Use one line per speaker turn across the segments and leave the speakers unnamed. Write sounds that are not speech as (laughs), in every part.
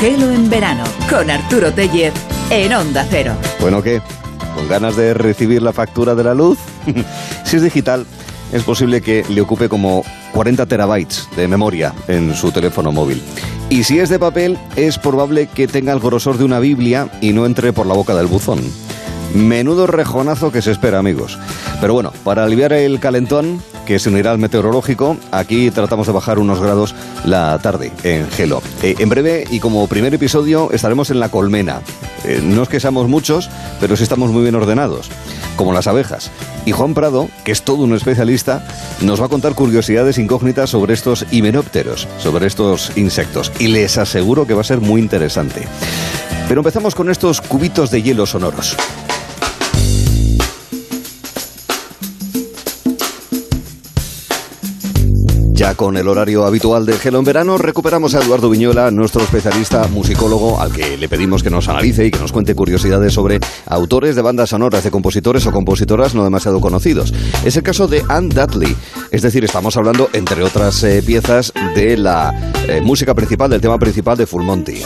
Gelo en verano con Arturo Tellez en Onda Cero.
Bueno, ¿qué? ¿Con ganas de recibir la factura de la luz? (laughs) si es digital, es posible que le ocupe como 40 terabytes de memoria en su teléfono móvil. Y si es de papel, es probable que tenga el grosor de una Biblia y no entre por la boca del buzón. Menudo rejonazo que se espera, amigos. Pero bueno, para aliviar el calentón, que se unirá al meteorológico, aquí tratamos de bajar unos grados la tarde en Gelo. Eh, en breve y como primer episodio estaremos en la colmena. Eh, no es que seamos muchos, pero sí estamos muy bien ordenados, como las abejas. Y Juan Prado, que es todo un especialista, nos va a contar curiosidades incógnitas sobre estos himenópteros, sobre estos insectos. Y les aseguro que va a ser muy interesante. Pero empezamos con estos cubitos de hielo sonoros. Ya con el horario habitual de Gelo en verano, recuperamos a Eduardo Viñola, nuestro especialista musicólogo, al que le pedimos que nos analice y que nos cuente curiosidades sobre autores de bandas sonoras, de compositores o compositoras no demasiado conocidos. Es el caso de Anne Dudley, es decir, estamos hablando, entre otras eh, piezas, de la eh, música principal, del tema principal de Full Monty.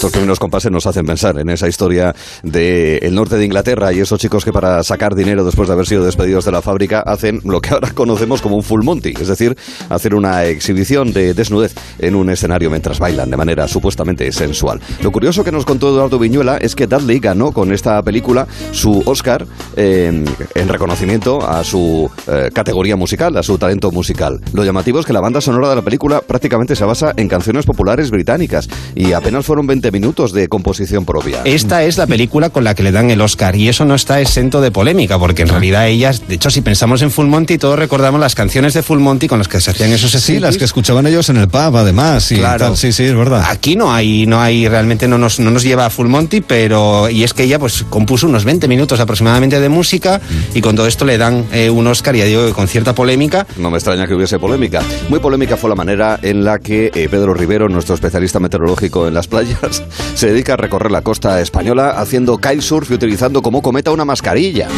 Estos primeros compases nos hacen pensar en esa historia del norte de Inglaterra y esos chicos que para sacar dinero después de haber sido despedidos de la fábrica hacen lo que ahora conocemos como un full monty, es decir, hacer una exhibición de desnudez en un escenario mientras bailan de manera supuestamente sensual. Lo curioso que nos contó Eduardo Viñuela es que Dudley ganó con esta película su Oscar en reconocimiento a su eh, categoría musical, a su talento musical. Lo llamativo es que la banda sonora de la película prácticamente se basa en canciones populares británicas y apenas fueron 20 minutos de composición propia.
Esta es la película con la que le dan el Oscar y eso no está exento de polémica, porque en realidad ellas, de hecho, si pensamos en Full Monty, todos recordamos las canciones de Full Monty con las que se hacían esos
Sí, las que escuchaban ellos en el pub, además. Y claro. Sí, sí, es verdad.
Aquí no hay, no hay, realmente no nos, no nos lleva a Full Monty, pero, y es que ella pues compuso unos 20 minutos aproximadamente de música mm. y con todo esto le dan eh, un Oscar, ya digo, con cierta polémica.
No me extraña que hubiese polémica. Muy polémica fue la manera en la que eh, Pedro Rivero, nuestro especialista meteorológico en las playas, se dedica a recorrer la costa española haciendo kitesurf y utilizando como cometa una mascarilla.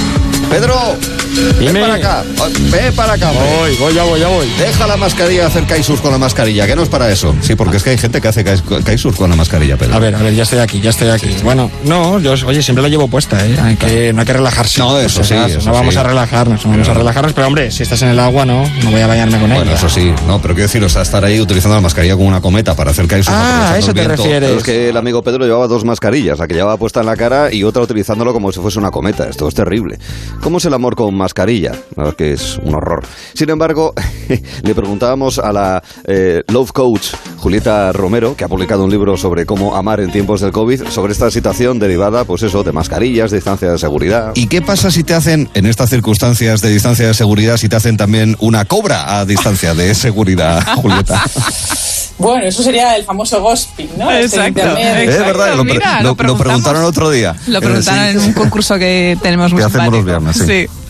Pedro, ven para acá, ve para acá.
Voy, voy, ya voy, ya voy.
Deja la mascarilla hacer kitesurf con la mascarilla, que no es para eso.
Sí, porque es que hay gente que hace kitesurf con la mascarilla, Pedro.
A ver, a ver, ya estoy aquí, ya estoy aquí. Bueno, no, yo, oye, siempre la llevo puesta, ¿eh? Hay que, no hay que relajarse.
No, eso sí.
no vamos a relajarnos, no vamos a relajarnos, pero hombre, si estás en el agua, no, no voy a bañarme con ella.
Bueno, eso sí, no, pero quiero decir, o sea, estar ahí utilizando la mascarilla como una cometa para hacer kitesurf.
Ah, eso te refieres.
es que el amigo Pedro llevaba dos mascarillas, la que llevaba puesta en la cara y otra utilizándolo como si fuese una cometa. Esto es terrible. ¿Cómo es el amor con mascarilla? La verdad que es un horror. Sin embargo, (laughs) le preguntábamos a la eh, Love Coach Julieta Romero, que ha publicado un libro sobre cómo amar en tiempos del COVID, sobre esta situación derivada, pues eso, de mascarillas, de distancia de seguridad.
¿Y qué pasa si te hacen, en estas circunstancias de distancia de seguridad, si te hacen también una cobra a distancia de seguridad, (laughs) Julieta? (laughs)
Bueno, eso sería el famoso ghosting, ¿no?
Este Exacto. Es verdad, lo, preguntaron otro día.
Lo preguntaron en un concurso que tenemos muy (laughs)
Que hacemos los viernes,
sí.
Sí.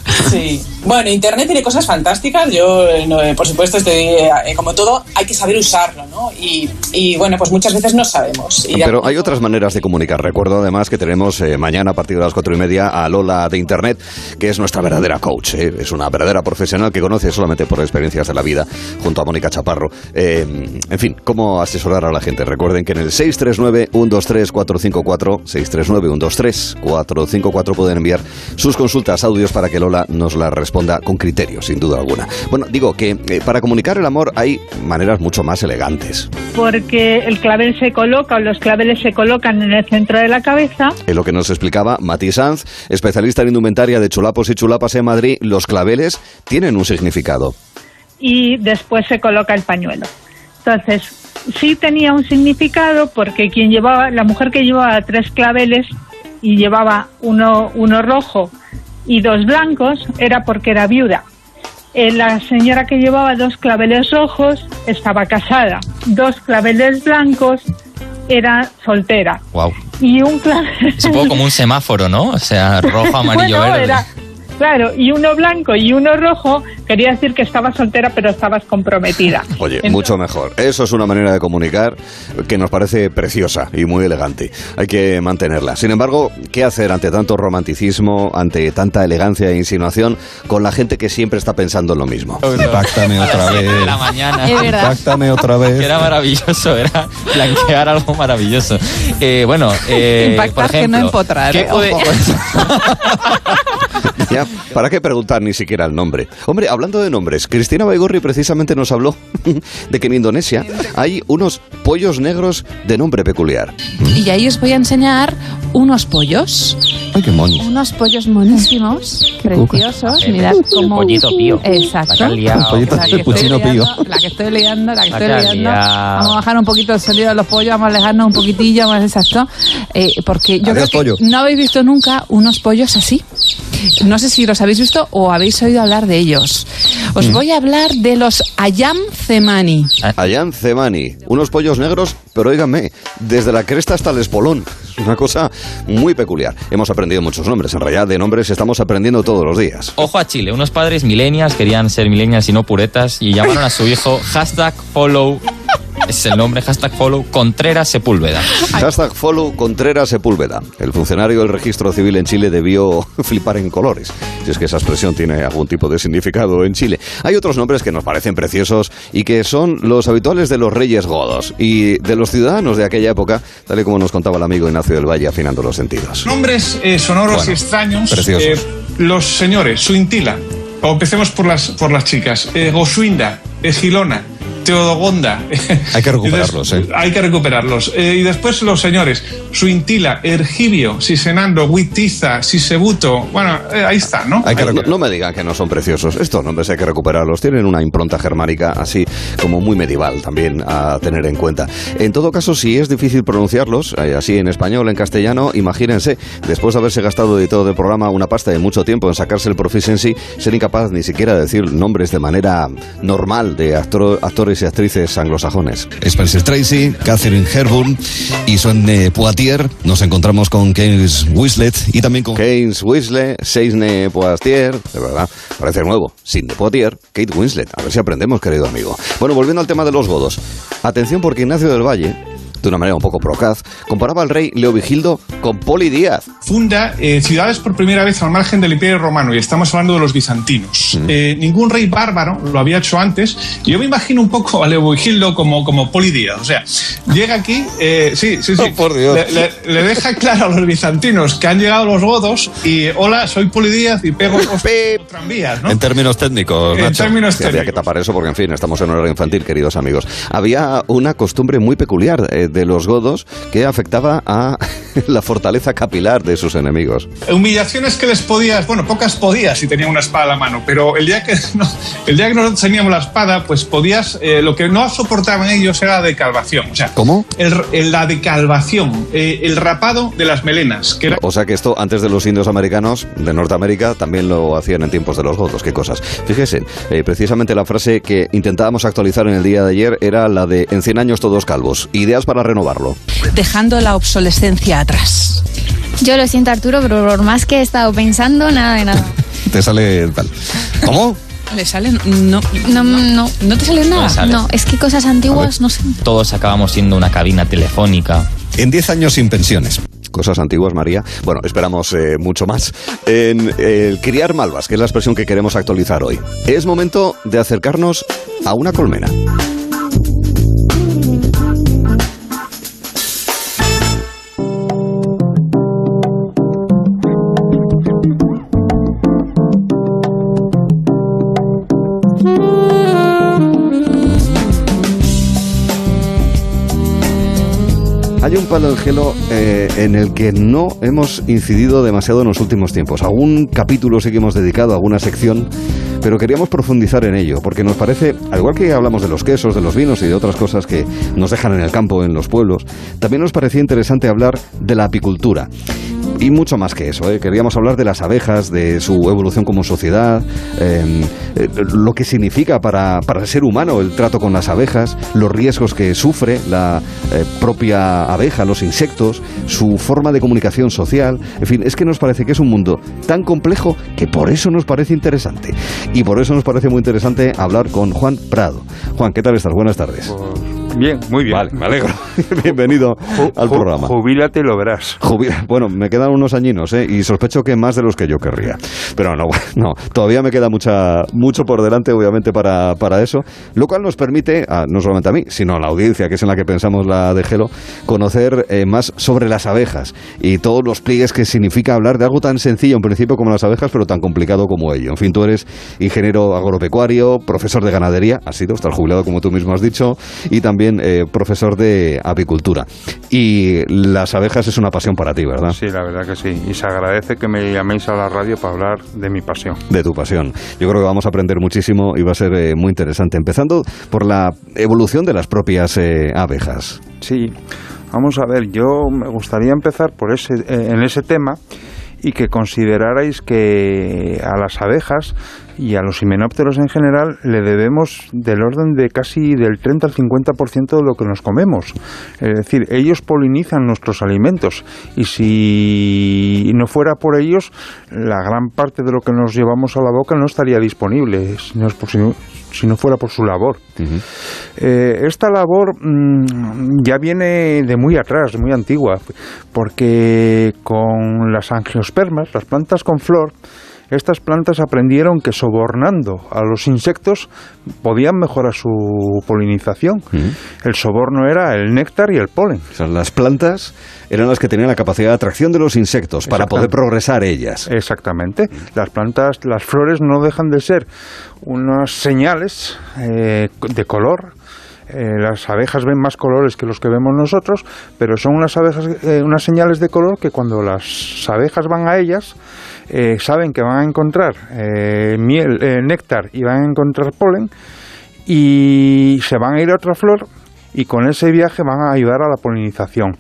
Bueno, Internet tiene cosas fantásticas. Yo, eh, por supuesto, estoy, eh, como todo, hay que saber usarlo, ¿no? Y, bueno, pues muchas veces no sabemos.
Pero hay otras maneras de comunicar. Recuerdo además que tenemos eh, mañana a partir de las cuatro y media a Lola de Internet, que es nuestra verdadera coach. Es una verdadera profesional que conoce solamente por experiencias de la vida, junto a Mónica Chaparro. en fin, cómo asesorar a la gente. Recuerden que en el 639-123-454, 639-123-454 pueden enviar sus consultas, audios para que Lola nos la responda con criterio, sin duda alguna. Bueno, digo que eh, para comunicar el amor hay maneras mucho más elegantes.
Porque el clavel se coloca o los claveles se colocan en el centro de la cabeza.
En lo que nos explicaba Mati Sanz, especialista en indumentaria de chulapos y chulapas en Madrid, los claveles tienen un significado.
Y después se coloca el pañuelo. Entonces, sí tenía un significado porque quien llevaba, la mujer que llevaba tres claveles y llevaba uno, uno rojo y dos blancos era porque era viuda. Eh, la señora que llevaba dos claveles rojos estaba casada. Dos claveles blancos era soltera.
Wow.
Y un clavel...
Es un poco como un semáforo, ¿no? O sea, rojo, (laughs) amarillo, verde.
Claro, y uno blanco y uno rojo quería decir que estabas soltera pero estabas comprometida. (laughs)
Oye,
Entonces-
mucho mejor. Eso es una manera de comunicar que nos parece preciosa y muy elegante. Hay que mantenerla. Sin embargo, ¿qué hacer ante tanto romanticismo, ante tanta elegancia e insinuación con la gente que siempre está pensando en lo mismo? (laughs)
Impactame otra vez.
de la mañana.
Impactame otra vez.
Era maravilloso, era blanquear algo maravilloso. Eh, bueno, eh, (laughs)
Impactar
por
que no
ejemplo,
empotrar,
¿qué
eh,
puede-.
Ya, ¿para qué preguntar ni siquiera el nombre? Hombre, hablando de nombres, Cristina Baigorri precisamente nos habló (laughs) de que en Indonesia hay unos pollos negros de nombre peculiar.
Y ahí os voy a enseñar unos pollos.
Ay, qué monis.
Unos pollos monísimos, preciosos. Mirad cómo.
Pollito pío.
Exacto.
La que has liado.
Pollito
La que estoy
Puchino
liando,
pío.
La que estoy liando, la que
La
estoy liando. Vamos a bajar un poquito el sonido de los pollos, vamos a alejarnos un poquitillo más exacto. Eh, porque yo
Adiós,
creo que
pollo.
no habéis visto nunca unos pollos así. No sé si los habéis visto o habéis oído hablar de ellos. Os
Mm.
voy a hablar de los Ayam Cemani.
Ayan Cemani, unos pollos negros, pero óiganme, desde la cresta hasta el espolón. Es una cosa muy peculiar. Hemos aprendido muchos nombres. En realidad, de nombres estamos aprendiendo todos los días.
Ojo a Chile, unos padres millennials querían ser millennials y no puretas y llamaron a su hijo hashtag follow, es el nombre, hashtag follow Contreras Sepúlveda.
Hashtag follow Contreras Sepúlveda. El funcionario del registro civil en Chile debió (laughs) flipar en colores. Si es que esa expresión tiene algún tipo de significado en Chile. Hay otros nombres que nos parecen preciosos y que son los habituales de los reyes godos y de los ciudadanos de aquella época, tal y como nos contaba el amigo Ignacio del Valle afinando los sentidos.
Nombres eh, sonoros
Bueno,
y extraños.
preciosos.
eh, los señores, Suintila. O empecemos por las, por las chicas. Eh, Gosuinda, Egilona, Teodogonda.
Hay que recuperarlos, ¿eh?
Hay que recuperarlos. Eh, y después los señores, Suintila, Ergibio, Sisenando, Huitiza, Sisebuto. Bueno, eh, ahí está, ¿no?
Hay que no me digan que no son preciosos. Estos nombres hay que recuperarlos. Tienen una impronta germánica así como muy medieval también a tener en cuenta. En todo caso, si es difícil pronunciarlos, eh, así en español, en castellano, imagínense, después de haberse gastado de todo el programa una pasta de mucho tiempo en sacarse el proficiency, ser incapaz ni siquiera de decir nombres de manera normal de actor- actores y actrices anglosajones.
Spencer Tracy, Catherine Hepburn y eh, Poitier. Nos encontramos con Keynes Winslet y también con
Keynes Winslet, Seisne Poitier, de verdad, parece nuevo. Sidney Poitier, Kate Winslet. A ver si aprendemos, querido amigo. Bueno, volviendo al tema de los godos. Atención porque Ignacio del Valle, de una manera un poco procaz, comparaba al rey Leovigildo con Poli Díaz.
funda eh, ciudades por primera vez al margen del Imperio Romano y estamos hablando de los bizantinos. Eh, ningún rey bárbaro lo había hecho antes. Yo me imagino un poco a Leovigildo como, como Polidías. O sea, llega aquí, eh, sí, sí, sí.
Oh, por Dios.
Le, le- le deja claro a los bizantinos que han llegado los godos y hola, soy Polidías y pego (laughs) los tranvías, ¿no?
en términos técnicos,
En términos
Sí, había que
técnicos.
tapar eso porque, en fin, estamos en horario infantil, queridos amigos. Había una costumbre muy peculiar eh, de los godos que afectaba a (laughs) la fortaleza capilar de sus enemigos.
Humillaciones que les podías, bueno, pocas podías si tenía una espada a la mano, pero el día que (laughs) no, el día que nosotros teníamos la espada, pues podías, eh, lo que no soportaban ellos era la decalvación. O sea,
¿Cómo?
el- el- la decalvación, eh, el rapado de las melenas, que era
O sea que esto, antes de los indios americanos de Norteamérica, también lo hacían en tiempos de los godos. Qué cosas. Fíjese, eh, precisamente la frase que intentábamos actualizar en el día de ayer era la de en 100 años todos calvos. Ideas para renovarlo.
Dejando la obsolescencia atrás.
Yo lo siento, Arturo, pero por más que he estado pensando, nada de nada.
Te sale tal. ¿Cómo?
¿Le salen? No.
No, no.
¿No te sale nada?
me sale.
No, es que cosas antiguas, no sé.
Todos acabamos siendo una cabina telefónica.
En 10 años sin pensiones.
Cosas antiguas, María. Bueno, esperamos eh, mucho más. En eh, el criar malvas, que es la expresión que queremos actualizar hoy. Es momento de acercarnos a una colmena. Hay un palo del gelo eh, en el que no hemos incidido demasiado en los últimos tiempos. Algún capítulo sí que hemos dedicado, alguna sección, pero queríamos profundizar en ello, porque nos parece, al igual que hablamos de los quesos, de los vinos y de otras cosas que nos dejan en el campo, en los pueblos, también nos parecía interesante hablar de la apicultura. Y mucho más que eso, ¿eh? queríamos hablar de las abejas, de su evolución como sociedad, eh, eh, lo que significa para, para el ser humano el trato con las abejas, los riesgos que sufre la eh, propia abeja, los insectos, su forma de comunicación social. En fin, es que nos parece que es un mundo tan complejo que por eso nos parece interesante. Y por eso nos parece muy interesante hablar con Juan Prado. Juan, ¿qué tal estás? Buenas tardes.
Bien, muy bien.
Vale, me alegro. (laughs) Bienvenido al programa.
Jubílate y lo verás.
Jubila- Bueno, me quedan unos añinos, ¿eh? Y sospecho que más de los que yo querría. Pero no, (laughs) no, todavía me queda mucha, mucho por delante, obviamente, para, para eso. Lo cual nos permite, a- no solamente a mí, sino a la audiencia, que es en la que pensamos la de Gelo, conocer eh, más sobre las abejas y todos los pliegues que significa hablar de algo tan sencillo en principio como las abejas, pero tan complicado como ello. En fin, tú eres ingeniero agropecuario, profesor de ganadería, has sido, estás jubilado como tú mismo has dicho, y también eh, profesor de apicultura. Y las abejas es una pasión para ti, ¿verdad?
Sí, la verdad que sí. Y se agradece que me llaméis a la radio para hablar de mi pasión.
de tu pasión. Yo creo que vamos a aprender muchísimo y va a ser eh, muy interesante. Empezando por la evolución de las propias eh, abejas.
Sí, vamos a ver, yo me gustaría empezar por ese, en ese tema y que considerarais que a las abejas y a los himenópteros en general le debemos del orden de casi del 30 al 50% de lo que nos comemos. Es decir, ellos polinizan nuestros alimentos y si no fuera por ellos, la gran parte de lo que nos llevamos a la boca no estaría disponible si no, es por- si no- si no fuera por su labor. Eh, esta labor mm, ya viene de muy atrás, muy antigua, porque con las angiospermas, las plantas con flor, estas plantas aprendieron que sobornando a los insectos podían mejorar su polinización. El soborno era el néctar y el polen.
O sea, las plantas eran las que tenían la capacidad de atracción de los insectos para poder progresar ellas.
Exactamente. Las plantas, las flores no dejan de ser unas señales eh, de color. Eh, las abejas ven más colores que los que vemos nosotros, pero son unas abejas, eh, unas señales de color que cuando las abejas van a ellas eh, saben que van a encontrar eh, miel, eh, néctar y van a encontrar polen y se van a ir a otra flor y con ese viaje van a ayudar a la polinización.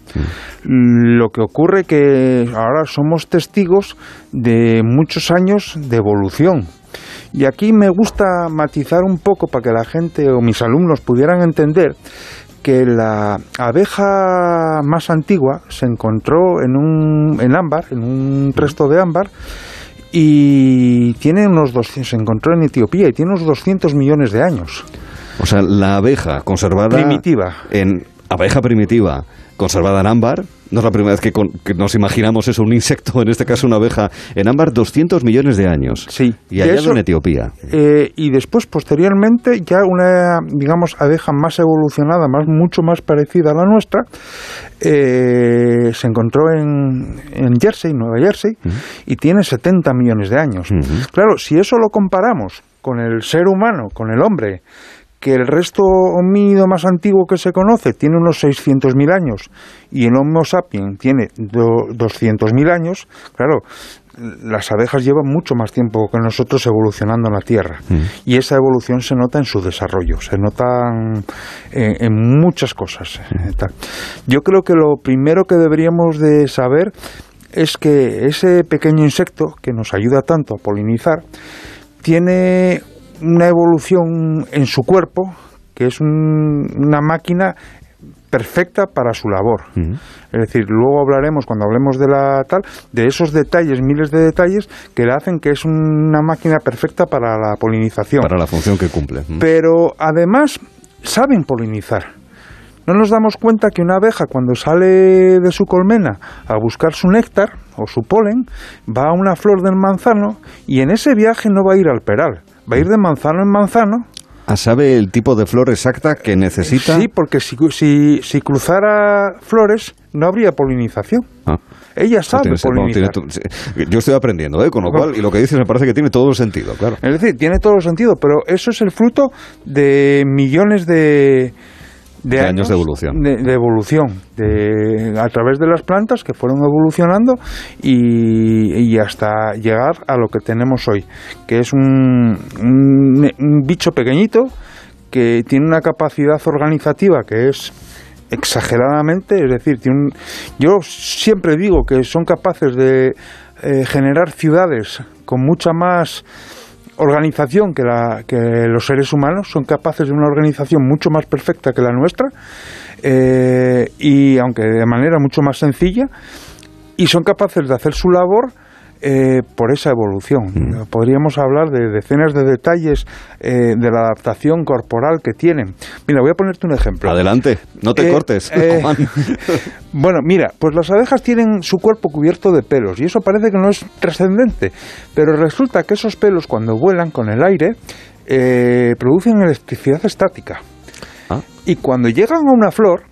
Lo que ocurre que ahora somos testigos de muchos años de evolución. Y aquí me gusta matizar un poco para que la gente o mis alumnos pudieran entender que la abeja más antigua se encontró en un en ámbar, en un resto de ámbar y tiene unos 200, se encontró en Etiopía y tiene unos 200 millones de años.
O sea, la abeja conservada...
Primitiva.
En abeja primitiva, conservada en ámbar. No es la primera vez que, con- que nos imaginamos eso, un insecto, en este caso una abeja, en ámbar 200 millones de años.
Sí.
Y hallado
eso-
en Etiopía.
Eh, y después, posteriormente, ya una, digamos, abeja más evolucionada, más, mucho más parecida a la nuestra, eh, se encontró en, en Jersey, Nueva Jersey, y tiene 70 millones de años. Claro, si eso lo comparamos con el ser humano, con el hombre, que el resto homínido más antiguo que se conoce tiene unos 600.000 años y el Homo sapiens tiene do- 200.000 años, claro, las abejas llevan mucho más tiempo que nosotros evolucionando en la Tierra y esa evolución se nota en su desarrollo, se nota en, muchas cosas. eh, tal. Yo creo que lo primero que deberíamos de saber es que ese pequeño insecto que nos ayuda tanto a polinizar tiene una evolución en su cuerpo que es un- una máquina perfecta para su labor. Es decir, luego hablaremos, cuando hablemos de la tal, de esos detalles, miles de detalles, que le hacen que es una máquina perfecta para la polinización.
Para la función que cumple.
Pero además saben polinizar. No nos damos cuenta que una abeja cuando sale de su colmena a buscar su néctar o su polen, va a una flor del manzano y en ese viaje no va a ir al peral, va a ir de manzano en manzano.
Ah, ¿Sabe el tipo de flor exacta que necesita?
Sí, porque si, si, si cruzara flores no habría polinización.
Ah.
Ella sabe polinizar.
tu-. Yo estoy aprendiendo, ¿eh? con lo cual, y lo que dices me parece que tiene todo el sentido, claro.
Es decir, tiene todo el sentido, pero eso es el fruto de millones de,
De años de evolución.
De, de evolución, de, a través de las plantas que fueron evolucionando y, y hasta llegar a lo que tenemos hoy, que es un, un- un bicho pequeñito que tiene una capacidad organizativa que es exageradamente, es decir, tiene un- yo siempre digo que son capaces de eh, generar ciudades con mucha más organización que, la, que los seres humanos, son capaces de una organización mucho más perfecta que la nuestra, eh, y aunque de manera mucho más sencilla, y son capaces de hacer su labor eh, por esa evolución. Podríamos hablar de decenas de detalles eh, de la adaptación corporal que tienen. Mira, voy a ponerte un ejemplo.
Adelante, no te
Eh,
cortes.
eh. (laughs) (laughs) Bueno, mira, pues las abejas tienen su cuerpo cubierto de pelos y eso parece que no es trascendente, pero resulta que esos pelos cuando vuelan con el aire eh, producen electricidad estática.
Ah.
Y cuando llegan a una flor,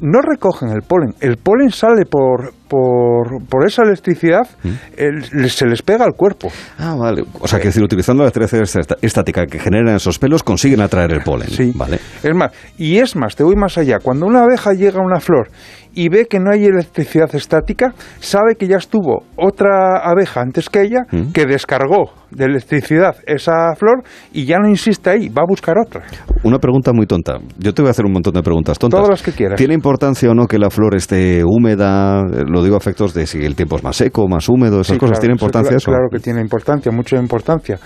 no recogen el polen. El polen sale por, por, por esa electricidad, el- se les pega al cuerpo.
Ah, vale. O sea, que decir, utilizando la electricidad est- estática que generan esos pelos, consiguen atraer el polen.
Sí.
Vale.
Es más, y es más, te voy más allá. Cuando una abeja llega a una flor y ve que no hay electricidad estática, sabe que ya estuvo otra abeja antes que ella
Mm.
que descargó de electricidad esa flor y ya no insiste ahí, va a buscar otra.
Una pregunta muy tonta. Yo te voy a hacer un montón de preguntas tontas.
Todas las que quieras.
¿Tiene importancia o no que la flor esté húmeda? Lo digo a efectos de si el tiempo es más seco más húmedo. ¿Esas
Sí,
cosas
claro,
tienen
sí,
importancia? eso?
Claro que tiene importancia, mucha importancia.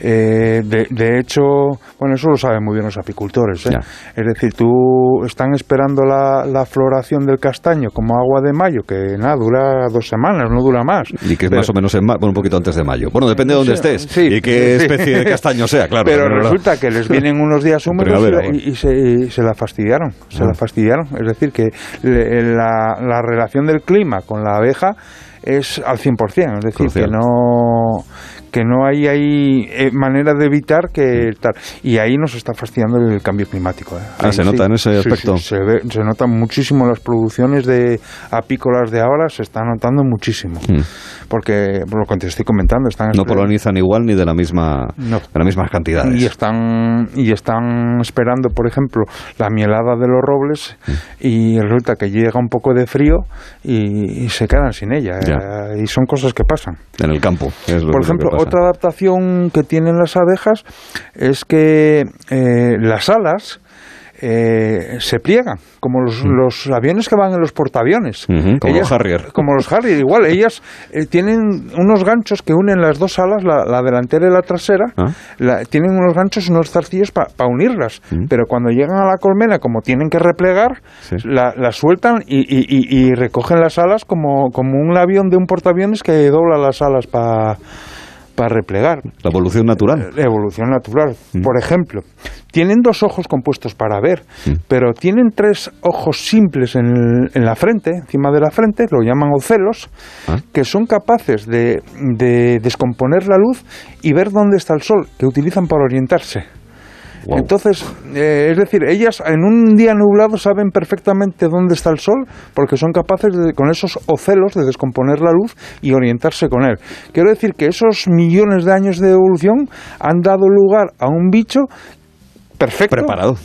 Eh, de, de hecho, bueno, eso lo saben muy bien los apicultores. ¿eh? Es decir, tú están esperando la, la floración del castaño como agua de mayo, que nada, dura dos semanas, no dura más.
Y que es
Pero-
más o menos en bueno, un poquito antes de mayo. Bueno, depende de dónde
Sí,
estés
sí,
y qué especie de castaño sea, claro.
Pero
verdad.
resulta que les vienen unos días (laughs) húmedos
Primavera,
y, y se, y se la fastidiaron, se
Ah.
la fastidiaron. Es decir, que le- la, la relación del clima con la abeja es al 100%, es decir, que no que no hay ahí eh, manera de evitar que tal. Y ahí nos está fastidiando el cambio climático. ¿eh?
Ah,
Ahí
¿se nota en ese aspecto?
sí, se, ve- se nota muchísimo las producciones de apícolas de ahora, se está notando muchísimo.
Mm.
Porque, por lo que te estoy comentando, están
No polinizan igual ni de la misma,
No.
de las mismas cantidades.
y están y están esperando por ejemplo la mielada de los robles y resulta que llega un poco de frío y, y se quedan sin ella eh, y son cosas que pasan
En el campo. es lo-
por
que
ejemplo otra adaptación que tienen las abejas es que eh, las alas eh, se pliegan, como los, los aviones que van en los portaaviones.
Mm. Como los Harrier.
Como los Harrier, igual. (laughs) Ellas eh, tienen unos ganchos que unen las dos alas, la, la delantera y la trasera.
Ah.
la- tienen unos ganchos, unos zarcillos para unirlas. Pero cuando llegan a la colmena, como tienen que replegar,
Sí.
la, la sueltan y, y- y- y recogen las alas como, como un avión de un portaaviones que dobla las alas para para replegar.
La evolución natural.
La evolución natural.
Mm.
Por ejemplo, tienen dos ojos compuestos para ver, pero tienen tres ojos simples en, el- en la frente, encima de la frente, lo llaman ocelos,
Ah.
que son capaces de, de descomponer la luz y ver dónde está el sol, que utilizan para orientarse. Entonces, eh, es decir, ellas en un día nublado saben perfectamente dónde está el sol porque son capaces de, con esos ocelos de descomponer la luz y orientarse con él. Quiero decir que esos millones de años de evolución han dado lugar a un bicho perfecto.
Preparado.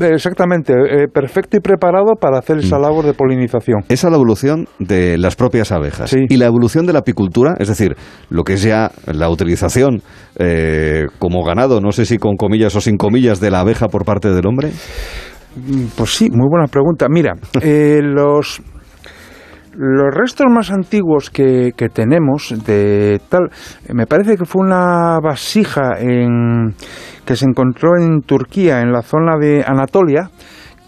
Exactamente, eh, perfecto y preparado para hacer esa
Mm.
labor de polinización.
Esa es la evolución de las propias abejas.
Sí.
Y la evolución de la apicultura, es decir, lo que es ya la utilización eh, como ganado, no sé si con comillas o sin comillas, de la abeja por parte del hombre.
Mm, Pues sí, muy buena pregunta. Mira, (laughs) eh, los, los restos más antiguos que, que tenemos de tal, me parece que fue una vasija en, que se encontró en Turquía, en la zona de Anatolia,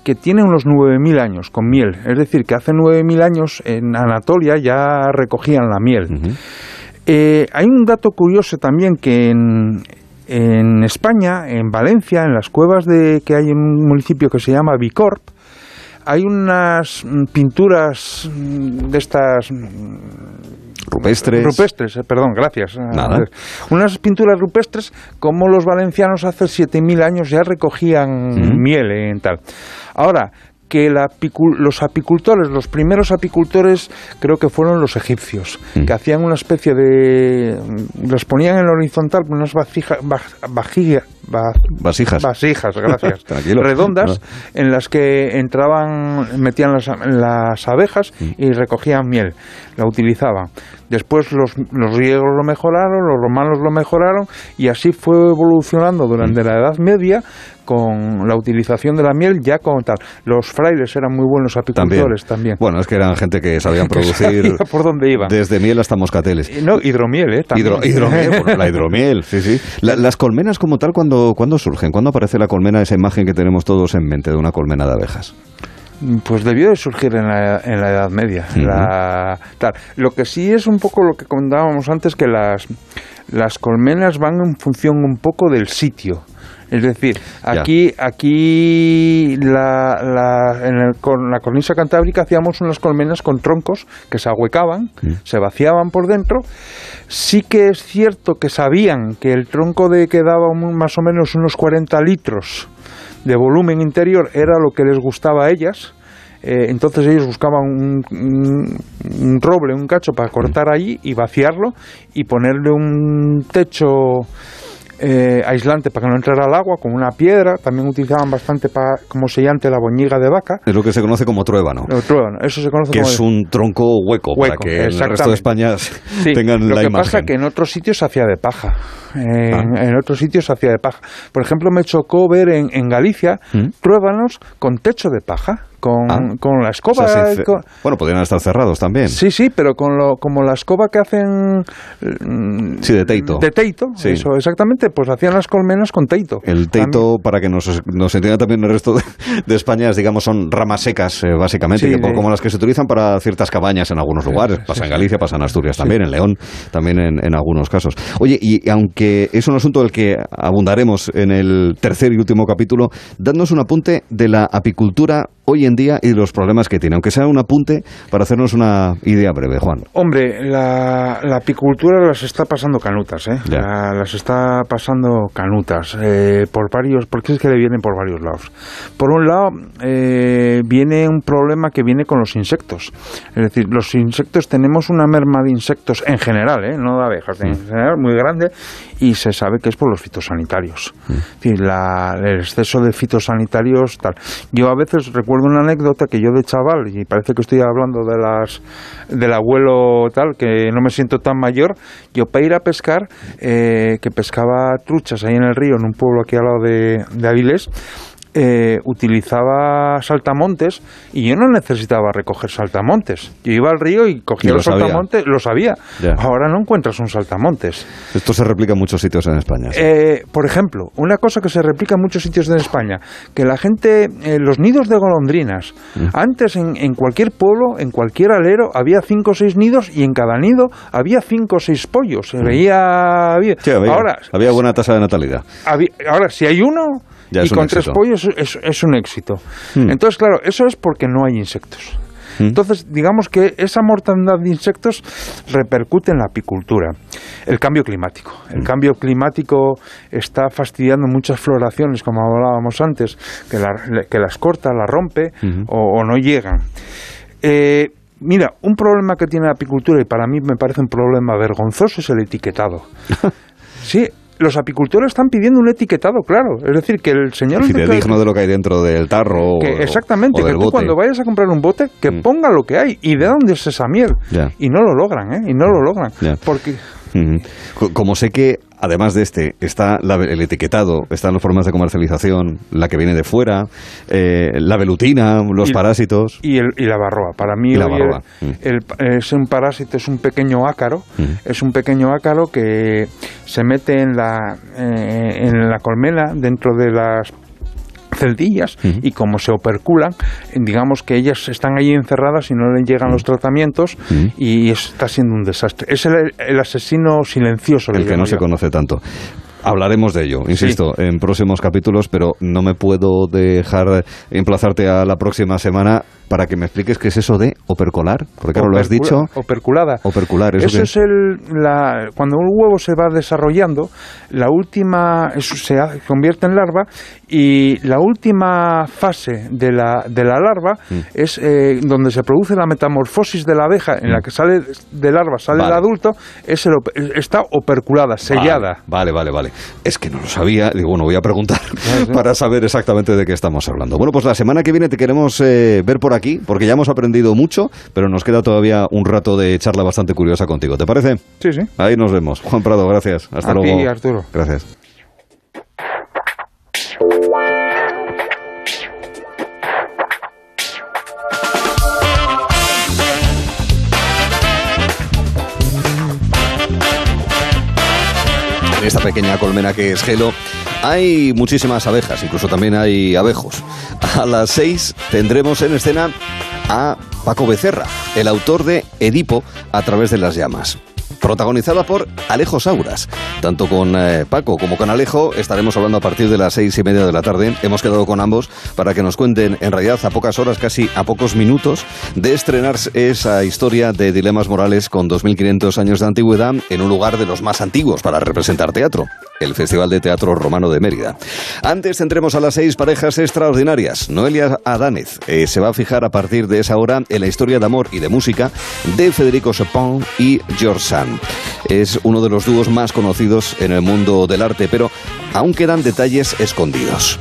que tiene unos 9.000 años con miel. Es decir, que hace 9.000 años en Anatolia ya recogían la miel. Eh, hay un dato curioso también que en, en España, en Valencia, en las cuevas de que hay en un municipio que se llama Bicorp, hay unas mm, pinturas mm, de estas mm,
Rupestres.
rupestres, eh, perdón, gracias.
Nada.
Eh, Unas pinturas rupestres como los valencianos hace 7.000 años ya recogían miel en tal. Ahora, que la apicu- los apicultores, los primeros apicultores creo que fueron los egipcios,
Mm.
que hacían una especie de... los ponían en horizontal unas vasijas, vajilla, va-
Vasijas.
vasijas, gracias, (laughs) redondas, en las que entraban, metían las, las abejas y recogían miel, la utilizaban. Después los, los griegos lo mejoraron, los romanos lo mejoraron y así fue evolucionando durante la Edad Media con la utilización de la miel ya con tal. Los frailes eran muy buenos apicultores también.
Bueno, es que eran gente que sabían (laughs) producir
Sabía por dónde iban.
desde miel hasta moscateles.
Y No, hidromiel, ¿eh? También.
Hidro- hidromiel, (laughs) bueno, la hidromiel, sí, sí. La- las colmenas como tal, ¿cuándo, ¿cuándo surgen? ¿Cuándo aparece la colmena, esa imagen que tenemos todos en mente de una colmena de abejas?
Pues debió de surgir en la, en la Edad Media. La- tal. Lo que sí es un poco lo que comentábamos antes, que las, las colmenas van en función un poco del sitio. Es decir,
Ya.
aquí, aquí la, la- en el- con la cornisa cantábrica hacíamos unas colmenas con troncos que se ahuecaban, se vaciaban por dentro. Sí que es cierto que sabían que el tronco de que daba un- más o menos unos 40 litros de volumen interior era lo que les gustaba a ellas. Eh, entonces ellos buscaban un, un- un roble, un cacho para cortar allí y vaciarlo y ponerle un techo eh, aislante para que no entrara el agua con una piedra. También utilizaban bastante para, como sellante la boñiga de vaca.
Es lo que se conoce como truébano.
El truébano, eso se conoce
Que
como
es un tronco hueco, para que en el resto de. España
Sí, (laughs)
tengan
lo
la
que
imagen.
pasa que en otros sitios se hacía de paja. En,
Ah.
en otros sitios se hacía de paja. Por ejemplo, me chocó ver en, en Galicia
¿Mm?
truébanos con techo de paja, con,
Ah.
con la
O
escoba.
sea,
con-
Bueno, podrían estar cerrados también.
Sí, sí, pero con lo, como la escoba que hacen mm,
Sí, de teito.
de teito,
Sí.
eso exactamente, pues hacían las colmenas con teito.
El teito, para que nos, nos entienda también el resto de, de España, es, digamos, son ramas secas, eh, básicamente,
Sí,
que,
de-
como las que se utilizan para ciertas cabañas en algunos lugares. Pasa en Galicia, pasa en Asturias también, en León, también en, en algunos casos. Oye, y aunque es un asunto del que abundaremos en el tercer y último capítulo, dadnos un apunte de la apicultura hoy en día y los problemas que tiene, aunque sea un apunte para hacernos una idea breve, Juan.
Hombre, la, la apicultura las está pasando canutas, ¿eh? La- las está pasando canutas eh, por varios, porque es que le vienen por varios lados. Por un lado, eh, viene un problema que viene con los insectos. Es decir, los insectos tenemos una merma de insectos en general, ¿eh? No de abejas, en general muy grande y se sabe que es por los fitosanitarios. La- el exceso de fitosanitarios, tal. Yo a veces recuerdo una anécdota que yo de chaval, y parece que estoy hablando de las del abuelo tal, que no me siento tan mayor, yo para ir a pescar, eh, que pescaba truchas ahí en el río, en un pueblo aquí al lado de, de Avilés, eh, utilizaba saltamontes y yo no necesitaba recoger saltamontes. Yo iba al río y cogía
Y lo
los
sabía.
saltamontes, lo sabía. Ahora no encuentras un saltamontes.
Esto se replica en muchos sitios en España. sí.
Eh, por ejemplo, una cosa que se replica en muchos sitios de España, que la gente, eh, los nidos de golondrinas,
Mm.
antes en, en cualquier pueblo, en cualquier alero, había cinco o seis nidos y en cada nido había cinco o seis pollos. Se veía bien.
Mm. Sí, había,
ahora,
había buena tasa de natalidad.
había- ahora, si hay uno
Ya
y con tres pollos, es, es un éxito.
Mm.
Entonces, claro, eso es porque no hay insectos.
Mm.
Entonces, digamos que esa mortandad de insectos repercute en la apicultura. El cambio climático.
Mm.
El cambio climático está fastidiando muchas floraciones, como hablábamos antes, que, la- que las corta, las rompe o no llegan. Eh, mira, un problema que tiene la apicultura, y para mí me parece un problema vergonzoso, es el etiquetado. (laughs) Sí, los apicultores están pidiendo un etiquetado, claro. Es decir, que el señor...
Fidedigno de lo que hay dentro del tarro o-
exactamente,
o
que tú
bote.
cuando vayas a comprar un bote, que
Mm.
ponga lo que hay y de dónde es esa miel. Y no lo logran, ¿eh? Y no lo logran. Porque
Como sé que, además de este, está la- el etiquetado, están las formas de comercialización, la que viene de fuera, eh, la velutina, los
Y-
parásitos.
Y, el, y la barroa. Para mí
la barroa.
el- el- es un parásito, es un pequeño ácaro. Es un pequeño ácaro que se mete en la, eh, en la colmena dentro de las celdillas y como se operculan, digamos que ellas están ahí encerradas y no les llegan los tratamientos y está siendo un desastre. Es el, el asesino silencioso. le
el que no se conoce tanto. Hablaremos de ello, insisto, en próximos capítulos, pero no me puedo dejar emplazarte a la próxima semana para que me expliques qué es eso de opercolar, porque claro, lo has dicho.
Operculada.
Opercular, ¿eso
es el, la, cuando un huevo se va desarrollando, la última eso se convierte en larva y la última fase de la, de la larva
Mm.
es eh, donde se produce la metamorfosis de la abeja, en la que sale de larva, sale
Mm. Vale.
el adulto, es el está operculada, sellada.
Vale, vale, vale. Es que no lo sabía. Digo, bueno, voy a preguntar (laughs) (laughs) para saber exactamente de qué estamos hablando. Bueno, pues la semana que viene te queremos eh, ver por aquí, porque ya hemos aprendido mucho, pero nos queda todavía un rato de charla bastante curiosa contigo. ¿Te parece?
Sí, sí.
Ahí nos vemos. Juan Prado, gracias. Hasta
a
luego.
Ti, Arturo.
Gracias. esta pequeña colmena que es Gelo hay muchísimas abejas, incluso también hay abejos. A las 6 tendremos en escena a Paco Becerra, el autor de Edipo a través de las llamas protagonizada por Alejo Sauras. Tanto con eh, Paco como con Alejo estaremos hablando a partir de las seis y media de la tarde. Hemos quedado con ambos para que nos cuenten, en realidad a pocas horas, casi a pocos minutos, de estrenarse esa historia de dilemas morales con 2.500 años de antigüedad en un lugar de los más antiguos para representar teatro el Festival de Teatro Romano de Mérida. Antes tendremos a las seis parejas extraordinarias. Noelia Adánez eh, se va a fijar a partir de esa hora en la historia de amor y de música de Federico Chopin y George Sand. Es uno de los dúos más conocidos en el mundo del arte, pero aún quedan detalles escondidos.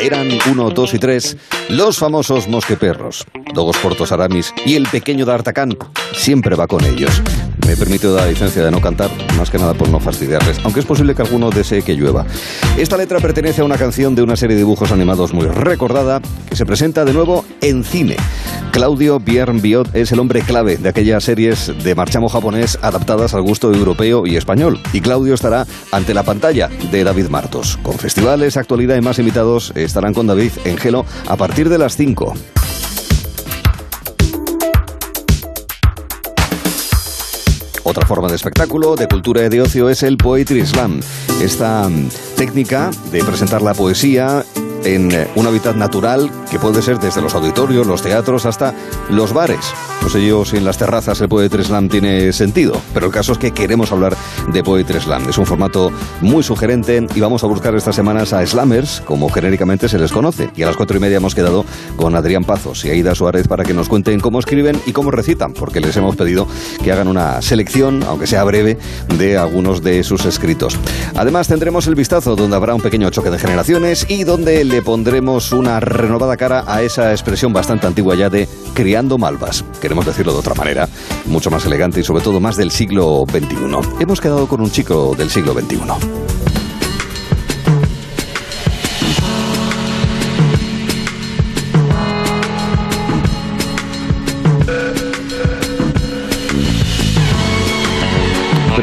Eran uno, dos y tres los famosos mosqueperros. Dogos Portos Aramis y el pequeño D'Artacán siempre va con ellos. Me he permitido la licencia de no cantar, más que nada por no fastidiarles, aunque es posible que alguno desee que llueva. Esta letra pertenece a una canción de una serie de dibujos animados muy recordada que se presenta de nuevo en cine. Claudio Biern Biot es el hombre clave de aquellas series de marchamo japonés adaptadas al gusto europeo y español. Y Claudio estará ante la pantalla de David Martos. Con festivales, actualidad y más invitados estarán con David en Gelo a partir de las 5. Otra forma de espectáculo, de cultura y de ocio es el Poetry Slam. Esta mm, técnica de presentar la poesía en eh, un hábitat natural que puede ser desde los auditorios, los teatros hasta los bares. No sé yo si en las terrazas el Poetry Slam tiene sentido, pero el caso es que queremos hablar de Poetry Slam. Es un formato muy sugerente y vamos a buscar estas semanas a Slammers, como genéricamente se les conoce. Y a las cuatro y media hemos quedado con Adrián Pazos y Aida Suárez para que nos cuenten cómo escriben y cómo recitan, porque les hemos pedido que hagan una selección, aunque sea breve, de algunos de sus escritos. Además tendremos el vistazo donde habrá un pequeño choque de generaciones y donde le pondremos una renovada cara a esa expresión bastante antigua ya de criando malvas. Queremos decirlo de otra manera, mucho más elegante y sobre todo más del siglo XXI. Hemos quedado con un chico del siglo XXI.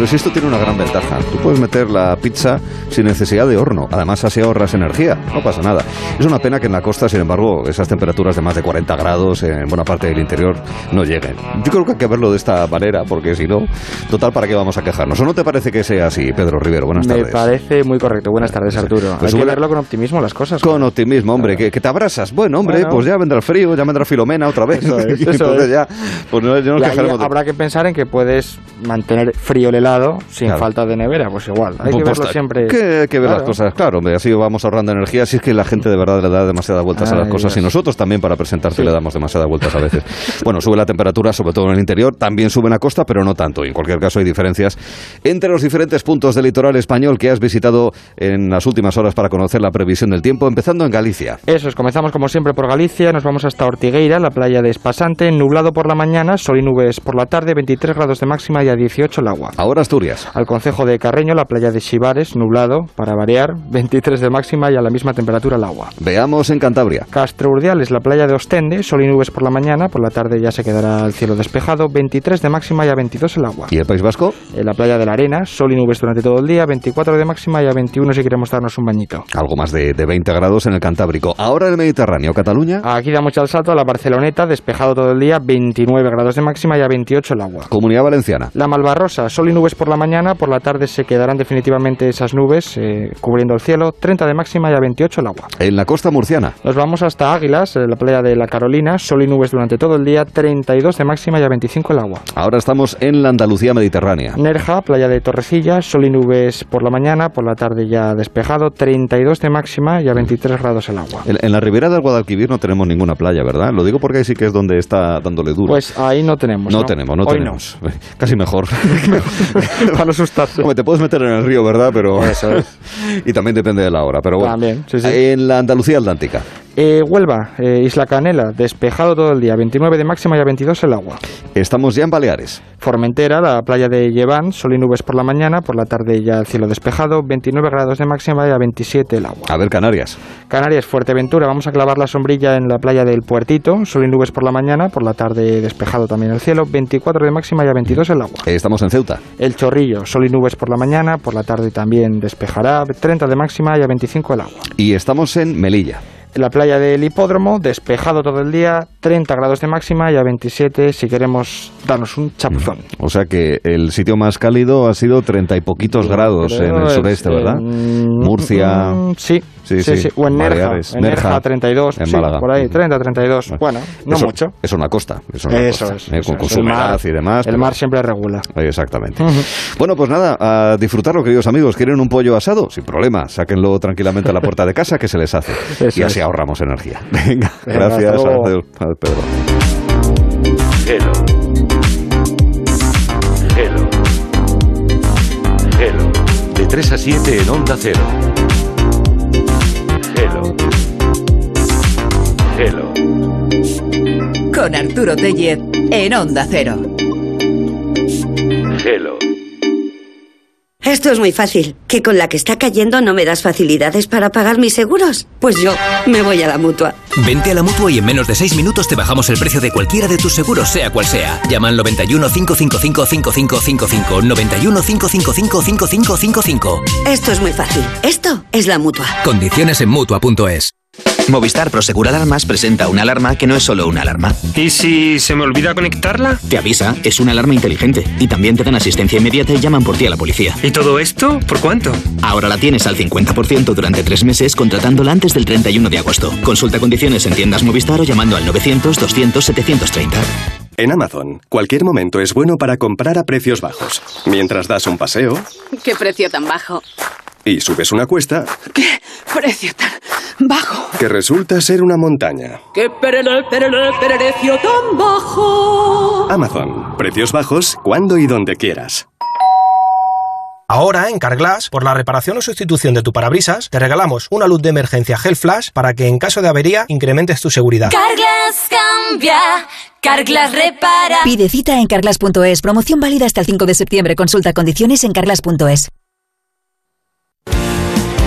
Pero si esto tiene una gran ventaja, tú puedes meter la pizza sin necesidad de horno. Además, así ahorras energía. No pasa nada. Es una pena que en la costa, sin embargo, esas temperaturas de más de 40 grados en buena parte del interior no lleguen. Yo creo que hay que verlo de esta manera, porque si no, total, ¿para qué vamos a quejarnos? ¿O no te parece que sea así, Pedro Rivero? Buenas tardes.
Me parece muy correcto. Buenas tardes, Arturo.
Pues
hay que verlo con optimismo las cosas.
Con optimismo, hombre, que, que te abrazas. Bueno, hombre,
Bueno.
pues ya vendrá el frío, ya vendrá Filomena otra vez.
Eso es, (laughs) eso
entonces
es.
ya, pues no, ya nos quejaremos de-
habrá que pensar en que puedes mantener frío el helado sin
Claro.
falta de nevera, pues igual. Hay que
Pues,
verlo
pues,
siempre.
Que hay que ver
Claro.
las cosas, claro, hombre, así vamos ahorrando energía. Si es que la gente de verdad le da demasiadas vueltas a las cosas y nosotros también para presentarte
Sí.
le damos demasiadas vueltas a veces. (laughs) bueno, sube la temperatura, sobre todo en el interior, también sube en la costa, pero no tanto. Y en cualquier caso hay diferencias entre los diferentes puntos del litoral español que has visitado en las últimas horas para conocer la previsión del tiempo, empezando en Galicia.
Eso es, comenzamos como siempre por Galicia, nos vamos hasta Ortigueira, la playa de Espasante, nublado por la mañana, sol y nubes por la tarde, 23 grados de máxima y a 18 el agua.
Ahora Asturias.
Al concejo de Carreño, la playa de Xivares, nublado, para variar, (laughs) 23 de máxima y a la misma temperatura el agua.
Veamos en Cantabria.
Castro Urdiales, la playa de Ostende, sol y nubes por la mañana, por la tarde ya se quedará el cielo despejado, 23 de máxima y a 22 el agua.
¿Y el País Vasco?
En la playa de la Arena, sol y nubes durante todo el día, 24 de máxima y a 21 si queremos darnos un bañito.
Algo más de, de 20 grados en el Cantábrico. Ahora el Mediterráneo, Cataluña.
Aquí damos ya el salto a la Barceloneta, despejado todo el día, 29 grados de máxima y a 28 el agua.
Comunidad Valenciana.
La Malvarrosa, sol y nubes por la mañana, por la tarde se quedarán definitivamente esas nubes eh, cubriendo el cielo, 30 de máxima y a 28 el agua.
En la costa murciana.
Nos vamos hasta Águilas, eh, la playa de la Carolina, sol y nubes durante todo el día, 32 de máxima y a 25 el agua.
Ahora estamos en la Andalucía Mediterránea.
Nerja, playa de Torrecilla, sol y nubes por la mañana, por la tarde ya despejado, 32 de máxima y a 23 grados el agua.
En, en la ribera del Guadalquivir no tenemos ninguna playa, ¿verdad? Lo digo porque ahí sí que es donde está dándole duro.
Pues ahí no tenemos.
no, tenemos, no
Hoy
tenemos. (laughs) Casi mejor. (laughs) (laughs)
Para no asustarse.
Hombre, te puedes meter en el río, ¿verdad? Pero (laughs) y también depende de la hora. Pero bueno.
También, sí, sí.
En la Andalucía Atlántica.
Eh, Huelva, eh, Isla Canela, despejado todo el día, 29 de máxima y a 22 el agua.
Estamos ya en Baleares.
Formentera, la playa de Lleván, sol y nubes por la mañana, por la tarde ya el cielo despejado, 29 grados de máxima y a 27 el agua.
A ver, Canarias.
Canarias, Fuerteventura, vamos a clavar la sombrilla en la playa del Puertito, sol y nubes por la mañana, por la tarde despejado también el cielo, 24 de máxima y a 22 el agua.
Estamos en Ceuta.
El Chorrillo, sol y nubes por la mañana, por la tarde también despejará, 30 de máxima y a 25 el agua.
Y estamos en Melilla.
La playa del Hipódromo, despejado todo el día, 30 grados de máxima y a 27 si queremos darnos un chapuzón.
O sea que el sitio más cálido ha sido treinta y poquitos grados en el
es,
sureste, ¿verdad?
en-
Murcia.
mm, sí,
Sí,
sí,
sí.
O en Nerja,
Baleares.
en Nerja, 32,
en
sí,
Málaga.
por ahí, 30, 32. Bueno, no
eso,
mucho.
Eso es una costa. Eso, es una
Eso
costa,
es,
¿eh?
eso
con, con
es.
su
El mar-
humedad y demás.
El
pero-
mar siempre regula.
Exactamente. Bueno, pues nada, a disfrutarlo, queridos amigos. ¿Quieren un pollo asado? Sin problema. Sáquenlo tranquilamente a la puerta de casa que se les hace. (laughs)
Eso
y así
es.
ahorramos energía. (laughs) Venga,
Venga,
gracias. adiós, Pedro.
Hello. Hello. Hello. De 3 a 7 en Onda Cero. Hello.
Con Arturo Tellez en Onda Cero.
Hello.
Esto es muy fácil. ¿Que con la que está cayendo no me das facilidades para pagar mis seguros? Pues yo me voy a la mutua.
Vente a la mutua y en menos de 6 minutos te bajamos el precio de cualquiera de tus seguros, sea cual sea. Llama al 91 555 5555. 91 555 5555.
Esto es muy fácil. Esto es la mutua.
Condiciones en mutua.es.
Movistar Prosegur Alarmas presenta una alarma que no es solo una alarma.
¿Y si se me olvida conectarla?
Te avisa, es una alarma inteligente. Y también te dan asistencia inmediata y llaman por ti a la policía.
¿Y todo esto? ¿Por cuánto?
Ahora la tienes al 50% durante tres meses contratándola antes del 31 de agosto. Consulta condiciones en tiendas Movistar o llamando al 900-200-730.
En Amazon, cualquier momento es bueno para comprar a precios bajos. Mientras das un paseo
¿Qué precio tan bajo?
Y subes una cuesta
¿Qué precio tan bajo?
que resulta ser una montaña.
¿Qué perele, perele, precio tan bajo?
Amazon, precios bajos cuando y donde quieras.
Ahora, en Carglass, por la reparación o sustitución de tu parabrisas, te regalamos una luz de emergencia Gel Flash para que en caso de avería incrementes tu seguridad.
Carglass cambia, Carglass repara.
Pide cita en carglass.es. Promoción válida hasta el 5 de septiembre. Consulta condiciones en carglass.es.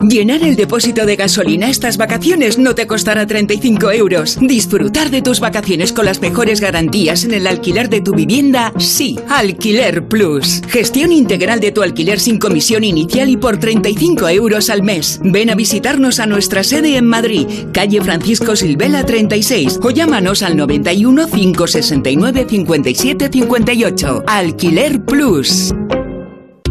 Llenar el depósito de gasolina estas vacaciones no te costará 35 euros. Disfrutar de tus vacaciones con las mejores garantías en el alquiler de tu vivienda, sí. Alquiler Plus. Gestión integral de tu alquiler sin comisión inicial y por 35 euros al mes. Ven a visitarnos a nuestra sede en Madrid, calle Francisco Silvela 36 o llámanos al 91 569 57 58. Alquiler Plus.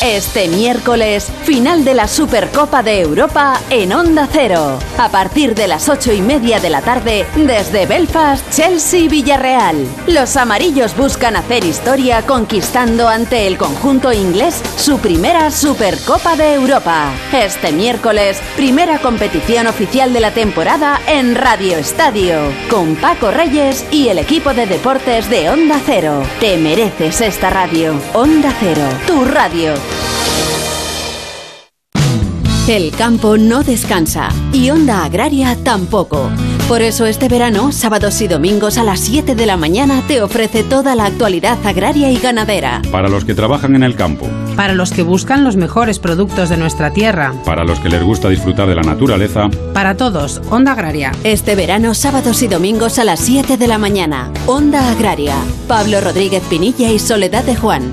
Este miércoles, final de la Supercopa de Europa en Onda Cero. A partir de las ocho y media de la tarde, desde Belfast, Chelsea Villarreal. Los amarillos buscan hacer historia conquistando ante el conjunto inglés su primera Supercopa de Europa. Este miércoles, primera competición oficial de la temporada en Radio Estadio, con Paco Reyes y el equipo de deportes de Onda Cero. Te mereces esta radio. Onda Cero, tu radio. El campo no descansa y Onda Agraria tampoco. Por eso este verano, sábados y domingos a las 7 de la mañana te ofrece toda la actualidad agraria y ganadera.
Para los que trabajan en el campo,
Para los que buscan los mejores productos de nuestra tierra.
para los que les gusta disfrutar de la naturaleza,
Para todos, Onda Agraria.
Este verano, sábados y domingos a las 7 de la mañana. Onda Agraria. Pablo Rodríguez Pinilla y Soledad de Juan.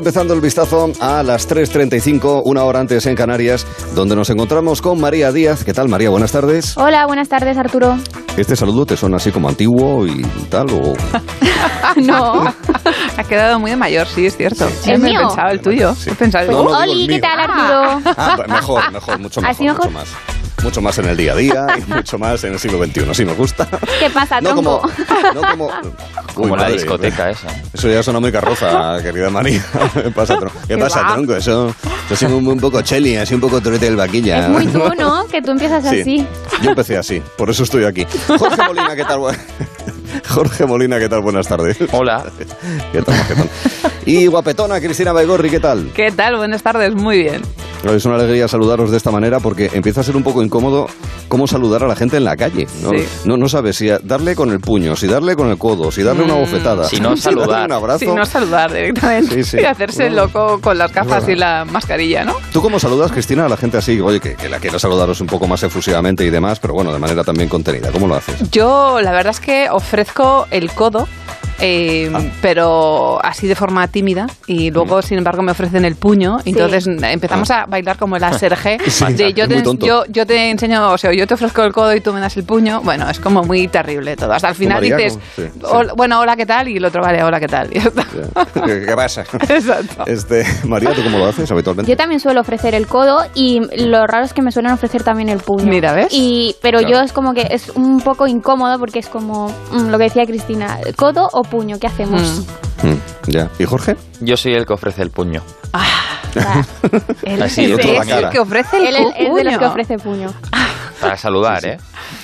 Empezando el vistazo a las 3.35, una hora antes en Canarias, donde nos encontramos con María Díaz. ¿Qué tal, María? Buenas tardes.
Hola, buenas tardes, Arturo.
¿Este saludo te suena así como antiguo y tal? O... (laughs)
no.
ha quedado muy de mayor, sí, es cierto.
¿El
me he
mío?
pensado el tuyo. He pensado,
No, no, digo el
Oli, ¿qué
mío.
tal, Arturo?
Ah, pues mejor, mejor, mucho mejor,
¿Así mejor?
mucho más. Mucho más en el día a día y (laughs) mucho más en el siglo XXI. Sí, me gusta.
¿Qué pasa,
No
tronco?
como, no como, (laughs)
Como
Uy,
la
madre,
discoteca esa.
Eso ya suena muy carroza, (laughs) querida María. ¿Qué pasa, tronco? ¿Qué
¿Qué
pasa,
va?
tronco? Eso, yo soy un, un poco cheli, así un poco torete del vaquilla.
Es muy tú, ¿no? Que tú empiezas
Sí,
así.
Yo empecé así, por eso estoy aquí. Jorge Molina, ¿qué tal? (laughs) Jorge Molina, ¿qué tal? Buenas tardes.
Hola. (laughs)
¿Qué tal, majetón? Y guapetona, Cristina Baigorri, ¿qué tal?
¿Qué tal? Buenas tardes, muy bien.
Es una alegría saludaros de esta manera porque empieza a ser un poco incómodo cómo saludar a la gente en la calle. No,
Sí.
no, no sabes si darle con el puño, si darle con el codo, si darle una
Mm,
bofetada.
si (laughs) no,
darle
saludar.
un abrazo.
Sí, no saludar directamente
Sí, sí.
y hacerse
No.
loco con las gafas y la mascarilla, ¿no?
¿Tú cómo saludas, Cristina, a la gente así? Oye, que, que la quiero saludaros un poco más efusivamente y demás, pero bueno, de manera también contenida. ¿Cómo lo haces?
Yo la verdad es que ofrezco el codo. Eh,
Ah.
pero así de forma tímida y luego sin embargo me ofrecen el puño y entonces empezamos a bailar como el
Ah. (laughs) Sí,
de yo te, yo, yo te enseño o sea yo te ofrezco el codo y tú me das el puño bueno es como muy terrible todo hasta el final
María,
dices.
Sí, sí.
"Hola- bueno hola qué tal y el otro vale hola qué tal (laughs) y está.
¿Qué, qué pasa? (laughs)
Exacto.
Este, María, ¿tú cómo lo haces habitualmente?
Yo también suelo ofrecer el codo y lo raro es que me suelen ofrecer también el puño.
Mira, ¿ves?
Y, pero
Claro.
yo es como que es un poco incómodo porque es como mm, lo que decía Cristina, codo o puño, ¿qué hacemos?
Mm, ya. ¿Y Jorge?
Yo soy el que ofrece el puño. (laughs)
Él
Así,
es
el otro la
el
cara.
que ofrece el
Él es- es de los
puño.
que ofrece puño.
Para saludar, ¿eh?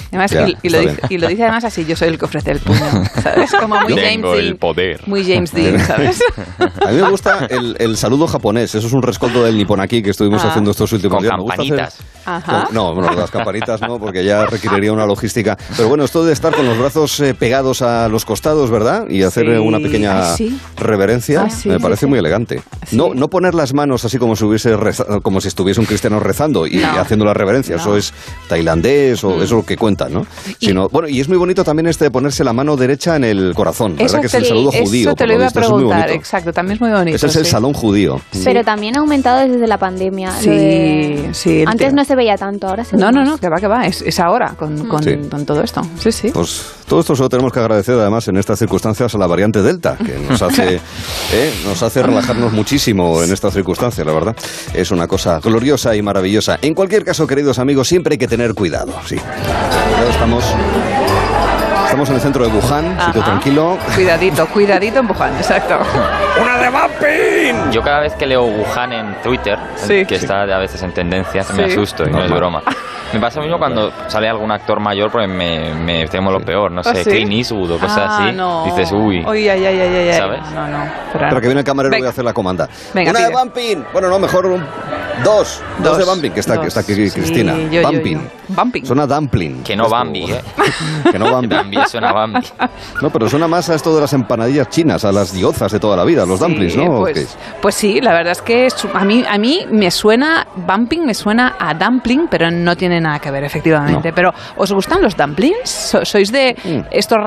Además,
Ya,
y, y lo dice, y lo dice además así, yo soy el que ofrece el puño, ¿sabes? Como muy James
Tengo
Dean.
el poder.
Muy James Dean, (laughs) ¿sabes?
A mí me gusta el, el saludo japonés. Eso es un rescoldo del Nippon aquí que estuvimos
Ah.
haciendo estos últimos
Con
días. Me gusta hacer-
campanitas.
Con- no, bueno, las campanitas no, porque ya requeriría una logística. Pero bueno, esto de estar con los brazos eh, pegados a los costados, ¿verdad? Y hacer
Sí.
eh, una pequeña
Ah, sí.
reverencia,
Ah, sí,
me
sí,
parece
sí.
muy elegante. No, no poner las manos así como si, hubiese reza- como si estuviese un cristiano rezando y
No.
haciendo la reverencia. Eso es tailandés o
Mm.
eso es lo que cuenta, ¿no? Sino, bueno, y es muy bonito también este de ponerse la mano derecha en el corazón, ¿verdad? Que es el saludo
eso
judío.
te lo iba a
visto.
Preguntar, exacto, también es muy bonito.
Ese es el salón judío.
Pero también ha aumentado desde la pandemia.
Sí,
de-
sí,
Antes
te-
no se veía tanto, ahora se ve
No, no, no, que va, que va, es, es ahora con, con,
Sí.
con todo esto. Sí, sí.
Pues todo esto se lo tenemos que agradecer además en estas circunstancias a la variante Delta, que nos hace, (laughs) eh, nos hace relajarnos muchísimo en estas circunstancias, la verdad. Es una cosa gloriosa y maravillosa. En cualquier caso, queridos amigos, siempre hay que tener cuidado, sí. Ya estamos, estamos en el centro de Wuhan, sitio
Ajá.
tranquilo.
Cuidadito, cuidadito en Wuhan, exacto.
¡Una de Bumping! Yo cada vez que leo Wuhan en Twitter,
Sí.
que está a veces en tendencia, me
Sí.
asusto y no es
Normal.
broma. Me pasa lo mismo cuando sale algún actor mayor porque me, me temo lo peor, no
¿Ah,
sé,
sí?
Clint Eastwood o cosas
Ah,
así.
no.
Dices, uy,
Uy, ay, ay, ay, ay.
¿sabes?
No, no.
Pero que viene el camarero
Venga.
voy a hacer la comanda.
Venga,
Una de bumping. Bueno, no, mejor un- dos. Dos,
Dos.
de bumping, que está, que está aquí. Cristina.
Yo,
bumping.
yo. Bumping.
Suena dumpling.
que no Bambi, ¿eh? (laughs)
Que no Bambi.
Bambi suena Bambi. (laughs)
No, pero suena más a esto de las empanadillas chinas, a las diozas de toda la vida, los dumplings, ¿no? ¿O qué
Pues,
es?
pues sí, la verdad es que a mí, a mí me suena, bumping me suena a dumpling, pero no tiene nada que ver, efectivamente. Pero, ¿os gustan los dumplings? So- ¿Sois de
Mm.
estos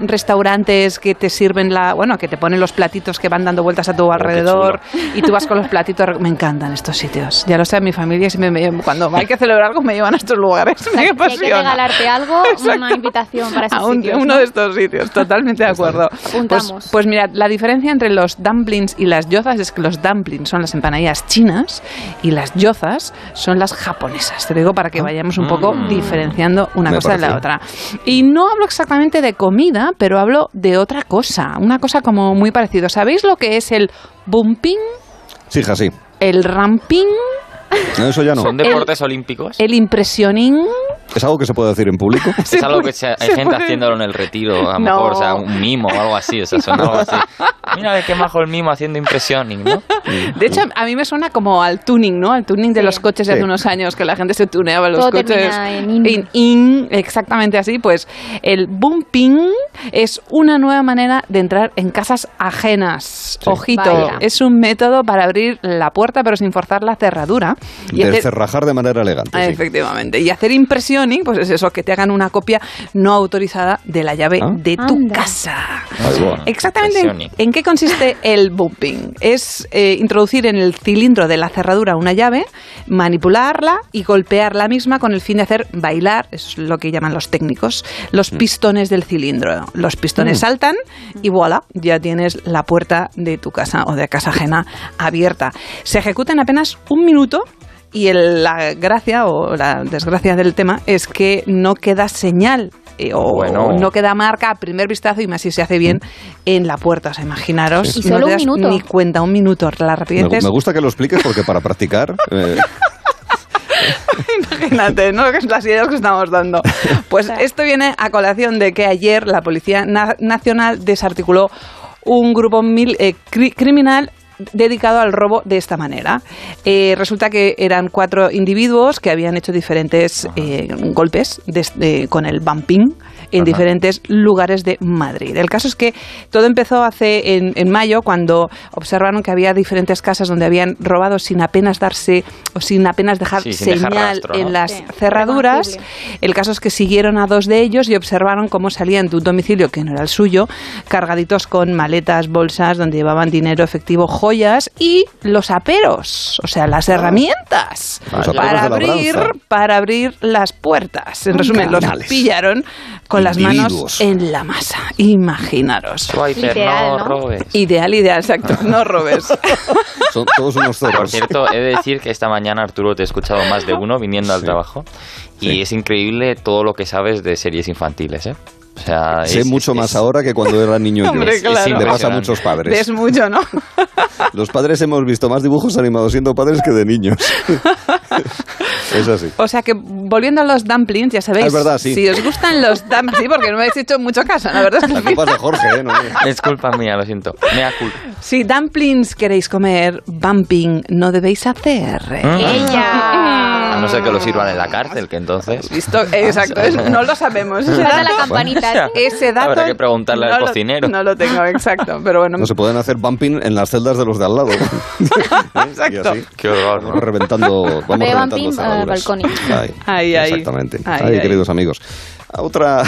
restaurantes que te sirven la, bueno, que te ponen los platitos que van dando vueltas a
Oh,
tu alrededor y tú vas con los platitos? Me encantan estos sitios. Ya lo sé, mi familia siempre me, cuando hay que celebrar algo me llevan a estos lugares. (laughs) Me
Si hay que regalarte algo, una invitación para esos
a un-
sitios,
uno
¿no?
de estos sitios, totalmente de acuerdo. Pues, (laughs)
Apuntamos.
pues mirad, la diferencia entre los dumplings y las yozas es que los dumplings son las empanadillas chinas y las yozas son las japonesas. Te lo digo para que vayamos un poco
Mm.
diferenciando una
Me
cosa de la otra. Y no hablo exactamente de comida, pero hablo de otra cosa, una cosa como muy parecido. ¿Sabéis lo que es el bumping,
sí.
El ramping,
No, Eso ya no.
¿Son deportes olímpicos?
el impresioning?
¿Es algo que se puede decir en público? (laughs)
Es algo que se- hay
se
gente
puede-
haciéndolo en el retiro, a lo
No.
mejor, o sea, un mimo o algo así, o sea, son algo así. Mira qué majo el mimo haciendo impresioning, ¿no?
De hecho, a mí me suena como al tuning, ¿no? Al tuning de los coches de hace
Sí.
unos años, que la gente se tuneaba los
Todo
coches.
en in.
in, in, exactamente así. Pues el bumping es una nueva manera de entrar en casas ajenas. Ojito,
Vaya.
es un método para abrir la puerta, pero sin forzar la cerradura. Y
De
hacer-
cerrajar de manera elegante.
Ah,
sí.
Efectivamente. Y hacer impresioning Pues es eso, que te hagan una copia no autorizada de la llave de tu
Anda.
casa. Exactamente. ¿En, qué consiste el bumping? Es eh, introducir en el cilindro de la cerradura una llave, manipularla y golpear la misma con el fin de hacer bailar, eso es lo que llaman los técnicos, los pistones del cilindro. Los pistones
Mm.
saltan y voilà, ya tienes la puerta de tu casa o de casa ajena abierta. Se ejecuta en apenas un minuto. Y el- la gracia o la desgracia del tema es que no queda señal eh, o
Bueno.
no queda marca a primer vistazo y más si se hace bien en la puerta. O sea, imaginaros.
Y
no te
un
das
minuto.
Ni cuenta, un minuto. La
Me, me gusta que lo expliques porque para practicar... (laughs) eh,
Imagínate, ¿no? Que es las ideas que estamos dando. Pues esto viene a colación de que ayer la Policía Na- Nacional desarticuló un grupo mil- eh, cri- criminal dedicado al robo de esta manera. Eh, resulta que eran cuatro individuos que habían hecho diferentes eh, golpes de- con el bumping en
Ajá.
diferentes lugares de Madrid. El caso es que todo empezó hace en, en mayo cuando observaron que había diferentes casas donde habían robado sin apenas darse o sin apenas dejar
Sí, sin dejar
señal
rastro, ¿no?
en las
Sí,
cerraduras. El caso es que siguieron a dos de ellos y observaron cómo salían de un domicilio que no era el suyo, cargaditos con maletas, bolsas donde llevaban dinero, efectivo, joyas y los aperos, o sea, las herramientas
Los aperos
para abrir, para abrir las puertas. En resumen, los pillaron con las
Individuos.
manos en la masa. Imaginaros.
Swiper,
Literal,
no
¿no?
robes.
Ideal, ideal, exacto. (laughs) No robes.
son todos unos
Por
zorros.
cierto, he de decir que esta mañana, Arturo, te he escuchado más de uno viniendo al
Sí.
trabajo. Y
Sí.
es increíble todo lo que sabes de series infantiles, ¿eh? O sea,
Sé
es-
mucho
es-
más ahora que cuando era niño yo.
Hombre, claro.
Le pasa a muchos padres.
Es mucho, ¿no?
Los padres hemos visto más dibujos animados siendo padres que de niños. (laughs) es así.
O sea que volviendo a los dumplings, ya sabéis.
Es verdad, sí.
Si os gustan los dumplings, sí, porque no me habéis hecho mucho caso, la verdad es que
La culpa es de Jorge, ¿eh? No.
Es culpa mía, lo siento. Mea culpa.
Si dumplings queréis comer, bumping no debéis hacer. ¿eh?
Ella.
A no ser que lo sirvan en la cárcel, que entonces...
Visto, exacto, (laughs) es- no lo sabemos. Ese
Falta la
dato,
campanita. (laughs)
ese dato
Habrá que preguntarle al
no lo-
cocinero.
no lo tengo, exacto, pero bueno.
No se pueden hacer bumping en las celdas de los de al lado.
Exacto. (laughs)
Y así,
Qué horror, ¿no?
vamos reventando, vamos reventando
bumping, al balcón.
Ahí, ahí.
Exactamente.
Ahí,
queridos amigos. Otra...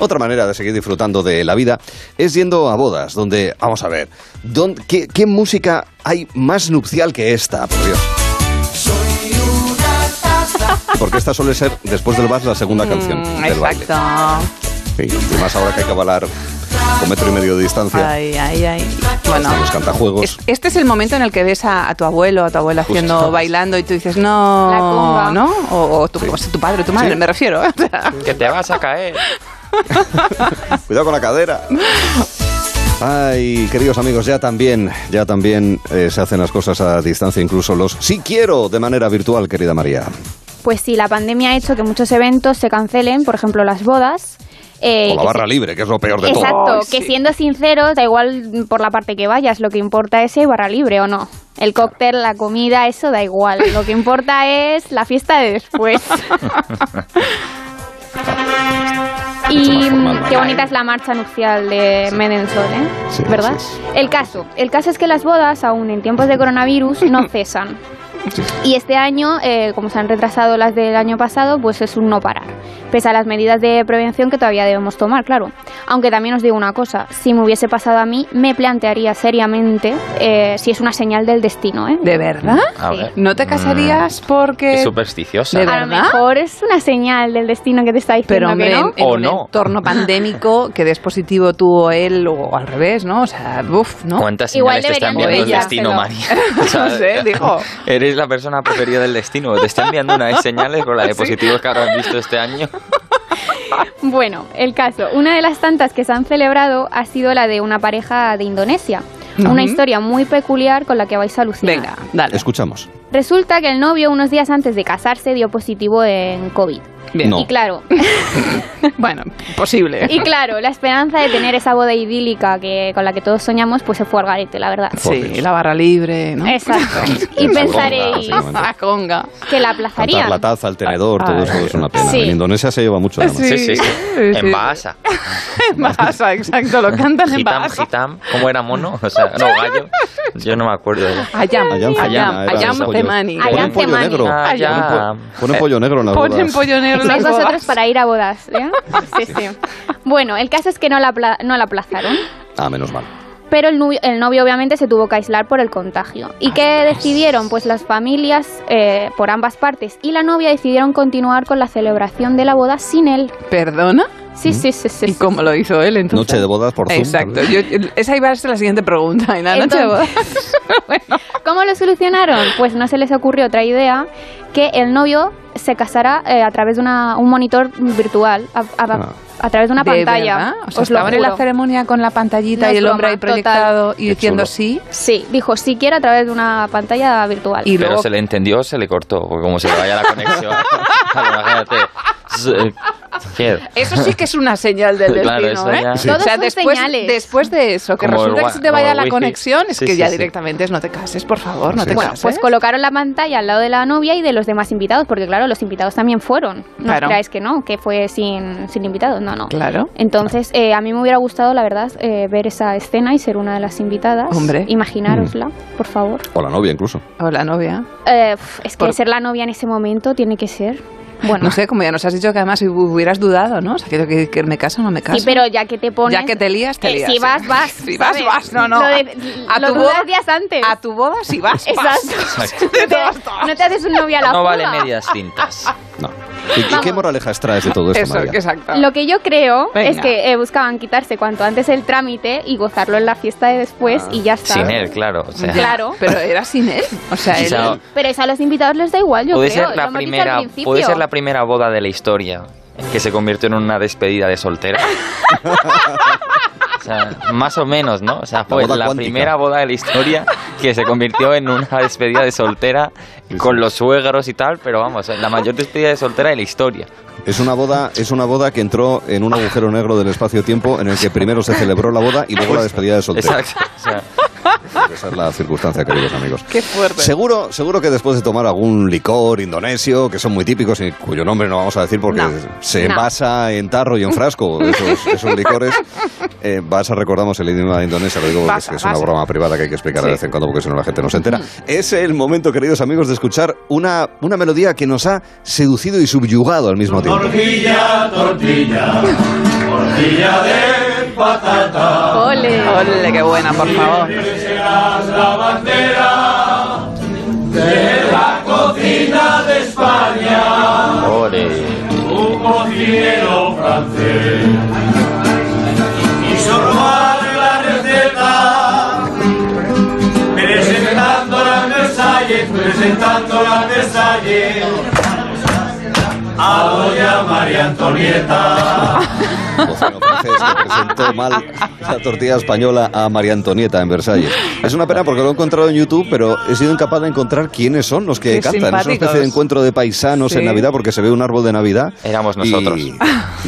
Otra manera de seguir disfrutando de la vida es yendo a bodas, donde, vamos a ver, ¿dón- qué, qué música hay más nupcial que esta, por Dios? Porque esta suele ser, después del vals, la segunda canción
Mm,
del baile.
exacto.
Sí, y más ahora que hay que bailar con metro y medio de distancia.
Ay, ay, ay. Bueno,
Los cantajuegos.
es- este es el momento en el que ves a, a tu abuelo, a tu abuela haciendo,
Justo.
bailando y tú dices, no,
La.
¿no? O, o tu, o sea, tu padre, tu madre,
Sí.
me refiero. ¿eh? O sea,
Que te vas a caer. (laughs)
Cuidado con la cadera. Ay, queridos amigos, ya también, ya también eh, se hacen las cosas a distancia, incluso los sí quiero de manera virtual, querida María.
Pues sí, la pandemia ha hecho que muchos eventos se cancelen, por ejemplo las bodas. eh,
O la barra
se-
libre, que es lo peor de todo.
Exacto, que
sí.
siendo sinceros, da igual por la parte que vayas, lo que importa es si hay barra libre o no. El cóctel, la comida, eso da igual. Lo que importa es la fiesta de después. (laughs) y qué bonita es la marcha nupcial de Medensol, ¿eh?
Sí,
¿Verdad?
sí, sí.
El caso, el caso es que las bodas, aún en tiempos de coronavirus, no (laughs) cesan. Y este año, eh, como se han retrasado las del año pasado, pues es un no parar. Pese a las medidas de prevención que todavía debemos tomar, claro. Aunque también os digo una cosa, si me hubiese pasado a mí, me plantearía seriamente eh, si es una señal del destino, ¿eh?
¿De verdad?
A
Sí.
ver.
¿No te casarías porque...?
Es supersticiosa.
¿De
A lo
verdad?
mejor es una señal del destino que te está diciendo
Pero hombre,
que
en,
no.
en
O
un
no.
entorno pandémico (laughs) que des positivo tú o él o al revés, ¿no? O sea, uff, ¿no?
¿Cuántas
Igual
señales te está
deberían
enviando el
de
destino, María? (laughs)
pensárselo.
O sea,
No sé, (laughs) digo.
Eres la persona preferida del destino. Te está enviando unas señales con la de (laughs) positivos que habrás visto este año. (laughs)
Bueno, el caso. Una de las tantas que se han celebrado ha sido la de una pareja de Indonesia. Una historia muy peculiar con la que vais a alucinar.
Venga, dale.
Escuchamos.
Resulta que el novio unos días antes de casarse dio positivo en COVID.
Bien.
No.
Y claro, (laughs)
Bueno, posible.
y claro, la esperanza de tener esa boda idílica que con la que todos soñamos, pues se fue al garete, la verdad.
Sí, la barra libre, ¿no?
Exacto. (laughs) Y
La
pensaréis
conga,
La conga.
que la
Cantar
aplazarían.
la taza, el tenedor, todo eso es una pena.
Sí.
En Indonesia se lleva mucho. además.
Sí.
Sí, sí, sí. En. Bahasa. (laughs)
En Bahasa, exacto, lo cantan en Bahasa.
hitam. ¿Cómo era mono? O sea, no, gallo. Yo no me acuerdo. ya.
Ayam,
Ayam
ayam, ayam. Cemani.
Ayam
ya.
Ponen pollo negro en las
Ponen pollo negro
sois vosotros para ir a bodas. ¿eh? (laughs) Sí, sí. Bueno, el caso es que no la, apla- no la aplazaron.
Ah, menos mal.
Pero el novio, el novio obviamente se tuvo que aislar por el contagio. ¿Y qué decidieron? Pues las familias eh, por ambas partes y la novia decidieron continuar con la celebración de la boda sin él.
¿Perdona?
Sí, sí, sí, sí.
¿Y cómo lo hizo él entonces?
Noche de bodas por Zoom.
Exacto. Yo- esa iba a ser la siguiente pregunta. ¿Y la noche de bodas? (laughs)
¿Cómo lo solucionaron? Pues no se les ocurrió otra idea que el novio se casara eh, a través de una, un monitor virtual, a, a- a través de una
¿De
pantalla.
verdad? O sea,
Os lo
estaban en la ceremonia con la pantallita
No
y el hombre
broma,
ahí proyectado
total.
y diciendo sí.
Sí, dijo sí quiere a través de una pantalla virtual.
Pero se le entendió o se le cortó, porque como se le vaya la conexión. (laughs) imagínate.
Eso sí que es una señal del (laughs)
Claro,
destino,
eso
¿eh?
ya- Sí.
O
Todos
sea,
son
después,
señales.
después de eso, que
Como el
resulta que se te vaya la
wifi.
conexión, es
Sí,
que
sí,
ya
sí.
directamente es no te cases, por favor, no te
Bueno,
cases.
pues colocaron la pantalla al lado de la novia y de los demás invitados, porque claro, los invitados también fueron. No
Claro.
creáis que no, que fue sin, sin invitados, no, no.
Claro.
Entonces, eh, a mí me hubiera gustado, la verdad, eh, ver esa escena y ser una de las invitadas.
Hombre.
Imaginárosla, por favor.
O la novia incluso.
O la novia.
Eh, es que
Por-
ser la novia en ese momento tiene que ser. Bueno,
No sé, como ya nos has dicho que además hubieras dudado, ¿no? O sea, que, que, que me caso o no me caso.
sí, pero ya que te pones.
Ya que te lías, te
eh,
lías.
si vas, vas.
Si vas,
¿sabes?
vas. No, no.
Lo, de-
a
lo
tu boda,
días antes.
a tu boda, si vas, vas.
Exacto. (laughs) No te, no te haces un novio a la
No vale medias tintas.
No. ¿Y, qué moralejas traes de todo esto,
Eso,
María?
exacto.
Lo que yo creo
Venga.
es que eh, buscaban quitarse cuanto antes el trámite y gozarlo en la fiesta de después
Ah.
y ya está.
Sin él, claro. O sea,
Claro.
Pero era sin él. O sea, él.
sea,
Pero eso a los invitados les da igual, yo
puede
creo.
ser la primera, puede ser la primera boda de la historia que se convirtió en una despedida de soltera. (laughs) Sea, más o menos, ¿no? O sea, fue la, primera boda de la historia que se convirtió en una despedida de soltera con los suegros y tal, pero vamos, la mayor despedida de soltera de la historia.
Es una boda, es una boda que entró en un agujero negro del espacio-tiempo en el que primero se celebró la boda y luego la despedida de soltero.
Exacto. O sea,
Esa es la circunstancia, queridos amigos.
Qué fuerte.
Seguro, seguro que después de tomar algún licor indonesio, que son muy típicos y cuyo nombre no vamos a decir porque
No.
se
No.
envasa en tarro y en frasco esos, esos licores, eh, Basa, recordamos el idioma de Indonesia, lo digo porque
Basa,
es, que es una
basa.
broma privada que hay que explicar de
Sí.
vez en cuando porque si no la gente no se entera. Es el momento, queridos amigos, de escuchar una, una melodía que nos ha seducido y subyugado al mismo tiempo.
Tortilla, tortilla, tortilla de patata.
Ole. Ole, qué buena, por favor.
Serás la bandera de la cocina de España.
ore.
Un cocinero francés. Quiso robar la receta. Presentando la Versalles, presentando la Versalles. A doña María Antonieta. (laughs)
Cocino (laughs) francés que presentó mal la tortilla española a María Antonieta en Versalles. Es una pena porque lo he encontrado en YouTube, pero he sido incapaz de encontrar quiénes son los que
Qué
cantan. Es una especie de encuentro de paisanos
Sí.
en Navidad porque se ve un árbol de Navidad.
Éramos
y-
nosotros. (laughs)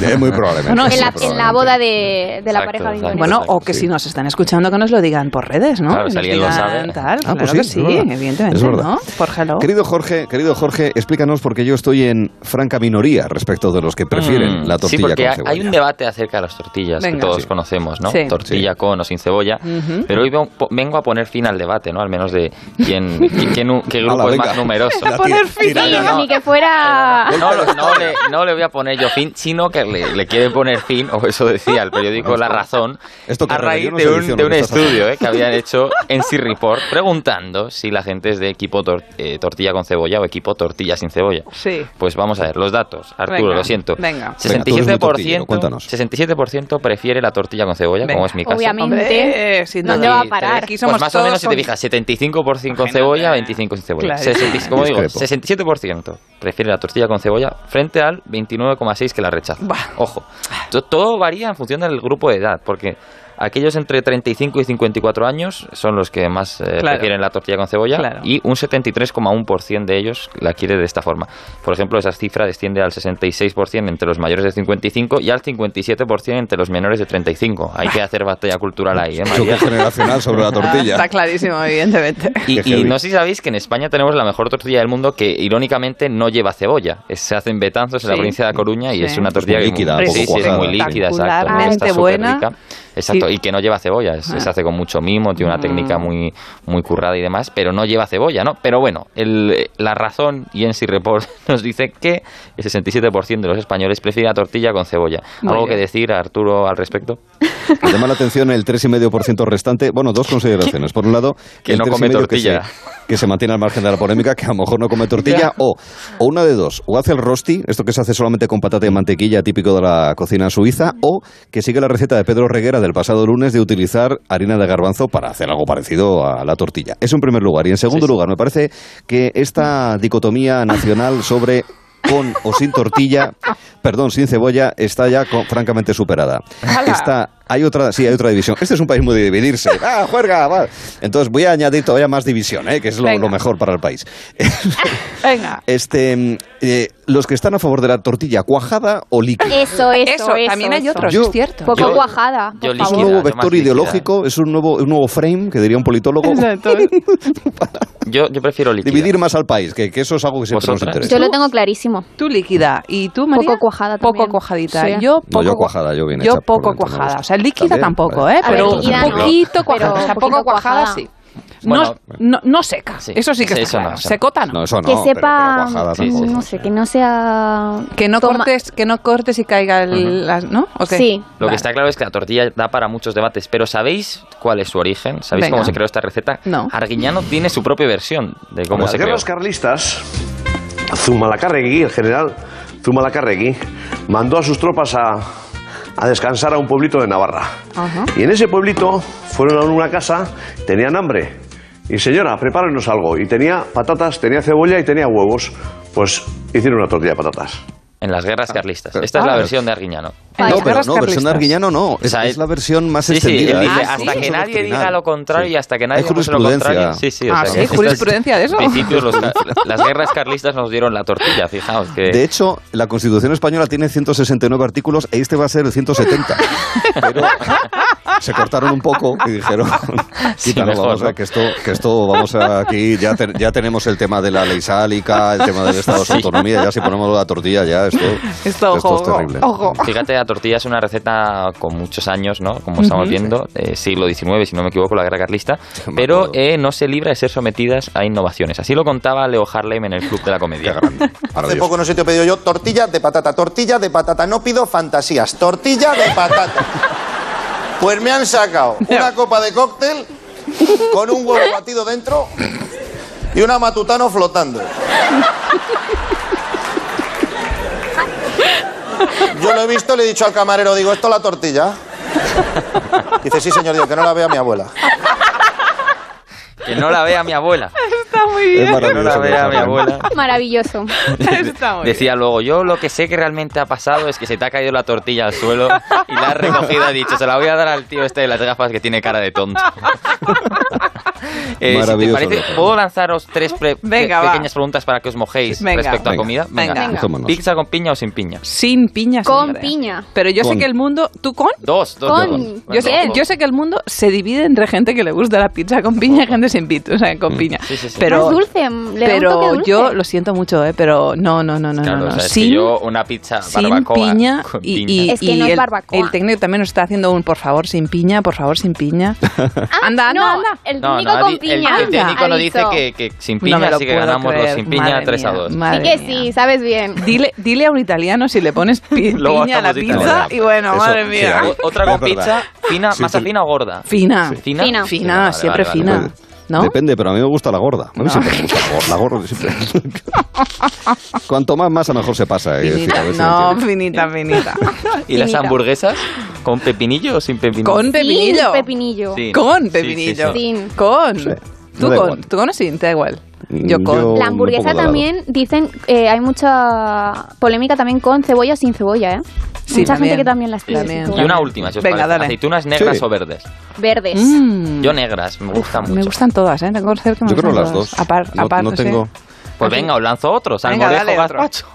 Eh, muy probablemente.
Bueno,
En la, en la
probablemente.
boda de, de la
Exacto,
pareja de
exacto.
Bueno,
Exacto,
o que
sí.
si nos están escuchando, que nos lo digan por redes, ¿no?
Claro,
Que
si alguien lo sabe.
Tal,
Ah,
claro
pues
que
sí,
sí,
es
evidentemente,
Es verdad.
¿no? Por hello.
Querido Jorge, querido Jorge, explícanos porque yo estoy en franca minoría respecto de los que prefieren
Mm,
la
sí,
tortilla
porque
con cebolla.
hay un debate acerca de las tortillas
Venga.
que todos
Sí.
conocemos, ¿no?
Sí.
Tortilla
Sí.
con o sin cebolla. Pero hoy vengo a poner fin al debate, ¿no? Al menos de quién, (laughs) quién- quién- qué grupo es
venga.
más numeroso. (laughs)
Ya,
poner
ya.
no.
ni que fuera...
No, le, no le voy a poner yo fin, sino que le, le quiere poner fin, o eso decía el periódico La Razón,
Esto
a raíz de un, de un estudio eh, que habían hecho en Report preguntando si la gente es de equipo tor- eh, tortilla con cebolla o equipo tortilla sin cebolla.
Sí.
Pues vamos a ver, los datos. Arturo,
Venga,
lo siento.
venga.
Venga, tú eres muy
67%,
tortillero, cuéntanos.
67% prefiere la tortilla con cebolla,
Venga.
como es mi caso.
Obviamente.
Hombre,
¿Dónde
duda.
va a parar?
Aquí
Pues
somos
más o menos, si te fijas, 75% con cebolla, 25% sin cebolla.
Claro.
60 como digo,
Discrepo.
67% prefiere la tortilla con cebolla frente al 29,6% que la rechaza.
Bah.
Ojo, to- todo varía en función del grupo de edad, porque aquellos entre 35 y 54 años son los que más eh,
Claro.
prefieren la tortilla con cebolla
Claro.
y un 73,1% de ellos la quiere de esta forma. Por ejemplo, esa cifra desciende al 66% entre los mayores de 55 y al 57% entre los menores de 35. Hay que hacer batalla cultural ahí, ¿eh, María?
Generacional sobre la tortilla.
Está clarísimo, evidentemente. (laughs)
Y, no sé si sabéis que en España tenemos la mejor tortilla del mundo que irónicamente no lleva cebolla. Es- se hace en Betanzos, en la provincia de Coruña, y
Sí.
es una tortilla
muy
que-
líquida,
sí,
poco
sí, es muy líquida, exacto.
Espectacularmente
Está
buena.
rica. Exacto,
Sí.
y que no lleva cebolla, es-
Ah.
se hace con mucho mimo, tiene una técnica
Mm.
muy, muy currada y demás, pero no lleva cebolla, ¿no? Pero bueno, el- la razón, y en Report (laughs) nos dice que el 67% de los españoles prefiere la tortilla con cebolla.
Muy
¿Algo que decir, Arturo, al respecto? (laughs)
Me llama la atención el 3,5% restante. Bueno, dos (laughs) consideraciones. Por un lado,
Que
el
no come
3,5% que se-
tortilla.
Que se, mantiene al margen de la polémica, que a lo mejor no come tortilla, o, o una de dos, o hace el rosti, esto que se hace solamente con patata y mantequilla, típico de la cocina suiza, o que sigue la receta de Pedro Reguera del pasado lunes de utilizar harina de garbanzo para hacer algo parecido a la tortilla. Eso en primer lugar. Y en segundo lugar, me parece que esta dicotomía nacional sobre con o sin tortilla, perdón, sin cebolla, está ya francamente superada. Está, hay otra, sí, hay otra división. Este es un país muy de dividirse. (laughs) ¡Ah, juerga! va! Entonces voy a añadir todavía más división, ¿eh? que es lo, lo mejor para el país. (laughs)
Venga.
Este, mm, eh, los que están a favor de la tortilla cuajada o líquida.
Eso, eso,
Eso,
eso,
también hay
eso.
otros,
Yo-
es cierto.
Poco
Yo-
cuajada,
yo
Es un
líquida,
nuevo vector
líquida.
ideológico, es un nuevo, un nuevo frame, que diría un politólogo.
Exacto. (laughs)
Yo, yo prefiero líquida.
Dividir más al país, que, que eso es algo que siempre nos interesa.
Yo lo tengo clarísimo.
Tú líquida y tú, María.
Poco cuajada
Poco
también.
cuajadita.
Sí.
Yo poco,
No, yo cuajada, yo bien
Yo
hecha
poco cuajada. O sea, líquida
También,
tampoco,
vale.
¿eh?
A ver,
Pero
líquida
un
no,
poquito cuajada.
pero
O sea,
un
poco
poquito
cuajada,
cuajada.
sí.
Bueno,
no, no, no seca.
Sí.
Eso sí que
Sí,
está claro.
eso no.
Secota no.
No, eso no.
que sepa,
pero cuajada
Sí, sí,
tampoco.
no sé, que no sea...
Que no
toma-
cortes, que no cortes y caiga el, las- ¿no?
Sí.
Lo que está claro es que la tortilla da para muchos debates, pero ¿sabéis cuál es su origen? ¿Sabéis
Venga.
cómo se creó esta receta?
No.
Arguiñano tiene su propia versión de cómo
En las
se creó.
guerras carlistas, Zumalacárregui, el general Zumalacárregui, mandó a sus tropas a, a descansar a un pueblito de Navarra.
Ajá.
Y en ese pueblito fueron a una casa, tenían hambre. Y señora, prepárenos algo. Y tenía patatas, tenía cebolla y tenía huevos. Pues hicieron una tortilla de patatas.
En las guerras carlistas. Esta es la
Ah.
versión de Arguiñano.
No, pero no, versión de Arguiñano no. Es,
O sea,
es la versión más
Sí, sí,
extendida.
él dice,
es-
hasta
es
que nadie diga lo contrario
Sí.
y hasta que nadie demuestre lo
jurisprudencia.
contrario. Sí, sí, o
Ah,
sea,
¿sí? ¿Jurisprudencia de eso?
En principio, los (laughs) las guerras carlistas nos dieron la tortilla, fijaos. Que...
De hecho, la Constitución española tiene 169 artículos e este va a ser el 170. (laughs) Pero se cortaron un poco y dijeron, (laughs)
Sí,
quítalo,
mejor,
vamos a,
¿no?
que esto, que esto, vamos a aquí, ya, te- ya tenemos el tema de la ley sálica, el tema del Estado de Autonomía, ya si ponemos la tortilla, ya esto, (laughs)
Esto, ojo,
es terrible.
ojo.
Fíjate, la tortilla es una receta con muchos años, ¿no? Como estamos viendo, eh, siglo XIX, si no me equivoco, la guerra carlista, pero eh, no se libra de ser sometidas a innovaciones. Así lo contaba Leo Harlem en el Club de la Comedia.
Hace
Hace poco no sé te he pedido yo tortilla de patata, tortilla de patata. No pido fantasías, tortilla de patata. Pues me han sacado (laughs) una copa de cóctel con un huevo batido dentro y una matutano flotando. Yo lo he visto, le he dicho al camarero, digo, ¿esto es la tortilla? Dice, sí, señor, digo, que no la vea mi abuela.
Que no la vea mi abuela. (laughs)
Está muy
Es
bien.
Que no
maravilloso.
la vea mi abuela. (laughs)
Maravilloso.
Está muy
Decía luego, yo lo que sé que realmente ha pasado es que se te ha caído la tortilla al suelo y la has recogido y ha dicho, se la voy a dar al tío este de las gafas que tiene cara de tonto. (laughs) Eh, si te
Maravilloso,
parece. ¿puedo lanzaros tres pre- (laughs)
Venga,
pe-
va.
pequeñas preguntas para que os mojéis
Venga.
respecto a
Venga.
comida?
Venga.
¿Pizza con piña o sin piña?
Sin piña
Con
siempre.
piña.
Pero yo sé
Con.
que el mundo... ¿Tú con?
Dos, dos.
Con.
dos.
Yo sé,
Dos.
yo sé que el mundo se divide entre gente que le gusta la pizza con piña y gente sin pizza, o sea, con piña.
Sí, sí, sí.
Pero,
Más dulce, le da un toque
pero
dulce.
yo lo siento mucho, ¿eh? Pero no, no, no, no,
Claro,
no.
o
no.
sea, es
sin,
que yo una pizza
sin
barbacoa
piña
con
y,
piña.
y-
Es que
y
no es barbacoa.
el técnico también nos está haciendo un por favor sin piña, por favor sin piña. anda, anda,
no,
anda.
el
No, no,
con
di- el,
piña.
el técnico
ha
no dice que, que sin
No
piña,
lo
así que ganamos los
creer,
sin piña
madre
3 a
mía,
2.
madre
Sí que sí, sabes bien.
Dile, dile a un italiano si le pones pi- (laughs) piña a la pizza
italiano.
y bueno,
Eso,
madre
sí,
mía.
O- Otra con pizza, fina,
Sí,
masa
sí.
fina o gorda.
Fina,
Fina,
Fina.
siempre
vale,
fina. ¿No?
Depende, pero a mí me gusta la gorda. A mí siempre me gusta la gorda. La gorda siempre. (laughs) Cuanto más masa, mejor se pasa. eh,
Finita,
decir,
no, finita, finita.
¿Y las hamburguesas? ¿Con pepinillo o sin pepinillo?
Con pepinillo.
Sin pepinillo.
Con pepinillo.
sí, sí.
Sin.
Con. ¿Tú
da
con? ¿Tú con o sin? Te da igual. Yo
Mm,
con.
yo-
La hamburguesa también, dicen, eh, hay mucha polémica también con cebolla o sin cebolla, ¿eh?
Sí,
Mucha
también.
gente que también las pide.
Y una última, si os
Venga, dale.
¿Aceitunas negras
Sí.
o verdes?
Verdes.
Mm.
Yo negras, me gustan mucho.
Me gustan todas, ¿eh? Tengo que ser que me
Yo creo las
todas.
dos.
Apar-
No-
aparte,
no
sí.
tengo.
Pues venga, os lanzo otro. Salmorejo, gazpacho.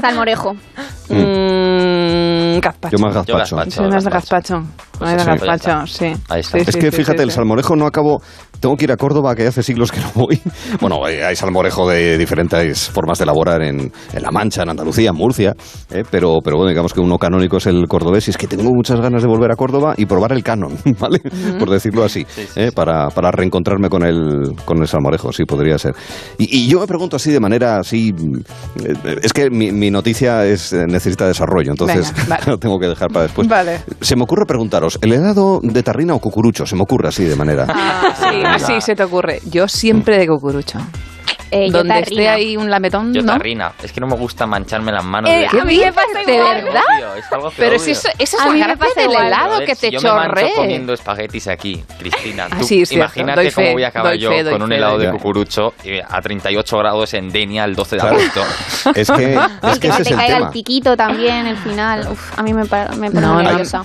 Salmorejo.
Mm, gazpacho.
Yo más
Yo
gazpacho.
gazpacho.
Sí, más de gazpacho.
Pues
Más de
eso, pues ya
gazpacho, sí.
Ahí está.
Sí,
Es
sí,
que
sí,
fíjate,
sí,
el
sí.
salmorejo no acabo. Tengo que ir a Córdoba, que hace siglos que no voy. (laughs) Bueno, hay salmorejo de diferentes formas de elaborar en, en La Mancha, en Andalucía, en Murcia, eh, pero, pero bueno, digamos que uno canónico es el cordobés y es que tengo muchas ganas de volver a Córdoba y probar el canon, (laughs) ¿vale? Por decirlo así, eh, para, para reencontrarme con el, con el salmorejo, sí, podría ser. Y, y yo me pregunto así de manera así, eh, es que mi, mi noticia es, eh, necesita desarrollo, entonces
Venga, vale. (laughs)
lo tengo que dejar para después.
Vale.
Se me ocurre preguntaros, ¿el helado de tarrina o cucurucho? Se me ocurre así de manera...
Ah, sí, así se te ocurre. Yo siempre de cucurucho.
Eh,
Donde esté ahí un lametón,
Yo
¿no?
tarrina. Es que no me gusta mancharme las manos.
Eh,
de-
a mí me pasa
¿De
igual.
verdad?
Obvio, es algo que
Pero si eso, esa es
A
la
mí me pasa
del helado,
Joder,
que
si
te
yo me comiendo espaguetis aquí, Cristina.
Ah,
tú
sí, es cierto.
imagínate
Doy
cómo
fe,
voy a acabar yo
fe,
con un
fe,
helado
doy
de
fe.
cucurucho eh, a 38 grados en Denia el 12 de
Claro.
agosto. (laughs)
Es que, (laughs) es que
que
ese
se
es
te
el
caiga
tema.
el piquito también, el final. Uf, a mí me, me pone
No,
nerviosa.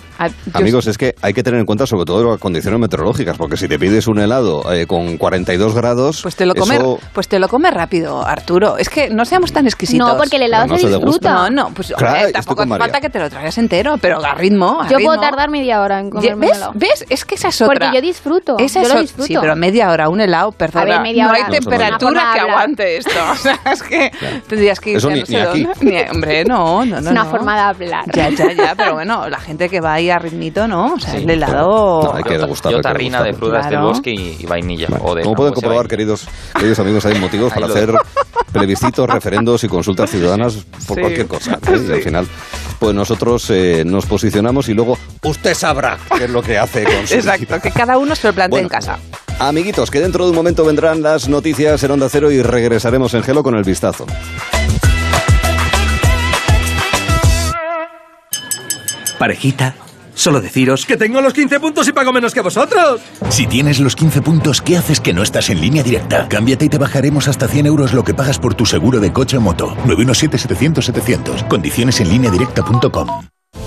Amigos, es que hay que tener en cuenta sobre todo las condiciones meteorológicas, porque si te pides un helado eh, con 42 grados,
Pues te lo comes,
eso-
pues te lo comes rápido, Arturo. Es que no seamos tan exquisitos.
No, porque el helado
no
se
se
disfruta.
No, no, pues
Claro,
hombre, tampoco hace falta que te lo traigas entero, pero a ritmo. a
Yo puedo
ritmo.
tardar media hora en comerme un
¿Ves?
helado.
¿Ves? Es que esa es otra.
Porque yo disfruto.
Esa
yo
es
lo disfruto.
Sí, pero media hora, un helado, perdona.
A ver, media
no
hora.
hay temperatura que aguante esto. (laughs) O sea, es que tendrías que irte
Eso
a
ni- ni aquí.
Ni- hombre, no, no, no.
es una
no.
forma de hablar.
Ya, ya, ya, pero bueno, la gente que va ahí a ritmito, ¿no? O sea, el helado...
No, hay que
Yo
hay que
tarrina de frutas del
Claro.
bosque y, y vainilla. o de
Como pueden comprobar, queridos amigos, hay motivos para hacer (laughs) plebiscitos, referendos y consultas ciudadanas por
Sí.
cualquier cosa. ¿eh? Y al final, pues nosotros eh, nos posicionamos y luego usted sabrá qué es lo que hace con su
Exacto, que cada uno se lo plantee
Bueno,
en casa.
Amiguitos, que dentro de un momento vendrán las noticias en Onda Cero y regresaremos en Gelo con el vistazo.
Parejita, solo deciros que tengo los 15 puntos y pago menos que vosotros.
Si tienes los 15 puntos, ¿qué haces que no estás en línea directa? Cámbiate y te bajaremos hasta 100 euros lo que pagas por tu seguro de coche o moto. 917-700-700. Condiciones en lineadirecta.com.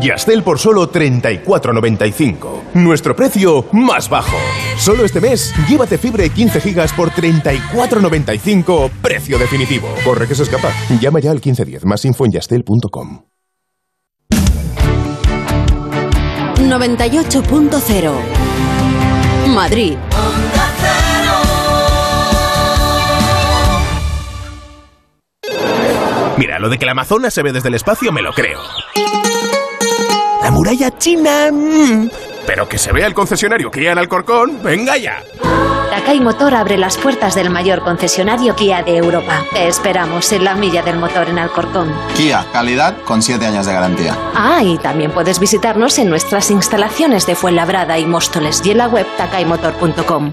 Yastel por solo 34.95. Nuestro precio más bajo. Solo este mes, llévate fibra de 15 gigas por 34.95. Precio definitivo. Corre que se escapa. Llama ya al 1510. Más info en yastel.com.
98.0 Madrid.
Mira, lo de que la Amazonas se ve desde el espacio me lo creo. La muralla china. mm. Pero que se vea el concesionario Kia en Alcorcón, venga ya.
Takai Motor abre las puertas del mayor concesionario Kia de Europa. Te esperamos en la milla del motor en Alcorcón.
Kia, calidad con 7 años de garantía.
Ah, y también puedes visitarnos en nuestras instalaciones de Fuenlabrada y Móstoles y en la web takaimotor.com.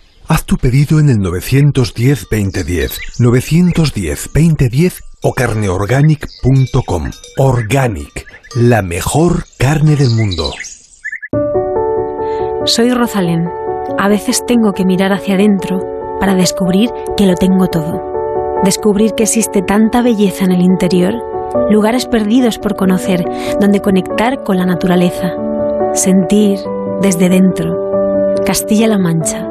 Haz tu pedido en el 910-2010, 910-2010 o carneorganic.com. Organic, la mejor carne del mundo.
Soy Rosalén. A veces tengo que mirar hacia adentro para descubrir que lo tengo todo. Descubrir que existe tanta belleza en el interior, lugares perdidos por conocer, donde conectar con la naturaleza. Sentir desde dentro. Castilla-La Mancha,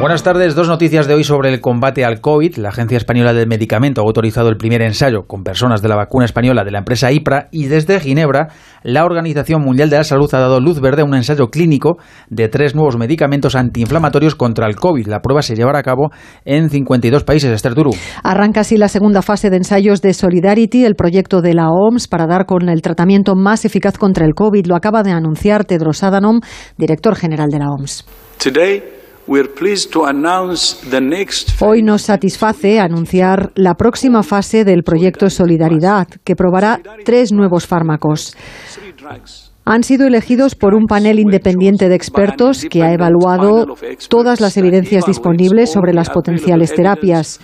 Buenas tardes. Dos noticias de hoy sobre el combate al COVID. La Agencia Española del Medicamento ha autorizado el primer ensayo con personas de la vacuna española de la empresa IPRA y desde Ginebra la Organización Mundial de la Salud ha dado luz verde a un ensayo clínico de tres nuevos medicamentos antiinflamatorios contra el COVID. La prueba se llevará a cabo en 52 países. Esther Duru.
Arranca así la segunda fase de ensayos de Solidarity, el proyecto de la OMS para dar con el tratamiento más eficaz contra el COVID. Lo acaba de anunciar Tedros Adhanom, director general de la OMS. Hoy nos satisface anunciar la próxima fase del proyecto Solidaridad, que probará tres nuevos fármacos han sido elegidos por un panel independiente de expertos que ha evaluado todas las evidencias disponibles sobre las potenciales terapias.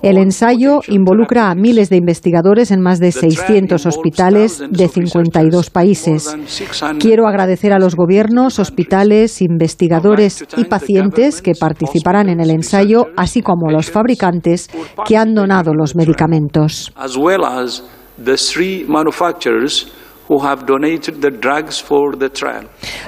El ensayo involucra a miles de investigadores en más de 600 hospitales de 52 países. Quiero agradecer a los gobiernos, hospitales, investigadores y pacientes que participarán en el ensayo, así como a los fabricantes que han donado los medicamentos.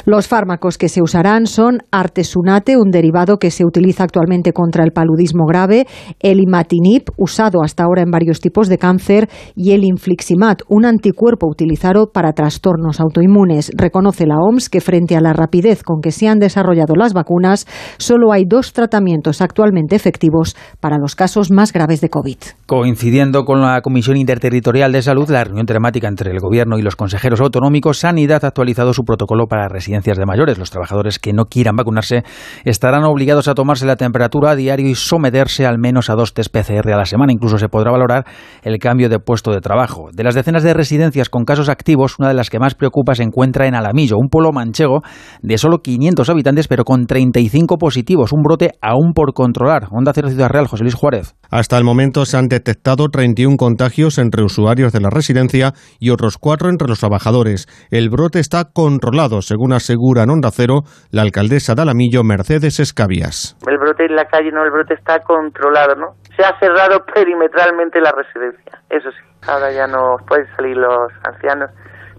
Los fármacos que se usarán son artesunate, un derivado que se utiliza actualmente contra el paludismo grave, el imatinib, usado hasta ahora en varios tipos de cáncer, y el infliximab, un anticuerpo utilizado para trastornos autoinmunes. Reconoce la OMS que frente a la rapidez con que se han desarrollado las vacunas, solo hay dos tratamientos actualmente efectivos para los casos más graves de COVID.
Coincidiendo con la Comisión Interterritorial de Salud, la reunión temática entre el Gobierno y los consejeros autonómicos, Sanidad ha actualizado su protocolo para residencias de mayores. Los trabajadores que no quieran vacunarse estarán obligados a tomarse la temperatura a diario y someterse al menos a dos test PCR a la semana. Incluso se podrá valorar el cambio de puesto de trabajo. De las decenas de residencias con casos activos, una de las que más preocupa se encuentra en Alamillo, un pueblo manchego de solo 500 habitantes, pero con 35 positivos, un brote aún por controlar. Onda Cero Ciudad Real, José Luis Juárez.
Hasta el momento se han detectado 31 contagios entre usuarios de la residencia y otros cuatro entre los trabajadores. El brote está controlado, según asegura en Onda Cero la alcaldesa de Alamillo, Mercedes Escabias.
El brote en la calle, no, el brote está controlado, ¿no? Se ha cerrado perimetralmente la residencia, eso sí. Ahora ya no pueden salir los ancianos,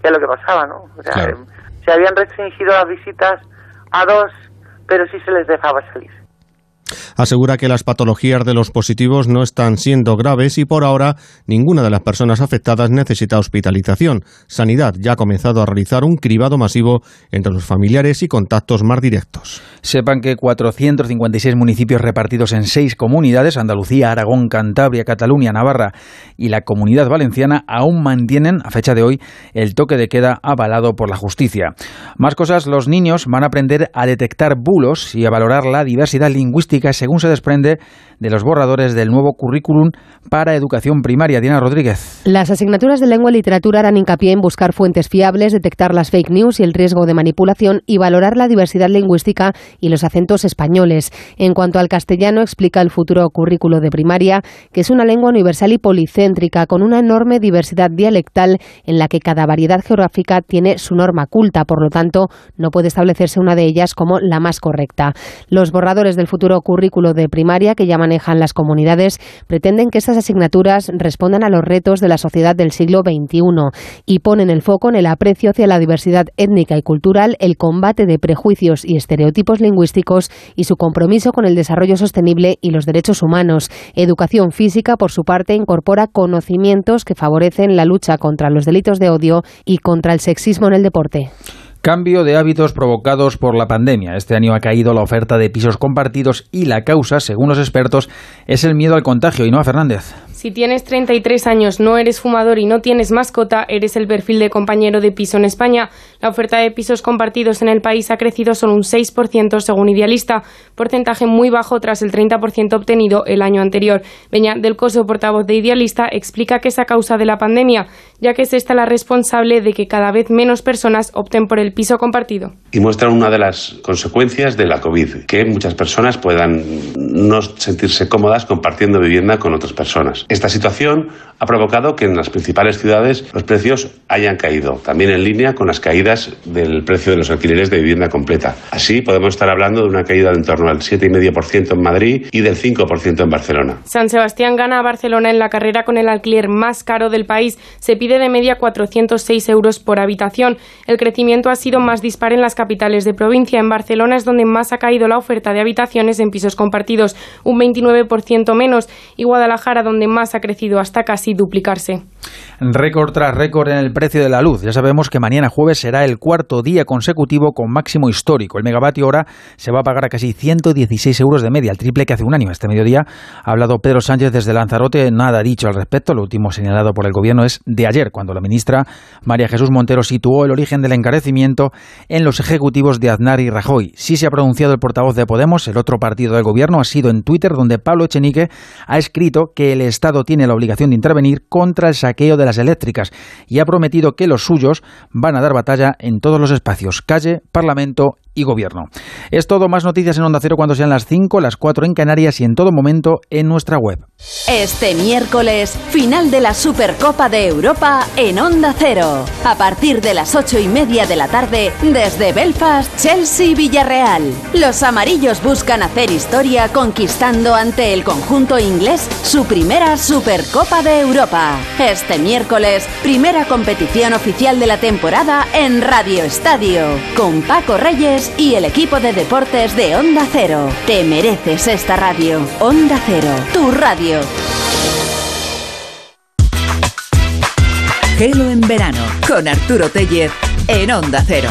ya lo que pasaba, ¿no? Se habían restringido las visitas a dos, pero sí se les dejaba salir.
Asegura que las patologías de los positivos no están siendo graves y por ahora ninguna de las personas afectadas necesita hospitalización. Sanidad ya ha comenzado a realizar un cribado masivo entre los familiares y contactos más directos.
Sepan que 456 municipios repartidos en seis comunidades, Andalucía, Aragón, Cantabria, Cataluña, Navarra y la Comunidad Valenciana, aún mantienen a fecha de hoy el toque de queda avalado por la justicia. Más cosas, los niños van a aprender a detectar bulos y a valorar la diversidad lingüística según se desprende de los borradores del nuevo currículum para educación primaria. Diana Rodríguez.
Las asignaturas de lengua y literatura harán hincapié en buscar fuentes fiables, detectar las fake news y el riesgo de manipulación y valorar la diversidad lingüística y los acentos españoles. En cuanto al castellano, explica el futuro currículo de primaria que es una lengua universal y policéntrica con una enorme diversidad dialectal en la que cada variedad geográfica tiene su norma culta, por lo tanto, no puede establecerse una de ellas como la más correcta. Los borradores del futuro currículo de primaria que llaman manejan las comunidades pretenden que estas asignaturas respondan a los retos de la sociedad del siglo XXI y ponen el foco en el aprecio hacia la diversidad étnica y cultural, el combate de prejuicios y estereotipos lingüísticos y su compromiso con el desarrollo sostenible y los derechos humanos. Educación física, por su parte, incorpora conocimientos que favorecen la lucha contra los delitos de odio y contra el sexismo en el deporte.
Cambio de hábitos provocados por la pandemia. Este año ha caído la oferta de pisos compartidos y la causa, según los expertos, es el miedo al contagio. Y no a Fernández.
Si tienes 33 años, no eres fumador y no tienes mascota, eres el perfil de compañero de piso en España. La oferta de pisos compartidos en el país ha crecido solo un 6% según Idealista, porcentaje muy bajo tras el 30% obtenido el año anterior. Beña del Coso, portavoz de Idealista, explica que es a causa de la pandemia, ya que es esta la responsable de que cada vez menos personas opten por el piso compartido.
Y muestra una de las consecuencias de la COVID, que muchas personas puedan no sentirse cómodas compartiendo vivienda con otras personas. Esta situación ha provocado que en las principales ciudades los precios hayan caído, también en línea con las caídas del precio de los alquileres de vivienda completa. Así podemos estar hablando de una caída de en torno al 7,5% en Madrid y del 5% en Barcelona.
San Sebastián gana a Barcelona en la carrera con el alquiler más caro del país. Se pide de media 406 euros por habitación. El crecimiento ha sido más dispar en las capitales de provincia. En Barcelona es donde más ha caído la oferta de habitaciones en pisos compartidos, un 29% menos, y Guadalajara donde más ha crecido hasta casi duplicarse.
Récord tras récord en el precio de la luz. Ya sabemos que mañana jueves será el cuarto día consecutivo con máximo histórico. El megavatio hora se va a pagar a casi 116 euros de media, el triple que hace un año. Este mediodía ha hablado Pedro Sánchez desde Lanzarote, nada dicho al respecto. Lo último señalado por el gobierno es de ayer, cuando la ministra María Jesús Montero situó el origen del encarecimiento en los ejecutivos de Aznar y Rajoy. Sí se ha pronunciado el portavoz de Podemos, el otro partido del gobierno, ha sido en Twitter, donde Pablo Echenique ha escrito que el Estado tiene la obligación de intervenir contra el saqueo de las eléctricas y ha prometido que los suyos van a dar batalla en todos los espacios, calle, parlamento y gobierno. Es todo, más noticias en Onda Cero cuando sean las 5, las 4 en Canarias y en todo momento en nuestra web.
Este miércoles, final de la Supercopa de Europa en Onda Cero. A partir de las 8 y media de la tarde, desde Belfast, Chelsea Villarreal. Los amarillos buscan hacer historia conquistando ante el conjunto inglés su primera Supercopa de Europa. Este miércoles, primera competición oficial de la temporada en Radio Estadio, con Paco Reyes y el equipo de deportes de Onda Cero. Te mereces esta radio. Onda Cero, tu radio.
Gelo en verano con Arturo Tellez en Onda Cero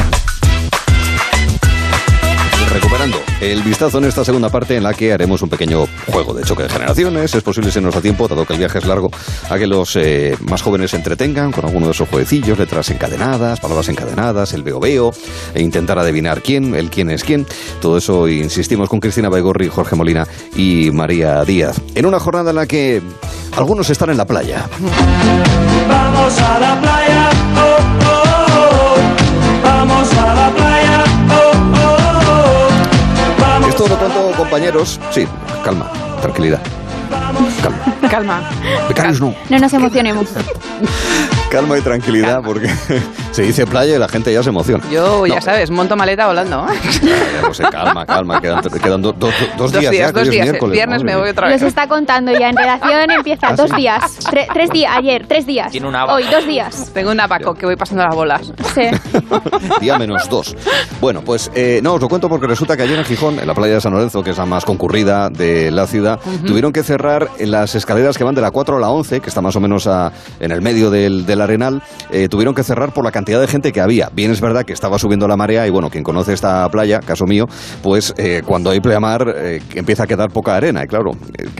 recuperando el vistazo en esta segunda parte en la que haremos un pequeño juego de choque de generaciones. Es posible se nos da tiempo, dado que el viaje es largo, a que los eh, más jóvenes se entretengan con alguno de esos jueguecillos, letras encadenadas, palabras encadenadas, el veo veo, e intentar adivinar quién, el quién es quién. Todo eso insistimos con Cristina Baigorri, Jorge Molina y María Díaz. En una jornada en la que algunos están en la playa.
Vamos a la playa,
todo pronto, compañeros. Sí, calma, tranquilidad.
Calma. Calma.
no.
No nos emocionemos. (laughs)
Calma y tranquilidad, porque (laughs) se dice playa y la gente ya se emociona.
Yo, ya sabes, monto maleta volando.
calma, calma, quedan, dos,
dos,
días,
días, dos días. Miércoles, viernes me voy otra vez.
Los está contando ya. En redacción empieza ¿Ah, dos días. tres días, ayer, tres días.
Tiene una
Hoy, dos días.
Tengo un apaco que voy pasando las bolas.
Sí. (laughs)
Día menos dos. Bueno, pues eh, no, os lo cuento porque resulta que ayer en Gijón, en la playa de San Lorenzo, que es la más concurrida de la ciudad, tuvieron que cerrar las escaleras que van de la 4 a la 11, que está más o menos en el medio del, del Arenal, eh, tuvieron que cerrar por la cantidad de gente que había. Bien es verdad que estaba subiendo la marea y bueno, quien conoce esta playa, caso mío, pues eh, cuando hay pleamar eh, empieza a quedar poca arena y claro,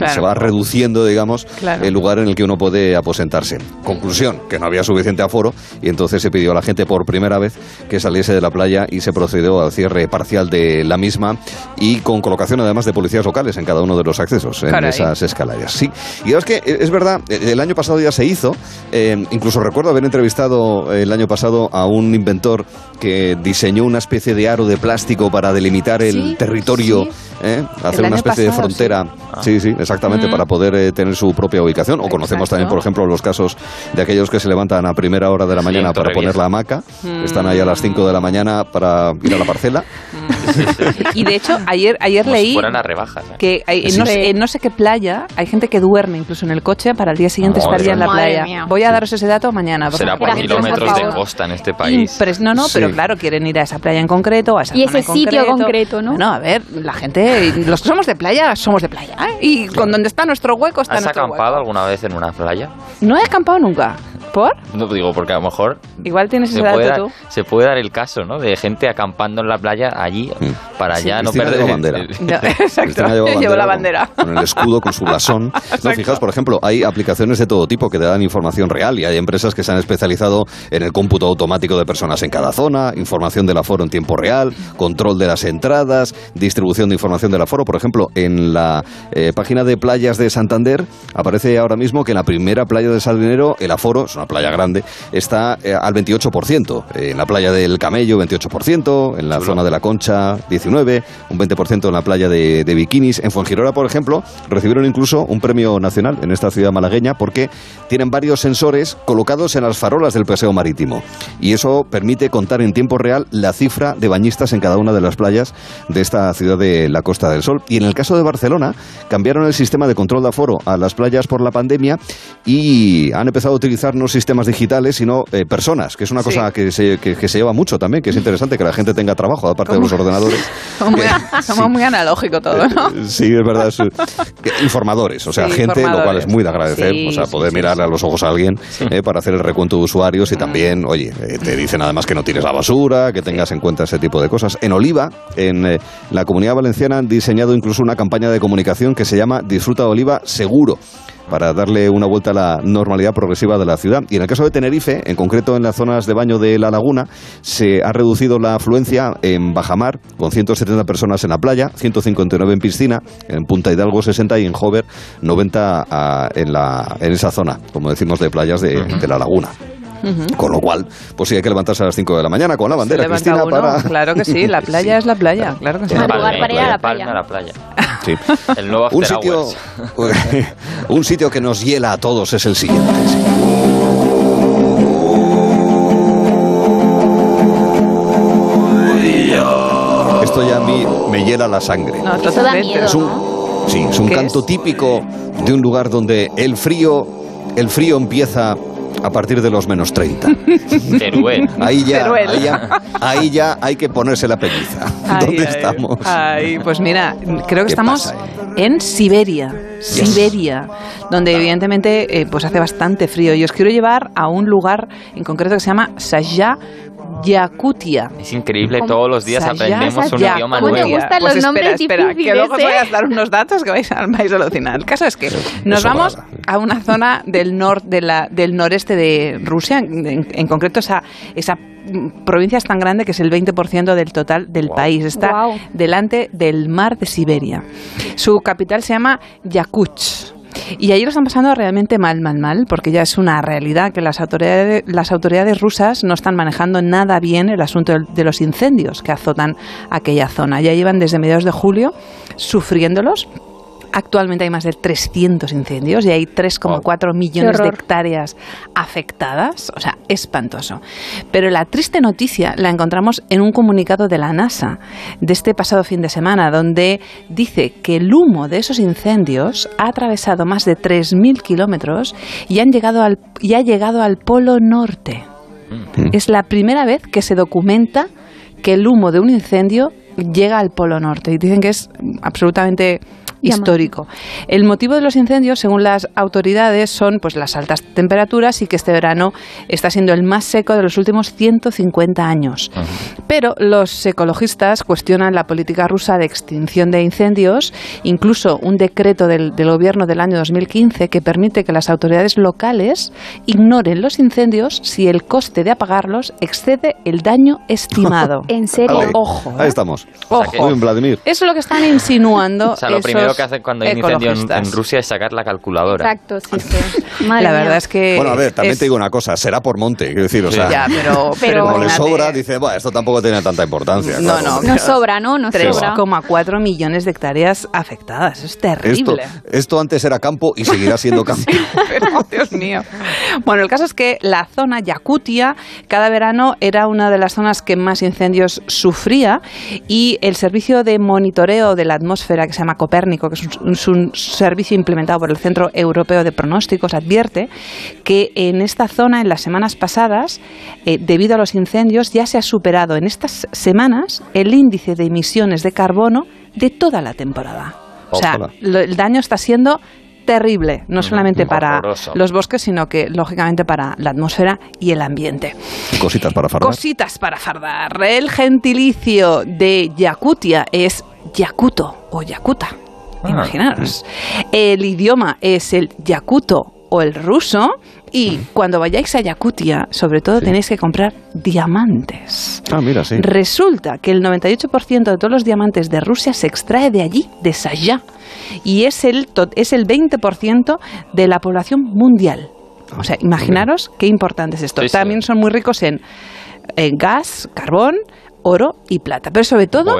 se va reduciendo, digamos, el lugar en el que uno puede aposentarse. Conclusión, que no había suficiente aforo y entonces se pidió a la gente por primera vez que saliese de la playa y se procedió al cierre parcial de la misma y con colocación además de policías locales en cada uno de los accesos en esas escaleras. Sí, y es que es verdad, el año pasado ya se hizo, incluso recuerdo haber entrevistado el año pasado a un inventor que diseñó una especie de aro de plástico para delimitar el territorio, ¿eh? hacer una especie de frontera. Sí, sí, exactamente, mm. para poder eh, tener su propia ubicación. O conocemos también, por ejemplo, los casos de aquellos que se levantan a primera hora de la mañana para poner la hamaca, están ahí a las 5 de la mañana para ir a la parcela.
Y de hecho, ayer, ayer leí
rebajas, ¿eh?
que no, sé, no, sé, qué playa hay gente que duerme incluso en el coche para el día siguiente estar ya en la playa. Voy a daros ese dato mañana.
Será por kilómetros de costa en este país.
no, no, pero claro, quieren ir a esa playa en concreto, a esa
Y ese sitio concreto, ¿no?
No, a ver, la gente, los que somos de playa, somos de playa. ¿eh? Y con donde está nuestro hueco está
¿Has
nuestro
acampado alguna vez en una playa?
No he acampado nunca. ¿Por?
No digo, porque a lo mejor
Igual tienes
se
ese
puede,
dato
dar,
tú.
se puede dar el caso, ¿no? De gente acampando en la playa allí para ya no
Cristina
perder
lleva bandera.
No, (laughs) exacto.
Cristina lleva
Llevo la bandera.
Con, el escudo, con su blasón. (laughs) No, fijaos, por ejemplo, hay aplicaciones de todo tipo que te dan información real y hay empresas que se han especializado en el cómputo automático de personas en cada zona, información del aforo en tiempo real, control de las entradas, distribución de información del aforo. Por ejemplo, en la eh, página de playas de Santander aparece ahora mismo que en la primera playa de Sardinero el aforo, una playa grande, está eh, al 28%. Eh, en la playa del Camello, 28%. En la zona de la Concha, 19%. Un 20% en la playa de, de Bikinis. En Fuengirola, por ejemplo, recibieron incluso un premio nacional en esta ciudad malagueña porque tienen varios sensores colocados en las farolas del paseo marítimo. Y eso permite contar en tiempo real la cifra de bañistas en cada una de las playas de esta ciudad de la Costa del Sol. Y en el caso de Barcelona, cambiaron el sistema de control de aforo a las playas por la pandemia y han empezado a utilizar no sistemas digitales, sino eh, personas, que es una
Sí.
cosa que se, que, que se lleva mucho también, que es interesante que la gente tenga trabajo, aparte de los ordenadores. (laughs)
Como muy, analógico todo, ¿no?
Sí, es verdad. es- informadores, o sea,
Sí,
gente, lo cual es muy de agradecer. O sea, poder mirarle a los ojos a alguien eh, para hacer el recuento de usuarios y también, oye, eh, te dicen además que no tires la basura, que tengas en cuenta ese tipo de cosas. En Oliva, en eh, la comunidad valenciana, han diseñado incluso una campaña de comunicación que se llama Disfruta de Oliva Seguro para darle una vuelta a la normalidad progresiva de la ciudad. Y en el caso de Tenerife, en concreto en las zonas de baño de la laguna, se ha reducido la afluencia en Bajamar, con 170 personas en la playa, 159 en piscina, en Punta Hidalgo 60 y en Hover 90 ah, en, la, en esa zona, como decimos, de playas de, de la laguna. Con lo cual, pues sí hay que levantarse a las 5 de la mañana con la bandera,
Se levanta
Cristina,
uno,
para...
Claro que sí, la (laughs) playa es la playa, claro que sí.
Palme,
para ir a la playa.
a la playa.
Sí. (laughs)
El nuevo
Un sitio, (laughs) un sitio que nos hiela a todos es el siguiente. sí. Esto ya a mí me hiela la sangre.
No,
Eso da miedo,
Es un,
¿no?
sí, es un
¿Qué
canto
es?
típico de un lugar donde el frío, el frío empieza a partir de los menos 30. (laughs)
Teruel.
Ahí ya,
Teruel.
ahí ya, ahí ya hay que ponerse la peliza.
Ay,
¿Dónde
ay,
estamos?
Ay, pues mira, creo que
¿Qué
estamos
pasa
en Siberia, Siberia, donde evidentemente eh, pues hace bastante frío. Y os quiero llevar a un lugar en concreto que se llama Sajá Yakutia.
Es increíble, todos los días aprendemos un idioma
¿Cómo te
nuevo.
gustan
Pues
los nombres
espera, espera, que luego os voy
eh?
a dar unos datos que vais a, vais a alucinar. El caso es que nos vamos a una zona del, nor, de la, del noreste de Rusia, en, en concreto esa, esa mm, provincia es tan grande que es el 20% del total del país. Está delante del mar de Siberia. Su capital se llama Yakuch. Y ahí lo están pasando realmente mal, mal, mal, porque ya es una realidad que las autoridades, las autoridades rusas no están manejando nada bien el asunto de los incendios que azotan aquella zona. Ya llevan desde mediados de julio sufriéndolos. Actualmente hay más de 300 incendios y hay 3,4 millones de hectáreas afectadas. O sea, espantoso. Pero la triste noticia la encontramos en un comunicado de la NASA de este pasado fin de semana, donde dice que el humo de esos incendios ha atravesado más de 3.000 kilómetros y, han llegado al, y ha llegado al Polo Norte. Es la primera vez que se documenta que el humo de un incendio llega al Polo Norte. Y dicen que es absolutamente histórico. El motivo de los incendios, según las autoridades, son pues las altas temperaturas y que este verano está siendo el más seco de los últimos 150 años. Pero los ecologistas cuestionan la política rusa de extinción de incendios, incluso un decreto del, del gobierno del año 2015 que permite que las autoridades locales ignoren los incendios si el coste de apagarlos excede el daño estimado. (laughs)
¿En serio?
Ojo,
ahí
¿eh?
estamos.
Ojo.
Vladimir.
Eso es lo que están insinuando. (laughs)
O sea, lo
esos
primero que hacen cuando hay un incendio en, en Rusia es sacar la calculadora.
Exacto, sí, sí. (laughs) Madre
La
mía.
verdad es que.
Bueno, a ver, también
es-
te digo una cosa, será por monte, quiero decir, o sea,
Ya, pero, pero (laughs)
como le sobra, dice, bueno, esto tampoco tiene tanta importancia.
No,
claro,
no.
Nos sobra, ¿no? Sobra.
3,4 millones de hectáreas afectadas. Es
Esto,
terrible.
esto antes era campo y seguirá siendo campo. (laughs)
Pero, Dios mío. Bueno, el caso es que la zona Yakutia cada verano era una de las zonas que más incendios sufría y el servicio de monitoreo de la atmósfera que se llama Que es un, es un servicio implementado por el Centro Europeo de Pronósticos, advierte que en esta zona, en las semanas pasadas, eh, debido a los incendios, ya se ha superado en estas semanas el índice de emisiones de carbono de toda la temporada. O sea, lo- el daño está siendo terrible, no solamente para
Horroroso.
los bosques, sino que lógicamente para la atmósfera y el ambiente.
Cositas para fardar.
Cositas para fardar. El gentilicio de Yakutia es Yakuto o Yakuta.
Ah.
Imaginaros. El idioma es el yakuto o el ruso. Y cuando vayáis a Yakutia, sobre todo tenéis que comprar diamantes.
Ah, mira, sí.
Resulta que el 98% de todos los diamantes de Rusia se extrae de allí, de Sayá. Y es el, es el 20% de la población mundial. O sea, imaginaros qué importante es esto.
Sí.
También son muy ricos en, en gas, carbón, oro y plata. Pero sobre todo.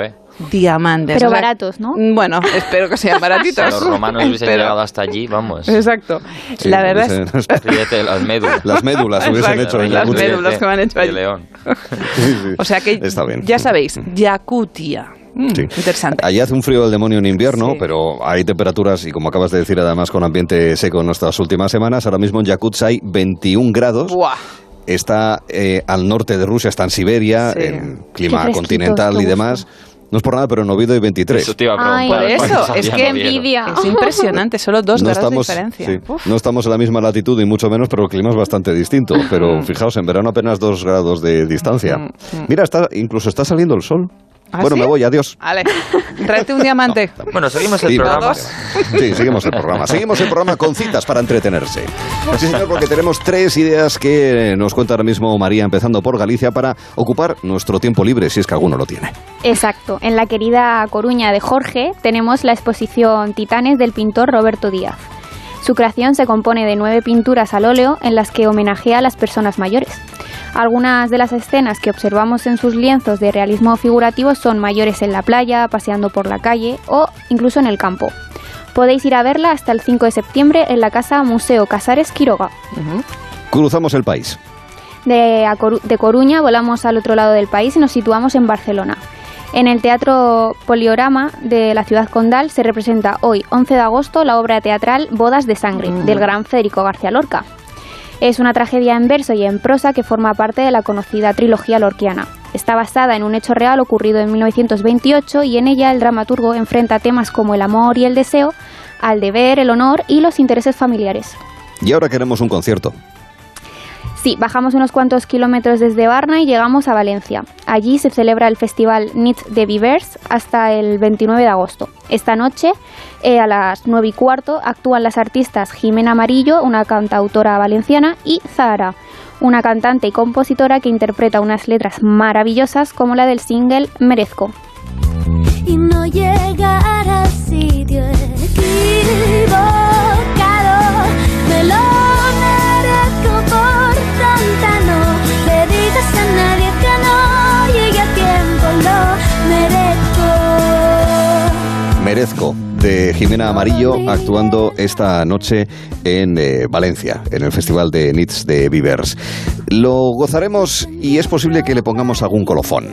Diamantes.
Pero
O sea,
baratos, ¿no?
Bueno, espero que sean (laughs) baratitos.
Si los romanos hubiesen
Espero.
llegado hasta allí, vamos.
Exacto.
Sí,
la verdad es... (laughs)
las médulas.
Las médulas hubiesen
Exacto,
hecho en
las médulas que me han hecho
De
allí.
león. (laughs)
Sí, sí.
O sea que
Está bien.
ya sabéis, Yakutia. Mm,
Sí.
Interesante.
Allí hace un frío del demonio en invierno, pero hay temperaturas y como acabas de decir además con ambiente seco en estas últimas semanas, ahora mismo en Yakutsk hay 21 grados.
Buah.
Está eh, al norte de Rusia, está en Siberia,
Sí.
en clima continental y demás. No es por nada, pero en Oviedo hay 23.
Eso te iba a
Ay,
preguntar.
Por
¿cuántos
eso, es
había
que
envidia.
Es impresionante, solo dos
no
grados
estamos,
de diferencia.
sí, no estamos en la misma latitud y mucho menos, pero el clima es bastante distinto. (laughs) Pero fijaos, en verano apenas dos grados de distancia. Mira, está, incluso está saliendo el sol.
¿Ah,
bueno,
sí?
me voy, adiós.
Vale, tráete un diamante. (laughs)
Bueno, seguimos el
Sí,
programa.
dos.
Sí, seguimos el programa. Seguimos el programa con citas para entretenerse. Sí, señor, porque tenemos tres ideas que nos cuenta ahora mismo María, empezando por Galicia, para ocupar nuestro tiempo libre, si es que alguno lo tiene.
Exacto. En la querida Coruña de Jorge tenemos la exposición Titanes del pintor Roberto Díaz. Su creación se compone de nueve pinturas al óleo en las que homenajea a las personas mayores. Algunas de las escenas que observamos en sus lienzos de realismo figurativo son mayores en la playa, paseando por la calle o incluso en el campo. Podéis ir a verla hasta el 5 de septiembre en la Casa Museo Casares Quiroga.
Cruzamos el país.
De, a Coru- de Coruña volamos al otro lado del país y nos situamos en Barcelona. En el Teatro Poliorama de la ciudad condal se representa hoy, 11 de agosto, la obra teatral Bodas de Sangre, del gran Federico García Lorca. Es una tragedia en verso y en prosa que forma parte de la conocida trilogía lorquiana. Está basada en un hecho real ocurrido en 1928 y en ella el dramaturgo enfrenta temas como el amor y el deseo, al deber, el honor y los intereses familiares.
Y ahora queremos un concierto.
Bajamos unos cuantos kilómetros desde Varna y llegamos a Valencia. Allí se celebra el festival Nits de Vivers hasta el 29 de agosto. Esta noche, eh, a las 9 y cuarto, actúan las artistas Jimena Amarillo, una cantautora valenciana, y Zahara, una cantante y compositora que interpreta unas letras maravillosas como la del single Merezco.
y no. Merezco.
De Jimena Amarillo, actuando esta noche en eh, Valencia, en el Festival de Nits de Vivers. Lo gozaremos y es posible que le pongamos algún colofón.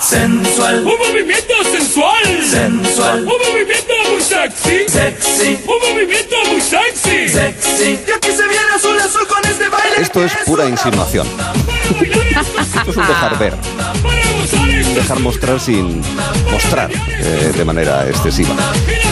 Sensual. Un movimiento sensual. Sensual. Un movimiento muy sexy. Sexy. Un movimiento muy sexy. Sexy. Y aquí se viene azul azul con este baile.
Esto es pura insinuación. Esto es un dejar ver. Dejar mostrar sin mostrar eh, de manera excesiva.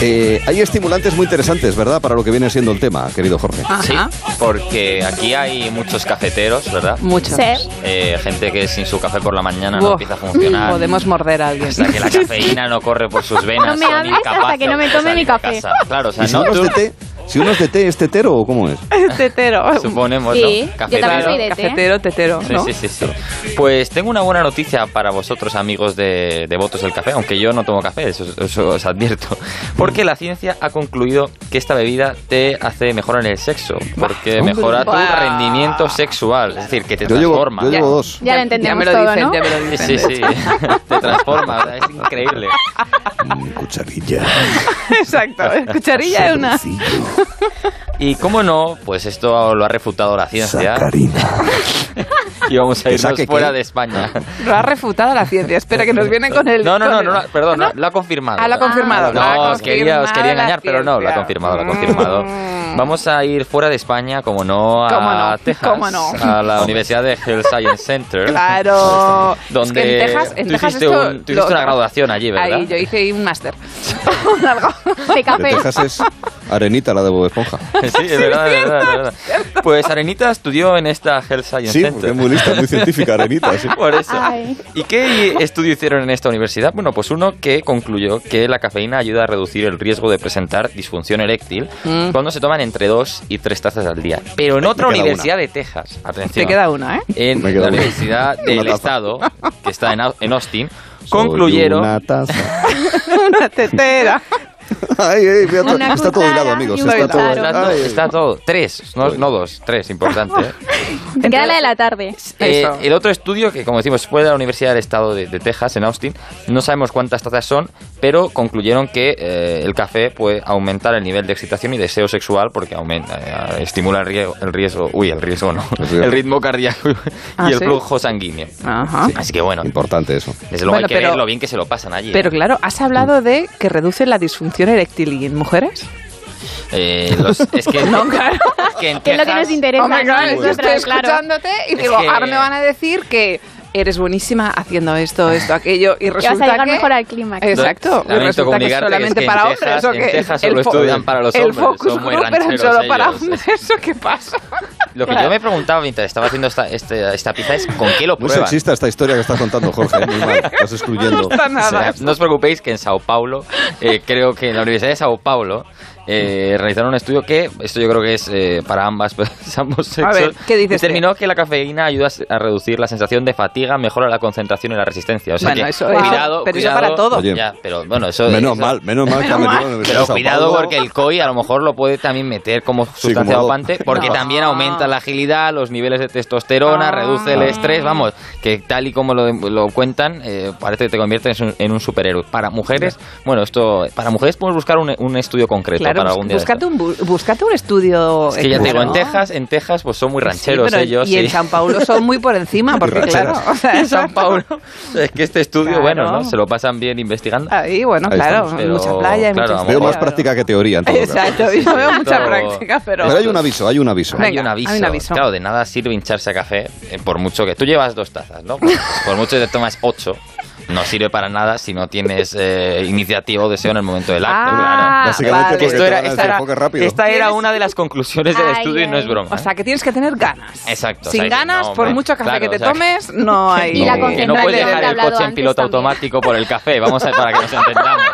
Eh, hay estimulantes muy interesantes, ¿verdad? Para lo que viene siendo el tema, querido Jorge.
Sí, porque aquí hay muchos cafeteros, ¿verdad?
Muchos. Sí.
Eh, gente que sin su café por la mañana no empieza a funcionar.
Podemos morder a alguien.
Hasta que la cafeína no corre por sus venas.
No me hables hasta que no me tome mi café.
casa. Claro, o sea,
¿Y si
no
uno es
tú-
de té? Si uno es de té, ¿es tetero o cómo es? (laughs)
tetero.
Suponemos,
Sí,
¿no?
yo también soy de té.
Cafetero, tetero,
Sí,
¿no?
sí, sí, sí. Pues tengo una buena noticia para vosotros, amigos de, de Votos del Café, aunque yo no tomo café, eso, eso os advierto. (laughs) Porque la ciencia ha concluido que esta bebida te hace mejor en el sexo, porque mejora tu rendimiento sexual, es decir, que te
Yo llevo,
transforma.
yo llevo dos.
Ya lo entendemos
me lo
todo,
dicen,
¿no?
ya me lo dicen.
Sí, sí, sí. (laughs) te transforma, es increíble.
Mm, Cucharilla.
Exacto. Cucharilla es una
y cómo no, pues esto lo ha refutado la ciencia.
Sacarina. (laughs)
y vamos a irnos fuera
qué?
de España.
Lo ha refutado la ciencia. Espera que nos vienen con el.
No, no, no, no, perdón, ¿No? lo ha confirmado.
Ah, lo ha confirmado. No, ha
os, quería, os quería engañar, pero no, lo ha confirmado, lo ha confirmado. Mm. Vamos a ir fuera de España, como no, a
¿Cómo no?
Texas,
¿Cómo no?
a la Universidad de Health Science Center.
Claro. (laughs)
Donde
es que en Texas, en
tú
Texas
hiciste, un, tú hiciste una graduación allí, ¿verdad?
Ahí, yo hice un máster. (laughs)
de café.
Texas es arenita la de Bob Esponja. (laughs)
sí, es sí, verdad, es verdad, verdad, Pues Arenita estudió en esta Health Science
sí,
Center.
Sí, es muy lista, muy científica Arenita. Sí. (laughs)
Por eso.
Ay.
¿Y qué estudio hicieron en esta universidad? Bueno, pues uno que concluyó que la cafeína ayuda a reducir el riesgo de presentar disfunción eréctil
mm.
cuando se toman entre dos y tres tazas al día. Pero en otra universidad una. de Texas, atención.
Te queda una, ¿eh?
En la
una.
Universidad (laughs) del Estado, que está en, en Austin,
Soy
concluyeron...
Una taza.
una tetera. (laughs)
Ay, ay, está todo hilado, amigos. Está, todo,
hilado.
está todo. Tres, no, pues- no dos, tres, importante. ¿eh? (laughs)
Queda la de la tarde.
Eh, el otro estudio, que como decimos, fue de la Universidad del Estado de, de Texas, en Austin. No sabemos cuántas tazas son, pero concluyeron que eh, el café puede aumentar el nivel de excitación y deseo sexual porque aumenta, eh, estimula el riesgo, el riesgo, uy, el riesgo no,
el (laughs)
ritmo cardíaco ah, y
ah,
el
¿sí?
flujo sanguíneo.
Ajá. Sí.
Así que bueno.
Importante eso.
Desde luego
bueno,
hay que
pero,
ver lo bien que se lo pasan allí.
Pero claro, has hablado de que reduce la disfunción disfunción mujeres?
Es que, (laughs)
no, (laughs) claro.
Es que,
¿Qué es lo que oh
escuchándote y digo, ahora me van a decir que eres buenísima haciendo esto, esto, aquello y resulta
que vas a mejor.
Exacto. Solamente para hombres
estudian para los hombres. El focus
group solo para hombres. Qué pasa?
Lo que claro. yo me preguntaba mientras estaba haciendo esta, esta, esta pizza es ¿con qué lo prueban?
Muy sexista esta historia que estás contando, Jorge. Muy mal, (laughs) estás excluyendo.
No, está nada.
O sea, no os preocupéis que en Sao Paulo, eh, creo que en la Universidad de Sao Paulo eh, realizaron un estudio que, esto yo creo que es eh, para ambas, (laughs) ambos sexos, a
ver, ¿qué dices
determinó que? la cafeína ayuda a reducir la sensación de fatiga, mejora la concentración y la resistencia. O sea cuidado,
pero
cuidado, eso
para todo.
Menos mal, menos mal. Menos mal.
Pero,
pero
cuidado porque el COI a lo mejor lo puede también meter como sustancia dopante, porque también aumenta la agilidad, los niveles de testosterona,
ah.
reduce el estrés, vamos, que tal y como lo, cuentan, eh, parece que te conviertes en un, en un superhéroe. Para mujeres, bueno, esto, para mujeres podemos buscar un, estudio concreto
claro, un, búscate un estudio.
Que ya tengo, ¿no? en Texas, en Texas pues son muy rancheros ellos.
Y en San Paulo son muy por encima, (laughs) porque claro. En San Paulo. (laughs)
Es que este estudio, bueno, ¿no? se lo pasan bien investigando.
Ahí, bueno, claro,
estamos,
mucha playa.
Claro,
veo más práctica que teoría, en todo
Exacto, (laughs) veo mucha práctica, pero.
Pero hay pues un aviso, hay un aviso.
Hay, un aviso.
hay un aviso.
Claro, de nada sirve hincharse a café, eh, por mucho que tú llevas dos tazas, ¿no? Por mucho que te tomas ocho no sirve para nada si no tienes eh, iniciativa o deseo en el momento del acto.
Ah,
claro.
Básicamente
vale.
esto era, esta, era, esta era, una de las conclusiones del estudio y no es broma.
O sea, ¿eh? que tienes que tener ganas.
Exacto.
Sin ganas, por mucho café que te tomes, no hay...
Y la
no,
no
puedes dejar el coche en piloto automático por el café, vamos a ver para que nos entendamos.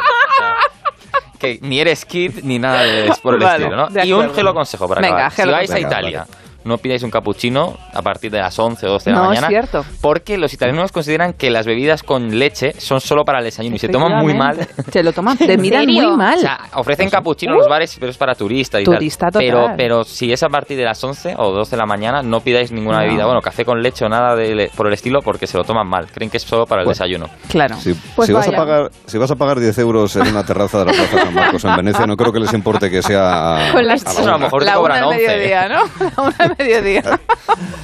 Que ni eres kid ni nada de, por el
vale,
estilo, ¿no? Y un gelo consejo para
Venga.
Si vais a Italia no pidáis un cappuccino a partir de las 11 o 12 de la
mañana. Es cierto.
Porque los italianos consideran que las bebidas con leche son solo para el desayuno y se toman muy mal.
Se lo toman, (laughs) te miran muy mal.
O sea, ofrecen cappuccino en los uh. bares, pero es para turistas y
Turista
tal.
Total.
Pero, pero si es a partir de las 11 o 12 de la mañana, no pidáis ninguna bebida. Bueno, café con leche o nada de, por el estilo porque se lo toman mal. Creen que es solo para el
pues,
desayuno.
Claro.
Si,
pues
vas a pagar, si vas a pagar 10 euros en una terraza de la Plaza San Marcos en Venecia, no creo que les importe que sea... A, la
a
la te
cobran ¿eh?
Mediodía, ¿no? (laughs) La una (laughs) mediodía.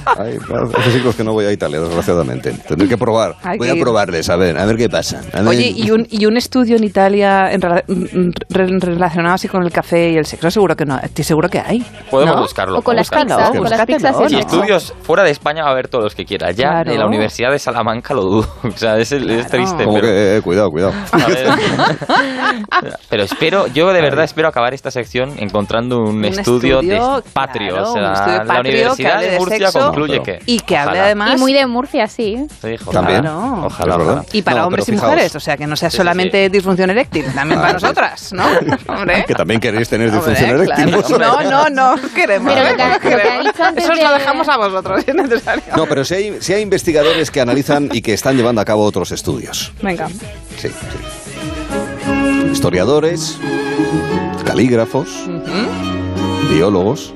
Ay, hace siglos que no voy a Italia, desgraciadamente. Tendré que probar.
Hay
voy
que
a probarles, a ver, a ver qué pasa. A ver.
Oye, ¿y un, ¿y un, estudio en Italia en mm, mm, re, relacionado así con el café y el sexo? Seguro que no. Estoy Seguro que hay.
Podemos
¿no?
buscarlo.
O con las pizzas. Con las pizzas y
estudios fuera de España va a haber todos los que quieras. Ya
claro.
en la Universidad de Salamanca lo dudo. (laughs) O sea, es, es triste.
Como
pero...
que, eh, cuidado, cuidado. (laughs)
pero espero, yo de verdad espero acabar esta sección encontrando un,
un
estudio,
estudio,
patrio.
Claro,
o sea,
un estudio patrio la
Universidad de, Murcia concluye que...
Y que hable además...
Y muy de Murcia, sí.
sí
También.
Ojalá, ojalá.
Y para hombres y mujeres, o sea, que no sea solamente disfunción eréctil, también para (laughs) nosotras, ¿no? Ah,
que también queréis tener disfunción eréctil.
No, no, no queremos.
Pero
¿eh?
lo que,
Eso os lo dejamos a vosotros, es necesario.
No, pero si hay, si hay investigadores que analizan y que están llevando a cabo otros estudios.
Venga.
Sí, sí. Historiadores, calígrafos, biólogos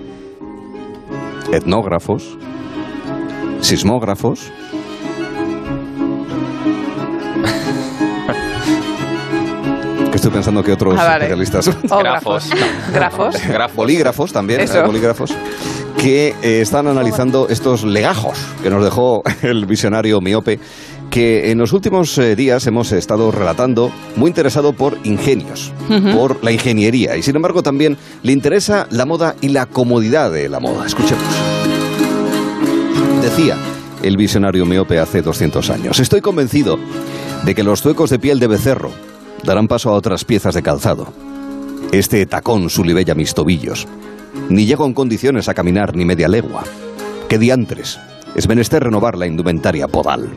etnógrafos, sismógrafos. (laughs) que estoy pensando que otros
ah,
especialistas.
Grafos. (laughs)
grafos.
grafos.
Bolígrafos también. ¿eh? Eso. Que eh, están analizando estos legajos que nos dejó el visionario miope que en los últimos eh, días hemos estado relatando, muy interesado por ingenios, por la ingeniería, y sin embargo también le interesa la moda y la comodidad de la moda. Escuchemos. Decía el visionario miope hace 200 años, estoy convencido de que los zuecos de piel de becerro darán paso a otras piezas de calzado. Este tacón sulibella mis tobillos. Ni llego en condiciones a caminar ni media legua. ¡Qué diantres! Es menester renovar la indumentaria podal.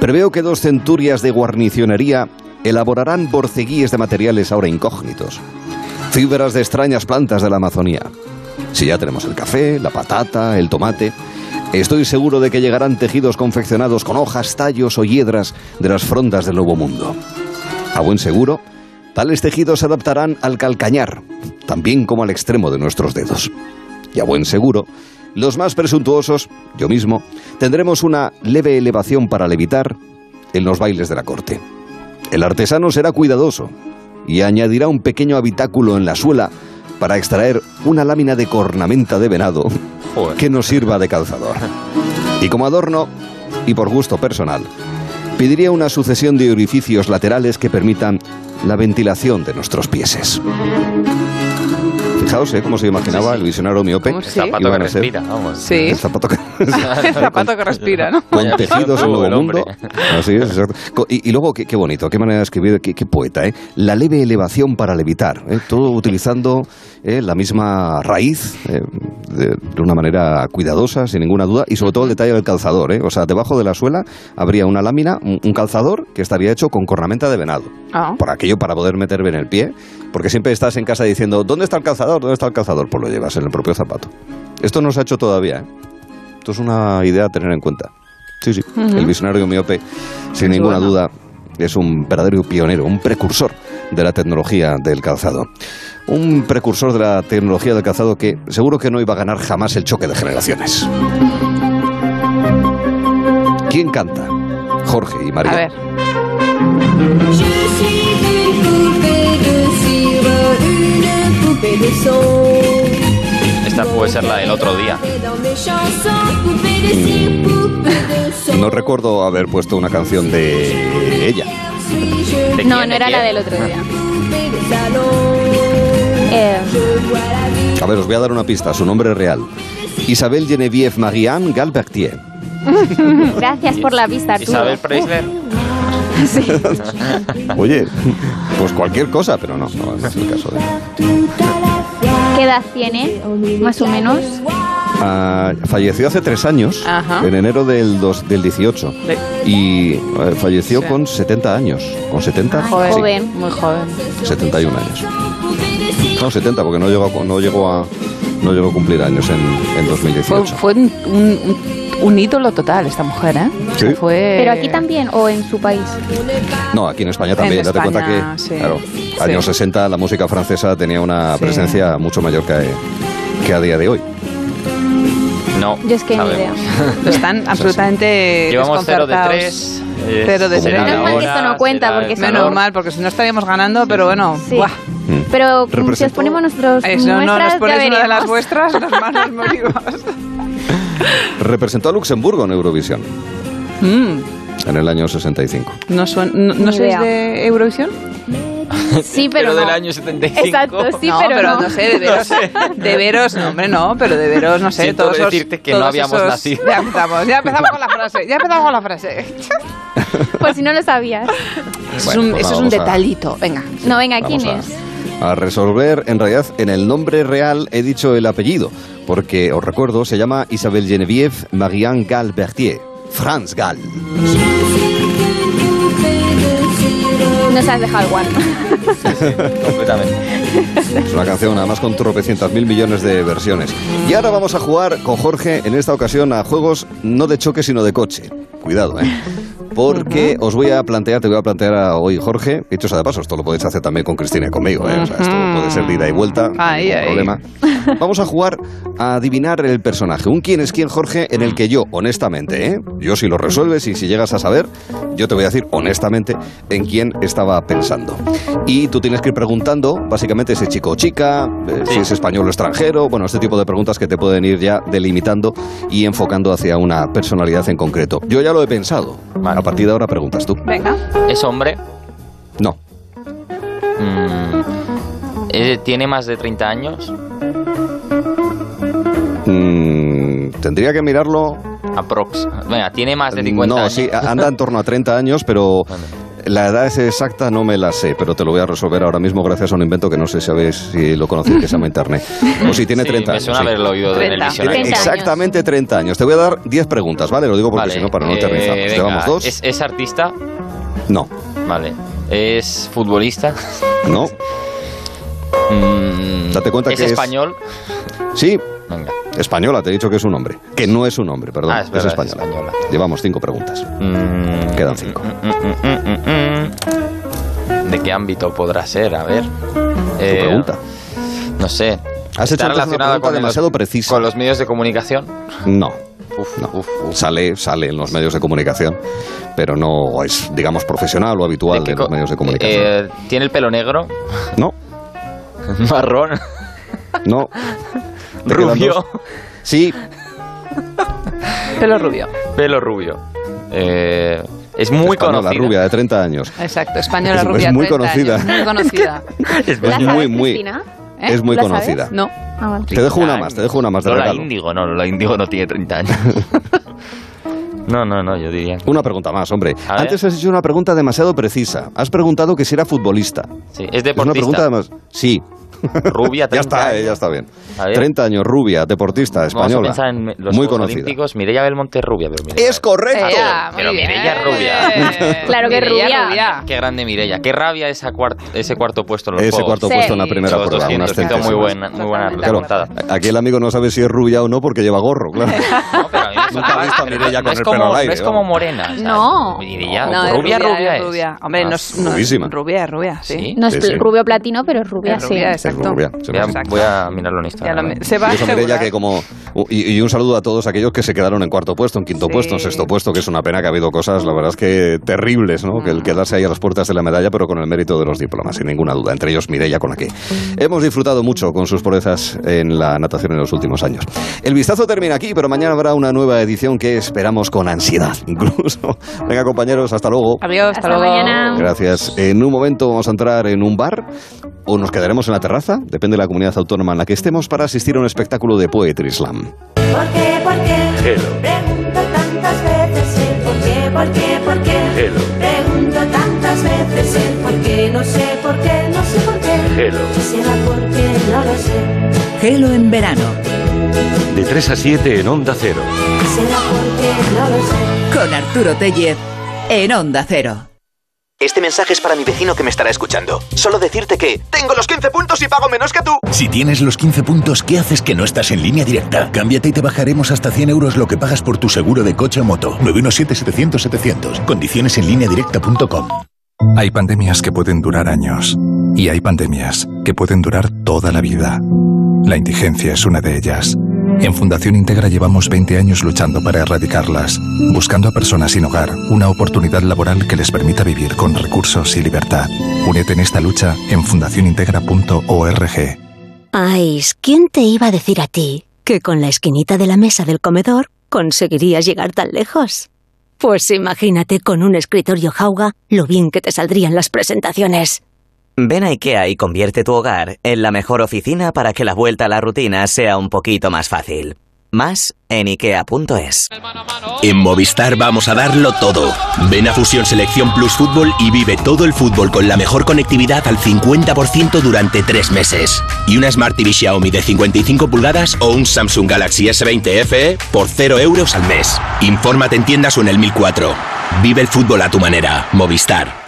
Preveo que dos centurias de guarnicionería elaborarán borceguíes de materiales ahora incógnitos. Fibras de extrañas plantas de la Amazonía. Si ya tenemos el café, la patata, el tomate, estoy seguro de que llegarán tejidos confeccionados con hojas, tallos o hiedras de las frondas del Nuevo Mundo. A buen seguro, tales tejidos se adaptarán al calcañar, también como al extremo de nuestros dedos. Y a buen seguro, los más presuntuosos, yo mismo, tendremos una leve elevación para levitar en los bailes de la corte. El artesano será cuidadoso y añadirá un pequeño habitáculo en la suela para extraer una lámina de cornamenta de venado que nos sirva de calzador. Y como adorno, y por gusto personal, pediría una sucesión de orificios laterales que permitan la ventilación de nuestros pieses. Fijaos, ¿eh? Cómo se imaginaba el visionario miope.
El zapato
que respira, vamos.
Sí.
El zapato que... (laughs) (laughs)
El zapato que respira, ¿no?
con tejidos (laughs) en Nuevo. Mundo. Así es, exacto. Y, y luego, qué, qué bonito, qué manera de escribir, qué, qué poeta, ¿eh? La leve elevación para levitar, ¿eh? todo utilizando ¿eh? la misma raíz, ¿eh? de, de una manera cuidadosa, sin ninguna duda, y sobre todo el detalle del calzador, ¿eh? O sea, debajo de la suela habría una lámina, un, un calzador que estaría hecho con cornamenta de venado.
Ah.
Por aquello, para poder meter bien el pie, porque siempre estás en casa diciendo, ¿dónde está el calzador? ¿Dónde está el calzador? Pues lo llevas en el propio zapato. Esto no se ha hecho todavía, ¿eh? Esto es una idea a tener en cuenta. Sí, sí. El visionario miope, sin
Es
ninguna
bueno.
duda, es un verdadero pionero, un precursor de la tecnología del calzado. Un precursor de la tecnología del calzado que seguro que no iba a ganar jamás el choque de generaciones. ¿Quién canta? Jorge y María.
A ver.
Esta puede ser la del otro día.
No recuerdo haber puesto una canción de ella.
No, no era la del otro día. Eh,
A ver, os voy a dar una pista. Su nombre real. Isabel Genevieve Marianne Galbertier. (laughs)
gracias por la vista, Arturo.
Isabel Preisler. (laughs)
Oye, pues cualquier cosa, pero no, no, no es el caso de...
¿Qué edad tiene? Más o menos.
Ah, falleció hace tres años,
Ajá.
en enero del, dos, del 18. Y eh, falleció con 70 años. ¿Con 70?
Joven.
Sí,
Joven. Muy joven.
71 años. No, 70, porque no llegó a, no llegó a, no llegó a cumplir años en, en
Fue,
2018.
fue un, un- un ídolo total esta mujer, ¿eh?
Sí.
Fue...
Pero aquí también o en su país.
No, aquí en España también.
En
Date cuenta que,
sí.
claro,
Sí.
años 60 la música francesa tenía una
Sí.
presencia mucho mayor que, que a día de hoy.
No.
Yo es que ni idea. (laughs)
Están absolutamente
Llevamos cero de
desconcertados.
tres. eh,
de
Menos mal que esto no cuenta, porque no-
Menos mal, porque si no estaríamos ganando, pero bueno.
Sí.
¡buah!
Pero mm, si os ponemos nuestros
Eso, no,
muestras,
nos ponéis una de las vuestras, nos, más nos morimos.
Representó a Luxemburgo en Eurovisión
Mm,
en el año 65.
¿No, suen- no, ¿no sois de Eurovisión? (laughs)
Sí, pero,
Pero del
no.
año 75.
Exacto, sí,
no,
pero, no.
no sé, de veros, (laughs) de veros, no, hombre, no, pero de veros, no sé,
Siento
todos esos-
decirte que no
todos
habíamos
esos-
nacido.
Ya empezamos, ya empezamos con la frase, ya empezamos con la frase. (laughs)
Por si no lo sabías.
Eso
Bueno,
es un,
pues
eso es un
a-
detallito, venga.
No, venga, ¿quién es?
A resolver, en realidad, en el nombre real he dicho el apellido, porque os recuerdo, se llama Isabel Genevieve Marianne Galbertier, Franz Gall.
Nos has dejado igual.
Completamente.
Es una canción además con tropecientas mil millones de versiones. Y ahora vamos a jugar con Jorge, en esta ocasión, a juegos no de choque, sino de coche. Cuidado, ¿eh? Porque os voy a plantear, te voy a plantear a hoy, Jorge, dicho sea de paso, esto lo podéis hacer también con Cristina y conmigo, ¿eh? O sea, esto puede ser de ida y vuelta,
Ahí,
ningún
ahí.
problema. (laughs) Vamos a jugar a adivinar el personaje, un quién es quién, Jorge, en el que yo, honestamente, ¿eh? yo si lo resuelves y si llegas a saber, yo te voy a decir honestamente en quién estaba pensando. Y tú tienes que ir preguntando, básicamente, si es chico o chica, eh, si es español o extranjero, bueno, este tipo de preguntas que te pueden ir ya delimitando y enfocando hacia una personalidad en concreto. Yo ya lo he pensado. A partir de ahora preguntas tú.
Venga.
¿Es hombre?
No.
Mm, eh, ¿Tiene más de 30 años?
Mm, tendría que mirarlo.
Aprox. Venga, ¿tiene más de 50
No,
años?
sí, a- anda en torno a 30 años, pero la edad es exacta no me la sé, pero te lo voy a resolver ahora mismo gracias a un invento que no sé si sabéis si lo conocéis, que se llama Internet. O si tiene
Sí,
30
me
años.
suena
sí.
haberlo oído en el 30. diccionario. 30 años.
Exactamente 30 años. Te voy a dar 10 preguntas, ¿vale? Lo digo porque
Vale,
si no, para no
eh,
aterrizar.
venga,
Llevamos dos.
¿Es, es artista?
No.
Vale. ¿Es futbolista?
No. (laughs)
Mm,
Date cuenta
¿Es
que es-
español?
Sí.
Venga.
Española, te he dicho que es un hombre. Que no es un hombre, perdón.
Ah, es verdad, es
española.
española.
Llevamos cinco preguntas.
Mm,
Quedan cinco.
mm, mm. ¿De qué ámbito podrá ser? A ver. Eh,
pregunta.
No sé.
Has
¿Está
hecho
relacionada con
demasiado
los,
precisa.
con los medios de comunicación?
No. no. Sale, sale en los medios de comunicación, pero no es, digamos, profesional o habitual de, los medios de comunicación.
Eh, ¿Tiene el pelo negro?
No. (laughs)
¿Marrón?
No. (laughs) ¿Te quedan
¿Rubio?
Sí.
Pelo rubio.
Pelo rubio. Eh, es muy
Española,
conocida.
rubia, de 30 años.
Exacto, española
Es- es
rubia.
muy
30
conocida.
años, muy conocida. (laughs)
Es muy, muy.
¿Eh?
Es muy
¿La
conocida.
sabes? No.
Te dejo una más, te dejo una más de
Lola
regalo.
Índigo, no, Lola Índigo no tiene 30 años. (laughs) no, no, no, yo diría.
Una pregunta más, hombre.
A ver.
Antes has hecho una pregunta demasiado precisa. Has preguntado que si era futbolista.
Sí, es
Es una
deportista.
pregunta además. Sí.
Rubia, 30
Ya está, eh,
años.
ya está bien.
A ver.
30 años, rubia, deportista,
Vamos a
española.
en los
muy
Juegos
conocida.
Olímpicos. Mireia Belmonte es rubia, pero Mireia
Es correcto.
Ea,
Pero
muy
Mireia es rubia. (laughs)
Claro que es
Mireia
rubia.
rubia.
Qué grande Mireia. Qué rabia esa cuart- ese cuarto puesto en los
Ese
Juegos.
cuarto puesto en la primera
Esos
prueba,
200,
unas
muy buena, muy buena
Claro, aquí el amigo no sabe si es rubia o no porque lleva gorro, claro. (laughs)
No, pero a mí (laughs)
Nunca he visto a Mireia
no
con
es
el
como,
pelo al
no
aire.
es como morena. sea,
No.
Mireia,
No, es
rubia, rubia,
es
es.
rubia. Hombre, no es, no es rubia, es rubia, sí.
No es
Sí, sí.
rubio platino, pero es rubia,
Es
sí.
rubia,
Es
exacto.
rubia, se
Voy a,
llama.
voy a mirarlo en Instagram.
se va a
Y Mireia, que como y, y un saludo a todos aquellos que se quedaron en cuarto puesto, en quinto
Sí.
puesto, en sexto puesto, que es una pena que ha habido cosas, la verdad es que terribles, ¿no? Que el quedarse ahí a las puertas de la medalla, pero con el mérito de los diplomas, sin ninguna duda. Entre ellos Mireia, con la que hemos disfrutado mucho con sus proezas en la natación en los últimos años. El vistazo termina aquí, pero mañana habrá una nueva edición que esperamos con ansiedad, (laughs) incluso. Venga, compañeros, hasta luego.
Adiós, hasta,
Hasta
luego.
mañana.
Gracias. En un momento vamos a entrar en un bar o nos quedaremos en la terraza, depende de la comunidad autónoma en la que estemos, para asistir a un espectáculo de Poetry Slam.
¿Por qué? ¿Por qué? Pregunto tantas veces el por qué, por qué, por qué. Pregunto tantas veces el por qué, no sé por qué, no sé por qué. Quisiera porque no lo sé.
Gelo en verano.
De 3 a 7 en Onda Cero.
Con Arturo Tellez en Onda Cero.
Este mensaje es para mi vecino que me estará escuchando. Solo decirte que tengo los 15 puntos y pago menos que tú.
Si tienes los 15 puntos, ¿qué haces que no estás en línea directa? Cámbiate y te bajaremos hasta 100 euros lo que pagas por tu seguro de coche o moto. 917-700-700. Condiciones en línea directa.com.
Hay pandemias que pueden durar años y hay pandemias que pueden durar toda la vida. La indigencia es una de ellas. En Fundación Integra llevamos 20 años luchando para erradicarlas, buscando a personas sin hogar una oportunidad laboral que les permita vivir con recursos y libertad. Únete en esta lucha en fundacionintegra.org.
Ay, ¿quién te iba a decir a ti que con la esquinita de la mesa del comedor conseguirías llegar tan lejos? Pues imagínate con un escritorio jauga lo bien que te saldrían las presentaciones.
Ven a IKEA y convierte tu hogar en la mejor oficina para que la vuelta a la rutina sea un poquito más fácil. Más en IKEA.es.
En Movistar vamos a darlo todo. Ven a Fusión Selección Plus Fútbol y vive todo el fútbol con la mejor conectividad al 50% durante tres meses. Y una Smart TV Xiaomi de 55 pulgadas o un Samsung Galaxy S20 FE por 0 euros al mes. Infórmate en tiendas o en el 1004. Vive el fútbol a tu manera. Movistar.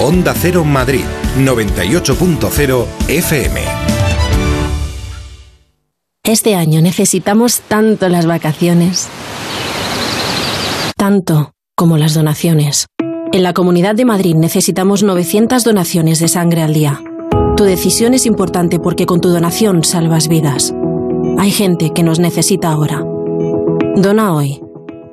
Onda Cero Madrid, 98.0 FM.
Este año necesitamos tanto las vacaciones, tanto como las donaciones. En la Comunidad de Madrid necesitamos 900 donaciones de sangre al día. Tu decisión es importante porque con tu donación salvas vidas. Hay gente que nos necesita ahora. Dona hoy.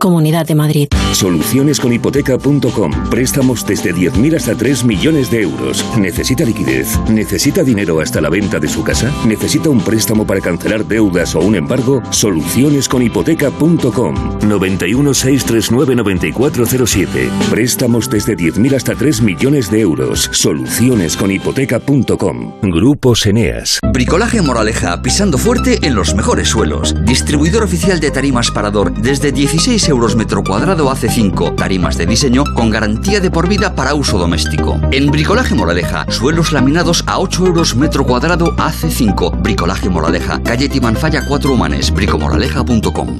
Comunidad de Madrid.
Solucionesconhipoteca.com. Préstamos desde 10.000 hasta 3 millones de euros. ¿Necesita liquidez? ¿Necesita dinero hasta la venta de su casa? ¿Necesita un préstamo para cancelar deudas o un embargo? Solucionesconhipoteca.com. 91 639 9407. Préstamos desde 10.000 hasta 3 millones de euros. Solucionesconhipoteca.com. Grupos Eneas.
Bricolaje Moraleja, pisando fuerte en los mejores suelos. Distribuidor oficial de tarimas Parador desde 16 euros metro cuadrado hace 5. Tarimas de diseño con garantía de por vida para uso doméstico. En Bricolaje Moraleja, suelos laminados a 8 euros metro cuadrado hace 5. Bricolaje Moraleja, calle Timanfaya 4 Humanes, bricomoraleja.com.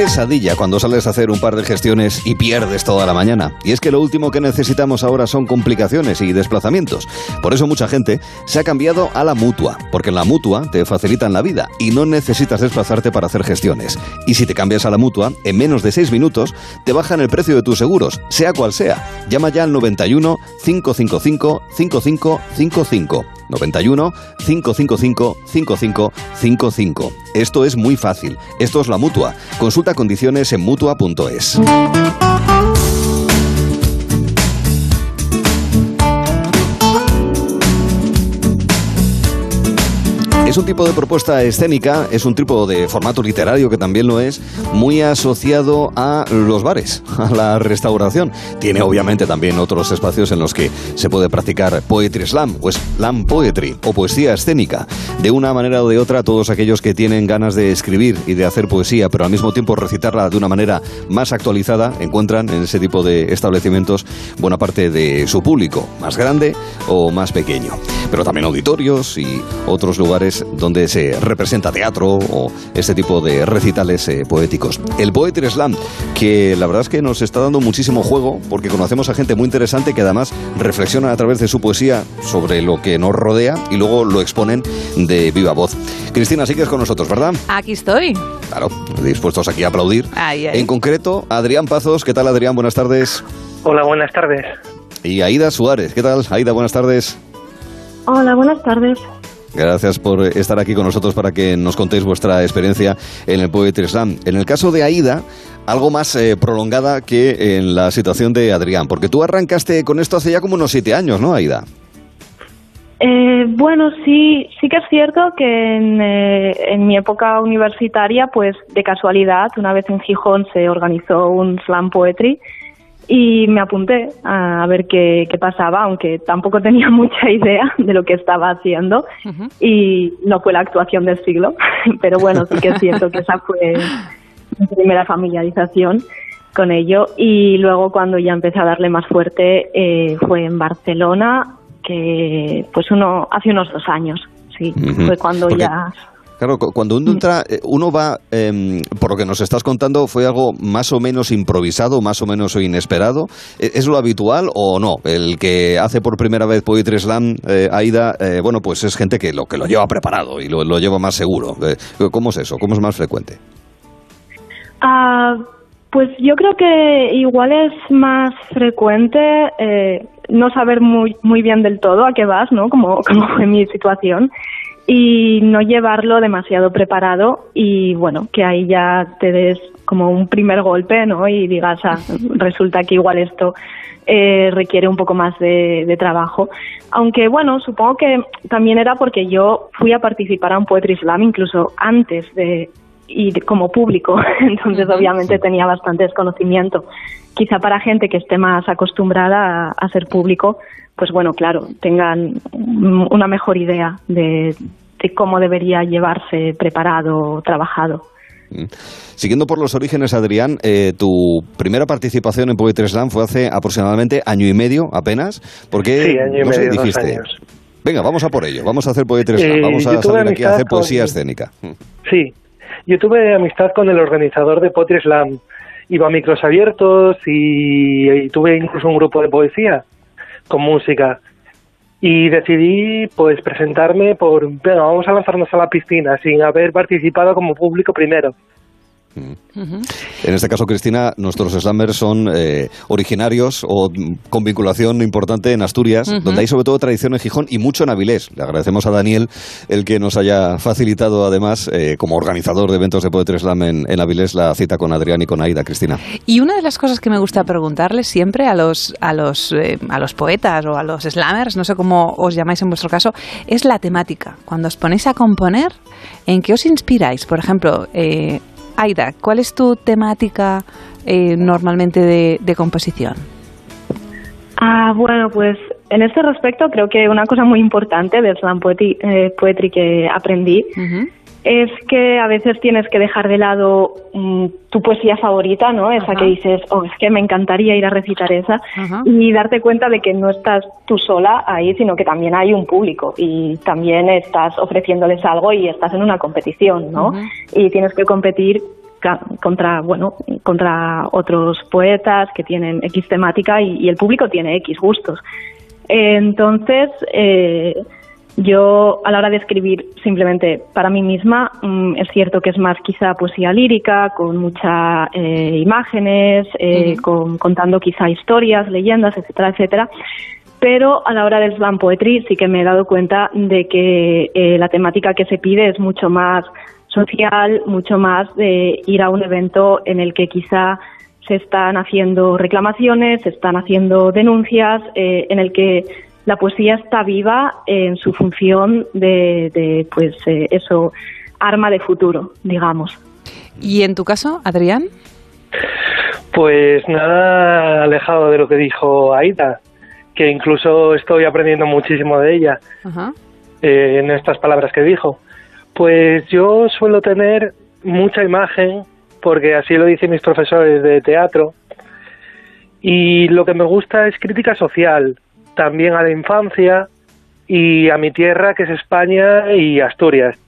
Pesadilla cuando sales a hacer un par de gestiones y pierdes toda la mañana. Y es que lo último que necesitamos ahora son complicaciones y desplazamientos. Por eso mucha gente se ha cambiado a la mutua, porque en la mutua te facilitan la vida y no necesitas desplazarte para hacer gestiones. Y si te cambias a la mutua, en menos de 6 minutos te bajan el precio de tus seguros, sea cual sea. Llama ya al 91 555 5555. 91 555 5555. Esto es muy fácil. Esto es la mutua. Consulta condiciones en mutua.es. Es un tipo de propuesta escénica, es un tipo de formato literario que también lo es, muy asociado a los bares, a la restauración. Tiene obviamente también otros espacios en los que se puede practicar poetry slam o slam poetry o poesía escénica. De una manera o de otra, todos aquellos que tienen ganas de escribir y de hacer poesía, pero al mismo tiempo recitarla de una manera más actualizada, encuentran en ese tipo de establecimientos buena parte de su público, más grande o más pequeño. Pero también auditorios y otros lugares donde se representa teatro o este tipo de recitales eh, poéticos. El Poetry Slam, que la verdad es que nos está dando muchísimo juego porque conocemos a gente muy interesante que además reflexiona a través de su poesía sobre lo que nos rodea y luego lo exponen de viva voz. Cristina, sigues con nosotros, ¿verdad?
Aquí estoy.
Claro, dispuestos aquí a aplaudir.
Ay, ay.
En concreto, Adrián Pazos, ¿qué tal Adrián? Buenas tardes.
Hola, buenas tardes.
Y Aida Suárez, ¿qué tal? Aida, buenas tardes.
Hola, buenas tardes.
Gracias por estar aquí con nosotros para que nos contéis vuestra experiencia en el Poetry Slam. En el caso de Aida, algo más eh, prolongada que en la situación de Adrián, porque tú arrancaste con esto hace ya como unos siete años, ¿no, Aida?
Eh, bueno, sí, sí que es cierto que en, eh, en mi época universitaria, pues de casualidad, una vez en Gijón se organizó un slam poetry y me apunté a ver qué, qué pasaba, aunque tampoco tenía (laughs) mucha idea de lo que estaba haciendo y no fue la actuación del siglo, (laughs) pero bueno, sí que es cierto que esa fue mi primera familiarización con ello. Y luego cuando ya empecé a darle más fuerte eh, fue en Barcelona que pues uno hace unos dos años, sí, fue cuando
Porque-
ya
Claro, cu- cuando uno entra, eh, uno va, em, por lo que nos estás contando, fue algo más o menos improvisado, más o menos inesperado. ¿E- ¿Es lo habitual o no? El que hace por primera vez Poetry Slam, eh, Aida, eh, bueno, pues es gente que lo, que lo lleva preparado y lo, lleva más seguro. Eh, ¿Cómo es eso? ¿Cómo es más frecuente?
Ah, pues yo creo que igual es más frecuente eh, no saber muy muy bien del todo a qué vas, ¿no? Como, (laughs) como fue mi situación y no llevarlo demasiado preparado y bueno, que ahí ya te des como un primer golpe, ¿no? Y digas, ah, resulta que igual esto eh, requiere un poco más de, de trabajo. Aunque bueno, supongo que también era porque yo fui a participar a un Poetry Slam incluso antes de y de- como público, (laughs) entonces obviamente tenía bastante desconocimiento. Quizá para gente que esté más acostumbrada a, a ser público, pues bueno, claro, tengan una mejor idea de, de cómo debería llevarse preparado, trabajado.
Siguiendo por los orígenes, Adrián, eh, tu primera participación en Poetry Slam fue hace aproximadamente año y medio apenas. Porque,
Sí, año y
no sé,
medio, dos
dijiste,
años.
venga, vamos a por ello, vamos a hacer Poetry Slam,
Eh,
vamos a salir aquí a hacer poesía
con-
escénica.
Sí, yo tuve amistad con el organizador de Poetry Slam. Iba a micros abiertos y, y tuve incluso un grupo de poesía con música. Y decidí pues presentarme por, venga, vamos a lanzarnos a la piscina sin haber participado como público primero.
En este caso, Cristina, nuestros slammers son eh, originarios o con vinculación importante en Asturias, donde hay sobre todo tradición en Gijón y mucho en Avilés. Le agradecemos a Daniel el que nos haya facilitado, además, eh, como organizador de eventos de Poetry Slam en, en Avilés, la cita con Adrián y con Aida, Cristina.
Y una de las cosas que me gusta preguntarles siempre a los, a los, eh, a los poetas o a los slammers, no sé cómo os llamáis en vuestro caso, es la temática. Cuando os ponéis a componer, ¿en qué os inspiráis? Por ejemplo, eh, Aida, ¿cuál es tu temática eh, normalmente de, de composición?
Ah, bueno, pues en este respecto creo que una cosa muy importante del slam poetry, eh, poetry que aprendí es que a veces tienes que dejar de lado mm, tu poesía favorita, ¿no? Esa que dices, oh, es que me encantaría ir a recitar esa, y darte cuenta de que no estás tú sola ahí, sino que también hay un público y también estás ofreciéndoles algo y estás en una competición, ¿no? Y tienes que competir contra, bueno, contra otros poetas que tienen X temática y, y el público tiene X gustos. Entonces, eh, yo a la hora de escribir simplemente para mí misma, mm, es cierto que es más quizá poesía lírica, con muchas imágenes, eh, con, contando quizá historias, leyendas, etcétera, etcétera. Pero a la hora del slam poetry sí que me he dado cuenta de que eh, la temática que se pide es mucho más social, mucho más de ir a un evento en el que quizá se están haciendo reclamaciones, se están haciendo denuncias, eh, en el que la poesía está viva en su función de, de, pues eh, eso, arma de futuro, digamos.
¿Y en tu caso, Adrián?
Pues nada alejado de lo que dijo Aida, que incluso estoy aprendiendo muchísimo de ella
Ajá.
eh, en estas palabras que dijo. Pues yo suelo tener mucha imagen, porque así lo dicen mis profesores de teatro, y lo que me gusta es crítica social, también a la infancia y a mi tierra, que es España y Asturias.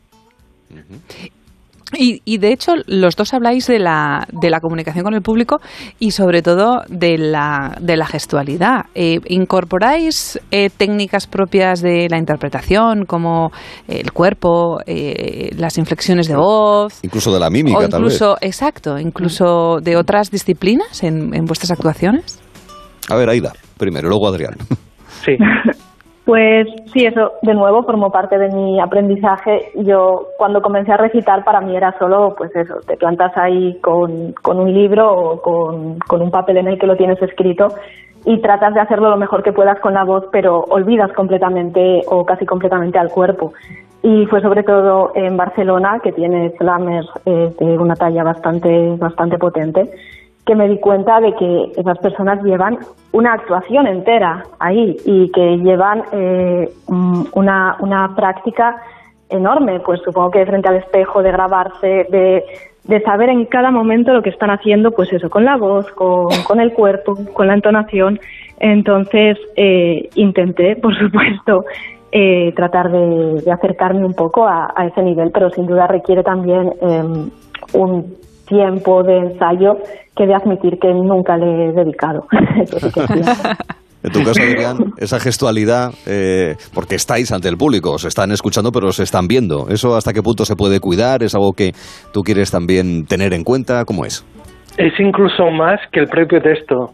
Y, y de hecho, los dos habláis de la, de la comunicación con el público y sobre todo de la, de la gestualidad. Eh, ¿Incorporáis eh, técnicas propias de la interpretación, como el cuerpo, eh, las inflexiones de voz?
Incluso de la mímica,
o
tal vez.
incluso, exacto, incluso de otras disciplinas en, en vuestras actuaciones.
A ver, Aida, primero, luego Adrián. (laughs)
Sí. (laughs)
Pues sí, eso de nuevo formó parte de mi aprendizaje. Yo cuando comencé a recitar para mí era solo, pues eso, te plantas ahí con, con un libro o con, con un papel en el que lo tienes escrito y tratas de hacerlo lo mejor que puedas con la voz, pero olvidas completamente o casi completamente al cuerpo. Y fue sobre todo en Barcelona, que tiene slammers eh, de una talla bastante, bastante potente, que me di cuenta de que esas personas llevan una actuación entera ahí y que llevan eh, mm, una, una práctica enorme, pues supongo que frente al espejo, de grabarse, de de saber en cada momento lo que están haciendo, pues eso, con la voz, con, con el cuerpo, con la entonación. Entonces, eh, intenté, por (laughs) supuesto, eh, tratar de, de acercarme un poco a, a ese nivel, pero sin duda requiere también em, un tiempo de ensayo que de admitir que nunca le he dedicado. (laughs) Eso sí que es cierto.
En tu caso, Adrián, esa gestualidad, eh, porque estáis ante el público, os están escuchando, pero os están viendo. ¿Eso hasta qué punto se puede cuidar? ¿Es algo que tú quieres también tener en cuenta? ¿Cómo es?
Es incluso más que el propio texto.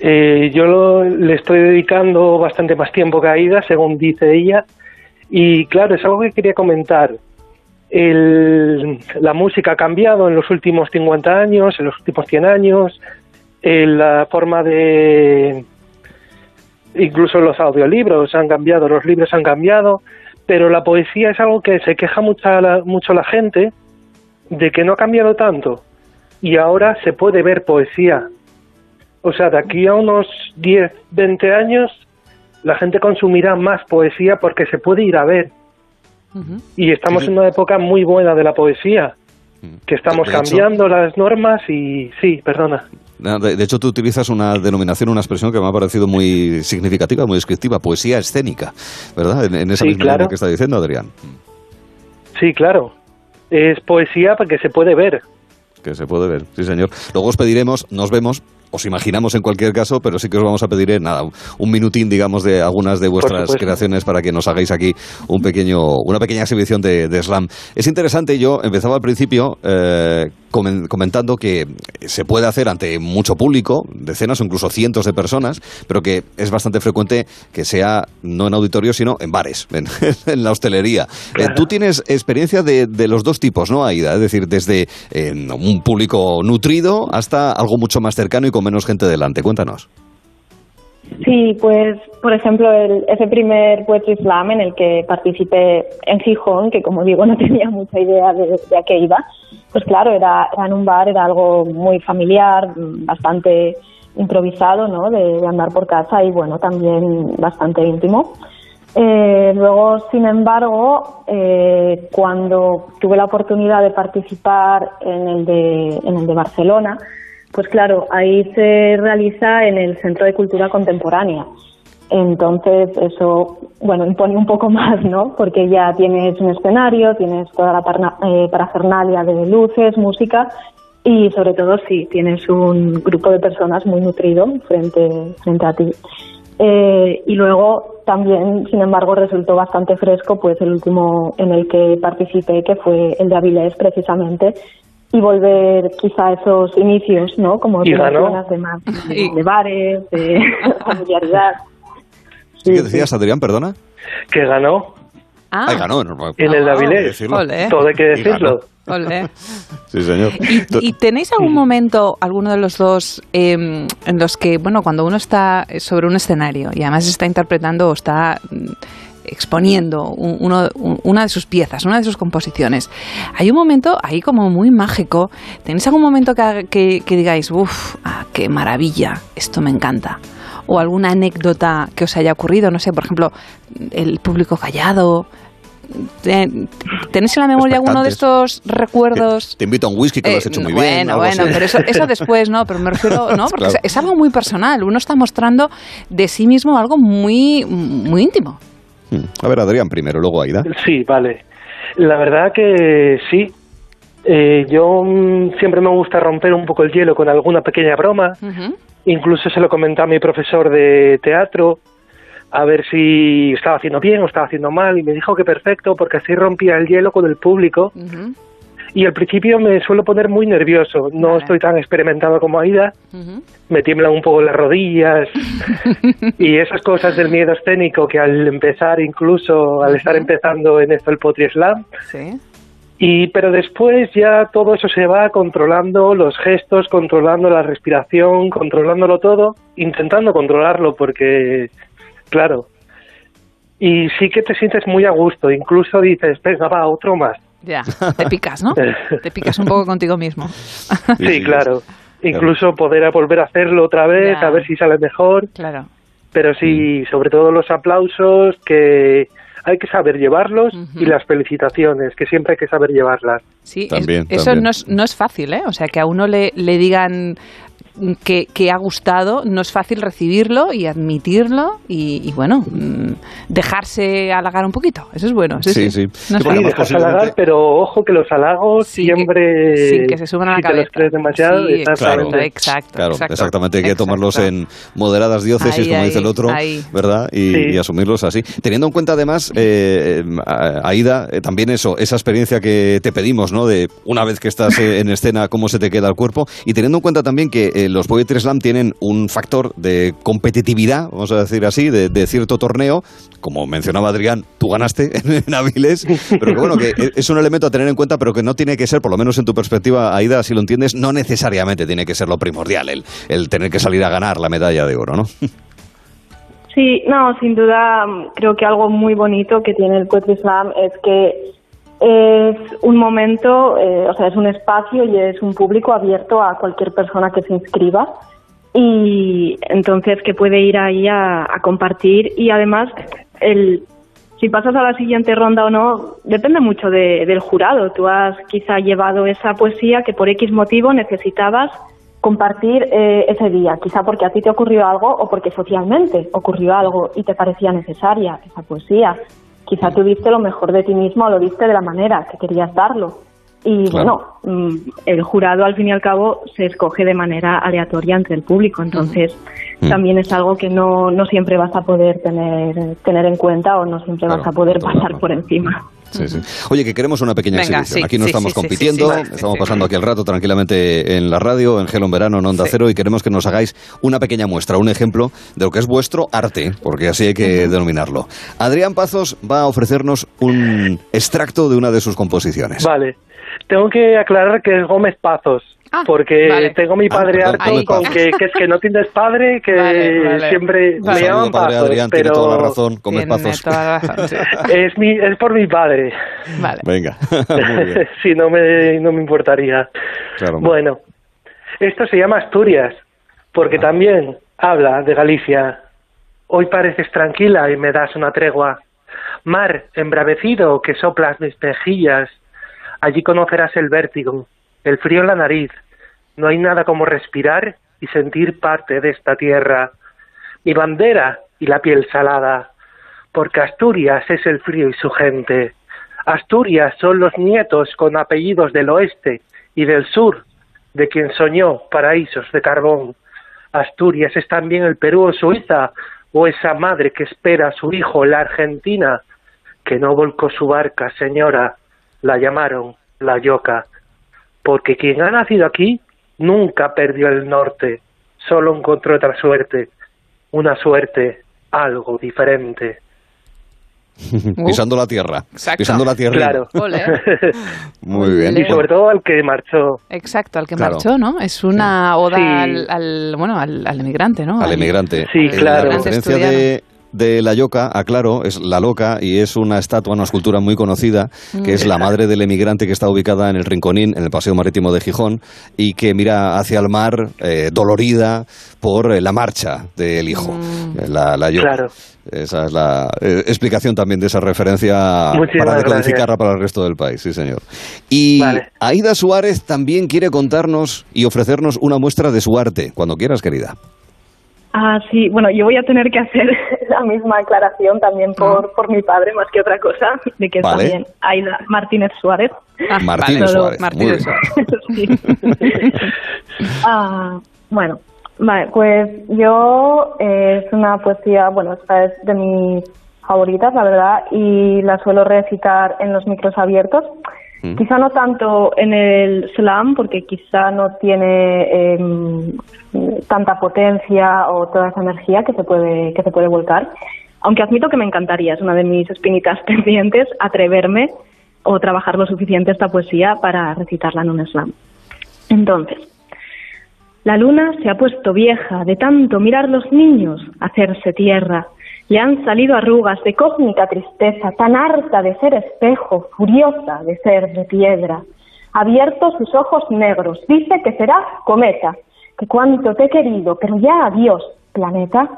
Eh, yo lo- le estoy dedicando bastante más tiempo que a Aida, según dice ella, y claro, es algo que quería comentar. El- la música ha cambiado en los últimos 50 años, en los últimos 100 años, eh, la forma de... Incluso los audiolibros han cambiado, los libros han cambiado, pero la poesía es algo que se queja mucha la- mucho la gente de que no ha cambiado tanto y ahora se puede ver poesía. O sea, de aquí a unos 10, 20 años, la gente consumirá más poesía porque se puede ir a ver. Y estamos en una época muy buena de la poesía, que estamos cambiando las normas y sí, perdona.
De, de hecho, tú utilizas una denominación, una expresión que me ha parecido muy significativa, muy descriptiva, poesía escénica, ¿verdad? En, en esa
Sí,
misma
claro.
línea que está diciendo Adrián.
Sí, claro. Es poesía porque se puede ver.
Que se puede ver, sí señor. Luego os pediremos, nos vemos, os imaginamos en cualquier caso, pero sí que os vamos a pedir eh, nada, un- minutín, digamos, de algunas de vuestras creaciones para que nos hagáis aquí un pequeño, una pequeña exhibición de, de slam. Es interesante, yo empezaba al principio eh, comentando que se puede hacer ante mucho público, decenas o incluso cientos de personas, pero que es bastante frecuente que sea no en auditorio, sino en bares, (laughs) en, en la hostelería. Eh, tú tienes experiencia de, de los dos tipos, ¿no, Aida? Es decir, desde eh, un público nutrido hasta algo mucho más cercano y con menos gente delante. Cuéntanos.
Sí, pues, por ejemplo, el, ese primer Poetry Slam en el que participé en Gijón, que como digo no (laughs) tenía mucha idea de, a qué iba, pues claro, era, era en un bar, era algo muy familiar, bastante improvisado, ¿no? De, de andar por casa y bueno, también bastante íntimo. Eh, luego, sin embargo, eh, cuando tuve la oportunidad de participar en el de, en el de Barcelona, pues claro, ahí se realiza en el Centro de Cultura Contemporánea. Entonces, eso, bueno, impone un poco (laughs) más, ¿no? Porque ya tienes un escenario, tienes toda la eh, parafernalia de luces, música y sobre todo sí, tienes un grupo de personas muy nutrido frente, frente a ti. Eh, y luego también, sin embargo, resultó bastante fresco pues el último en el que participé, que fue el de Avilés precisamente, y volver quizá a esos inicios, ¿no? Como
Y ganó.
de, más, (laughs) de, de bares, de (laughs) familiaridad.
¿Sí que decías, Adrián, perdona?
Que ganó
Ah,
Ay, ganó.
en el de Avilés.
decirlo.
Ole.
Todo hay que decirlo. (laughs)
Sí, señor.
¿Y tenéis algún momento, alguno de los dos, eh, en los que, bueno, cuando uno está sobre un escenario y además está interpretando o está exponiendo un- uno- un- una de sus piezas, una de sus composiciones, hay un momento ahí como muy mágico. ¿Tenéis algún momento que, que- que digáis, uff, qué maravilla, esto me encanta? O alguna anécdota que os haya ocurrido, no sé, por ejemplo, el público callado. Te- ¿Tenéis en la memoria alguno de estos recuerdos?
Te invito a un whisky que lo has
Eh,
hecho muy
bueno,
bien.
bueno,
así.
pero eso, eso después, ¿no? Pero me refiero, ¿no? (laughs) Porque
Claro.
es, es algo muy personal. Uno está mostrando de sí mismo algo muy, muy íntimo.
A ver, Adrián primero, luego Aida.
Sí, vale. La verdad que sí. Eh, yo mm, siempre me gusta romper un poco el hielo con alguna pequeña broma. Incluso se lo comenté a mi profesor de teatro a ver si estaba haciendo bien o estaba haciendo mal y me dijo que perfecto porque así rompía el hielo con el público. Y al principio me suelo poner muy nervioso, no estoy tan experimentado como Aida, me tiemblan un poco las rodillas (laughs) y esas cosas del miedo escénico que al empezar incluso, al estar empezando en esto el Potri Slam,
Sí.
y pero después ya todo eso se va controlando los gestos, controlando la respiración, controlándolo todo, intentando controlarlo porque, claro, y sí que te sientes muy a gusto, incluso dices, venga, va, otro más.
Ya, te picas, ¿no? (laughs) Te picas un poco contigo mismo.
Sí, claro. Incluso poder volver a hacerlo otra vez,
Ya.
a ver si sale mejor.
Claro.
Pero sí, sobre todo los aplausos, que hay que saber llevarlos y las felicitaciones, que siempre hay que saber llevarlas.
Sí, es- eso No, es, no es fácil, ¿eh? O sea, que a uno le, le digan que, que ha gustado, no es fácil recibirlo y admitirlo y, y bueno, mm, dejarse halagar un poquito. Eso es bueno. Sí,
Sí,
sí.
sí.
No es
Sí,
fácil.
porque
dejas halagar, pero ojo que los halagos siempre...
sin que se suban a la
si te los demasiado,
Sí,
exactamente.
exacto,
Claro,
exacto.
exactamente. Hay que tomarlos en moderadas diócesis,
Ahí,
como dice el otro,
ahí.
¿verdad? Y,
Sí.
y asumirlos así. Teniendo en cuenta, además, eh, eh, Aida, eh, también eso, esa experiencia que te pedimos, ¿no? De una vez que estás eh, en escena, cómo se te queda el cuerpo. Y teniendo en cuenta también que los Poetry Slam tienen un factor de competitividad, vamos a decir así, de, cierto torneo. Como mencionaba Adrián, tú ganaste (laughs) en Avilés, pero que bueno, que es un elemento a tener en cuenta, pero que no tiene que ser, por lo menos en tu perspectiva, Aida, si lo entiendes, no necesariamente tiene que ser lo primordial, el, el tener que salir a ganar la medalla de oro, ¿no?
Sí, no, sin duda creo que algo muy bonito que tiene el Poetry Slam es que es un momento, eh, o sea, es un espacio y es un público abierto a cualquier persona que se inscriba y entonces que puede ir ahí a, compartir y además el si pasas a la siguiente ronda o no depende mucho de- del jurado. Tú has quizá llevado esa poesía que por X motivo necesitabas compartir eh, ese día, quizá porque a ti te ocurrió algo o porque socialmente ocurrió algo y te parecía necesaria esa poesía. Quizá tú diste lo mejor de ti mismo lo diste de la manera que querías darlo. Y
Claro.
bueno, mm, el jurado al fin y al cabo se escoge de manera aleatoria entre el público, entonces
Mm.
también es algo que no, no siempre vas a poder tener, tener en cuenta o no siempre vas a poder pasar por encima.
Sí, sí. Oye, que queremos una pequeña
Venga,
exhibición.
sí,
aquí no
sí,
estamos
sí, sí,
compitiendo, estamos pasando aquí el rato tranquilamente en la radio, en Gelo en Verano, en Onda Cero, y queremos que nos hagáis una pequeña muestra, un ejemplo de lo que es vuestro arte, porque así hay que denominarlo. Adrián Pazos va a ofrecernos un extracto de una de sus composiciones.
Vale. Tengo que aclarar que es Gómez Pazos. Porque
vale.
tengo mi
Ah,
padre
perdón,
harto con que, que es que no tienes padre, que (laughs)
Vale, vale.
siempre
Un
me llaman
padre
Pazos.
Adrián,
pero
tiene toda la razón,
Tiene
Pazos.
toda la razón, sí. (laughs)
es, mi, es por mi padre.
Vale.
Venga, (laughs) muy bien.
si no me, no me importaría.
Claro.
Bueno, esto se llama Asturias, porque también habla de Galicia. Hoy pareces tranquila y me das una tregua. Mar, embravecido, que soplas mis mejillas. Allí conocerás el vértigo, el frío en la nariz. No hay nada como respirar y sentir parte de esta tierra. Mi bandera y la piel salada, porque Asturias es el frío y su gente. Asturias son los nietos con apellidos del oeste y del sur, de quien soñó paraísos de carbón. Asturias es también el Perú o Suiza, o esa madre que espera a su hijo, la Argentina, que no volcó su barca, señora, la llamaron la Yoca, porque quien ha nacido aquí nunca perdió el norte, solo encontró otra suerte, una suerte algo diferente. (laughs)
Pisando la tierra.
Exacto.
Pisando la tierra.
Claro. (laughs)
Muy bien.
Y sobre todo al que marchó.
Exacto, al que
Claro.
marchó, ¿no? Es una oda
Sí.
al, al- bueno, al, al emigrante, ¿no?
al emigrante.
Sí, claro.
La referencia de, de la Yoca, aclaro, es la loca y es una estatua, una escultura muy conocida, que es la madre del emigrante que está ubicada en el Rinconín, en el Paseo Marítimo de Gijón, y que mira hacia el mar eh, dolorida por eh, la marcha del hijo, eh, la, la Yoca.
Claro.
Esa es la eh, explicación también de esa referencia
Muchísimas
para decodificarla
gracias.
para el resto del país, sí señor. Y Aida Suárez también quiere contarnos y ofrecernos una muestra de su arte, cuando quieras, querida.
Ah, sí, bueno, yo voy a tener que hacer (laughs) la misma aclaración también por, por mi padre, más que otra cosa, de que es
Vale.
también Aida Martínez Suárez.
Martínez
Solo-
Suárez, Martínez (laughs)
Sí. (laughs) Ah, bueno, vale, pues yo eh, es una poesía, bueno, esta es de mis favoritas, la verdad, y la suelo recitar en los micros abiertos. Quizá no tanto en el slam, porque quizá no tiene em, tanta potencia o toda esa energía que se puede que se puede volcar. Aunque admito que me encantaría, es una de mis espinitas (laughs) pendientes, atreverme o trabajar lo suficiente esta poesía para recitarla en un slam. Entonces, la luna se ha puesto vieja de tanto mirar los niños hacerse tierra. Le han salido arrugas de cósmica tristeza, tan harta de ser espejo, furiosa de ser de piedra. Abiertos sus ojos negros, dice que serás cometa, que cuánto te he querido, pero ya adiós, planeta.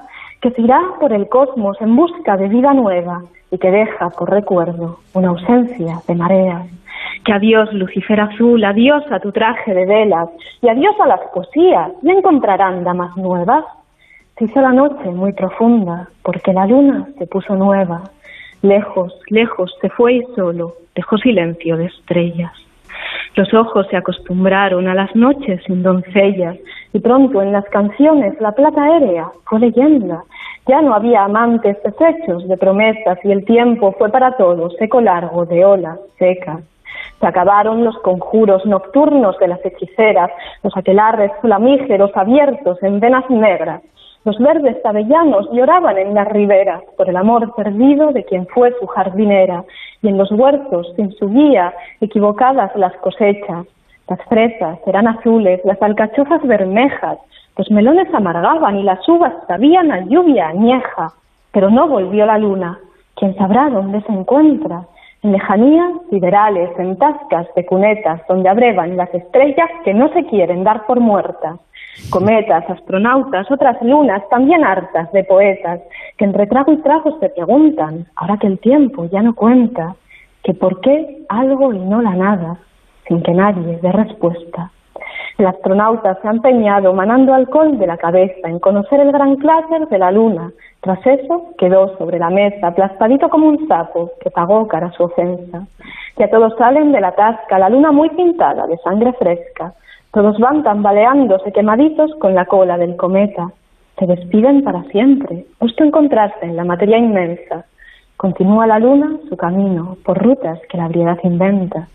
que se irá por el cosmos en busca de vida nueva y que deja por recuerdo una ausencia de mareas. Que adiós, Lucifer azul, adiós a tu traje de velas y adiós a las poesías, ya encontrarán damas nuevas. Se hizo la noche muy profunda porque la luna se puso nueva. Lejos, lejos se fue y solo dejó silencio de estrellas. Los ojos se acostumbraron a las noches sin doncellas y pronto en las canciones la plata aérea fue leyenda. Ya no había amantes deshechos de promesas y el tiempo fue para todos seco largo de olas secas. Se acabaron los conjuros nocturnos de las hechiceras, los aquelarres flamígeros abiertos en venas negras. Los verdes avellanos lloraban en las riberas por el amor perdido de quien fue su jardinera, y en los huertos, sin su guía, equivocadas las cosechas. Las fresas eran azules, las alcachofas bermejas, los melones amargaban y las uvas sabían a lluvia añeja. Pero no volvió la luna. ¿Quién sabrá dónde se encuentra? En lejanías siderales, en tascas de cunetas, donde abrevan las estrellas que no se quieren dar por muertas. Cometas, astronautas, otras lunas, también hartas de poetas, que entre trago y trago se preguntan, ahora que el tiempo ya no cuenta, que por qué algo y no la nada, sin que nadie dé respuesta. El astronauta se ha empeñado, manando alcohol de la cabeza, en conocer el gran cráter de la Luna. Tras eso, quedó sobre la mesa, aplastadito como un sapo, que pagó cara su ofensa. Ya todos salen de la tasca, la Luna muy pintada, de sangre fresca. Todos van tambaleándose quemaditos con la cola del cometa. Se despiden para siempre, justo encontrarse en la materia inmensa. Continúa la luna su camino por rutas que la briedad inventa.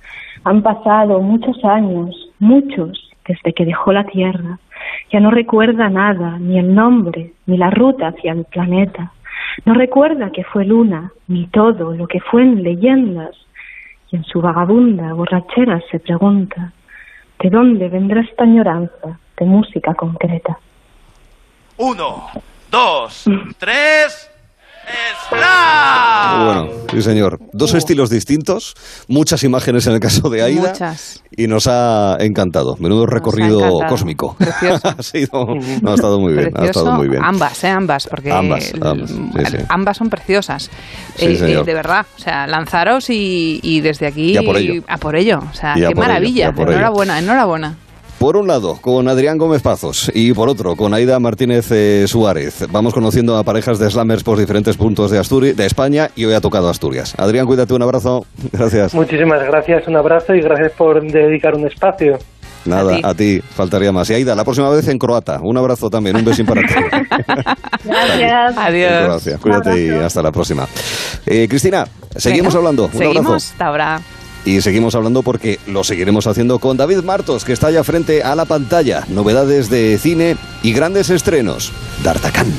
Han pasado muchos años, muchos, desde que dejó la Tierra. Ya no recuerda nada, ni el nombre, ni la ruta hacia el planeta. No recuerda que fue luna, ni todo lo que fue en leyendas. Y en su vagabunda borrachera se pregunta, ¿de dónde vendrá esta añoranza de música concreta?
Uno, dos, tres.
Bueno, sí señor. Dos estilos distintos, muchas imágenes en el caso de Aida.
Muchas.
Y nos ha encantado. Menudo recorrido
encantado.
cósmico.
Precioso. (laughs)
ha, sido- no, ha estado muy bien, ha
Precioso.
estado muy bien.
Ambas, ¿eh? Ambas, porque
Ambas, ambas, sí, sí.
ambas son preciosas.
Sí,
Eh, eh, de verdad, o sea, lanzaros y, y desde aquí
Y a por ello.
a por ello. O sea,
Y
qué maravilla.
ello.
enhorabuena, enhorabuena.
Por un lado, con Adrián Gómez Pazos y por otro, con Aida Martínez eh, Suárez. Vamos conociendo a parejas de slammers por diferentes puntos de, Asturias, de España y hoy ha tocado Asturias. Adrián, cuídate, un abrazo. (laughs) Gracias.
Muchísimas gracias, un abrazo y gracias por dedicar un espacio.
Nada, a ti. faltaría más. Y Aida, la próxima vez en croata. Un abrazo también, un besín para ti. (laughs)
Gracias.
En Croacia. Cuídate y hasta la próxima. Eh, Cristina, seguimos
Venga,
hablando. Un
Seguimos
abrazo.
hasta ahora.
Y seguimos hablando porque lo seguiremos haciendo con David Martos, que está ya frente a la pantalla. Novedades de cine y grandes estrenos. D'Artagnan.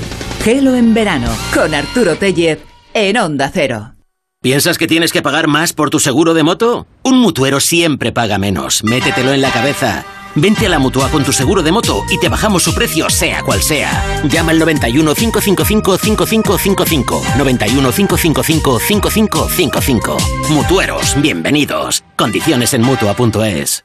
Gelo en verano con Arturo Tellez en Onda Cero.
¿Piensas que tienes que pagar más por tu seguro de moto? Un mutuero siempre paga menos. Métetelo en la cabeza. Vente a la mutua con tu seguro de moto y te bajamos su precio, sea cual sea. Llama al 91 555 5555. 91 555 5555. Mutueros, bienvenidos. Condiciones en mutua.es.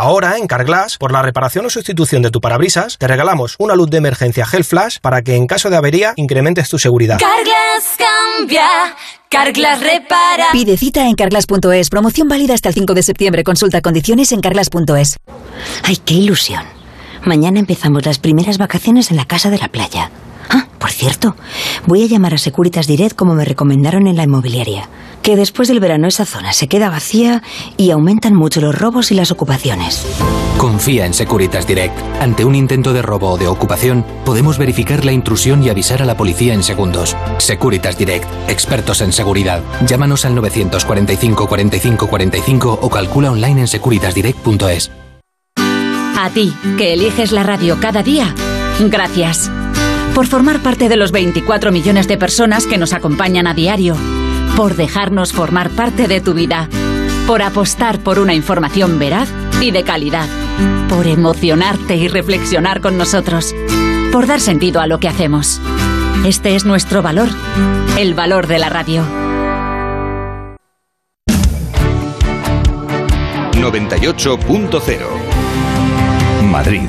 Ahora, en Carglass, por la reparación o sustitución de tu parabrisas, te regalamos una luz de emergencia Gel Flash para que en caso de avería incrementes tu seguridad.
Carglass cambia, Carglass repara.
Pide cita en carglass.es. Promoción válida hasta el 5 de septiembre. Consulta condiciones en carglass.es.
Ay, qué ilusión. Mañana empezamos las primeras vacaciones en la casa de la playa. Por cierto, voy a llamar a Securitas Direct como me recomendaron en la inmobiliaria. Que después del verano esa zona se queda vacía y aumentan mucho los robos y las ocupaciones.
Confía en Securitas Direct. Ante un intento de robo o de ocupación, podemos verificar la intrusión y avisar a la policía en segundos. Securitas Direct, expertos en seguridad. Llámanos al 945 45 45 o calcula online en securitasdirect.es.
A ti, que eliges la radio cada día, gracias. Por formar parte de los 24 millones de personas que nos acompañan a diario, por dejarnos formar parte de tu vida, por apostar por una información veraz y de calidad, por emocionarte y reflexionar con nosotros, por dar sentido a lo que hacemos. Este es nuestro valor, el valor de la radio.
98.0 Madrid.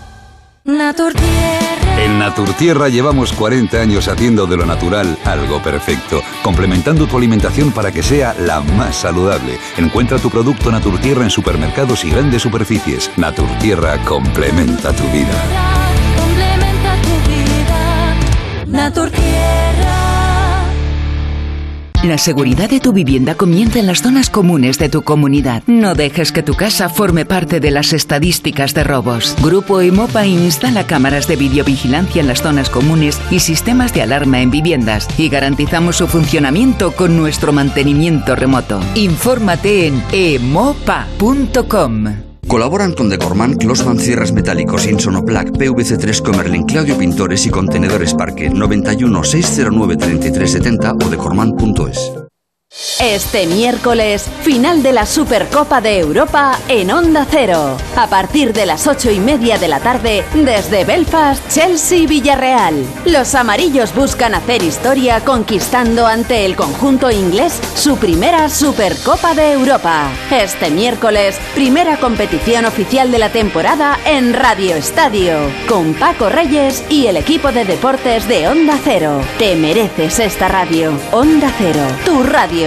En Naturtierra llevamos 40 años haciendo de lo natural algo perfecto, complementando tu alimentación para que sea la más saludable. Encuentra tu producto Naturtierra en supermercados y grandes superficies. Naturtierra complementa tu vida.
Complementa tu vida. Naturtierra.
La seguridad de tu vivienda comienza en las zonas comunes de tu comunidad. No dejes que tu casa forme parte de las estadísticas de robos. Grupo Emopa instala cámaras de videovigilancia en las zonas comunes y sistemas de alarma en viviendas y garantizamos su funcionamiento con nuestro mantenimiento remoto. Infórmate en emopa.com.
Colaboran con Decorman, Closman Cierres Metálicos, Insonoplac, PVC3 Comerlin, Claudio Pintores y Contenedores Parque 91 609 3370 o decorman.es.
Este miércoles, final de la Supercopa de Europa en Onda Cero. A partir de las ocho y media de la tarde, desde Belfast, Chelsea Villarreal. Los amarillos buscan hacer historia conquistando ante el conjunto inglés su primera Supercopa de Europa. Este miércoles, primera competición oficial de la temporada en Radio Estadio, con Paco Reyes y el equipo de deportes de Onda Cero. Te mereces esta radio. Onda Cero, tu radio.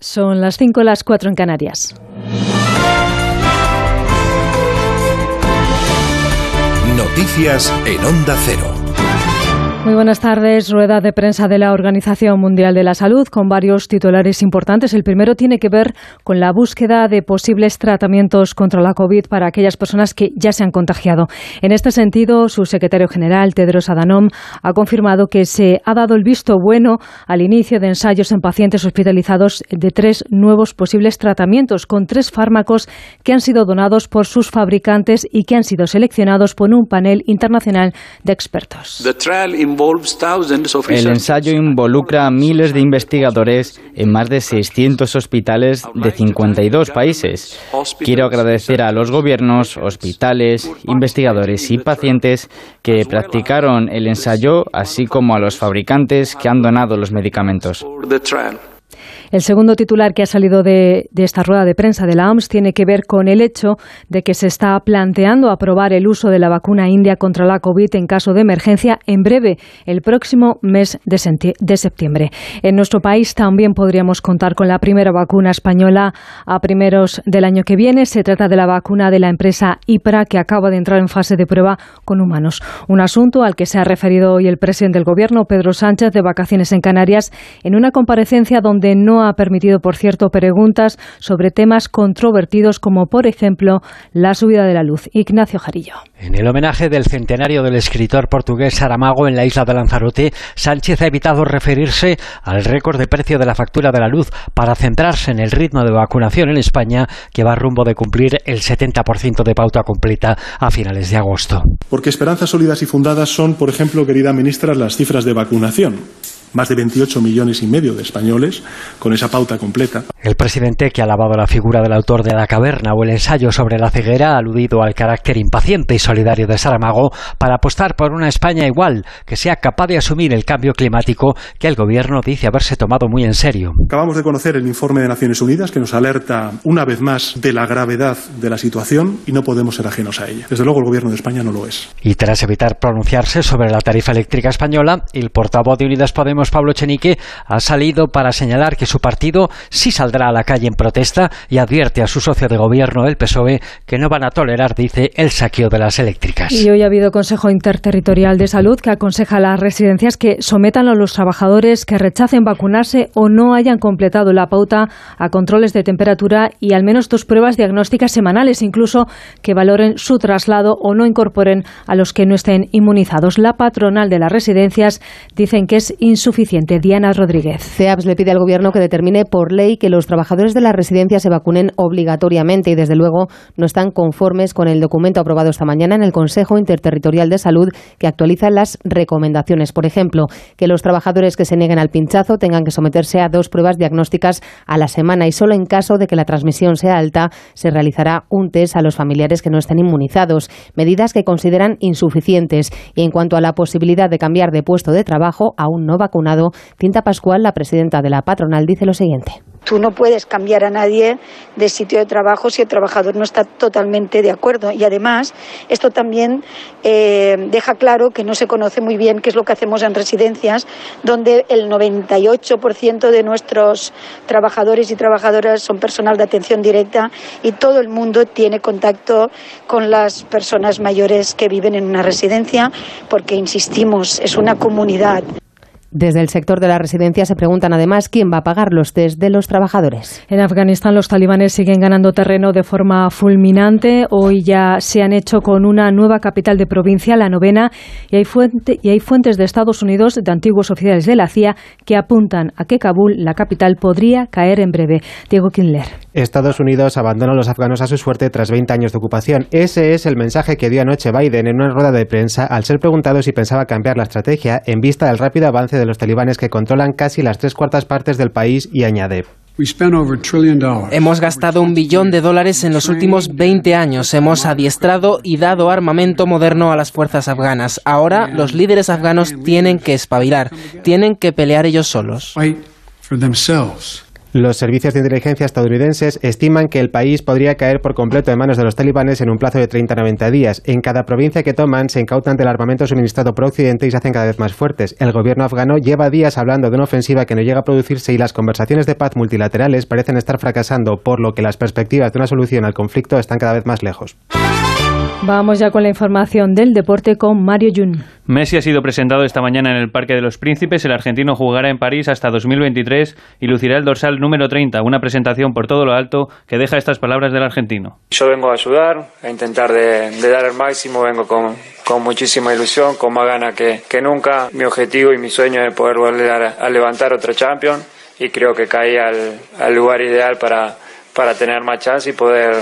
Son las 5 las 4 en Canarias.
Noticias en Onda Cero.
Muy buenas tardes. Rueda de prensa de la Organización Mundial de la Salud con varios titulares importantes. El primero tiene que ver con la búsqueda de posibles tratamientos contra la COVID para aquellas personas que ya se han contagiado. En este sentido, su secretario general, Tedros Adhanom, ha confirmado que se ha dado el visto bueno al inicio de ensayos en pacientes hospitalizados de tres nuevos posibles tratamientos con tres fármacos que han sido donados por sus fabricantes y que han sido seleccionados por un panel internacional de expertos.
El ensayo involucra a miles de investigadores en más de 600 hospitales de 52 países. Quiero agradecer a los gobiernos, hospitales, investigadores y pacientes que practicaron el ensayo, así como a los fabricantes que han donado los medicamentos.
El segundo titular que ha salido de, de, esta rueda de prensa de la OMS tiene que ver con el hecho de que se está planteando aprobar el uso de la vacuna india contra la COVID en caso de emergencia en breve, el próximo mes de, de septiembre. En nuestro país también podríamos contar con la primera vacuna española a primeros del año que viene. Se trata de la vacuna de la empresa IPRA que acaba de entrar en fase de prueba con humanos. Un asunto al que se ha referido hoy el presidente del Gobierno, Pedro Sánchez, de vacaciones en Canarias, en una comparecencia donde no ha permitido, por cierto, preguntas sobre temas controvertidos como, por ejemplo, la subida de la luz. Ignacio Jarillo.
En el homenaje del centenario del escritor portugués Saramago en la isla de Lanzarote, Sánchez ha evitado referirse al récord de precio de la factura de la luz para centrarse en el ritmo de vacunación en España, que va rumbo de cumplir el 70% de pauta completa a finales de agosto.
Porque esperanzas sólidas y fundadas son, por ejemplo, querida ministra, las cifras de vacunación más de 28 millones y medio de españoles con esa pauta completa.
El presidente, que ha alabado la figura del autor de La Caverna o el ensayo sobre la ceguera, ha aludido al carácter impaciente y solidario de Saramago para apostar por una España igual, que sea capaz de asumir el cambio climático que el gobierno dice haberse tomado muy en serio.
Acabamos de conocer el informe de Naciones Unidas que nos alerta una vez más de la gravedad de la situación y no podemos ser ajenos a ella. Desde luego el gobierno de España no lo es.
Y tras evitar pronunciarse sobre la tarifa eléctrica española, el portavoz de Unidas Podemos Pablo Chenique ha salido para señalar que su partido sí saldrá
a la calle en protesta y advierte a su socio de gobierno, el PSOE, que no van a tolerar, dice, el saqueo de las eléctricas.
Y hoy ha habido Consejo Interterritorial de Salud que aconseja a las residencias que sometan a los trabajadores que rechacen vacunarse o no hayan completado la pauta a controles de temperatura y al menos dos pruebas diagnósticas semanales, incluso que valoren su traslado o no incorporen a los que no estén inmunizados. La patronal de las residencias dicen que es insuficiente. Diana Rodríguez.
CEAPS le pide al Gobierno que determine por ley que los trabajadores de las residencias se vacunen obligatoriamente y, desde luego, no están conformes con el documento aprobado esta mañana en el Consejo Interterritorial de Salud que actualiza las recomendaciones. Por ejemplo, que los trabajadores que se nieguen al pinchazo tengan que someterse a dos pruebas diagnósticas a la semana y solo en caso de que la transmisión sea alta se realizará un test a los familiares que no estén inmunizados. Medidas que consideran insuficientes. Y en cuanto a la posibilidad de cambiar de puesto de trabajo a un no vacunado, Cinta Pascual, la presidenta de la patronal, dice lo siguiente.
Tú no puedes cambiar a nadie de sitio de trabajo si el trabajador no está totalmente de acuerdo. Y además, esto también eh, deja claro que no se conoce muy bien qué es lo que hacemos en residencias, donde el 98% de nuestros trabajadores y trabajadoras son personal de atención directa y todo el mundo tiene contacto con las personas mayores que viven en una residencia, porque, insistimos, es una comunidad.
Desde el sector de la residencia se preguntan además quién va a pagar los test de los trabajadores.
En Afganistán los talibanes siguen ganando terreno de forma fulminante. Hoy ya se han hecho con una nueva capital de provincia, la novena, y hay, fuente, y hay fuentes de Estados Unidos, de antiguos oficiales de la CIA, que apuntan a que Kabul, la capital, podría caer en breve. Diego Kindler.
Estados Unidos abandona a los afganos a su suerte tras 20 años de ocupación. Ese es el mensaje que dio anoche Biden en una rueda de prensa al ser preguntado si pensaba cambiar la estrategia en vista del rápido avance de los talibanes que controlan casi las tres cuartas partes del país y añade.
Hemos gastado un billón de dólares en los últimos 20 años. Hemos adiestrado y dado armamento moderno a las fuerzas afganas. Ahora los líderes afganos tienen que espabilar, tienen que pelear ellos solos.
Los servicios de inteligencia estadounidenses estiman que el país podría caer por completo en manos de los talibanes en un plazo de 30 a 90 días. En cada provincia que toman se incautan del armamento suministrado por Occidente y se hacen cada vez más fuertes. El gobierno afgano lleva días hablando de una ofensiva que no llega a producirse y las conversaciones de paz multilaterales parecen estar fracasando, por lo que las perspectivas de una solución al conflicto están cada vez más lejos.
Vamos ya con la información del deporte con Mario Jun.
Messi ha sido presentado esta mañana en el Parque de los Príncipes. El argentino jugará en París hasta 2023 y lucirá el dorsal número 30, una presentación por todo lo alto que deja estas palabras del argentino.
Yo vengo a ayudar, a intentar de, dar el máximo, vengo con, con, muchísima ilusión, con más ganas que, que, nunca. Mi objetivo y mi sueño es poder volver a, a levantar otra Champions y creo que caí al, al lugar ideal para, para tener más chance y poder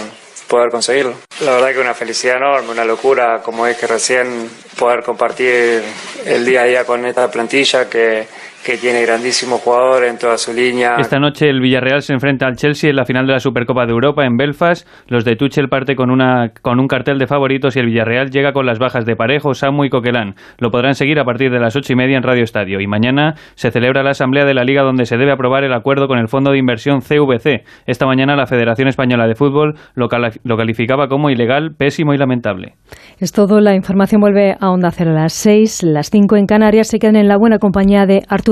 poder conseguirlo. La verdad que una felicidad enorme, una locura, como es que recién poder compartir el día a día con esta plantilla que que tiene grandísimos jugadores en toda su línea.
Esta noche el Villarreal se enfrenta al Chelsea en la final de la Supercopa de Europa en Belfast. Los de Tuchel parte con, una, con un cartel de favoritos y el Villarreal llega con las bajas de Parejo, Samu y Coquelán. Lo podrán seguir a partir de las ocho y media en Radio Estadio. Y mañana se celebra la Asamblea de la Liga donde se debe aprobar el acuerdo con el Fondo de Inversión CVC. Esta mañana la Federación Española de Fútbol lo, lo calificaba como ilegal, pésimo y lamentable.
Es todo. La información vuelve a Onda Cero a las seis, las cinco en Canarias. Se quedan en la buena compañía de Arturo.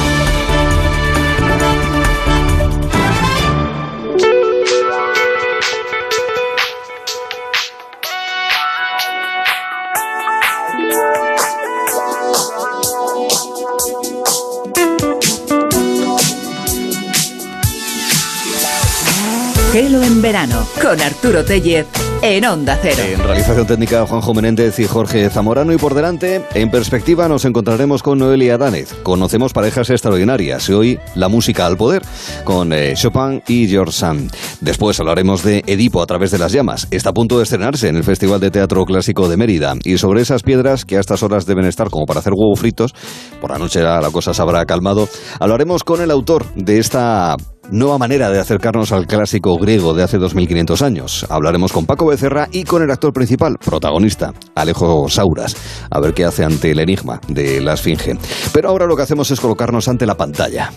En verano con Arturo Tellez en Onda Cero.
En realización técnica Juanjo Menéndez y Jorge Zamorano y por delante, en perspectiva nos encontraremos con Noelia Danez. Conocemos parejas extraordinarias y hoy la música al poder con eh, Chopin y George Sand. Después hablaremos de Edipo a través de las llamas. Está a punto de estrenarse en el Festival de Teatro Clásico de Mérida y sobre esas piedras que a estas horas deben estar como para hacer huevos fritos, por la noche la cosa se habrá calmado, hablaremos con el autor de esta nueva manera de acercarnos al clásico griego de hace 2500 años. Hablaremos con Paco Becerra y con el actor principal, protagonista, Alejo Sauras, a ver qué hace ante el enigma de la Esfinge. Pero ahora lo que hacemos es colocarnos ante la pantalla.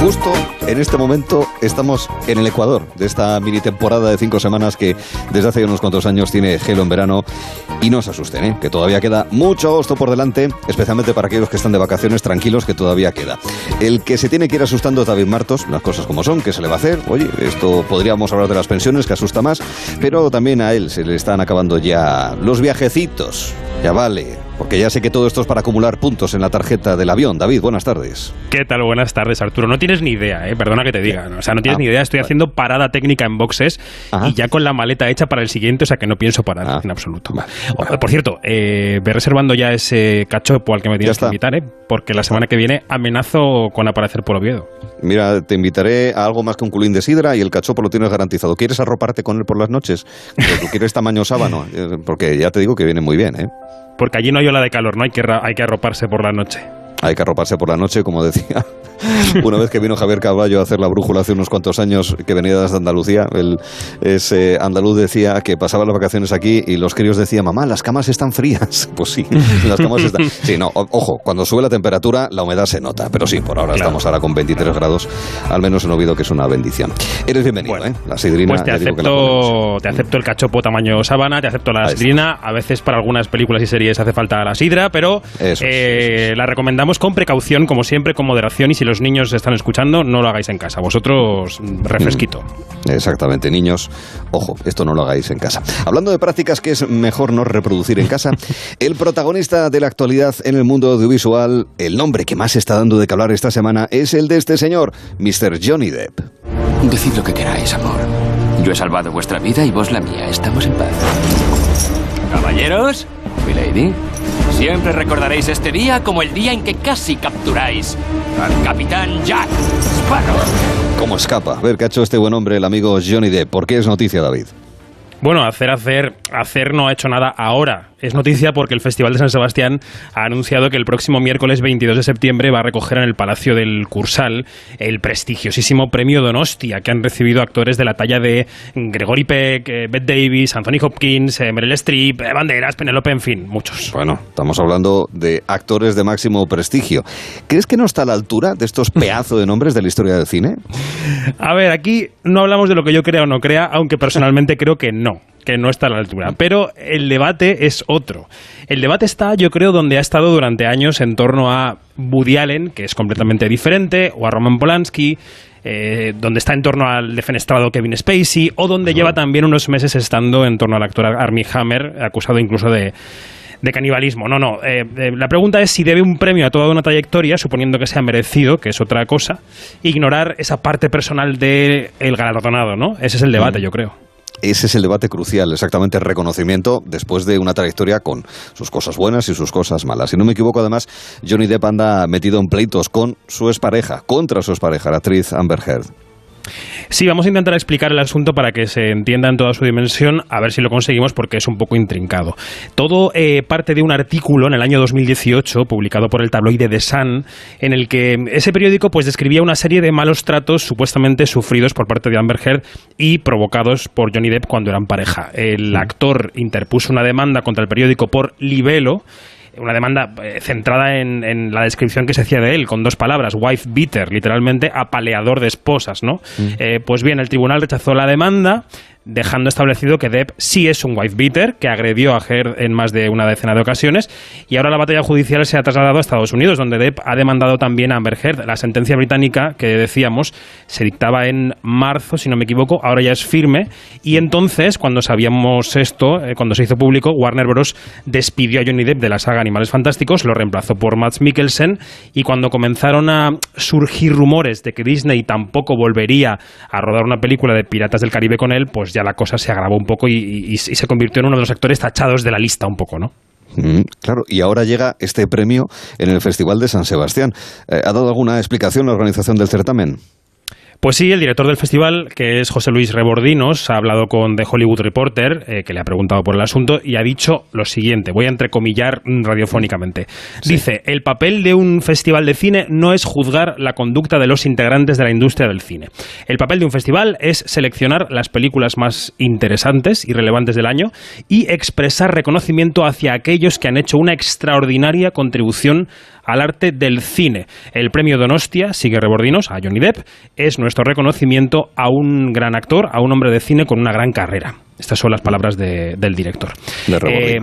Justo en este momento estamos en el Ecuador de esta mini temporada de cinco semanas que desde hace unos cuantos años tiene gelo en verano. Y no asusten, ¿eh? que todavía queda mucho agosto por delante, especialmente para aquellos que están de vacaciones tranquilos, que todavía queda. El que se tiene que ir asustando es David Martos, las cosas como son, que se le va a hacer. Oye, esto podríamos hablar de las pensiones, que asusta más, pero también a él se le están acabando ya los viajecitos. Ya vale. Porque ya sé que todo esto es para acumular puntos en la tarjeta del avión. David, buenas tardes.
¿Qué tal? Buenas tardes, Arturo. No tienes ni idea, ¿eh? perdona que te diga. O sea, no tienes ah, ni idea. Estoy haciendo parada técnica en boxes y ya con la maleta hecha para el siguiente, o sea que no pienso parar ah. en absoluto. Por cierto, eh, ve reservando ya ese cachopo al que me tienes que invitar, ¿eh? porque la semana que viene amenazo con aparecer por Oviedo.
Mira, te invitaré a algo más que un culín de sidra y el cachopo lo tienes garantizado. ¿Quieres arroparte con él por las noches? ¿Tú quieres tamaño sábano? (laughs) Eh, porque ya te digo que viene muy bien, ¿eh?
Porque allí no hay ola de calor, no hay que, hay que arroparse por la noche.
Hay que arroparse por la noche, como decía (laughs) una vez que vino Javier Caballo a hacer la brújula hace unos cuantos años, que venía desde Andalucía, el, ese andaluz decía que pasaba las vacaciones aquí y los críos decían, mamá, las camas están frías. (laughs) Pues sí, las camas están... Sí, no, ojo, cuando sube la temperatura, la humedad se nota, pero sí, por ahora estamos ahora con 23 grados, al menos en Oviedo, que es una bendición. Eres bienvenido, ¿eh? La sidrina...
Pues te acepto, te acepto el cachopo tamaño sábana, te acepto la sidrina, a veces para algunas películas y series hace falta la sidra, pero eh, la recomendamos con precaución, como siempre, con moderación y si los niños están escuchando, no lo hagáis en casa. Vosotros, refresquito.
Mm, exactamente, niños, ojo, esto no lo hagáis en casa. Hablando de prácticas que es mejor no reproducir en casa, (laughs) el protagonista de la actualidad en el mundo audiovisual, el nombre que más está dando de que hablar esta semana, es el de este señor, Mr. Johnny Depp.
Decid lo que queráis, amor. Yo he salvado vuestra vida y vos la mía. Estamos en paz. Caballeros, mi lady, Siempre recordaréis este día como el día en que casi capturáis al capitán Jack Sparrow.
¿Cómo escapa? A ver qué ha hecho este buen hombre, el amigo Johnny Depp. ¿Por qué es noticia, David?
Bueno, hacer, hacer, hacer no ha hecho nada ahora. Es noticia porque el Festival de San Sebastián ha anunciado que el próximo miércoles 22 de septiembre va a recoger en el Palacio del Cursal el prestigiosísimo premio Donostia que han recibido actores de la talla de Gregory Peck, eh, Bette Davis, Anthony Hopkins, eh, Meryl Streep, eh, Banderas, Penelope, en fin, muchos.
Bueno, estamos hablando de actores de máximo prestigio. ¿Crees que no está a la altura de estos (laughs) pedazos de nombres de la historia del cine?
A ver, aquí no hablamos de lo que yo crea o no crea, aunque personalmente creo que no que no está a la altura. Pero el debate es otro. El debate está, yo creo, donde ha estado durante años en torno a Woody Allen, que es completamente diferente, o a Roman Polanski, eh, donde está en torno al defenestrado Kevin Spacey, o donde lleva también unos meses estando en torno al actor Armie Hammer, acusado incluso de de canibalismo. No, no. Eh, eh, la pregunta es si debe un premio a toda una trayectoria, suponiendo que sea merecido, que es otra cosa, ignorar esa parte personal del el galardonado, ¿no? Ese es el debate, yo creo.
Ese es el debate crucial, exactamente el reconocimiento después de una trayectoria con sus cosas buenas y sus cosas malas. Si no me equivoco, además, Johnny Depp anda metido en pleitos con su expareja, contra su expareja, la actriz Amber Heard.
Sí, vamos a intentar explicar el asunto para que se entienda en toda su dimensión, a ver si lo conseguimos porque es un poco intrincado. Todo eh, parte de un artículo en el año 2018 publicado por el tabloide The Sun, en el que ese periódico pues describía una serie de malos tratos supuestamente sufridos por parte de Amber Heard y provocados por Johnny Depp cuando eran pareja. El actor interpuso una demanda contra el periódico por libelo una demanda eh, centrada en, la descripción que se hacía de él, con dos palabras, wife beater, literalmente apaleador de esposas, ¿no? Mm. Eh, pues bien, el tribunal rechazó la demanda, dejando establecido que Depp sí es un wife beater, que agredió a Heard en más de una decena de ocasiones, y ahora la batalla judicial se ha trasladado a Estados Unidos, donde Depp ha demandado también a Amber Heard. La sentencia británica, que decíamos, se dictaba en marzo, si no me equivoco, ahora ya es firme, y entonces, cuando sabíamos esto, eh, cuando se hizo público, Warner Bros. despidió a Johnny Depp de la saga Animales Fantásticos, lo reemplazó por Matt Mikkelsen, y cuando comenzaron a surgir rumores de que Disney tampoco volvería a rodar una película de Piratas del Caribe con él, pues ya la cosa se agravó un poco y, se convirtió en uno de los actores tachados de la lista un poco, ¿no?
Mm, claro, y ahora llega este premio en el Festival de San Sebastián. Eh, ¿Ha dado alguna explicación la organización del certamen?
Pues sí, el director del festival, que es José Luis Rebordinos, ha hablado con The Hollywood Reporter, eh, que le ha preguntado por el asunto, y ha dicho lo siguiente, voy a entrecomillar radiofónicamente. Dice, el papel de un festival de cine no es juzgar la conducta de los integrantes de la industria del cine. El papel de un festival es seleccionar las películas más interesantes y relevantes del año y expresar reconocimiento hacia aquellos que han hecho una extraordinaria contribución al arte del cine. El premio Donostia, sigue rebordinos, a Johnny Depp, es nuestro reconocimiento a un gran actor, a un hombre de cine con una gran carrera. Estas son las palabras del director.
Eh,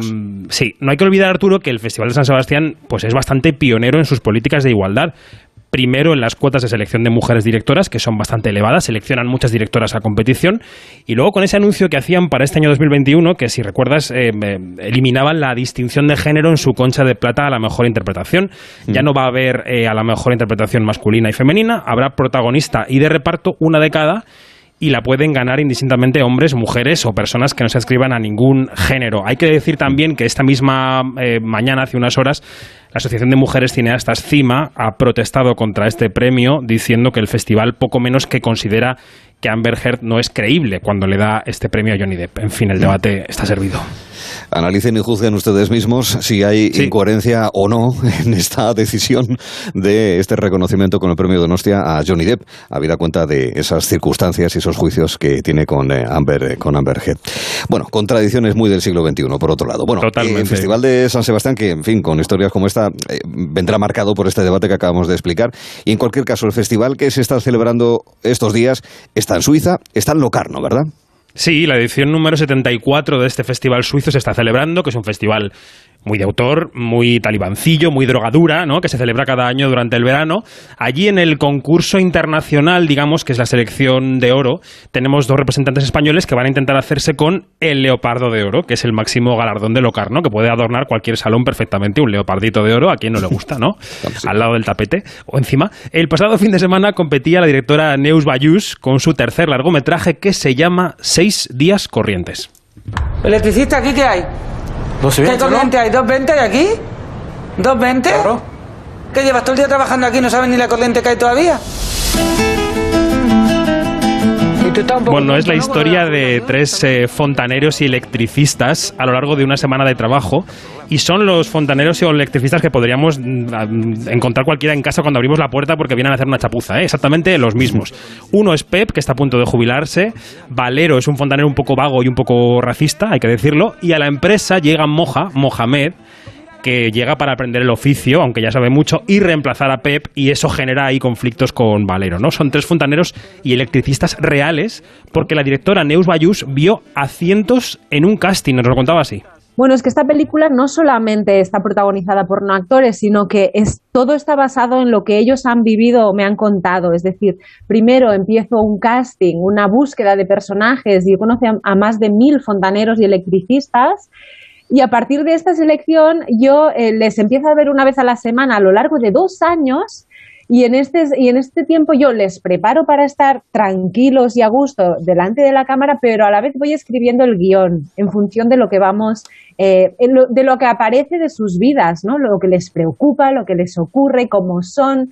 sí, no hay que olvidar, Arturo, que el Festival de San Sebastián pues, es bastante pionero en sus políticas de igualdad primero en las cuotas de selección de mujeres directoras, que son bastante elevadas, seleccionan muchas directoras a competición, y luego con ese anuncio que hacían para este año 2021, que si recuerdas, eh, eliminaban la distinción de género en su concha de plata a la mejor interpretación. Ya no va a haber eh, a la mejor interpretación masculina y femenina, habrá protagonista y de reparto, una de cada y la pueden ganar indistintamente hombres, mujeres o personas que no se escriban a ningún género. Hay que decir también que esta misma eh, mañana, hace unas horas, la Asociación de Mujeres Cineastas CIMA ha protestado contra este premio diciendo que el festival poco menos que considera que Amber Heard no es creíble cuando le da este premio a Johnny Depp. En fin, el debate está servido.
Analicen y juzguen ustedes mismos si hay incoherencia o no (laughs) en esta decisión de este reconocimiento con el premio Donostia a Johnny Depp, habida cuenta de esas circunstancias y esos juicios que tiene con eh, Amber, eh, con Amber Heard. Bueno, contradicciones muy del siglo XXI, por otro lado. Bueno,
Totalmente.
el Festival de San Sebastián, que, en fin, con historias como esta, eh, vendrá marcado por este debate que acabamos de explicar. Y en cualquier caso, el festival que se está celebrando estos días está en Suiza, está en Locarno, ¿verdad?
Sí, la edición número 74 de este festival suizo se está celebrando, que es un festival muy de autor, muy talibancillo, muy drogadura, ¿no? que se celebra cada año durante el verano. Allí en el concurso internacional, digamos, que es la selección de oro, tenemos dos representantes españoles que van a intentar hacerse con el leopardo de oro, que es el máximo galardón de Locarno, que puede adornar cualquier salón perfectamente, un leopardito de oro, a quien no le gusta, ¿no? (laughs) Al lado del tapete o encima. El pasado fin de semana competía la directora Neus Bayús con su tercer largometraje que se llama Seis días corrientes.
¿Electricista aquí qué hay? ¿Qué corriente hay? ¿220 hay aquí? ¿220? ¿Qué llevas todo el día trabajando aquí y no sabes ni la corriente que hay todavía?
Bueno, es la historia de tres eh, fontaneros y electricistas a lo largo de una semana de trabajo. Y son los fontaneros y electricistas que podríamos mm, encontrar cualquiera en casa cuando abrimos la puerta porque vienen a hacer una chapuza. ¿eh? Exactamente los mismos. Uno es Pep, que está a punto de jubilarse. Valero es un fontanero un poco vago y un poco racista, hay que decirlo. Y a la empresa llega Moja, Mohamed, que llega para aprender el oficio, aunque ya sabe mucho, y reemplazar a Pep, y eso genera ahí conflictos con Valero, ¿no? Son tres fontaneros y electricistas reales, porque la directora Neus Bayús vio a cientos en un casting, nos lo contaba así.
Bueno, es que esta película no solamente está protagonizada por no actores, sino que es, todo está basado en lo que ellos han vivido o me han contado. Es decir, primero empiezo un casting, una búsqueda de personajes y conoce a, a más de mil fontaneros y electricistas y a partir de esta selección yo eh, les empiezo a ver una vez a la semana a lo largo de dos años y en, este, y en este tiempo yo les preparo para estar tranquilos y a gusto delante de la cámara, pero a la vez voy escribiendo el guion en función de lo que vamos, eh, de lo que aparece de sus vidas, ¿no? lo que les preocupa, lo que les ocurre, cómo son.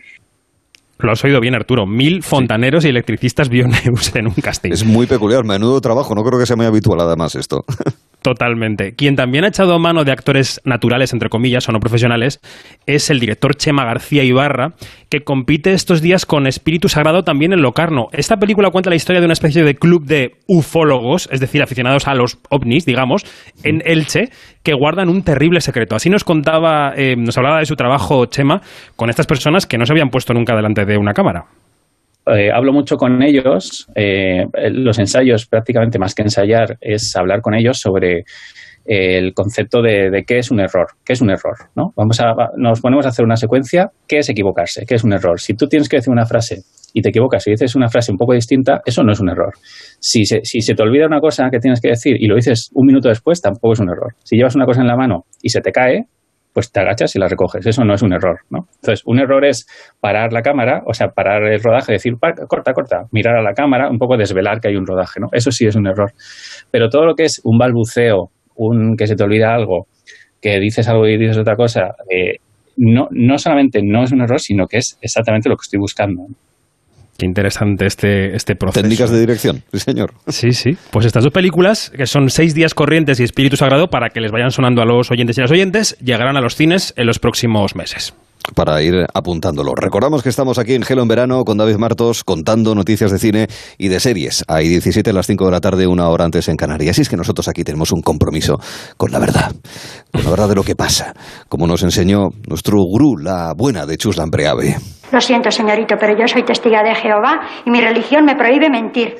Lo has oído bien, Arturo. Mil fontaneros y electricistas bioneus (laughs) en un castillo.
Es muy peculiar, menudo trabajo. No creo que sea muy habitual además esto. (laughs)
Totalmente. Quien también ha echado mano de actores naturales, entre comillas, o no profesionales, es el director Chema García Ibarra, que compite estos días con Espíritu Sagrado también en Locarno. Esta película cuenta la historia de una especie de club de ufólogos, es decir, aficionados a los ovnis, digamos, en Elche, que guardan un terrible secreto. Así nos contaba, eh, nos hablaba de su trabajo Chema con estas personas que no se habían puesto nunca delante de una cámara.
Eh, hablo mucho con ellos. Eh, los ensayos, prácticamente más que ensayar, es hablar con ellos sobre eh, el concepto de, qué es un error, qué es un error, ¿no? Vamos a, nos ponemos a hacer una secuencia, ¿qué es equivocarse? ¿Qué es un error? Si tú tienes que decir una frase y te equivocas y dices una frase un poco distinta, eso no es un error. Si se, si se te olvida una cosa que tienes que decir y lo dices un minuto después, tampoco es un error. Si llevas una cosa en la mano y se te cae, pues te agachas y la recoges. Eso no es un error, ¿no? Entonces, un error es parar la cámara, o sea, parar el rodaje, decir, corta, corta, mirar a la cámara, un poco desvelar que hay un rodaje, ¿no? Eso sí es un error. Pero todo lo que es un balbuceo, un que se te olvida algo, que dices algo y dices otra cosa, eh, no, no solamente no es un error, sino que es exactamente lo que estoy buscando.
Qué interesante este, este proceso.
Técnicas de dirección, sí, señor.
Sí, sí. Pues estas dos películas, que son Seis días corrientes y Espíritu Sagrado, para que les vayan sonando a los oyentes y a las oyentes, llegarán a los cines en los próximos meses.
Para ir apuntándolo. Recordamos que estamos aquí en Gelo en Verano con David Martos contando noticias de cine y de series. Hay 17 a las 5 de la tarde, una hora antes en Canarias. Y es que nosotros aquí tenemos un compromiso con la verdad, con la verdad de lo que pasa, como nos enseñó nuestro gurú, la buena de Chuslan Preave.
Lo siento, señorito, pero yo soy testiga de Jehová y mi religión me prohíbe mentir.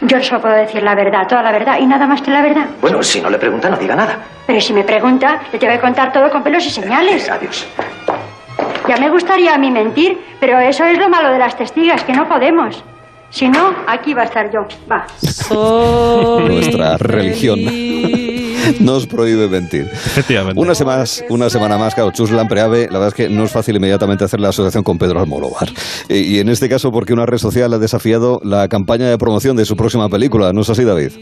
Yo solo puedo decir la verdad, toda la verdad y nada más que la verdad.
Bueno, si no le pregunta, no diga nada.
Pero si me pregunta, le tengo que contar todo con pelos y señales.
Adiós.
Ya me gustaría a mí mentir, pero eso es lo malo de las testigas, que no podemos. Si no, aquí va a estar yo. Va.
Nuestra religión nos prohíbe mentir.
Efectivamente.
Una semana, una semana más, claro, Chuslan Preave, la verdad es que no es fácil inmediatamente hacer la asociación con Pedro Almodóvar. Y, y en este caso porque una red social ha desafiado la campaña de promoción de su próxima película, ¿no es así, David?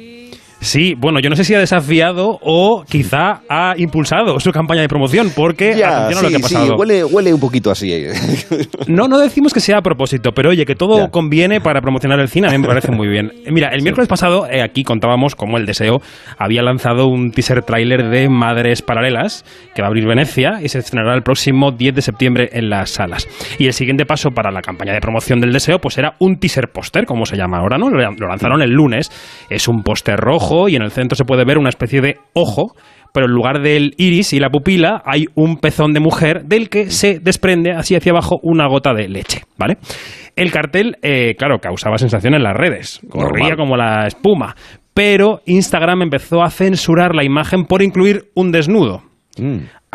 Sí, bueno, yo no sé si ha desafiado o quizá ha impulsado su campaña de promoción, porque
Ya,
atención a lo
sí,
que ha
sí,
pasado.
huele, huele un poquito así. eh. (laughs)
No, no decimos que sea a propósito, pero oye, que todo conviene para promocionar el cine, a mí me parece muy bien. (laughs) Mira, el miércoles pasado, eh, aquí contábamos cómo El Deseo había lanzado un teaser tráiler de Madres Paralelas, que va a abrir Venecia y se estrenará el próximo 10 de septiembre en las salas. Y el siguiente paso para la campaña de promoción del Deseo, pues era un teaser póster, como se llama ahora, ¿no? Lo lo lanzaron el lunes. Es un póster rojo y en el centro se puede ver una especie de ojo pero en lugar del iris y la pupila hay un pezón de mujer del que se desprende así hacia abajo una gota de leche, ¿vale? El cartel, eh, claro, causaba sensación en las redes, corría
Normal.
como la espuma, pero Instagram empezó a censurar la imagen por incluir un desnudo.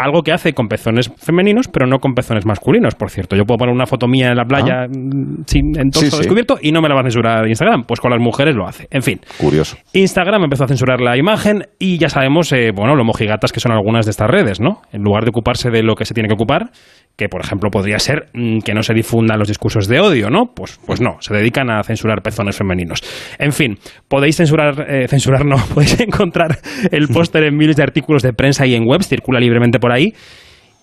Algo que hace con pezones femeninos, pero no con pezones masculinos, por cierto. Yo puedo poner una foto mía en la playa mm, sin en torso
Sí, sí.
descubierto y no me la va a censurar Instagram. Pues con las mujeres lo hace. En fin.
Curioso.
Instagram empezó a censurar la imagen y ya sabemos, eh, bueno, lo mojigatas que son algunas de estas redes, ¿no? En lugar de ocuparse de lo que se tiene que ocupar, que por ejemplo podría ser mm, que no se difundan los discursos de odio, ¿no? Pues, pues no, se dedican a censurar pezones femeninos. En fin, podéis censurar, eh, censurar no, (laughs) podéis encontrar el (laughs) póster en miles de artículos de prensa y en webs, circula libremente por ahí.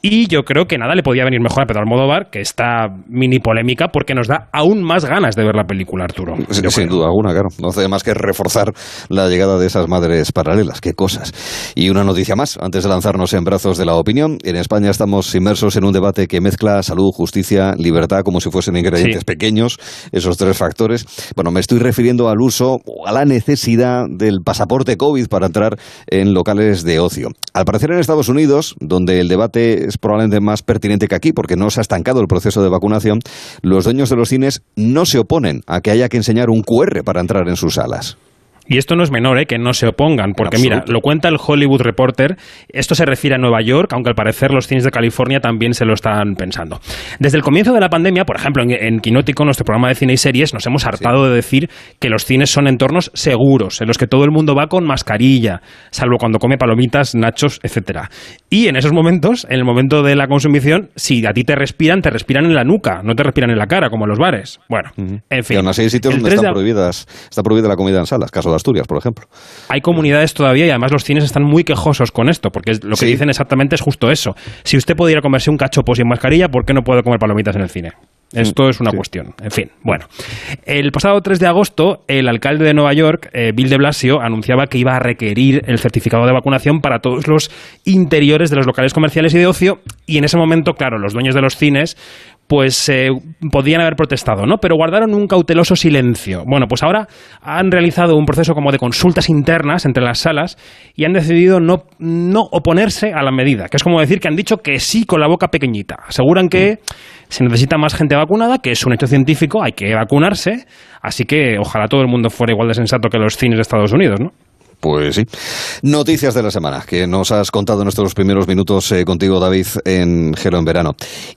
Y yo creo que nada le podía venir mejor a Pedro Almodóvar que esta mini polémica porque nos da aún más ganas de ver la película, Arturo.
Sin, duda alguna, claro. No hace más que reforzar la llegada de esas madres paralelas. Qué cosas. Y una noticia más, antes de lanzarnos en brazos de la opinión. En España estamos inmersos en un debate que mezcla salud, justicia, libertad, como si fuesen ingredientes
Sí.
pequeños, esos tres factores. Bueno, me estoy refiriendo al uso o a la necesidad del pasaporte COVID para entrar en locales de ocio. Al parecer en Estados Unidos, donde el debate es probablemente más pertinente que aquí, porque no se ha estancado el proceso de vacunación, los dueños de los cines no se oponen a que haya que enseñar un QR para entrar en sus salas.
Y esto no es menor, ¿eh? que no se opongan, porque mira, lo cuenta el Hollywood Reporter, esto se refiere a Nueva York, aunque al parecer los cines de California también se lo están pensando. Desde el comienzo de la pandemia, por ejemplo, en, en Quinótico, nuestro programa de cine y series, nos hemos hartado de decir que los cines son entornos seguros, en los que todo el mundo va con mascarilla, salvo cuando come palomitas, nachos, etcétera. Y en esos momentos, en el momento de la consumición, si a ti te respiran, te respiran en la nuca, no te respiran en la cara, como en los bares. Bueno, en fin.
Y aún así hay sitios donde
3 de
están
ab-
prohibidas, está prohibida la comida en salas, caso de Asturias, por ejemplo.
hay comunidades todavía y además los cines están muy quejosos con esto, porque lo que
Sí.
dicen exactamente es justo eso. Si usted puede ir a comerse un cachopo sin mascarilla, ¿por qué no puede comer palomitas en el cine? Esto es una cuestión. En fin, bueno. El pasado 3 de agosto, el alcalde de Nueva York, eh, Bill de Blasio, anunciaba que iba a requerir el certificado de vacunación para todos los interiores de los locales comerciales y de ocio. Y en ese momento, claro, los dueños de los cines pues eh, podían haber protestado, ¿no? Pero guardaron un cauteloso silencio. Bueno, pues ahora han realizado un proceso como de consultas internas entre las salas y han decidido no, no oponerse a la medida, que es como decir que han dicho que sí con la boca pequeñita. Aseguran que se necesita más gente vacunada, que es un hecho científico, hay que vacunarse, así que ojalá todo el mundo fuera igual de sensato que los cines de Estados Unidos, ¿no?
Pues sí. Noticias de la semana que nos has contado en estos primeros minutos eh, contigo, David, en Gelo en Verano.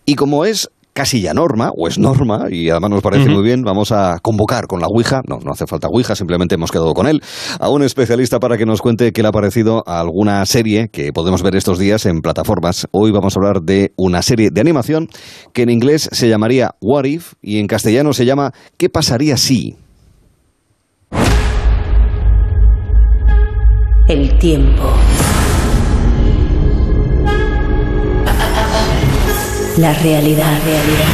Y como es casi ya norma, o es norma, y además nos parece muy bien, vamos a convocar con la Ouija, no, no hace falta Ouija, simplemente hemos quedado con él, a un especialista para que nos cuente qué le ha parecido a alguna serie que podemos ver estos días en plataformas. Hoy vamos a hablar de una serie de animación que en inglés se llamaría What If y en castellano se llama ¿Qué pasaría si?
El tiempo. La realidad, realidad.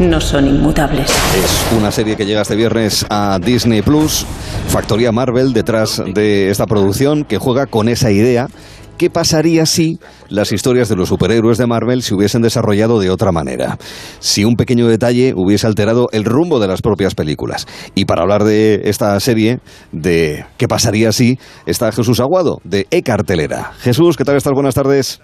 No son inmutables.
Es una serie que llega este viernes a Disney Plus, Factoría Marvel detrás de esta producción que juega con esa idea ¿qué pasaría si las historias de los superhéroes de Marvel se hubiesen desarrollado de otra manera? Si un pequeño detalle hubiese alterado el rumbo de las propias películas. Y para hablar de esta serie, de qué pasaría si, está Jesús Aguado, de E-Cartelera. Jesús, ¿qué tal estás? Buenas tardes.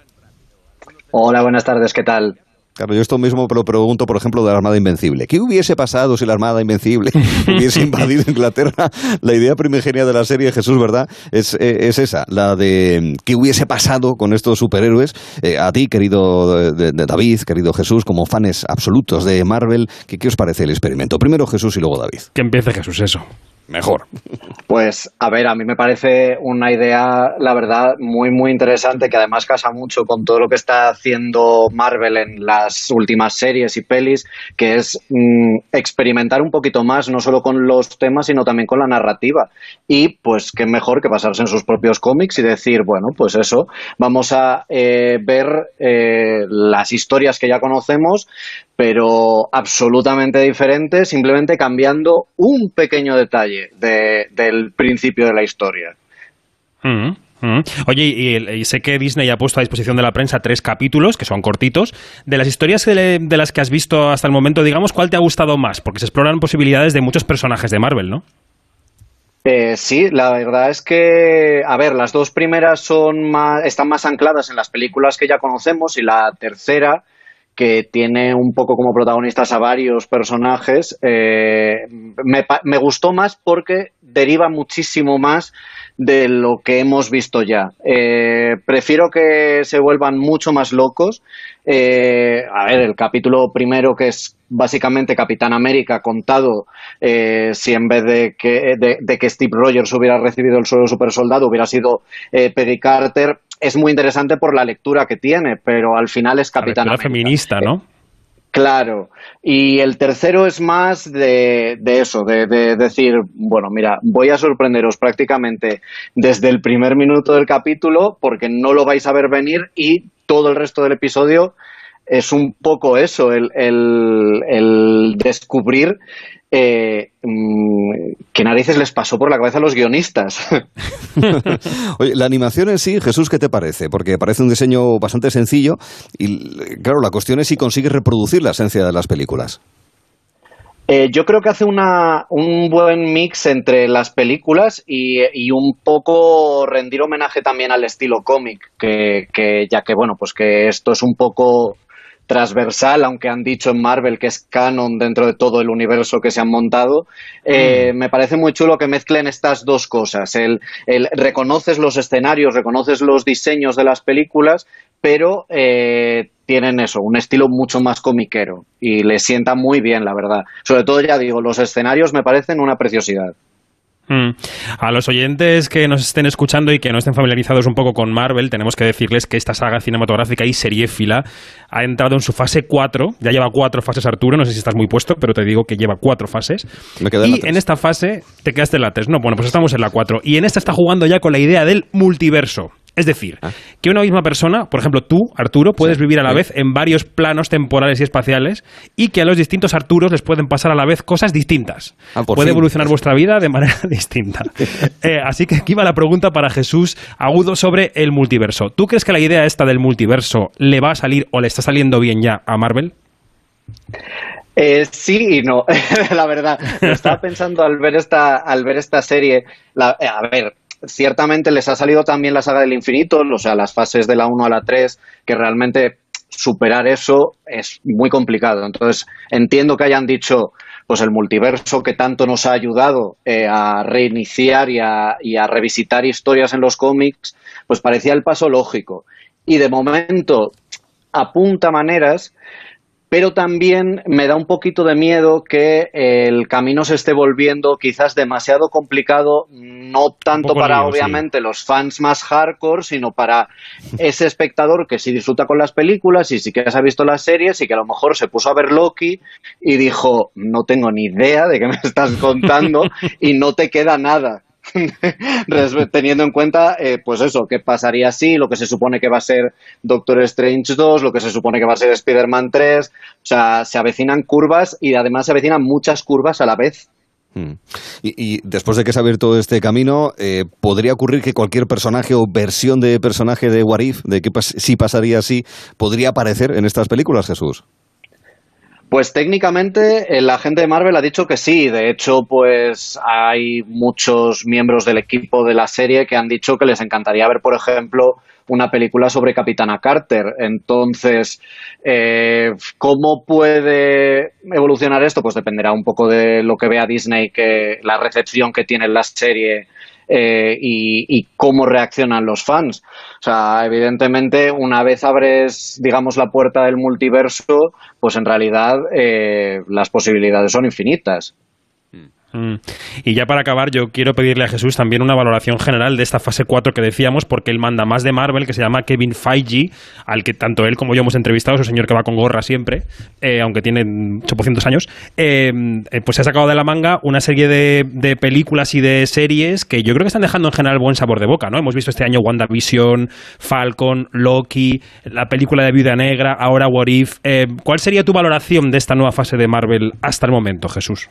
Hola, buenas tardes, ¿qué tal?
Claro, yo esto mismo lo pregunto, por ejemplo, de la Armada Invencible. ¿Qué hubiese pasado si la Armada Invencible (laughs) hubiese invadido Inglaterra? La idea primigenia de la serie, Jesús, ¿verdad? Es, eh, esa, la de qué hubiese pasado con estos superhéroes. Eh, a ti, querido David, querido Jesús, como fans absolutos de Marvel, ¿qué, ¿qué os parece el experimento? Primero Jesús y luego David.
Que empiece Jesús, eso
mejor.
Pues, a ver, a mí me parece una idea, la verdad, muy, muy interesante, que además casa mucho con todo lo que está haciendo Marvel en las últimas series y pelis, que es mm, experimentar un poquito más, no solo con los temas, sino también con la narrativa. Y, pues, qué mejor que pasarse en sus propios cómics y decir, bueno, pues eso, vamos a eh, ver eh, las historias que ya conocemos, pero absolutamente diferente, simplemente cambiando un pequeño detalle del principio de la historia.
Mm, mm. Oye, y, sé que Disney ha puesto a disposición de la prensa tres capítulos, que son cortitos. De las historias de, las que has visto hasta el momento, digamos, ¿cuál te ha gustado más? Porque se exploran posibilidades de muchos personajes de Marvel, ¿no?
Eh, sí, la verdad es que, a ver, las dos primeras son más, están más ancladas en las películas que ya conocemos y la tercera que tiene un poco como protagonistas a varios personajes, eh, me, gustó más porque deriva muchísimo más de lo que hemos visto ya. Eh, prefiero que se vuelvan mucho más locos. Eh, a ver, el capítulo primero que es básicamente Capitán América contado, si en vez de que, de, que Steve Rogers hubiera recibido el suelo super soldado hubiera sido Peggy Carter, es muy interesante por la lectura que tiene, pero al final es Capitán
América. feminista, ¿no?
Claro, y el tercero es más de, eso, de, decir, bueno, mira, voy a sorprenderos prácticamente desde el primer minuto del capítulo porque no lo vais a ver venir y todo el resto del episodio es un poco eso, el, el descubrir eh, mm, ¿qué narices les pasó por la cabeza a los guionistas? (laughs) (laughs)
Oye, la animación en sí, Jesús, ¿qué te parece? Porque parece un diseño bastante sencillo y, claro, la cuestión es si consigues reproducir la esencia de las películas.
Eh, yo creo que hace una, un buen mix entre las películas y, y, un poco rendir homenaje también al estilo cómic, que, que ya que bueno, pues que esto es un poco transversal, aunque han dicho en Marvel que es canon dentro de todo el universo que se han montado. Eh, mm. Me parece muy chulo que mezclen estas dos cosas. El, reconoces los escenarios, reconoces los diseños de las películas, pero eh, tienen eso, un estilo mucho más comiquero y le sienta muy bien, la verdad. Sobre todo, ya digo, los escenarios me parecen una preciosidad.
Mm. A los oyentes que nos estén escuchando y que no estén familiarizados un poco con Marvel, tenemos que decirles que esta saga cinematográfica y seriéfila ha entrado en su fase 4. Ya lleva cuatro fases, Arturo. No sé si estás muy puesto, pero te digo que lleva cuatro fases. y en, esta fase te quedaste en la 3. No, bueno, pues estamos en la 4. Y en esta está jugando ya con la idea del multiverso. Es decir, ah. que una misma persona, por ejemplo tú, Arturo, puedes vivir a la vez en varios planos temporales y espaciales y que a los distintos Arturos les pueden pasar a la vez cosas distintas. Ah, Puede evolucionar vuestra vida de manera (laughs) distinta. (laughs) Eh, así que aquí va la pregunta para Jesús Agudo sobre el multiverso. ¿Tú crees que la idea esta del multiverso le va a salir o le está saliendo bien ya a Marvel?
Eh, sí y no, (laughs) la verdad. Lo estaba pensando al ver esta, al ver esta serie. Eh, a ver, ciertamente les ha salido también la saga del infinito, o sea, las fases de la 1 a la 3, que realmente superar eso es muy complicado. Entonces, entiendo que hayan dicho, pues el multiverso que tanto nos ha ayudado eh, a reiniciar y a, y a revisitar historias en los cómics, pues parecía el paso lógico. Y de momento apunta maneras pero también me da un poquito de miedo que el camino se esté volviendo quizás demasiado complicado, no tanto para obviamente los fans más hardcore, sino para ese espectador que sí disfruta con las películas y sí que ha visto las series y que a lo mejor se puso a ver Loki y dijo, no tengo ni idea de qué me estás contando (laughs) y no te queda nada. (laughs) teniendo en cuenta, eh, pues eso, qué pasaría así, lo que se supone que va a ser Doctor Strange 2, lo que se supone que va a ser Spider-Man 3, o sea, se avecinan curvas y además se avecinan muchas curvas a la vez.
Mm. Y, después de que se ha abierto este camino, eh, ¿podría ocurrir que cualquier personaje o versión de personaje de Warif, de que si pasaría así, podría aparecer en estas películas, Jesús?
Pues técnicamente el agente de Marvel ha dicho que sí. De hecho, pues hay muchos miembros del equipo de la serie que han dicho que les encantaría ver, por ejemplo, una película sobre Capitana Carter. Entonces, eh, ¿cómo puede evolucionar esto? Pues dependerá un poco de lo que vea Disney, que la recepción que tiene la serie eh, y, cómo reaccionan los fans. O sea, evidentemente, una vez abres, digamos, la puerta del multiverso, pues en realidad eh, las posibilidades son infinitas.
Mm. Y ya para acabar, yo quiero pedirle a Jesús también una valoración general de esta fase 4 que decíamos, porque él manda más de Marvel, que se llama Kevin Feige, al que tanto él como yo hemos entrevistado, es un señor que va con gorra siempre, eh, aunque tiene 800 años, eh, eh, pues se ha sacado de la manga una serie de, de, películas y de series que yo creo que están dejando en general buen sabor de boca, ¿no? Hemos visto este año WandaVision, Falcon, Loki, la película de Viuda Negra, ahora What If. ¿Cuál sería tu valoración de esta nueva fase de Marvel hasta el momento, Jesús?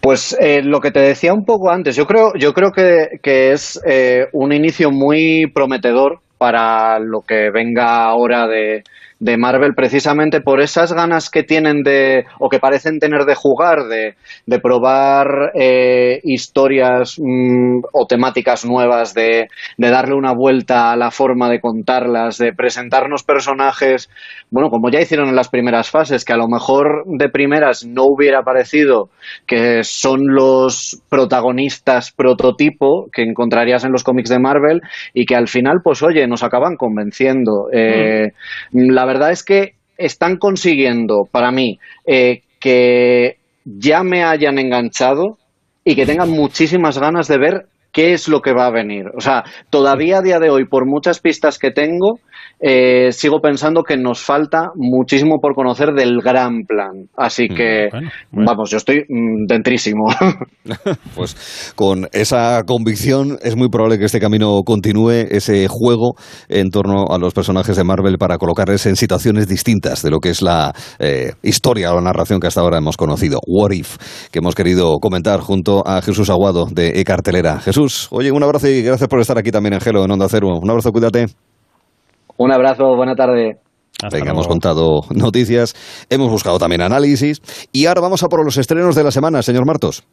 Pues eh, lo que te decía un poco antes, yo creo, yo creo que, es eh, un inicio muy prometedor para lo que venga ahora de, de Marvel precisamente por esas ganas que tienen de, o que parecen tener de jugar, de, de probar eh, historias mm, o temáticas nuevas, de, de, darle una vuelta a la forma de contarlas, de presentarnos personajes, bueno, como ya hicieron en las primeras fases, que a lo mejor de primeras no hubiera parecido que son los protagonistas prototipo que encontrarías en los cómics de Marvel y que al final, pues oye, nos acaban convenciendo. Eh, mm. La verdad es que están consiguiendo, para mí, eh, que ya me hayan enganchado y que tengan muchísimas ganas de ver qué es lo que va a venir. O sea, todavía a día de hoy, por muchas pistas que tengo, eh, sigo pensando que nos falta muchísimo por conocer del gran plan. Así mm, que, vamos, yo estoy mm, dentrísimo. (laughs) (laughs)
pues con esa convicción es muy probable que este camino continúe, ese juego en torno a los personajes de Marvel para colocarles en situaciones distintas de lo que es la eh, historia o la narración que hasta ahora hemos conocido. What If, que hemos querido comentar junto a Jesús Aguado de E-Cartelera. Jesús, oye, un abrazo y gracias por estar aquí también en Gelo, en Onda Cero. Un abrazo, cuídate.
Un abrazo, buena tarde.
Venga, hemos contado noticias, hemos buscado también análisis y ahora vamos a por los estrenos de la semana, señor Martos.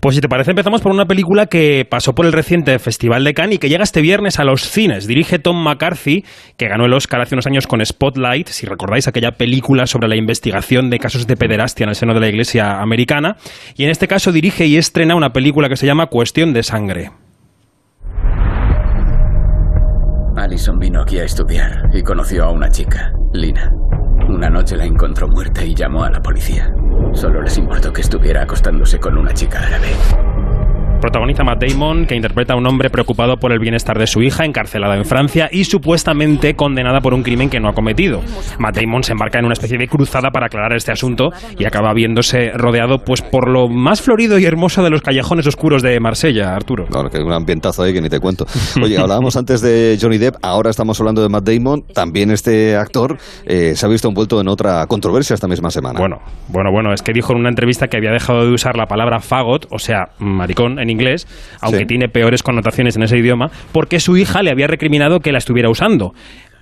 Pues si te parece, empezamos por una película que pasó por el reciente Festival de Cannes y que llega este viernes a los cines. Dirige Tom McCarthy, que ganó el Oscar hace unos años con Spotlight, si recordáis aquella película sobre la investigación de casos de pederastia en el seno de la Iglesia americana. Y en este caso dirige y estrena una película que se llama Cuestión de Sangre.
Allison vino aquí a estudiar y conoció a una chica, Lina. Una noche la encontró muerta y llamó a la policía. Solo les importó que estuviera acostándose con una chica árabe.
Protagoniza Matt Damon, que interpreta a un hombre preocupado por el bienestar de su hija, encarcelada en Francia y supuestamente condenada por un crimen que no ha cometido. Matt Damon se embarca en una especie de cruzada para aclarar este asunto y acaba viéndose rodeado pues por lo más florido y hermoso de los callejones oscuros de Marsella, Arturo.
Claro, que hay un ambientazo ahí que ni te cuento. (laughs) Oye, hablábamos antes de Johnny Depp, ahora estamos hablando de Matt Damon. También este actor eh, se ha visto envuelto en otra controversia esta misma semana.
Bueno, bueno, bueno, es que dijo en una entrevista que había dejado de usar la palabra fagot, o sea, maricón, en inglés, aunque tiene peores connotaciones en ese idioma, porque su hija le había recriminado que la estuviera usando.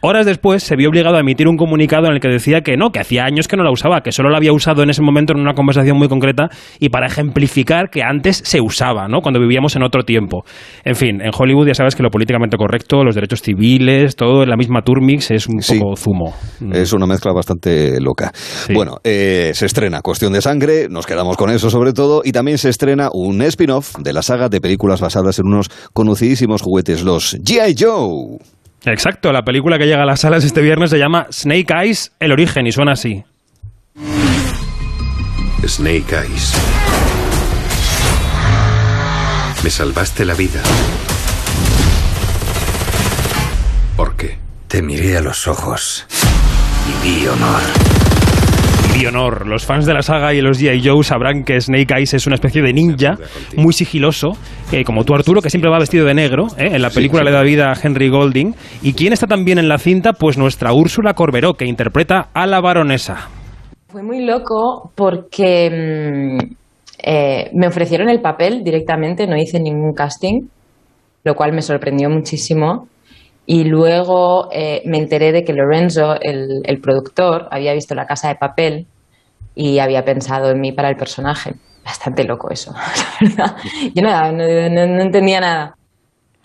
Horas después se vio obligado a emitir un comunicado en el que decía que no, que hacía años que no la usaba, que solo la había usado en ese momento en una conversación muy concreta y para ejemplificar que antes se usaba, ¿no? Cuando vivíamos en otro tiempo. En fin, en Hollywood ya sabes que lo políticamente correcto, los derechos civiles, todo en la misma turmix es un poco zumo.
Es una mezcla bastante loca. Bueno, eh, se estrena Cuestión de Sangre, nos quedamos con eso sobre todo, y también se estrena un spin-off de la saga de películas basadas en unos conocidísimos juguetes, los G.I. Joe.
Exacto, la película que llega a las salas este viernes se llama Snake Eyes, el origen, y suena así.
Snake Eyes. Me salvaste la vida. ¿Por qué?
Te miré a los ojos y vi honor
y honor. Los fans de la saga y los G.I. Joe sabrán que Snake Eyes es una especie de ninja muy sigiloso, eh, como tú Arturo, que siempre va vestido de negro. Eh, en la película le da vida a Henry Golding. ¿Y quién está también en la cinta? Pues nuestra Úrsula Corberó, que interpreta a la baronesa.
Fue muy loco porque... Mm, Eh, me ofrecieron el papel directamente, no hice ningún casting, lo cual me sorprendió muchísimo. Y luego eh, me enteré de que Lorenzo, el, el, productor, había visto La Casa de Papel y había pensado en mí para el personaje. Bastante loco eso, (laughs) la verdad. Yo no, no, no entendía nada.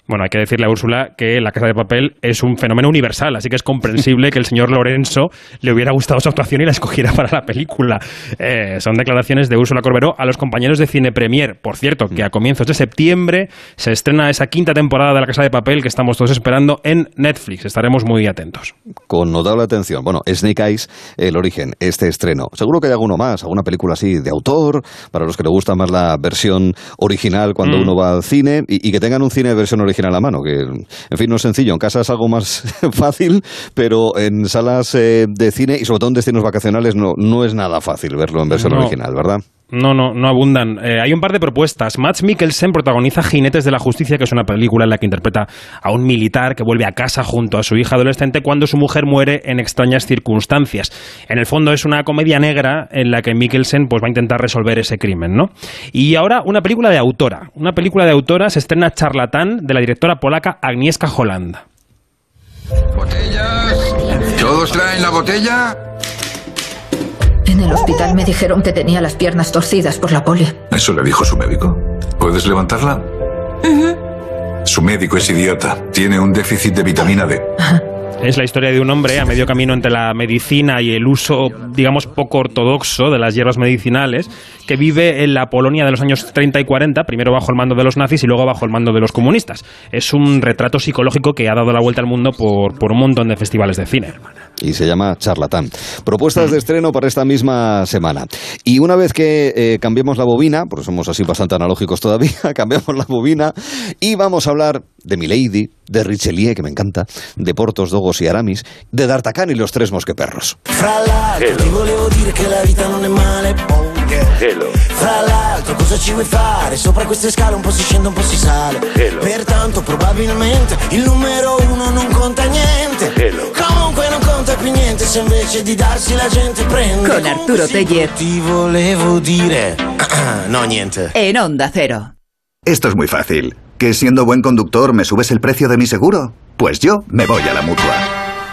Bueno, hay que decirle a Úrsula que La Casa de Papel es un fenómeno universal, así que es comprensible que el señor Lorenzo le hubiera gustado su actuación y la escogiera para la película. Eh, son declaraciones de Úrsula Corberó a los compañeros de Cine Premier. Por cierto, que a comienzos de septiembre se estrena esa quinta temporada de La Casa de Papel que estamos todos esperando en Netflix. Estaremos muy atentos.
Con notable atención. Bueno, Snake Eyes, el origen, este estreno. Seguro que hay alguno más, alguna película así de autor, para los que le gusta más la versión original cuando
Mm.
uno va al cine, y, y que tengan un cine de versión original a la mano, que en fin no es sencillo, en casa es algo más (laughs) fácil, pero en salas eh, de cine y sobre todo en destinos vacacionales no, no es nada fácil verlo en versión
No.
original, ¿verdad?
No, no, no abundan. Eh, hay un par de propuestas. Max Mikkelsen protagoniza Jinetes de la Justicia, que es una película en la que interpreta a un militar que vuelve a casa junto a su hija adolescente cuando su mujer muere en extrañas circunstancias. En el fondo es una comedia negra en la que Mikkelsen pues, va a intentar resolver ese crimen, ¿no? Y ahora una película de autora. Una película de autora se estrena Charlatán de la directora polaca Agnieszka Holland.
¿Todos traen la botella?
En el hospital me dijeron que tenía las piernas torcidas por la polio.
¿Eso le dijo su médico? ¿Puedes levantarla? Su médico es idiota. Tiene un déficit de vitamina D.
Es la historia de un hombre a medio camino entre la medicina y el uso, digamos, poco ortodoxo de las hierbas medicinales, que vive en la Polonia de los años 30 y 40, primero bajo el mando de los nazis y luego bajo el mando de los comunistas. Es un retrato psicológico que ha dado la vuelta al mundo por, por un montón de festivales de cine.
Y se llama Charlatán. Propuestas de estreno para esta misma semana. Y una vez que eh, cambiemos la bobina, porque somos así bastante analógicos todavía, (laughs) cambiamos la bobina y vamos a hablar de Milady, de Richelieu, que me encanta, de Portos, Dogos y Aramis, de D'Artagnan y los tres mosqueperros.
Fra yeah.
Hello.
Fra l'altro cosa ci vuoi fare? Sopra queste scale un po' si scende un po' si sale
Hello.
Pertanto probabilmente il numero uno non conta niente
Hello.
Comunque non conta più niente se invece di darsi la gente prende
Con Arturo Teller.
Ti volevo dire (clears throat) No niente
En Onda Cero.
Esto es muy fácil. ¿Que siendo buen conductor me subes el precio de mi seguro? Pues yo me voy a la mutua.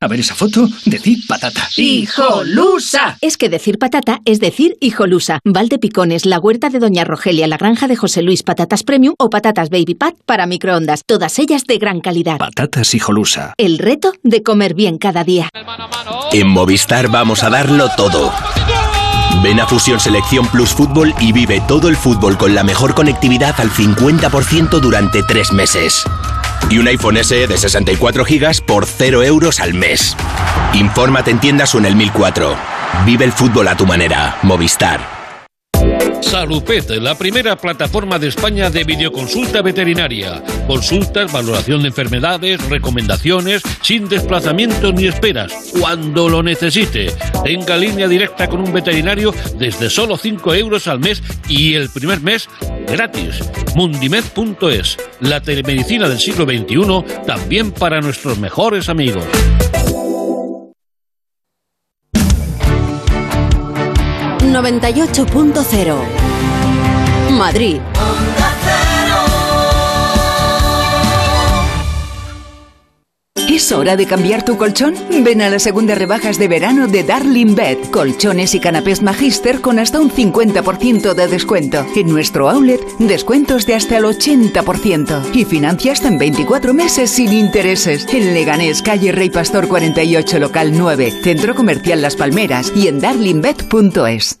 A ver esa foto, decid patata.
¡Hijolusa! Es que decir patata es decir hijolusa. Valde Picones, la huerta de Doña Rogelia, la granja de José Luis, patatas premium o patatas baby pat para microondas. Todas ellas de gran calidad.
Patatas hijolusa.
El reto de comer bien cada día.
En Movistar vamos a darlo todo. Ven a Fusión Selección Plus Fútbol y vive todo el fútbol con la mejor conectividad al 50% durante tres meses. Y un iPhone SE de 64 GB por 0 euros al mes. Infórmate en tiendas o en el 1004. Vive el fútbol a tu manera. Movistar.
Salupet, la primera plataforma de España de videoconsulta veterinaria. Consultas, valoración de enfermedades, recomendaciones, sin desplazamientos ni esperas, cuando lo necesite. Tenga línea directa con un veterinario desde solo 5 euros al mes y el primer mes gratis. Mundimed.es, la telemedicina del siglo XXI, también para nuestros mejores amigos.
Madrid.
¿Es hora de cambiar tu colchón? Ven a las segundas rebajas de verano de Darling Bed. Colchones y canapés Magister con hasta un 50% de descuento. En nuestro outlet, descuentos de hasta el 80%. Y financia hasta en 24 meses sin intereses. En Leganés, calle Rey Pastor 48, local 9. Centro Comercial Las Palmeras y en darlingbed.es.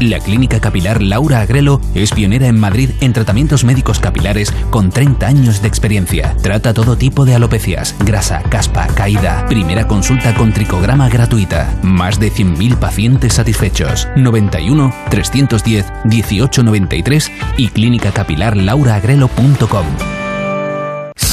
La Clínica Capilar Laura Agrelo es pionera en Madrid en tratamientos médicos capilares con 30 años de experiencia. Trata todo tipo de alopecias, grasa, caspa, caída. Primera consulta con tricograma gratuita. Más de 100.000 pacientes satisfechos. 91 310 1893 y clínicacapilarlauraagrelo.com.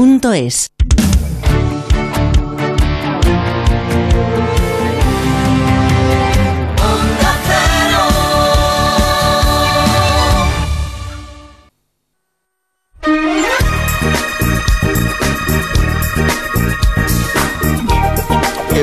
duchamanía.es.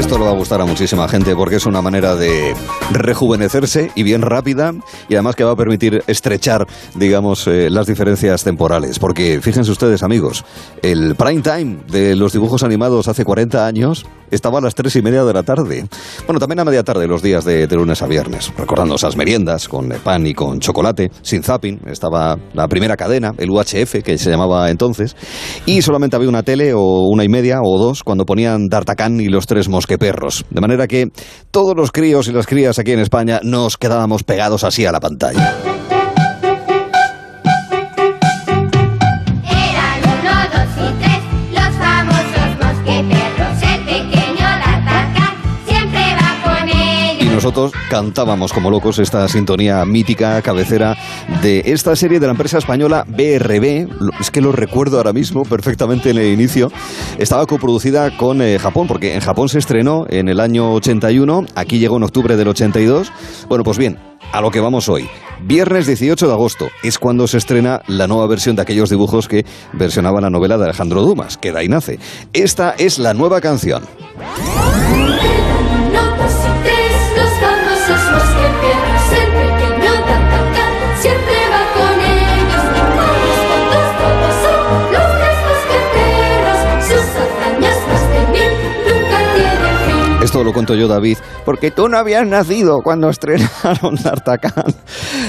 Esto le va a gustar a muchísima gente porque es una manera de rejuvenecerse y bien rápida y además que va a permitir estrechar, digamos, eh, las diferencias temporales. Porque fíjense ustedes, amigos, el prime time de los dibujos animados hace 40 años estaba a las 3 y media de la tarde. Bueno, también a media tarde los días de, de lunes a viernes, recordando esas meriendas con pan y con chocolate, sin zapping. Estaba la primera cadena, el UHF, que se llamaba entonces, y solamente había una tele o una y media o dos cuando ponían D'Artacán y los tres mosqueperros. De manera que todos los críos y las crías aquí en España nos quedábamos pegados así a la pantalla. Nosotros cantábamos como locos esta sintonía mítica, cabecera de esta serie de la empresa española BRB. Es que lo recuerdo ahora mismo perfectamente en el inicio. Estaba coproducida con eh, Japón, porque en Japón se estrenó en el año 81, aquí llegó en octubre del 82. Bueno, pues bien, a lo que vamos hoy. Viernes 18 de agosto es cuando se estrena la nueva versión de aquellos dibujos que versionaba la novela de Alejandro Dumas, que de ahí nace. Esta es la nueva canción. Esto lo cuento yo, David, porque tú no habías nacido cuando estrenaron (laughs) D'Artagnan.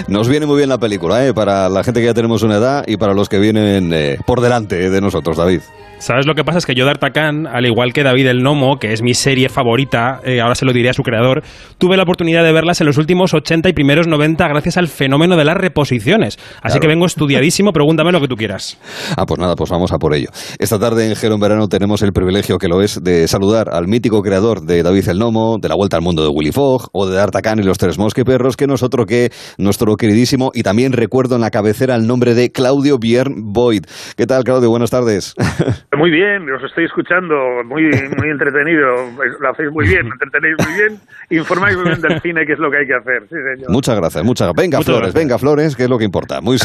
Nos viene muy bien la película, ¿eh? Para la gente que ya tenemos una edad y para los que vienen eh, por delante de nosotros, David.
¿Sabes lo que pasa? Es que yo D'Artagnan, al igual que David el Nomo, que es mi serie favorita, eh, ahora se lo diré a su creador, tuve la oportunidad de verlas en los últimos 80 y primeros 90 gracias al fenómeno de las reposiciones. Así
Claro.
que vengo estudiadísimo, pregúntame lo que tú quieras.
Ah, pues nada, pues vamos a por ello. Esta tarde en Gero en Verano tenemos el privilegio que lo es de saludar al mítico creador de David el Nomo, de La Vuelta al Mundo de Willy Fogg o de D'Artagnan y los Tres Mosqueperros, que nosotros que nuestro queridísimo y también recuerdo en la cabecera el nombre de Claudio Biern Boyd. ¿Qué tal, Claudio? Buenas tardes. (laughs)
Muy bien, os estoy escuchando, muy muy entretenido, lo hacéis muy bien, entretenéis muy bien, informáis muy bien del cine, que es lo que hay que hacer, sí señor.
Muchas gracias, muchas gracias. Venga,
Muchas
Flores,
gracias.
venga, Flores, que es lo que importa. Muy...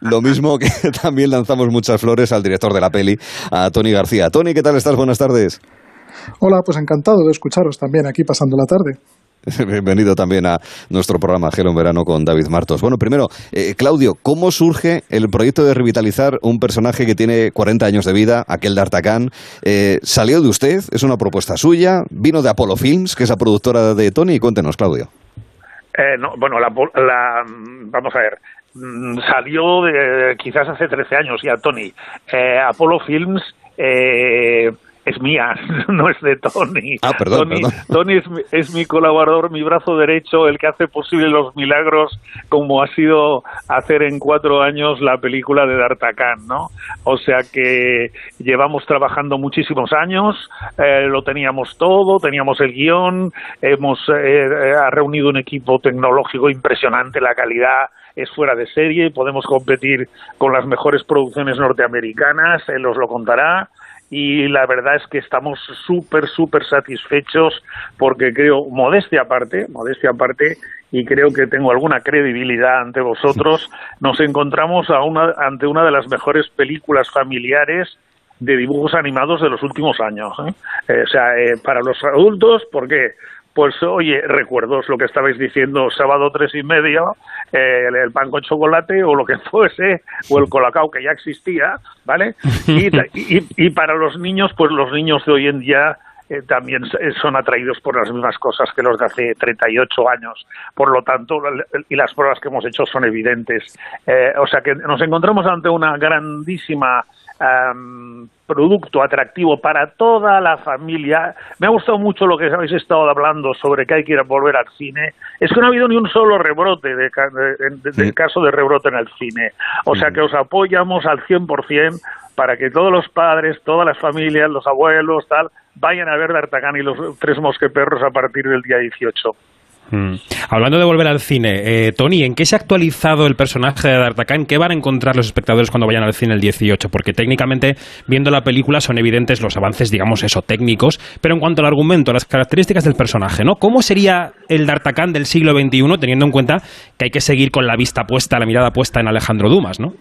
lo mismo que (laughs) también lanzamos muchas flores al director de la peli, a Tony García. Tony, ¿qué tal estás? Buenas tardes.
Hola, pues encantado de escucharos también aquí pasando la tarde. (laughs)
Bienvenido también a nuestro programa Gelo en Verano con David Martos. Bueno, primero, eh, Claudio, ¿cómo surge el proyecto de revitalizar un personaje que tiene 40 años de vida, aquel de Artacán? Eh, ¿Salió de usted? ¿Es una propuesta suya? ¿Vino de Apollo Films, que es la productora de Tony? Cuéntenos, Claudio.
Eh, no, bueno, la, la- vamos a ver, mm, salió de- quizás hace 13 años ya Tony. Eh, Apollo Films eh, es mía, (laughs) no es de Tony.
Ah, perdón,
Tony,
perdón.
Tony es, mi- es mi colaborador, mi brazo derecho, el que hace posible los milagros, como ha sido hacer en cuatro años la película de D'Artagnan, ¿no? O sea que llevamos trabajando muchísimos años, eh, lo teníamos todo, teníamos el guion, hemos eh, eh, ha reunido un equipo tecnológico impresionante, la calidad es fuera de serie, podemos competir con las mejores producciones norteamericanas, él os lo contará y la verdad es que estamos súper, súper satisfechos porque creo, modestia aparte, modestia aparte, y creo que tengo alguna credibilidad ante vosotros, nos encontramos a una, ante una de las mejores películas familiares de dibujos animados de los últimos años. ¿eh? Eh, o sea, eh, para los adultos, ¿por qué? Pues oye, recuerdos lo que estabais diciendo, sábado tres y media, el, pan con chocolate o lo que (laughs) fuese, o el colacao que ya existía, ¿vale? Y, y- para los niños, pues los niños de hoy en día eh, también eh, son atraídos por las mismas cosas que los de hace 38 años. Por lo tanto, y las pruebas que hemos hecho son evidentes. Eh, o sea que nos encontramos ante una grandísima am, producto atractivo para toda la familia. Me ha gustado mucho lo que habéis estado hablando sobre que hay que ir a volver al cine. Es que no ha habido ni un solo rebrote de- de- del caso de rebrote en el cine. O sea que os apoyamos al 100% para que todos los padres, todas las familias, los abuelos, tal, vayan a ver D'Artagnan y los tres mosqueperros a partir del día 18.
Mm. Hablando de volver al cine, eh, Tony, ¿en qué se ha actualizado el personaje de D'Artagnan? ¿Qué van a encontrar los espectadores cuando vayan al cine el 18? Porque técnicamente, viendo la película, son evidentes los avances, digamos eso, técnicos, pero en cuanto al argumento, las características del personaje, ¿no? ¿Cómo sería el D'Artagnan del siglo XXI, teniendo en cuenta que hay que seguir con la vista puesta, la mirada puesta en Alejandro Dumas, ¿no?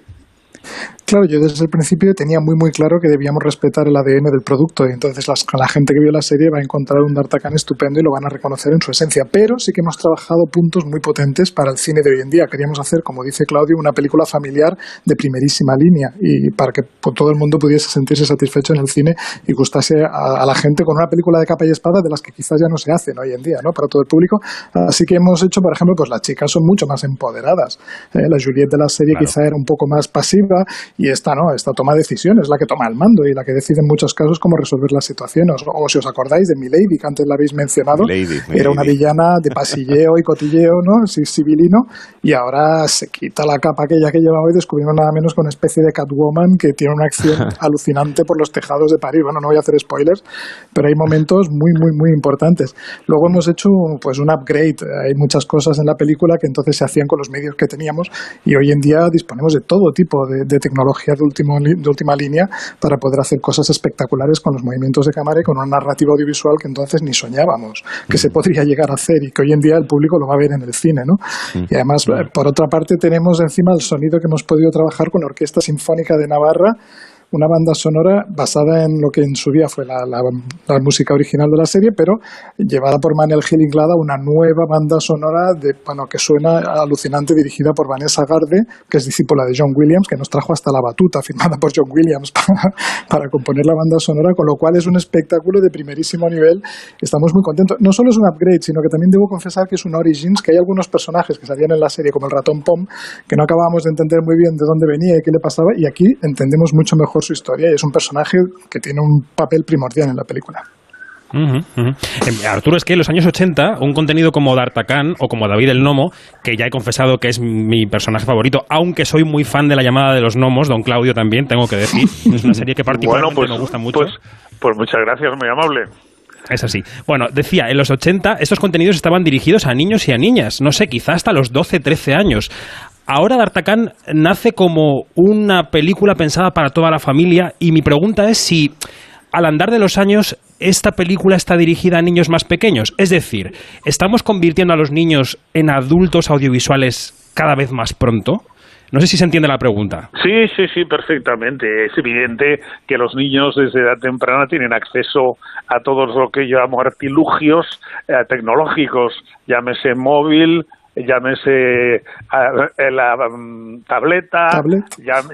Claro, yo desde el principio tenía muy muy claro que debíamos respetar el ADN del producto y entonces las- la gente que vio la serie va a encontrar un D'Artagnan estupendo y lo van a reconocer en su esencia. Pero sí que hemos trabajado puntos muy potentes para el cine de hoy en día. Queríamos hacer, como dice Claudio, una película familiar de primerísima línea y para que todo el mundo pudiese sentirse satisfecho en el cine y gustase a, a la gente con una película de capa y espada de las que quizás ya no se hacen hoy en día, ¿no? Para todo el público. Así que hemos hecho, por ejemplo, pues las chicas son mucho más empoderadas. Eh, la Juliette de la serie
Claro.
quizá era un poco más pasiva y esta no, esta toma decisiones, la que toma el mando y la que decide en muchos casos cómo resolver las situaciones. O, si os acordáis de Milady, que antes la habéis mencionado,
Milady,
era una
Milady.
villana de pasilleo y cotilleo, ¿no? Civilino, y ahora se quita la capa aquella que llevaba y descubrimos nada menos con una especie de Catwoman que tiene una acción (laughs) alucinante por los tejados de París. Bueno, no voy a hacer spoilers, pero hay momentos muy, muy, muy importantes. Luego hemos hecho pues un upgrade. Hay muchas cosas en la película que entonces se hacían con los medios que teníamos y hoy en día disponemos de todo tipo de, de tecnología de, último, de última línea para poder hacer cosas espectaculares con los movimientos de cámara y con una narrativa audiovisual que entonces ni soñábamos que se podría llegar a hacer y que hoy en día el público lo va a ver en el cine, ¿no? Y además, por otra parte, tenemos encima el sonido que hemos podido trabajar con la Orquesta Sinfónica de Navarra, una banda sonora basada en lo que en su día fue la, música original de la serie, pero llevada por Manuel Gil Inglada, una nueva banda sonora de, bueno, que suena alucinante, dirigida por Vanessa Garde, que es discípula de John Williams, que nos trajo hasta la batuta, (laughs) firmada por John Williams para, para componer la banda sonora, con lo cual es un espectáculo de primerísimo nivel. Estamos muy contentos. No solo es un upgrade, sino que también debo confesar que es un Origins, que hay algunos personajes que salían en la serie, como el ratón Pom, que no acabábamos de entender muy bien de dónde venía y qué le pasaba, y aquí entendemos mucho mejor su historia y es un personaje que tiene un papel primordial en la película.
Eh, Arturo, es que en los años 80, un contenido como D'Artagnan o como David el Nomo, que ya he confesado que es mi personaje favorito, aunque soy muy fan de la llamada de los gnomos, don Claudio también, tengo que decir, (laughs) es una serie que particularmente
Bueno, pues,
me gusta mucho.
Pues, pues muchas gracias, muy amable.
Es así. Bueno, decía, en los 80 estos contenidos estaban dirigidos a niños y a niñas, no sé, quizá hasta los 12, 13 años. Ahora D'Artagnan nace como una película pensada para toda la familia y mi pregunta es si al andar de los años esta película está dirigida a niños más pequeños. Es decir, ¿estamos convirtiendo a los niños en adultos audiovisuales cada vez más pronto? No sé si se entiende la pregunta.
Sí, sí, sí, perfectamente. Es evidente que los niños desde edad temprana tienen acceso a todos lo que llamo artilugios eh, tecnológicos, llámese móvil, llámese la mm, tableta,
Tablet.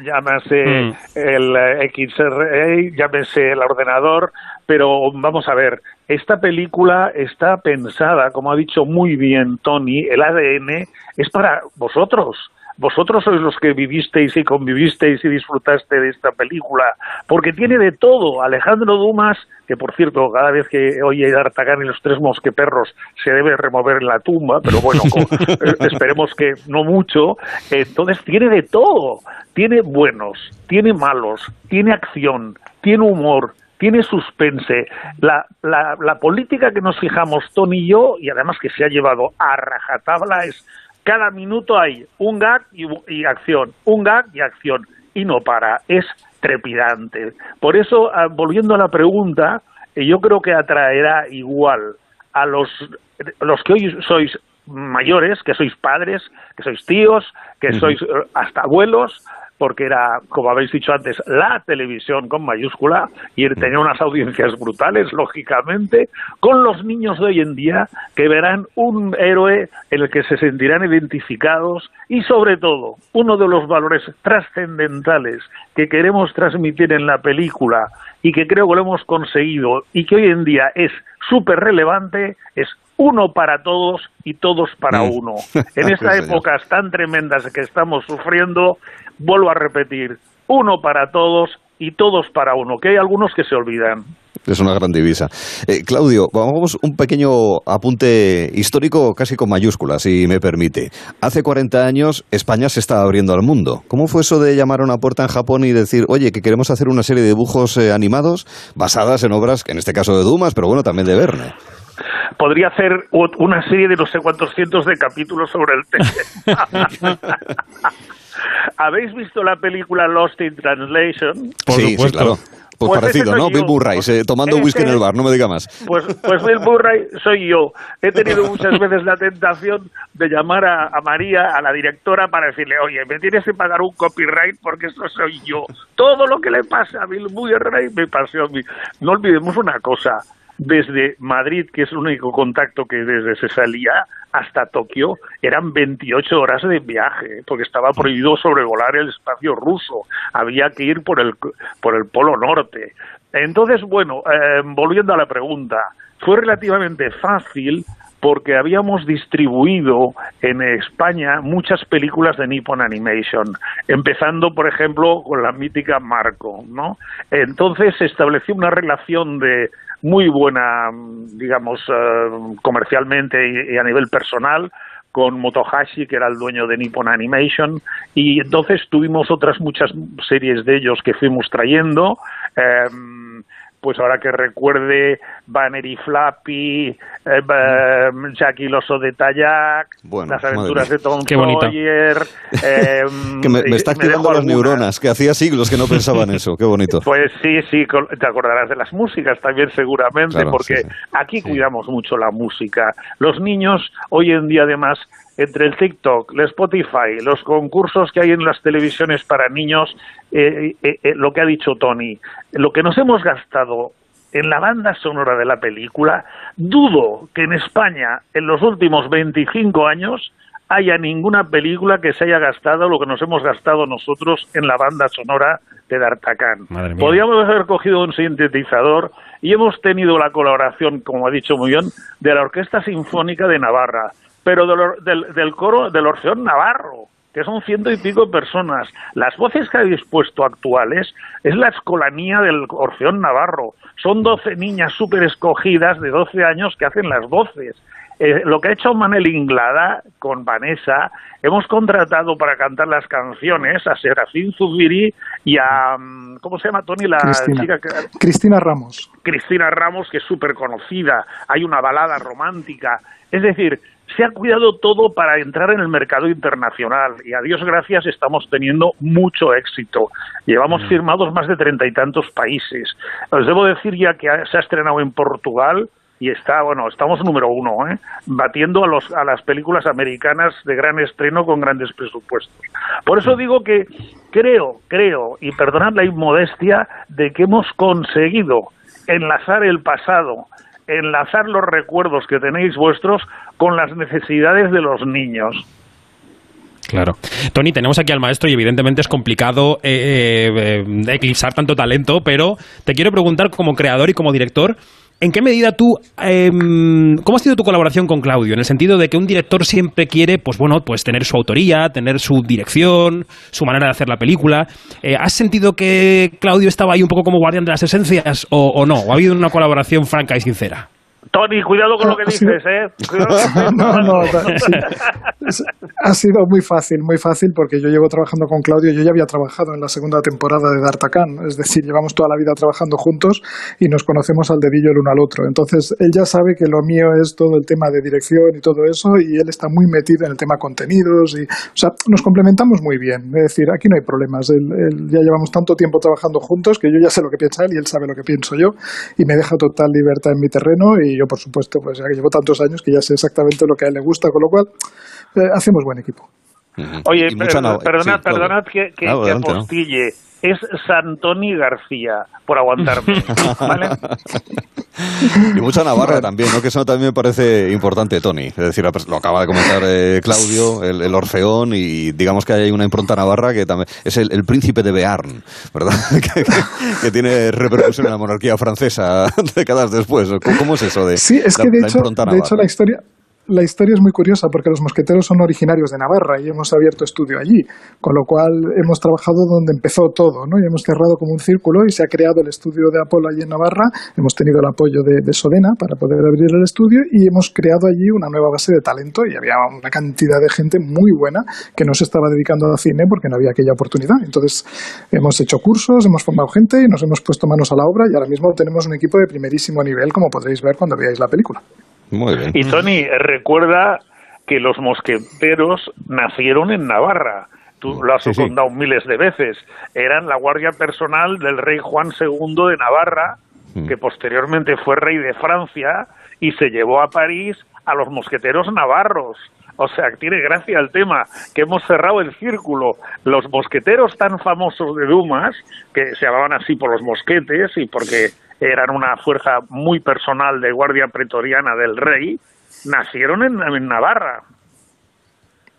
llámese
Mm.
el eh, XRA, llámese el ordenador, pero vamos a ver, esta película está pensada, como ha dicho muy bien Tony, el ADN es para vosotros. Vosotros sois los que vivisteis y convivisteis y disfrutaste de esta película, porque tiene de todo. Alejandro Dumas, que por cierto, cada vez que oye D'Artagnan y los tres mosqueperros se debe remover en la tumba, pero bueno, (laughs) eh, esperemos que no mucho. Entonces tiene de todo. Tiene buenos, tiene malos, tiene acción, tiene humor, tiene suspense. La, la, la política que nos fijamos Tony y yo, y además que se ha llevado a rajatabla, es cada minuto hay un gag y, y acción, un gag y acción, y no para, es trepidante. Por eso, ah, volviendo a la pregunta, eh, yo creo que atraerá igual a los, los que hoy sois mayores, que sois padres, que sois tíos, que sois eh, hasta abuelos, porque era, como habéis dicho antes, la televisión con mayúscula y tenía unas audiencias brutales, lógicamente, con los niños de hoy en día que verán un héroe en el que se sentirán identificados y sobre todo uno de los valores trascendentales que queremos transmitir en la película y que creo que lo hemos conseguido y que hoy en día es súper relevante es uno para todos y todos para
Mm.
uno. (laughs) En estas épocas tan tremendas que estamos sufriendo, vuelvo a repetir, uno para todos y todos para uno, que hay algunos que se olvidan.
Es una gran divisa. Eh, Claudio, vamos un pequeño apunte histórico casi con mayúsculas, si me permite. Hace 40 años España se estaba abriendo al mundo. ¿Cómo fue eso de llamar a una puerta en Japón y decir, oye, que queremos hacer una serie de dibujos eh, animados basadas en obras, en este caso de Dumas, pero bueno, también de Verne?
Podría hacer una serie de no sé cuántos cientos de capítulos sobre el tema. (laughs) (laughs) ¿Habéis visto la película Lost in Translation?
sí, sí, claro. Pues,
Pues
parecido, ¿no? Bill. Murray, eh, tomando whisky en el bar, no me diga más.
Pues, pues Bill Murray soy yo. He tenido (laughs) muchas veces la tentación de llamar a, a María, a la directora, para decirle, oye, me tienes que pagar un copyright porque eso soy yo. Todo lo que le pasa a Bill Murray me pasó a mí. No olvidemos una cosa. Desde Madrid, que es el único contacto que desde se salía, hasta Tokio, eran 28 horas de viaje, porque estaba prohibido sobrevolar el espacio ruso. Había que ir por el, por el Polo Norte. Entonces, bueno, eh, volviendo a la pregunta, fue relativamente fácil porque habíamos distribuido en España muchas películas de Nippon Animation, empezando, por ejemplo, con la mítica Marco, ¿no? Entonces se estableció una relación de muy buena, digamos, eh, comercialmente y, y a nivel personal con Motohashi, que era el dueño de Nippon Animation, y entonces tuvimos otras muchas series de ellos que fuimos trayendo, em, pues ahora que recuerde Banner y Flappy, eh, eh, Jack y el oso de Tayak,
Bueno,
las aventuras de Tom. Sawyer, (laughs) em,
Que me, me está activando las neuronas, que hacía siglos que no pensaba en eso. Qué bonito.
Pues sí, sí, te acordarás de las músicas también seguramente,
Claro,
porque
sí, sí.
aquí cuidamos mucho la música. Los niños hoy en día además, entre el TikTok, el Spotify, los concursos que hay en las televisiones para niños, eh, eh, eh, lo que ha dicho Tony, lo que nos hemos gastado en la banda sonora de la película, dudo que en España en los últimos 25 años haya ninguna película que se haya gastado lo que nos hemos gastado nosotros en la banda sonora de
mía.
Podríamos haber cogido un sintetizador y hemos tenido la colaboración, como ha dicho muy bien, de la Orquesta Sinfónica de Navarra, pero del, del, del coro del Orfeón Navarro, que son ciento y pico personas. Las voces que habéis puesto actuales es la escolanía del Orfeón Navarro. Son 12 niñas súper escogidas de 12 años que hacen las voces. Eh, lo que ha hecho Manel Inglada con Vanessa, hemos contratado para cantar las canciones a Serafín Zubiri y a, mm, ¿cómo se llama Tony? La
Cristina.
chica que-
Cristina Ramos.
Cristina Ramos, que es súper conocida, hay una balada romántica. Es decir, se ha cuidado todo para entrar en el mercado internacional y a Dios gracias estamos teniendo mucho éxito. Llevamos firmados más de treinta y tantos países. Os debo decir ya que se ha estrenado en Portugal y está, bueno, estamos número uno, ¿eh? batiendo a, los, a las películas americanas de gran estreno con grandes presupuestos. Por eso digo que creo, creo, y perdonad la inmodestia, de que hemos conseguido enlazar el pasado, enlazar los recuerdos que tenéis vuestros con las necesidades de los niños.
Claro. Tony, tenemos aquí al maestro y evidentemente es complicado eh, eh, eh, eclipsar tanto talento, pero te quiero preguntar como creador y como director, ¿en qué medida tú, eh, cómo ha sido tu colaboración con Claudio? En el sentido de que un director siempre quiere, pues bueno, pues tener su autoría, tener su dirección, su manera de hacer la película. Eh, ¿Has sentido que Claudio estaba ahí un poco como guardián de las esencias o, o no? ¿O ha habido una colaboración franca y sincera?
Tony, cuidado con lo que
sido-
dices, ¿eh? (laughs)
No, no, ha sido muy fácil, muy fácil, porque yo llevo trabajando con Claudio, yo ya había trabajado en la segunda temporada de D'Artagnan, es decir, llevamos toda la vida trabajando juntos y nos conocemos al dedillo el uno al otro. Entonces, él ya sabe que lo mío es todo el tema de dirección y todo eso, y él está muy metido en el tema contenidos, y, o sea, nos complementamos muy bien, es decir, aquí no hay problemas. Él- él- ya llevamos tanto tiempo trabajando juntos que yo ya sé lo que piensa él y él sabe lo que pienso yo, y me deja total libertad en mi terreno, y yo, por supuesto, pues ya que llevo tantos años que ya sé exactamente lo que a él le gusta, con lo cual eh, hacemos buen equipo.
Oye, per- perdonad,
sí,
perdonad que, que,
Claro,
que
adelante, ¿no?
Es Santoni García, por aguantarme. (laughs) ¿vale?
Y mucha Navarra también, ¿no? Que eso también me parece importante, Tony. Es decir, lo acaba de comentar eh, Claudio, el, el Orfeón, y digamos que hay una impronta navarra que también es el, el príncipe de Bearn, ¿verdad? que, (laughs) que- que tiene repercusión en la monarquía francesa (laughs) décadas después. ¿Cómo, cómo es eso de
Sí, es
la-
que de
la
hecho,
impronta
de hecho
navarra?
la historia, la historia es muy curiosa porque los mosqueteros son originarios de Navarra y hemos abierto estudio allí, con lo cual hemos trabajado donde empezó todo, ¿no? Y hemos cerrado como un círculo y se ha creado el estudio de Apolo allí en Navarra. Hemos tenido el apoyo de, de Sodena para poder abrir el estudio y hemos creado allí una nueva base de talento y había una cantidad de gente muy buena que no se estaba dedicando al cine porque no había aquella oportunidad. Entonces hemos hecho cursos, hemos formado gente y nos hemos puesto manos a la obra y ahora mismo tenemos un equipo de primerísimo nivel, como podréis ver cuando veáis la película.
Muy bien.
Y Tony, recuerda que los mosqueteros nacieron en Navarra. Tú lo has
Sí, sí.
contado miles de veces. Eran la guardia personal del rey Juan II de Navarra,
Mm.
que posteriormente fue rey de Francia y se llevó a París a los mosqueteros navarros. O sea, tiene gracia el tema, que hemos cerrado el círculo. Los mosqueteros tan famosos de Dumas, que se llamaban así por los mosquetes y porque eran una fuerza muy personal de guardia pretoriana del rey, nacieron en, en Navarra.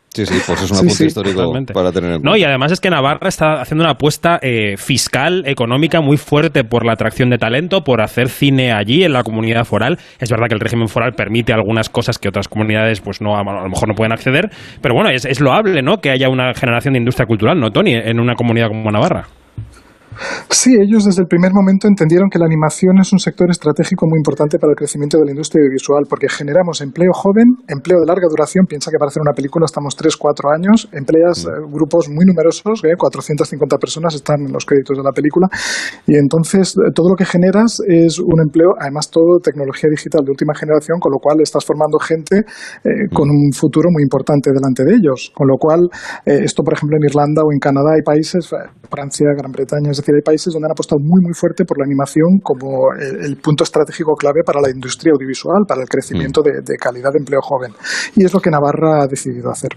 Sí, sí, pues es un apunte
sí,
histórico
totalmente.
para tener en
No,
cuenta.
y además es que Navarra está haciendo una apuesta eh, fiscal, económica muy fuerte por la atracción de talento, por hacer cine allí en la comunidad foral. Es verdad que el régimen foral permite algunas cosas que otras comunidades pues no a lo mejor no pueden acceder, pero bueno, es, es loable, ¿no? Que haya una generación de industria cultural, ¿no, Tony? En una comunidad como Navarra.
Sí, ellos desde el primer momento entendieron que la animación es un sector estratégico muy importante para el crecimiento de la industria audiovisual porque generamos empleo joven, empleo de larga duración. Piensa que para hacer una película estamos 3, 4 años, empleas eh, grupos muy numerosos, eh, 450 personas están en los créditos de la película y entonces eh, todo lo que generas es un empleo, además todo tecnología digital de última generación, con lo cual estás formando gente eh, con un futuro muy importante delante de ellos. Con lo cual, eh, esto por ejemplo en Irlanda o en Canadá hay países, Francia, Gran Bretaña, es decir, hay países donde han apostado muy muy fuerte por la animación como el, el punto estratégico clave para la industria audiovisual, para el crecimiento de, de calidad de empleo joven. Y es lo que Navarra ha decidido hacer.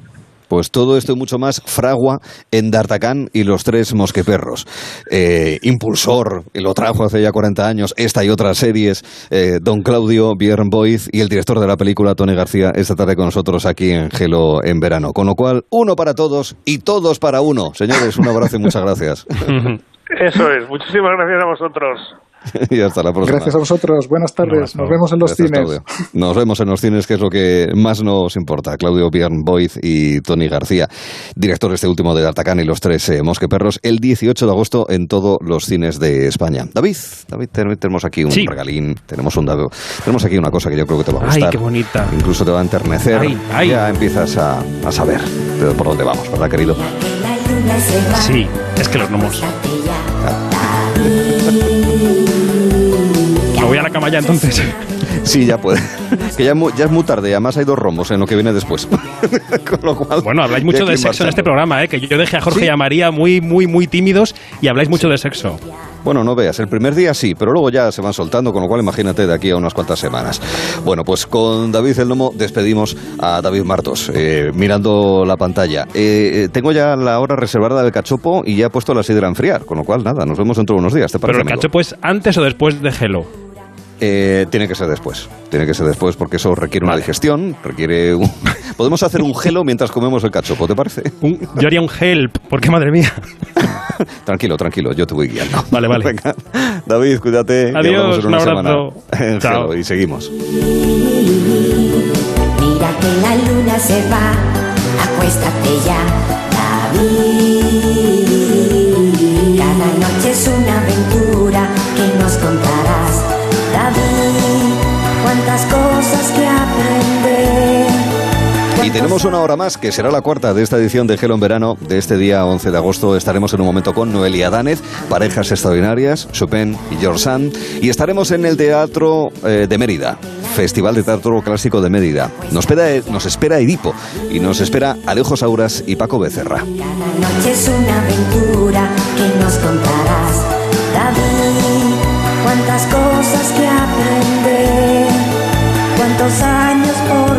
Pues todo esto y mucho más fragua en D'Artagnan y los tres mosqueperros. Eh, impulsor, y lo trajo hace ya 40 años, esta y otras series, eh, Don Claudio Björn Boyd y el director de la película, Tony García, esta tarde con nosotros aquí en Gelo en verano. Con lo cual, uno para todos y todos para uno. Señores, un abrazo y muchas gracias. (laughs)
Eso es. Muchísimas gracias a vosotros. (laughs)
y hasta la próxima.
Gracias a vosotros. Buenas tardes. Nos vemos en los
Gracias,
cines.
Claudio. Nos vemos en los cines, que es lo que más nos importa. Claudio Björn Boyd y Tony García, director este último de D'Artagnan y los tres eh, mosqueperros, el 18 de agosto en todos los cines de España. David, David, ten- tenemos aquí un
Sí.
regalín, tenemos un dado- tenemos aquí una cosa que yo creo que te va a
Ay,
gustar.
qué bonita.
Incluso te va a enternecer.
Ay, ay.
Ya empiezas a, a saber de por dónde vamos, ¿verdad, querido?
Sí, es que los gnomos. Me voy a la cama ya entonces. (laughs)
Sí, ya puede. (laughs) que ya, es mu- ya es muy tarde, además hay dos romos en lo que viene después. (laughs) Con lo cual,
Bueno, habláis mucho de sexo en este programa, ¿eh? Que yo dejé a Jorge
Sí.
y a María muy, muy, muy tímidos y habláis mucho de sexo.
Bueno, no veas, el primer día sí, pero luego ya se van soltando, con lo cual imagínate de aquí a unas cuantas semanas. Bueno, pues con David el Nomo despedimos a David Martos, eh, mirando la pantalla. Eh, eh, tengo ya la hora reservada del cachopo y ya he puesto la sidra a enfriar, con lo cual nada, nos vemos dentro de unos días, ¿te
Pero
parece?
el
amigo?
cachopo es antes o después de Gelo.
Eh, tiene que ser después, tiene que ser después porque eso requiere una digestión, requiere un... (laughs) Podemos hacer un gelo mientras comemos el cachopo, ¿te parece?
Yo haría un help, porque madre mía. (laughs)
Tranquilo, tranquilo, yo te voy guiando.
Vale, vale.
Venga, David, cuídate.
Adiós, un
una
abrazo.
semana en
Chao.
Y seguimos.
Mira que la luna se va, acuéstate ya, David.
Y tenemos una hora más, que será la cuarta de esta edición de Gelo en Verano, de este día 11 de agosto. Estaremos en un momento con Noelia Danez, parejas extraordinarias, Chopin y George Sand. Y estaremos en el Teatro eh, de Mérida, Festival de Teatro Clásico de Mérida. Nos espera, nos espera Edipo y nos espera Alejo Sauras y Paco Becerra.
Cada noche es una aventura que nos contarás, David. Cuántas cosas que aprender, cuántos años por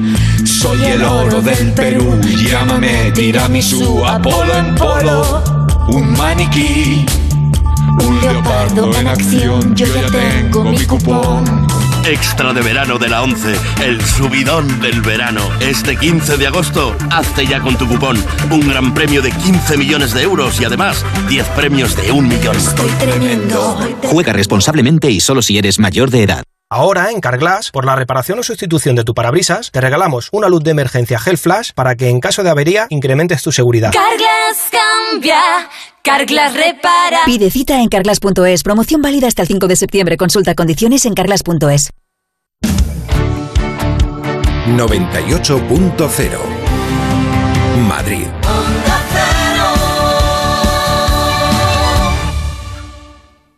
Soy el oro del Perú. Llámame tiramisú, Apolo en polo. Un maniquí, un leopardo en acción. Yo ya tengo mi cupón.
Extra de verano de la 11, el subidón del verano. Este 15 de agosto, hazte ya con tu cupón. Un gran premio de 15 millones de euros y además 10 premios de un millón.
Estoy tremendo.
Juega responsablemente y solo si eres mayor de edad.
Ahora, en Carglass, por la reparación o sustitución de tu parabrisas, te regalamos una luz de emergencia Gel Flash para que en caso de avería incrementes tu seguridad.
Carglass cambia, Carglass repara.
Pide cita en carglass.es. Promoción válida hasta el 5 de septiembre. Consulta condiciones en carglass.es.
98.0 Madrid.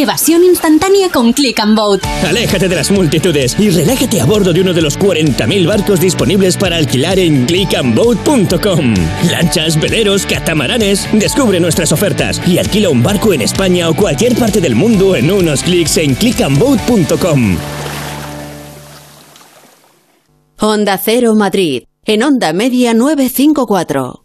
Evasión instantánea con Click and Boat.
Aléjate de las multitudes y relájate a bordo de uno de los 40.000 barcos disponibles para alquilar en clickandboat.com. Lanchas, veleros, catamaranes. Descubre nuestras ofertas y alquila un barco en España o cualquier parte del mundo en unos clics en clickandboat.com.
Onda Cero Madrid. En Onda Media 954.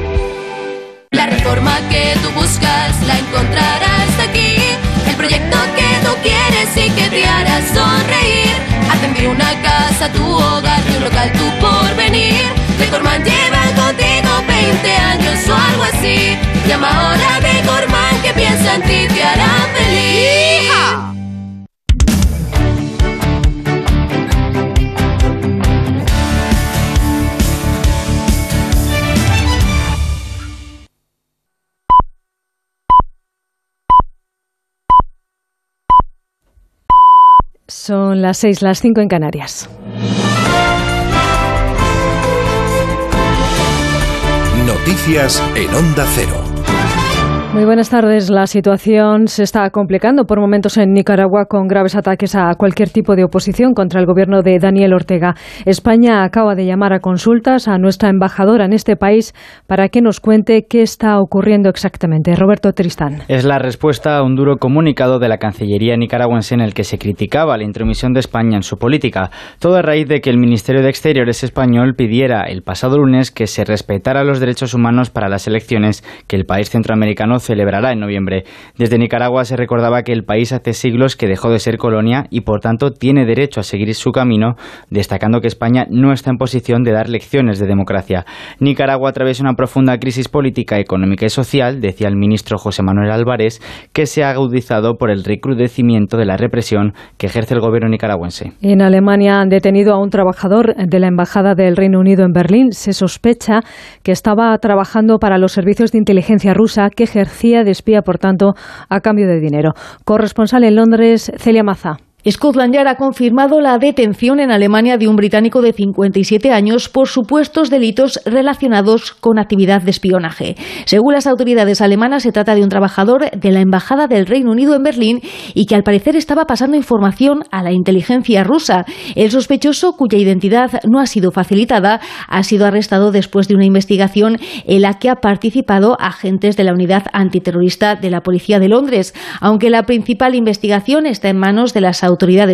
De una casa tu hogar, de un local tu porvenir. Decorman lleva contigo 20 años o algo así. Llama ahora a Decorman que piensa en ti, te hará feliz.
Son las 6, las 5 en Canarias.
Noticias en Onda Cero.
Muy buenas tardes. La situación se está complicando por momentos en Nicaragua con graves ataques a cualquier tipo de oposición contra el gobierno de Daniel Ortega. España acaba de llamar a consultas a nuestra embajadora en este país para que nos cuente qué está ocurriendo exactamente. Roberto Tristán.
Es la respuesta a un duro comunicado de la Cancillería nicaragüense en el que se criticaba la intromisión de España en su política. Todo a raíz de que el Ministerio de Exteriores español pidiera el pasado lunes que se respetara los derechos humanos para las elecciones que el país centroamericano celebrará en noviembre. Desde Nicaragua se recordaba que el país hace siglos que dejó de ser colonia y por tanto tiene derecho a seguir su camino, destacando que España no está en posición de dar lecciones de democracia. Nicaragua atraviesa una profunda crisis política, económica y social, decía el ministro José Manuel Álvarez, que se ha agudizado por el recrudecimiento de la represión que ejerce el gobierno nicaragüense.
En Alemania han detenido a un trabajador de la Embajada del Reino Unido en Berlín. Se sospecha que estaba trabajando para los servicios de inteligencia rusa que ejercía de espía, por tanto, a cambio de dinero. Corresponsal en Londres, Celia Maza.
Scotland Yard ha confirmado la detención en Alemania de un británico de 57 años por supuestos delitos relacionados con actividad de espionaje. Según las autoridades alemanas, se trata de un trabajador de la Embajada del Reino Unido en Berlín y que al parecer estaba pasando información a la inteligencia rusa. El sospechoso, cuya identidad no ha sido facilitada, ha sido arrestado después de una investigación en la que ha participado agentes de la unidad antiterrorista de la Policía de Londres. Aunque la principal investigación está en manos de las autoridades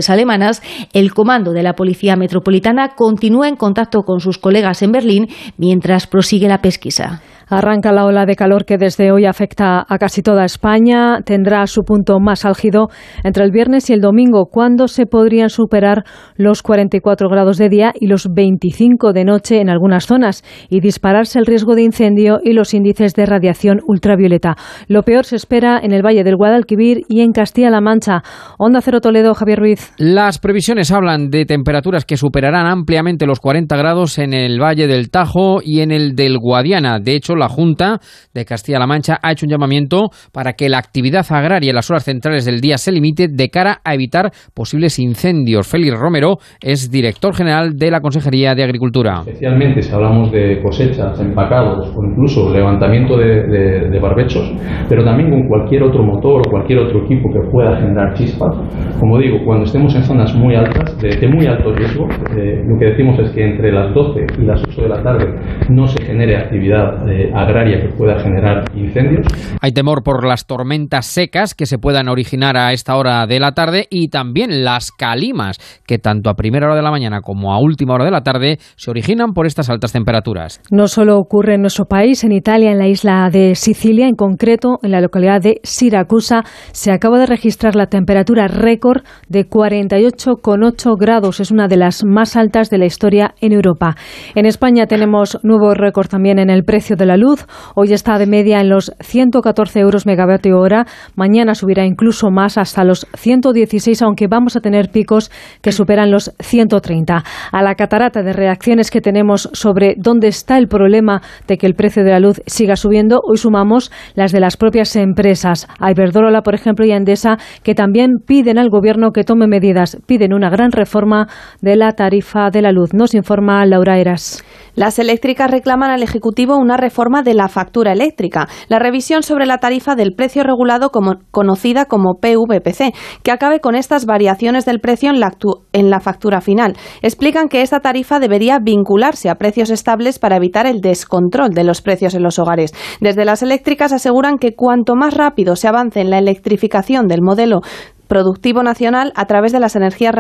alemanas, el comando de la Policía Metropolitana continúa en contacto con sus colegas en Berlín mientras prosigue la pesquisa.
Arranca la ola de calor que desde hoy afecta a casi toda España. Tendrá su punto más álgido entre el viernes y el domingo, cuando se podrían superar los 44 grados de día y los 25 de noche en algunas zonas y dispararse el riesgo de incendio y los índices de radiación ultravioleta. Lo peor se espera en el Valle del Guadalquivir y en Castilla-La Mancha. Onda Cero Toledo, Javier Ruiz.
Las previsiones hablan de temperaturas que superarán ampliamente los 40 grados en el Valle del Tajo y en el del Guadiana. De hecho, la Junta de Castilla-La Mancha ha hecho un llamamiento para que la actividad agraria en las horas centrales del día se limite de cara a evitar posibles incendios. Félix Romero es director general de la Consejería de Agricultura.
Especialmente si hablamos de cosechas, empacados o incluso levantamiento de, de, barbechos, pero también con cualquier otro motor o cualquier otro equipo que pueda generar chispas. Como digo, cuando estemos en zonas muy altas, de, de muy alto riesgo, eh, lo que decimos es que entre las 12 y las 8 de la tarde no se genere actividad eh, agraria que pueda generar incendios.
Hay temor por las tormentas secas que se puedan originar a esta hora de la tarde y también las calimas que tanto a primera hora de la mañana como a última hora de la tarde se originan por estas altas temperaturas.
No solo ocurre en nuestro país, en Italia, en la isla de Sicilia, en concreto en la localidad de Siracusa, se acaba de registrar la temperatura récord de 48,8 grados. Es una de las más altas de la historia en Europa. En España tenemos nuevo récord también en el precio de la luz. Hoy está de media en los 114 euros megavatio hora. Mañana subirá incluso más hasta los 116, aunque vamos a tener picos que superan los 130. A la catarata de reacciones que tenemos sobre dónde está el problema de que el precio de la luz siga subiendo, hoy sumamos las de las propias empresas. A Iberdrola, por ejemplo, y a Endesa, que también piden al Gobierno que tome medidas. Piden una gran reforma de la tarifa de la luz. Nos informa Laura Eras.
Las eléctricas reclaman al Ejecutivo una reforma de la factura eléctrica, la revisión sobre la tarifa del precio regulado como, conocida como PVPC, que acabe con estas variaciones del precio en la, en la factura final. Explican que esta tarifa debería vincularse a precios estables para evitar el descontrol de los precios en los hogares. Desde las eléctricas aseguran que cuanto más rápido se avance en la electrificación del modelo productivo nacional a través de las energías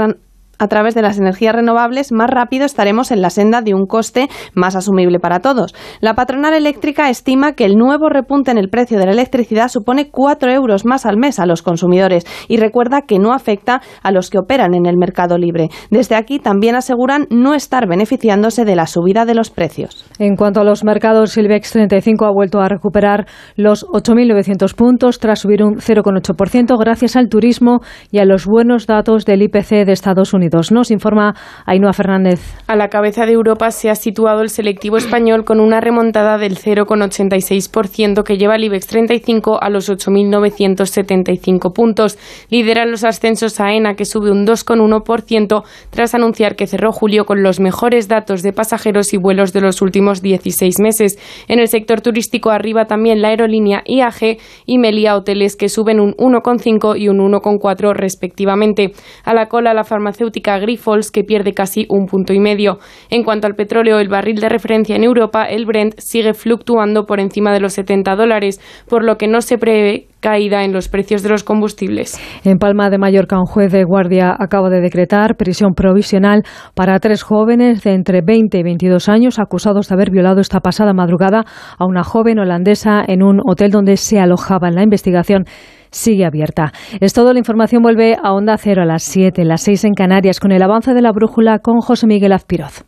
a través de las energías renovables, más rápido estaremos en la senda de un coste más asumible para todos. La patronal eléctrica estima que el nuevo repunte en el precio de la electricidad supone 4 euros más al mes a los consumidores y recuerda que no afecta a los que operan en el mercado libre. Desde aquí también aseguran no estar beneficiándose de la subida de los precios.
En cuanto a los mercados, el IBEX 35 ha vuelto a recuperar los 8.900 puntos tras subir un 0,8% gracias al turismo y a los buenos datos del IPC de Estados Unidos. Nos informa Ainhoa Fernández.
A la cabeza de Europa se ha situado el selectivo español con una remontada del 0,86% que lleva el IBEX 35 a los 8.975 puntos. Lideran los ascensos a ENA que sube un 2,1% tras anunciar que cerró julio con los mejores datos de pasajeros y vuelos de los últimos 16 meses. En el sector turístico arriba también la aerolínea IAG y Melia Hoteles que suben un 1,5 y un 1,4 respectivamente. A la cola la farmacéutica Grifols que pierde casi un punto y medio. En cuanto al petróleo, el barril de referencia en Europa, el Brent, sigue fluctuando por encima de los 70 dólares, por lo que no se prevé caída en los precios de los combustibles.
En Palma de Mallorca, un juez de guardia acaba de decretar prisión provisional para tres jóvenes de entre 20 y 22 años acusados de haber violado esta pasada madrugada a una joven holandesa en un hotel donde se alojaban. La investigación sigue abierta. Es todo. La información vuelve a Onda Cero a las 7, las 6 en Canarias, con el avance de la brújula con José Miguel Azpiroz.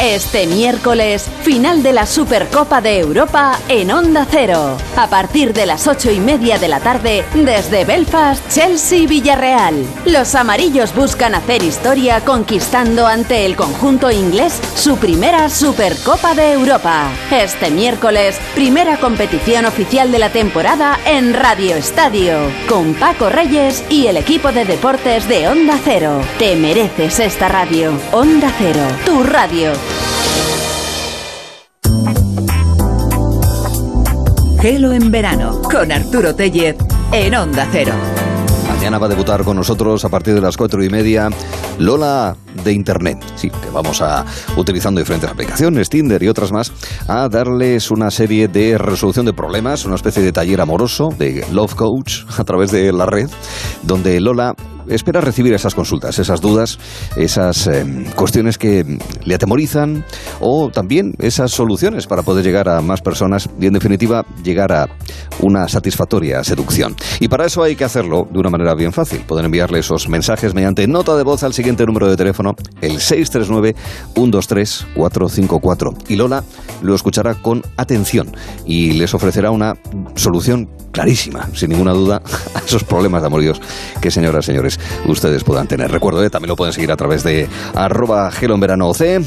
Este miércoles, final de la Supercopa de Europa en Onda Cero. A partir de las ocho y media de la tarde, desde Belfast, Chelsea Villarreal. Los amarillos buscan hacer historia conquistando ante el conjunto inglés su primera Supercopa de Europa. Este miércoles, primera competición oficial de la temporada en Radio Estadio, con Paco Reyes y el equipo de deportes de Onda Cero. Te mereces esta radio. Onda Cero, tu radio.
Gelo en verano con Arturo Tellez en Onda Cero.
Mañana va a debutar con nosotros a partir de las cuatro y media Lola de Internet. Sí, que vamos a, utilizando diferentes aplicaciones, Tinder y otras más, a darles una serie de resolución de problemas, una especie de taller amoroso, de Love Coach, (laughs) a través de la red, donde Lola espera recibir esas consultas, esas dudas, esas eh, cuestiones que le atemorizan o también esas soluciones para poder llegar a más personas y en definitiva llegar a una satisfactoria seducción. Y para eso hay que hacerlo de una manera bien fácil. Pueden enviarle esos mensajes mediante nota de voz al siguiente número de teléfono, el 639-123-454. Y Lola lo escuchará con atención y les ofrecerá una solución clarísima, sin ninguna duda, (laughs) a esos problemas de amoríos que, señoras y señores, ustedes puedan tener. Recuerdo, eh, también lo pueden seguir a través de arroba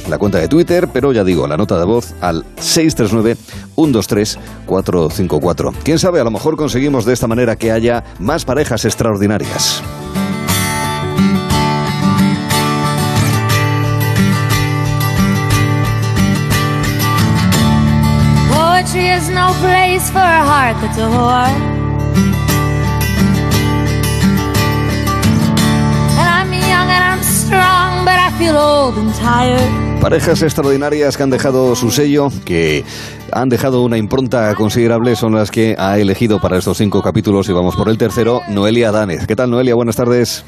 la cuenta de Twitter, pero ya digo, la nota de voz al 639-123-454. Quién sabe, a lo mejor conseguimos de esta manera que haya más parejas extraordinarias. Parejas extraordinarias que han dejado su sello, que han dejado una impronta considerable, son las que ha elegido para estos cinco capítulos y vamos por el tercero, Noelia Danez. ¿Qué tal, Noelia? Buenas tardes.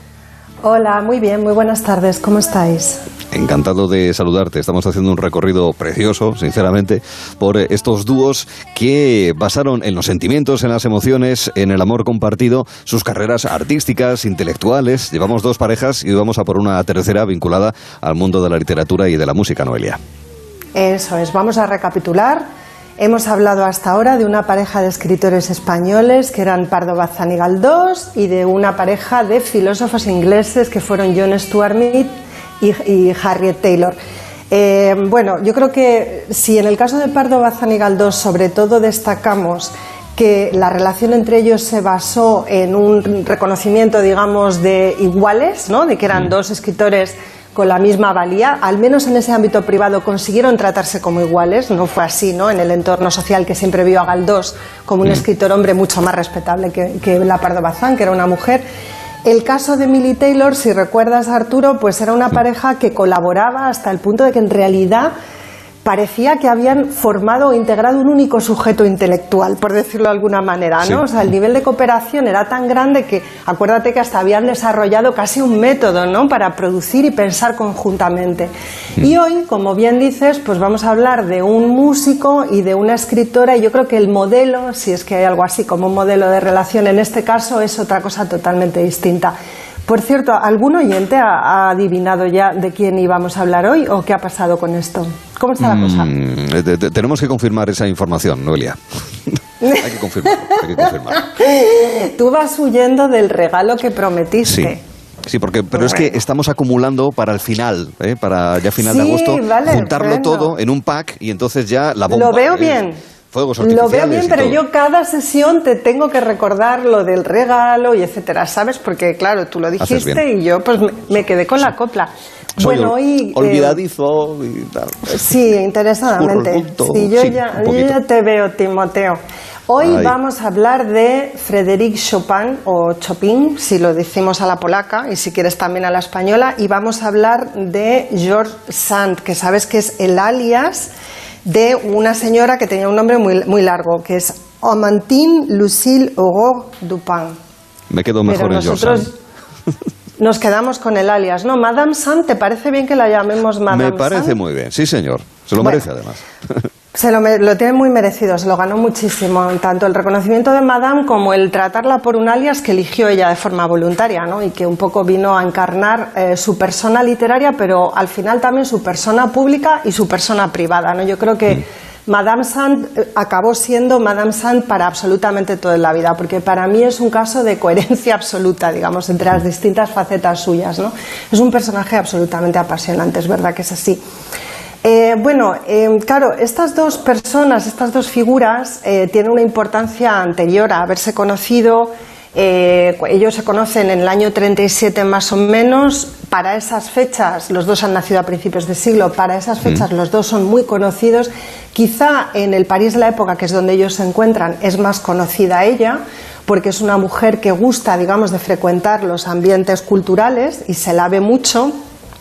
Hola, muy bien, muy buenas tardes. ¿Cómo estáis?
Encantado de saludarte. Estamos haciendo un recorrido precioso, sinceramente, por estos dúos que basaron en los sentimientos, en las emociones, en el amor compartido, sus carreras artísticas, intelectuales. Llevamos dos parejas y vamos a por una tercera vinculada al mundo de la literatura y de la música, Noelia.
Eso es, vamos a recapitular. Hemos hablado hasta ahora de una pareja de escritores españoles que eran Pardo Bazán y Galdós y de una pareja de filósofos ingleses que fueron John Stuart Mill y, y Harriet Taylor. Eh, bueno, yo creo que si en el caso de Pardo Bazán y Galdós sobre todo destacamos que la relación entre ellos se basó en un reconocimiento, digamos, de iguales, ¿no? de que eran dos escritores con la misma valía, al menos en ese ámbito privado consiguieron tratarse como iguales, no fue así ¿no? en el entorno social que siempre vio a Galdós como un escritor hombre mucho más respetable que, que la Pardo Bazán, que era una mujer. El caso de Millie Taylor, si recuerdas Arturo, pues era una pareja que colaboraba hasta el punto de que en realidad parecía que habían formado o integrado un único sujeto intelectual, por decirlo de alguna manera, ¿no?
Sí.
O sea, el nivel de cooperación era tan grande que acuérdate que hasta habían desarrollado casi un método, ¿no? Para producir y pensar conjuntamente. Y hoy, como bien dices, pues vamos a hablar de un músico y de una escritora y yo creo que el modelo, si es que hay algo así como un modelo de relación en este caso, es otra cosa totalmente distinta. Por cierto, ¿algún oyente ha, ha adivinado ya de quién íbamos a hablar hoy o qué ha pasado con esto? ¿Cómo está la cosa?
Mm, eh, te- te- tenemos que confirmar esa información, Noelia. (laughs) hay que confirmarlo, hay que confirmarlo.
Tú vas huyendo del regalo que prometiste.
Sí. Sí, porque, pero es que estamos acumulando para el final, ¿eh? para ya final de agosto,
vale,
juntarlo
bueno.
todo en un pack y entonces ya la bomba.
Lo veo
¿eh?
bien.
Fuegos
Lo veo bien, pero
todo.
yo cada sesión te tengo que recordar lo del regalo y etcétera, ¿sabes? Porque claro, tú lo dijiste y yo pues me, me quedé con la copla.
Soy
bueno,
ol-
hoy eh,
olvidadizo y tal.
sí, (laughs) interesadamente.
Punto.
Sí, yo,
Sí,
ya, yo te veo, Timoteo. Hoy
Ay.
vamos a hablar de Frédéric Chopin o Chopin, si lo decimos a la polaca y si quieres también a la española, y vamos a hablar de George Sand, que sabes que es el alias de una señora que tenía un nombre muy, muy largo, que es Amantine Lucille Aurore Dupin.
Me quedo
Pero
mejor en
nosotros nos quedamos con el alias, ¿no? Madame Sand, ¿te parece bien que la llamemos Madame
Me parece muy bien, sí señor. Se lo
Bueno.
merece además.
Se lo, lo tiene muy merecido, se lo ganó muchísimo, tanto el reconocimiento de Madame como el tratarla por un alias que eligió ella de forma voluntaria, ¿no? Y que un poco vino a encarnar eh, su persona literaria, pero al final también su persona pública y su persona privada, ¿no? Yo creo que Madame Sand eh, acabó siendo Madame Sand para absolutamente toda la vida, porque para mí es un caso de coherencia (laughs) absoluta, digamos, entre las distintas facetas suyas, ¿no? Es un personaje absolutamente apasionante, es verdad que es así. Eh, bueno, eh, claro, estas dos personas, estas dos figuras, eh, tienen una importancia anterior a haberse conocido. Eh, ellos se conocen en el año 37 más o menos. Para esas fechas, los dos han nacido a principios de siglo, para esas fechas los dos son muy conocidos. Quizá en el París de la época, que es donde ellos se encuentran, es más conocida ella, porque es una mujer que gusta, digamos, de frecuentar los ambientes culturales y se la ve mucho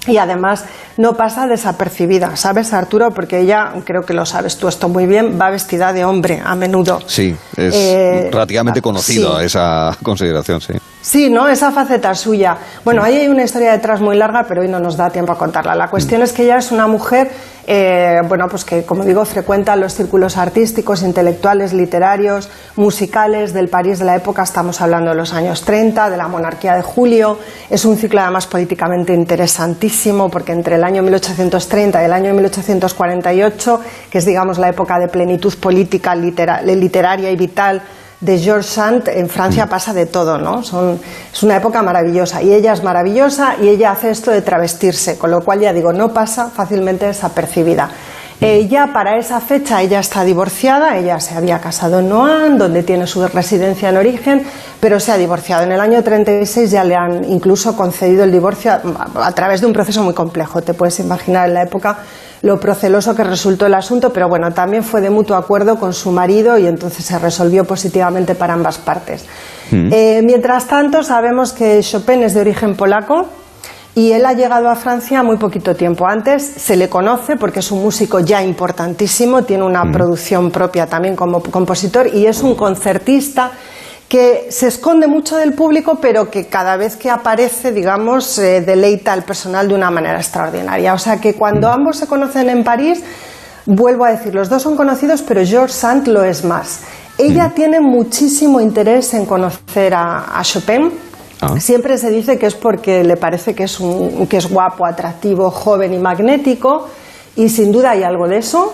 y además no pasa desapercibida, ¿sabes, Arturo? Porque ella, creo que lo sabes tú esto muy bien, va vestida de hombre a menudo.
Sí, es
Eh,
relativamente conocido
sí.
esa (laughs) consideración, sí.
Sí, ¿no? Esa faceta suya. Bueno, ahí hay una historia detrás muy larga, pero hoy no nos da tiempo a contarla. La cuestión es que ella es una mujer, eh, bueno, pues que, como digo, frecuenta los círculos artísticos, intelectuales, literarios, musicales del París de la época. Estamos hablando de los años 30, de la monarquía de Julio. Es un ciclo, además, políticamente interesantísimo, porque entre el año 1830 y el año 1848, que es, digamos, la época de plenitud política, litera- literaria y vital, de George Sand en Francia pasa de todo, ¿no? Son, es una época maravillosa y ella es maravillosa y ella hace esto de travestirse, con lo cual ya digo, no pasa fácilmente desapercibida. Eh, ya para esa fecha ella está divorciada, ella se había casado en Noan, donde tiene su residencia en origen, pero se ha divorciado. En el año 36 ya le han incluso concedido el divorcio a, a través de un proceso muy complejo. Te puedes imaginar en la época lo proceloso que resultó el asunto, pero bueno, también fue de mutuo acuerdo con su marido y entonces se resolvió positivamente para ambas partes. Eh, mientras tanto, sabemos que Chopin es de origen polaco y él ha llegado a Francia muy poquito tiempo antes. Se le conoce porque es un músico ya importantísimo, tiene una producción propia también como compositor y es un concertista que se esconde mucho del público, pero que cada vez que aparece, digamos, eh, deleita al personal de una manera extraordinaria. O sea que cuando ambos se conocen en París, vuelvo a decir, los dos son conocidos, pero George Sand lo es más. Ella tiene muchísimo interés en conocer a, a Chopin. Siempre se dice que es porque le parece que es, un, que es guapo, atractivo, joven y magnético, y sin duda hay algo de eso,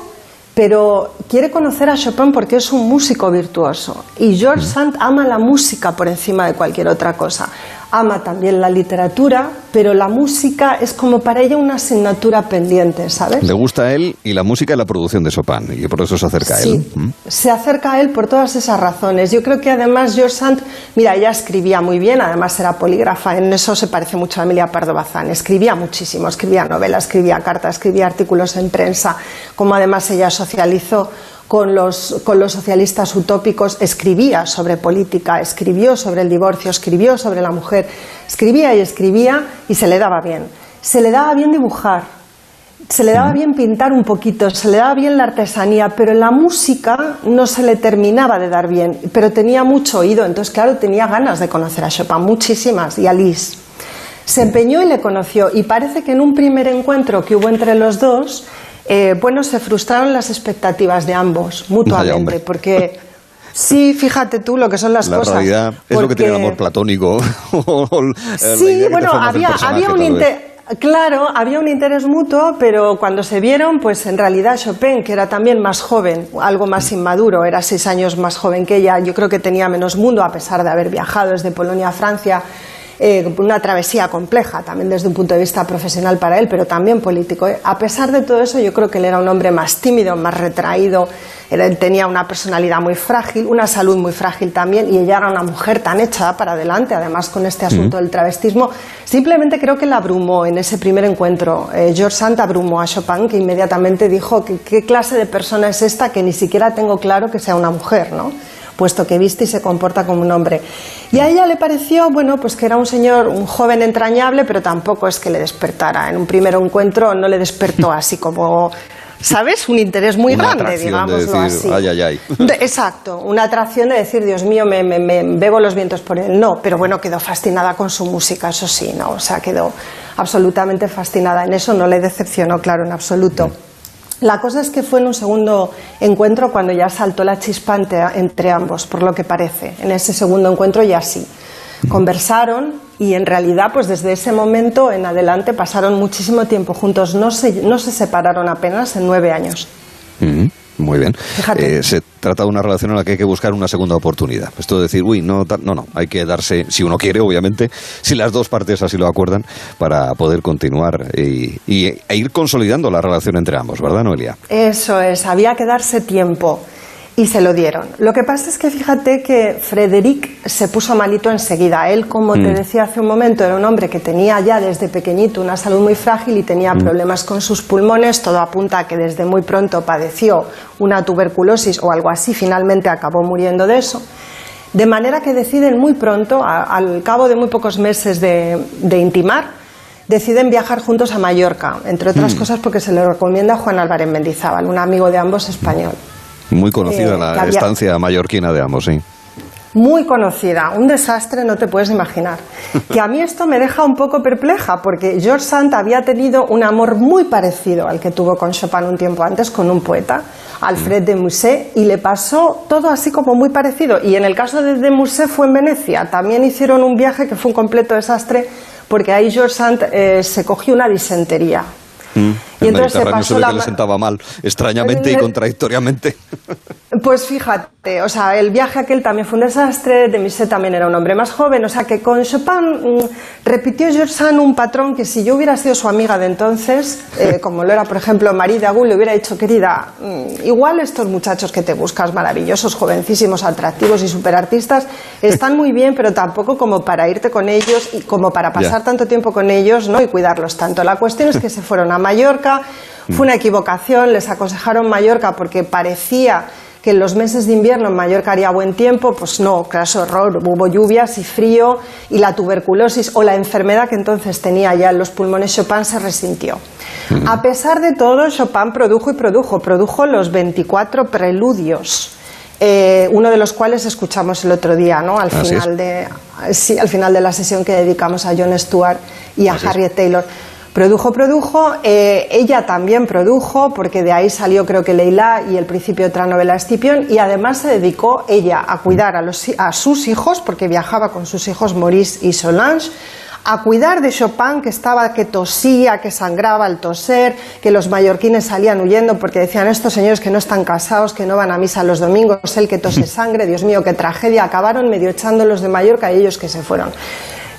pero quiere conocer a Chopin porque es un músico virtuoso. Y George Sand ama la música por encima de cualquier otra cosa. Ama también la literatura, pero la música es como para ella una asignatura pendiente, ¿sabes?
Le gusta a él y la música y la producción de Chopin, y por eso se acerca a él. ¿Mm?
se acerca a él por todas esas razones. Yo creo que además George Sand, mira, ella escribía muy bien, además era polígrafa, en eso se parece mucho a Emilia Pardo Bazán. Escribía muchísimo, escribía novelas, escribía cartas, escribía artículos en prensa, como además ella socializó con los, con los socialistas utópicos, escribía sobre política, escribió sobre el divorcio, escribió sobre la mujer, escribía y escribía y se le daba bien. Se le daba bien dibujar, se le daba bien pintar un poquito, se le daba bien la artesanía, pero en la música no se le terminaba de dar bien, pero tenía mucho oído, entonces claro, tenía ganas de conocer a Chopin, muchísimas, y a Liszt. Se empeñó y le conoció, y parece que en un primer encuentro que hubo entre los dos, eh, bueno, se frustraron las expectativas de ambos mutuamente,
Vaya,
porque sí, fíjate tú lo que son las
La
cosas.
realidad es lo que tiene el amor platónico. (laughs)
Sí, bueno, había, había un Claro, había un interés mutuo, pero cuando se vieron, pues en realidad Chopin, que era también más joven, algo más inmaduro, era seis años más joven que ella, yo creo que tenía menos mundo, a pesar de haber viajado desde Polonia a Francia, eh, una travesía compleja, también desde un punto de vista profesional para él, pero también político. ¿eh? A pesar de todo eso, yo creo que él era un hombre más tímido, más retraído, él tenía una personalidad muy frágil, una salud muy frágil también, y ella era una mujer tan echada para adelante, además con este asunto
Mm.
del travestismo. Simplemente creo que la abrumó en ese primer encuentro. Eh, George Sand abrumó a Chopin, que inmediatamente dijo que qué clase de persona es esta que ni siquiera tengo claro que sea una mujer, ¿no? Puesto que viste y se comporta como un hombre. Y a ella le pareció, bueno, pues que era un señor, un joven entrañable, pero tampoco es que le despertara. En un primer encuentro no le despertó (laughs) así como, ¿sabes? Un interés muy
Una
grande,
de
digámoslo
decir,
así.
ay, ay, ay.
De- exacto, una atracción de decir, Dios mío, me, me- me bebo los vientos por él. No, pero bueno, quedó fascinada con su música, eso sí, ¿no? O sea, quedó absolutamente fascinada. En eso no le decepcionó, claro, en absoluto. La cosa es que fue en un segundo encuentro cuando ya saltó la chispa entre, ambos, por lo que parece. En ese segundo encuentro ya sí. Conversaron y en realidad, pues desde ese momento en adelante pasaron muchísimo tiempo juntos. No se, no se separaron apenas en nueve años.
Mm, Muy bien. Eh, se trata de una relación en la que hay que buscar una segunda oportunidad. Esto de decir, uy, no, no, no, hay que darse, si uno quiere, obviamente, si las dos partes así lo acuerdan, para poder continuar y, y- e ir consolidando la relación entre ambos, ¿verdad, Noelia?
Eso es, había que darse tiempo y se lo dieron. Lo que pasa es que fíjate que Frederic se puso malito enseguida. Él, como te
Mm.
decía hace un momento, era un hombre que tenía ya desde pequeñito una salud muy frágil y tenía
Mm.
problemas con sus pulmones. Todo apunta a que desde muy pronto padeció una tuberculosis o algo así. Finalmente acabó muriendo de eso. De manera que deciden muy pronto, a- al cabo de muy pocos meses de, de intimar, deciden viajar juntos a Mallorca, entre otras
Mm.
cosas porque se lo recomienda Juan Álvarez Mendizábal, un amigo de ambos español.
Muy conocida
Eh,
la
había-
estancia mallorquina de ambos, sí.
Muy conocida, un desastre no te puedes imaginar. (laughs) Que a mí esto me deja un poco perpleja porque George Sand había tenido un amor muy parecido al que tuvo con Chopin un tiempo antes con un poeta, Alfred de Musset, y le pasó todo así como muy parecido. Y en el caso de de Musset fue en Venecia. También hicieron un viaje que fue un completo desastre porque ahí George Sand eh, se cogió una disentería.
Mm.
Y
El
entonces se
Mediterráneo se
pasó
ve
la
que le sentaba mal, extrañamente y (laughs) contradictoriamente.
Pues fíjate, o sea, el viaje aquel también fue un desastre, de Musset también era un hombre más joven, o sea que con Chopin mm, repitió George Sand un patrón que si yo hubiera sido su amiga de entonces, eh, (laughs) como lo era por ejemplo Marie Dagout, le hubiera dicho, querida, mm, igual estos muchachos que te buscas, maravillosos, jovencísimos, atractivos y superartistas, (laughs) están muy bien, pero tampoco como para irte con ellos y como para pasar tanto tiempo con ellos ¿no? y cuidarlos tanto. La cuestión es que se fueron a Mallorca, fue una equivocación, les aconsejaron Mallorca porque parecía que en los meses de invierno en Mallorca haría buen tiempo, pues no, craso error, hubo lluvias y frío y la tuberculosis o la enfermedad que entonces tenía ya en los pulmones Chopin se resintió. A pesar de todo, Chopin produjo y produjo, produjo los 24 preludios. eh, uno de los cuales escuchamos el otro día, ¿no? Al
Así
final de sí, al final de la sesión que dedicamos a John Stewart y a
Así es.
Harriet Taylor. Produjo, produjo, eh, ella también produjo, porque de ahí salió creo que Leila y el principio de otra novela Escipión, y además se dedicó ella a cuidar a, los, a sus hijos, porque viajaba con sus hijos Maurice y Solange, a cuidar de Chopin, que estaba, que tosía, que sangraba al toser, que los mallorquines salían huyendo porque decían estos señores que no están casados, que no van a misa los domingos, el que tose (laughs) sangre, Dios mío, qué tragedia, acabaron medio echándolos de Mallorca y ellos que se fueron.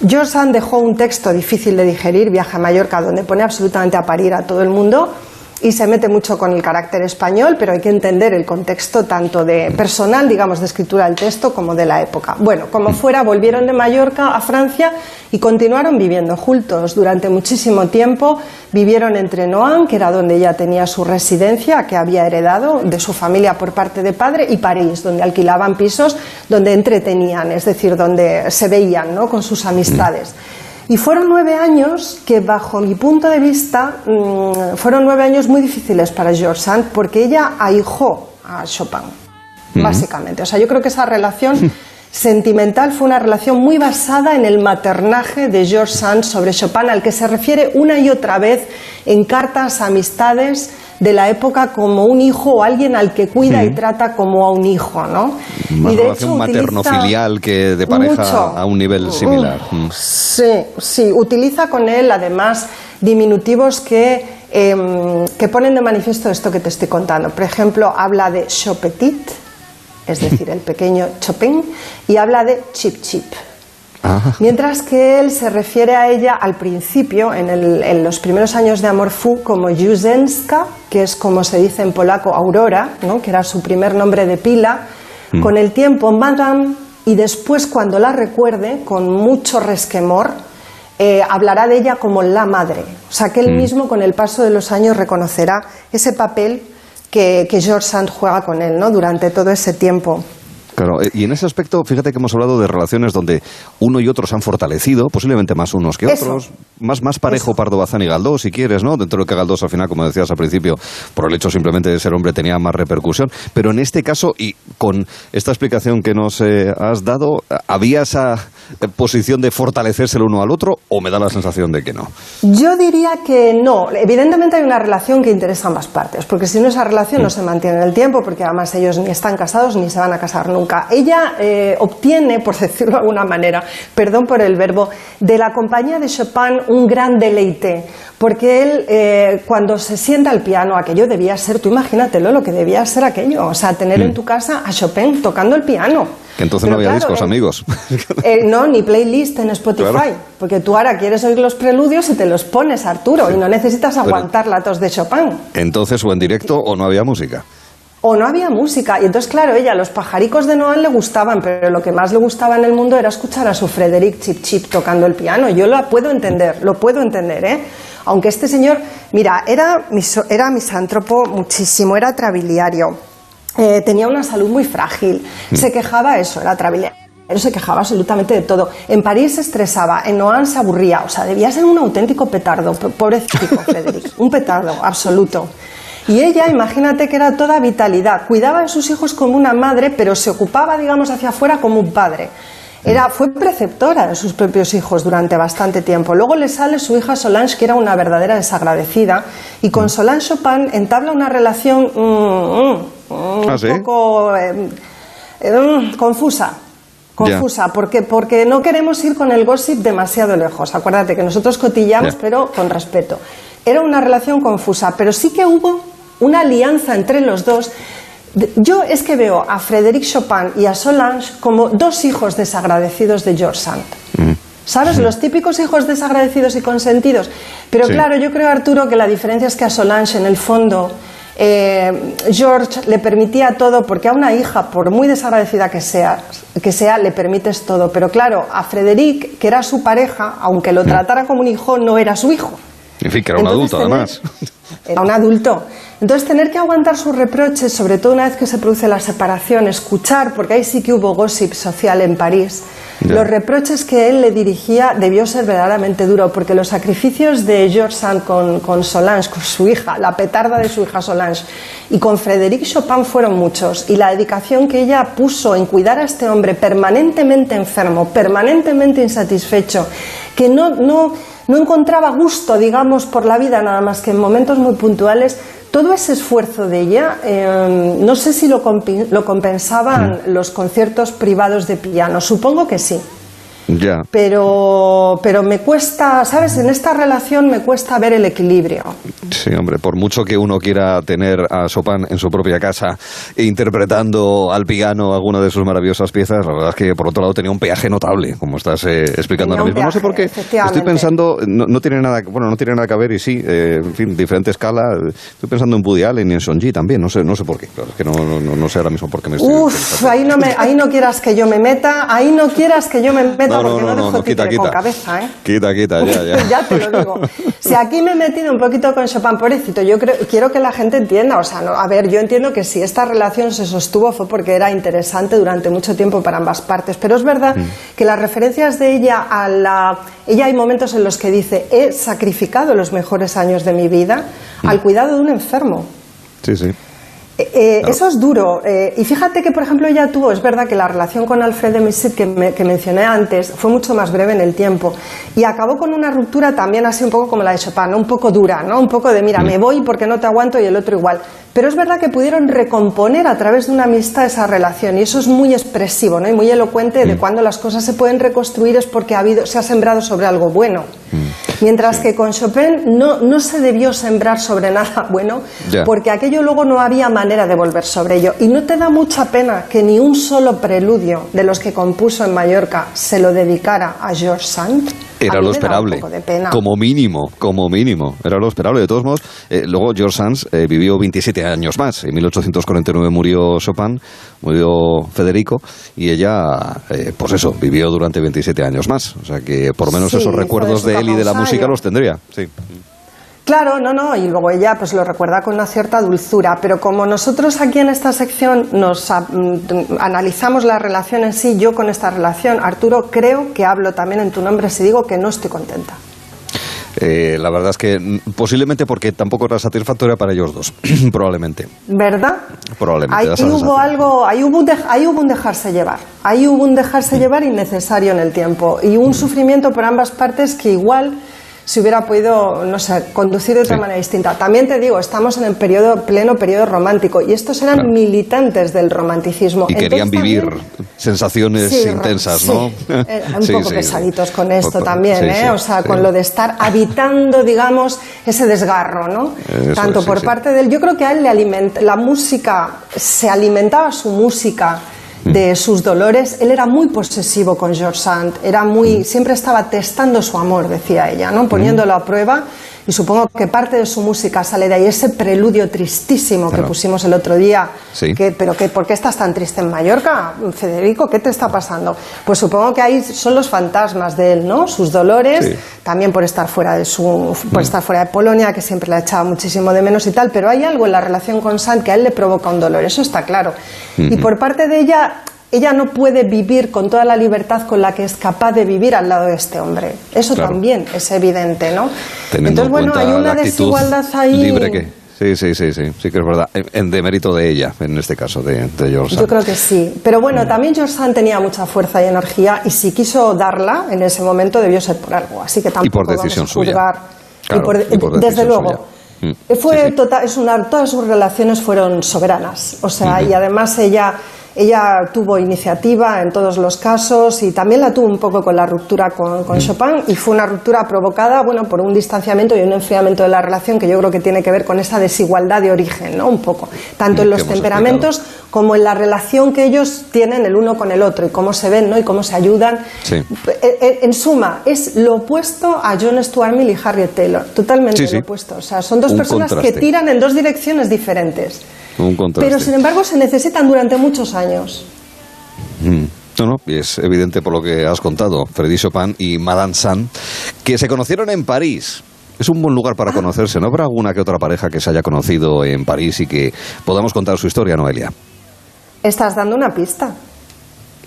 George dejó un texto difícil de digerir, Viaje a Mallorca, donde pone absolutamente a parir a todo el mundo y se mete mucho con el carácter español, pero hay que entender el contexto tanto de personal, digamos, de escritura del texto, como de la época. Bueno, como fuera, volvieron de Mallorca a Francia y continuaron viviendo juntos durante muchísimo tiempo. Vivieron entre Nohant, que era donde ella tenía su residencia, que había heredado de su familia por parte de padre, y París, donde alquilaban pisos, donde entretenían, es decir, donde se veían ¿no? con sus amistades. Y fueron nueve años que, bajo mi punto de vista, mm, fueron nueve años muy difíciles para George Sand porque ella ahijó a Chopin, básicamente. O sea, yo creo que esa relación (laughs) sentimental fue una relación muy basada en el maternaje de George Sand sobre Chopin, al que se refiere una y otra vez en cartas, amistades de la época como un hijo o alguien al que cuida y trata como a un hijo, ¿no?
Una
y de
relación materno-filial que de pareja
Mucho.
a un nivel similar. Mm.
Sí, sí, utiliza con él además diminutivos que, em, que ponen de manifiesto esto que te estoy contando. Por ejemplo, habla de Chopetit, es decir, (laughs) el pequeño Chopin, y habla de Chip Chip. Mientras que él se refiere a ella al principio, en, el- en los primeros años de Amor Fu, como Juzenska, que es como se dice en polaco Aurora, ¿no? que era su primer nombre de pila,
Mm.
con el tiempo Madame, y después cuando la recuerde, con mucho resquemor, eh, hablará de ella como la madre. O sea que él
Mm.
mismo con el paso de los años reconocerá ese papel que, que George Sand juega con él ¿no? durante todo ese tiempo.
Claro, eh, y en ese aspecto, fíjate que hemos hablado de relaciones donde uno y otro se han fortalecido, posiblemente más unos que
Eso.
otros, más, más parejo Pardo Bazán y Galdós, si quieres, ¿no? Dentro de lo que Galdós al final, como decías al principio, por el hecho simplemente de ser hombre tenía más repercusión. Pero en este caso, y con esta explicación que nos eh, has dado, ¿había esa eh, posición de fortalecerse el uno al otro o me da la sensación de que no?
Yo diría que no. Evidentemente hay una relación que interesa a ambas partes, porque si no esa relación no se mantiene en el tiempo, porque además ellos ni están casados ni se van a casar nunca. Ella eh, obtiene, por decirlo de alguna manera, perdón por el verbo, de la compañía de Chopin un gran deleite, porque él eh, cuando se sienta al piano, aquello debía ser, tú imagínatelo, lo que debía ser aquello, o sea, tener en tu casa a Chopin tocando el piano.
Que entonces
Pero
no había
claro,
discos,
eh,
amigos. (laughs)
Eh, no, ni playlist en Spotify.
Claro.
Porque tú ahora quieres oír los preludios y te los pones, Arturo, y no necesitas
Pero-
aguantar la tos de Chopin.
Entonces, o en directo o no había música.
O no había música. Y entonces, claro, ella, los pajaricos de Noel le gustaban, pero lo que más le gustaba en el mundo era escuchar a su Frederic Chip Chip tocando el piano. Yo lo puedo entender, lo puedo entender, ¿eh? Aunque este señor, mira, era, miso- era misántropo muchísimo, era trabiliario. Eh, tenía una salud muy frágil. Se quejaba eso, era trabiliario. Pero se quejaba absolutamente de todo. En París se estresaba, en Noan se aburría. O sea, debía ser un auténtico petardo. Pobrecito, Frederic. (laughs) Un petardo, absoluto. Y ella, imagínate que era toda vitalidad. Cuidaba de sus hijos como una madre, pero se ocupaba, digamos, hacia afuera como un padre. Era, fue preceptora de sus propios hijos durante bastante tiempo. Luego le sale su hija Solange, que era una verdadera desagradecida, y con Solange Chopin entabla una relación mm, mm, mm,
¿Ah, sí?
un poco eh, eh, confusa. Confusa, porque, porque no queremos ir con el gossip demasiado lejos. Acuérdate que nosotros cotillamos, pero con respeto. Era una relación confusa, pero sí que hubo una alianza entre los dos. Yo es que veo a Frédéric Chopin y a Solange como dos hijos desagradecidos de George Sand. ¿Sabes? Los típicos hijos desagradecidos y consentidos. Pero
Sí.
claro, yo creo, Arturo, que la diferencia es que a Solange, en el fondo, eh, George le permitía todo, porque a una hija, por muy desagradecida que sea, que sea, le permites todo. Pero claro, a Frederic, que era su pareja, aunque lo tratara como un hijo, no era su hijo.
En fin, que era un adulto,
tener-
además. (laughs)
Era un adulto. Entonces, tener que aguantar sus reproches, sobre todo una vez que se produce la separación, escuchar, porque ahí sí que hubo gossip social en París,
Ya.
los reproches que él le dirigía debió ser verdaderamente duro, porque los sacrificios de George Sand con, con Solange, con su hija, la petarda de su hija Solange, y con Frédéric Chopin fueron muchos. Y la dedicación que ella puso en cuidar a este hombre permanentemente enfermo, permanentemente insatisfecho, que no, no, no encontraba gusto, digamos, por la vida nada más que en momentos muy puntuales, todo ese esfuerzo de ella, eh, no sé si lo, lo compensaban los conciertos privados de piano, supongo que sí.
Ya.
Pero, pero me cuesta, ¿sabes? En esta relación me cuesta ver el equilibrio.
Sí, hombre, por mucho que uno quiera tener a Chopin en su propia casa interpretando al piano alguna de sus maravillosas piezas, la verdad es que por otro lado tenía un peaje notable, como estás eh, explicando
Tenía
ahora mismo. no sé por qué,
peaje,
estoy pensando, no, no tiene nada, bueno, no tiene nada que ver y sí, eh, en fin, diferente escala. Estoy pensando en Woody Allen y en Sonji también, no sé, no sé por qué, claro, es que no, no, no- no sé ahora mismo por qué me estoy...
Uf, ahí no, me, ahí no quieras que yo me meta, ahí no quieras que yo me meta
No, no,
porque no,
no, no,
dejo
no, quita,
títere con
quita.
cabeza, ¿eh?
Quita, quita, ya, ya. (laughs)
ya te lo digo. Si aquí me he metido un poquito con Chopin, pobrecito, yo creo, quiero que la gente entienda, o sea, no, a ver, yo entiendo que si esta relación se sostuvo fue porque era interesante durante mucho tiempo para ambas partes, pero es verdad que las referencias de ella a la... Ella hay momentos en los que dice, he sacrificado los mejores años de mi vida al cuidado de un enfermo.
Sí, sí.
Eh, eh, Eso es duro. eh, y fíjate que, por ejemplo, ella tuvo, es verdad que la relación con Alfred de Musset que, me- que mencioné antes fue mucho más breve en el tiempo. Y acabó con una ruptura también así un poco como la de Chopin, ¿no? un poco dura, ¿no? Un poco de, mira, me voy porque no te aguanto y el otro igual. Pero es verdad que pudieron recomponer a través de una amistad esa relación. Y eso es muy expresivo, ¿no? Y muy elocuente de cuando las cosas se pueden reconstruir es porque ha habido, se ha sembrado sobre algo bueno. Mientras que con Chopin no, no se debió sembrar sobre nada (laughs) bueno, porque aquello luego no había manera de volver sobre ello. Y no te da mucha pena que ni un solo preludio de los que compuso en Mallorca se lo dedicara a George Sand.
Era lo esperable. Como mínimo, como mínimo. Era lo esperable. De todos modos, eh, luego George Sands eh, vivió 27 años más. En 1849 murió Chopin, murió Federico, y ella, eh, pues eso, vivió durante 27 años más. O sea que por lo menos
Sí,
esos recuerdos
de
de él y de la música los tendría. Sí.
Claro, no, no, y luego ella pues lo recuerda con una cierta dulzura, pero como nosotros aquí en esta sección nos a- mm, analizamos la relación en sí, yo con esta relación, Arturo, creo que hablo también en tu nombre si digo que no estoy contenta.
Eh, la verdad es que mm, posiblemente porque tampoco era satisfactoria para ellos dos, (clears throat) probablemente.
¿Verdad?
Probablemente.
Ahí hubo algo, ahí hubo, un ahí hubo un dejarse llevar, ahí hubo un dejarse llevar innecesario en el tiempo y un sufrimiento por ambas partes que igual se hubiera podido, no sé, conducir de otra manera distinta. También te digo, estamos en el periodo, pleno periodo romántico y estos eran
Claro.
militantes del romanticismo.
Y querían vivir
también-
sensaciones
Sí,
intensas,
sí.
¿no?
Eh, un (laughs) poco pesaditos con esto
Poco-
también, ¿eh? o sea, con lo de estar habitando, digamos, ese desgarro, ¿no?
Eso
Tanto
es,
por parte del... Yo creo que a él le alimenta... La música, se alimentaba su música. De sus dolores. Él era muy posesivo con George Sand, era muy... Siempre estaba testando su amor, decía ella, ¿no? Poniéndolo a prueba. Y supongo que parte de su música sale de ahí, ese preludio tristísimo que pusimos el otro día,
Sí.
que pero que, ¿por qué estás tan triste en Mallorca, Federico? ¿Qué te está pasando? Pues supongo que ahí son los fantasmas de él, ¿no? Sus dolores,
Sí. Mm.
también por estar fuera de su, por estar fuera de Polonia, que siempre la echaba muchísimo de menos y tal, pero hay algo en la relación con Sant que a él le provoca un dolor, eso está claro. Y
Ujú.
por parte de ella, ella no puede vivir con toda la libertad con la que es capaz de vivir al lado de este hombre. Eso
Claro.
también es evidente, ¿no?
Teniendo
Entonces,
en
bueno, hay una desigualdad ahí.
libre que... Sí, sí, sí, sí, sí que es verdad. En, demérito de ella, en este caso, de, de George
Yo
Sand.
creo que sí. Pero bueno, también George Sand tenía mucha fuerza y energía y si quiso darla en ese momento debió ser por algo. Así que tampoco
por decisión
vamos a
suya. Claro,
y por-
y por
desde
decisión
luego.
suya. Mm.
Fue total- es una, todas sus relaciones fueron soberanas. O sea, y además ella, ella tuvo iniciativa en todos los casos y también la tuvo un poco con la ruptura con, con Chopin y fue una ruptura provocada, bueno, por un distanciamiento y un enfriamiento de la relación que yo creo que tiene que ver con esa desigualdad de origen, ¿no? Un poco. Tanto en
Que
los temperamentos como en la relación que ellos tienen el uno con el otro y cómo se ven, ¿no? Y cómo se ayudan.
Sí.
En, en- en suma, es lo opuesto a John Stuart Mill y Harriet Taylor, totalmente
Sí, sí.
lo opuesto. O sea, son dos
Un
personas
contraste.
que tiran en dos direcciones diferentes,
Un contraste.
pero sin embargo se necesitan durante muchos años.
Mm. No, no, y es evidente por lo que has contado, Freddy Chopin y Madame Sand, que se conocieron en París. Es un buen lugar para conocerse. ¿No habrá alguna que otra pareja que se haya conocido en París y que podamos contar su historia, Noelia?
Estás dando una pista.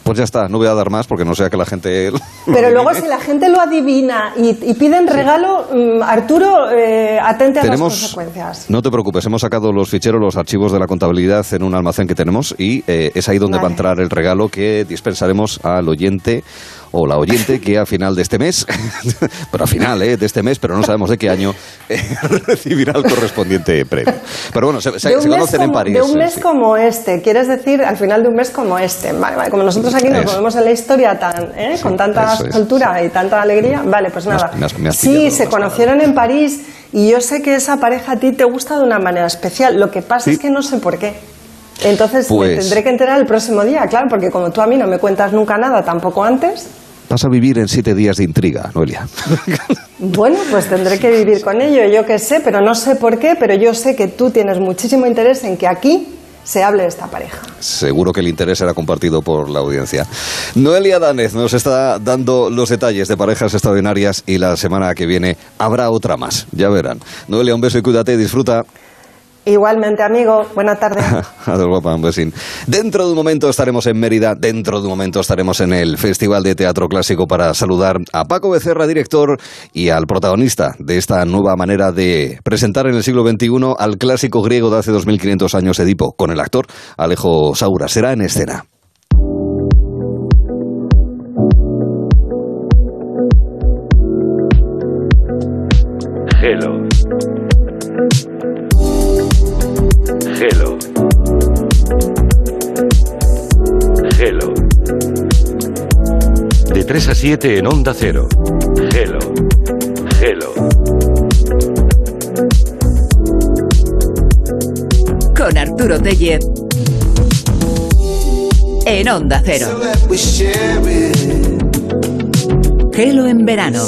Pues ya está, no voy a dar más porque no sea que la gente... (laughs)
Pero luego si la gente lo adivina y, y piden regalo, mm, Arturo, eh, atente a las consecuencias.
No te preocupes, hemos sacado los ficheros, los archivos de la contabilidad en un almacén que tenemos y eh, es ahí donde va a entrar el regalo que dispensaremos al oyente o la oyente que a final de este mes, (laughs) pero a final eh, de este mes, pero no sabemos de qué año, eh, (laughs) recibirá el correspondiente premio. Pero bueno, se, se- se conocen en París.
de un
sí,
mes
sí.
como este, quieres decir al final de un mes como este. Vale, vale, como nosotros aquí nos movemos en la historia tan, ¿eh? con tanta
es,
soltura y tanta alegría. Vale, pues nada.
me has- me has
sí, se conocieron en París y yo sé que esa pareja a ti te gusta de una manera especial. Lo que pasa es que no sé por qué. Entonces me
Pues-
tendré que enterar el próximo día, claro, porque como tú a mí no me cuentas nunca nada, tampoco antes.
Vas a vivir en siete días de intriga, Noelia. (laughs)
Bueno, pues tendré que vivir con ello, yo qué sé, pero no sé por qué, pero yo sé que tú tienes muchísimo interés en que aquí se hable de esta pareja.
Seguro que el interés será compartido por la audiencia. Noelia Danez nos está dando los detalles de parejas extraordinarias y la semana que viene habrá otra más. Ya verán. Noelia, un beso y cuídate, disfruta.
Igualmente, amigo, buena tarde. (laughs)
Adiós, guapa, un besín. Dentro de un momento estaremos en Mérida, dentro de un momento estaremos en el Festival de Teatro Clásico para saludar a Paco Becerra, director, y al protagonista de esta nueva manera de presentar en el siglo XXI al clásico griego de hace 2500 años, Edipo, con el actor Alejo Saura. Será en escena.
Hello. Hello. Hello. De 3 a 7 en Onda Cero. Hello. Hello.
Con Arturo Tellez. En Onda Cero. Gelo en verano.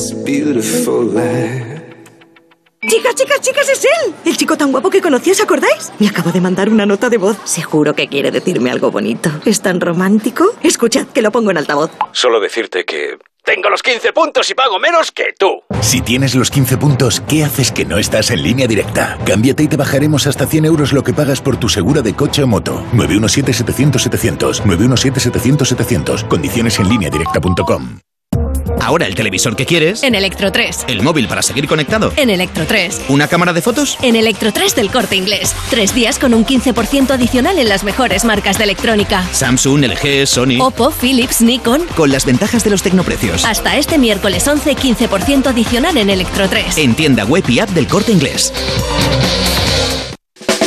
Chicas, chicas, chicas, es él. El chico tan guapo que conocí, ¿os acordáis? Me acabo de mandar una nota de voz. Seguro que quiere decirme algo bonito. ¿Es tan romántico? Escuchad, que lo pongo en altavoz.
Solo decirte que
Tengo los 15 puntos y pago menos que tú.
Si tienes los 15 puntos, ¿qué haces que no estás en línea directa? Cámbiate y te bajaremos hasta 100 euros lo que pagas por tu segura de coche o moto. 917-700-700. 917-700-700. Condiciones en línea directa.com.
Ahora el televisor que quieres.
En Electro 3.
El móvil para seguir conectado.
En Electro 3.
¿Una cámara de fotos?
En Electro 3 del corte inglés. Tres días con un 15% adicional en las mejores marcas de electrónica.
Samsung, LG, Sony.
Oppo, Philips, Nikon.
Con las ventajas de los tecnoprecios.
Hasta este miércoles 11, 15% adicional en Electro 3.
En tienda web y app del corte inglés.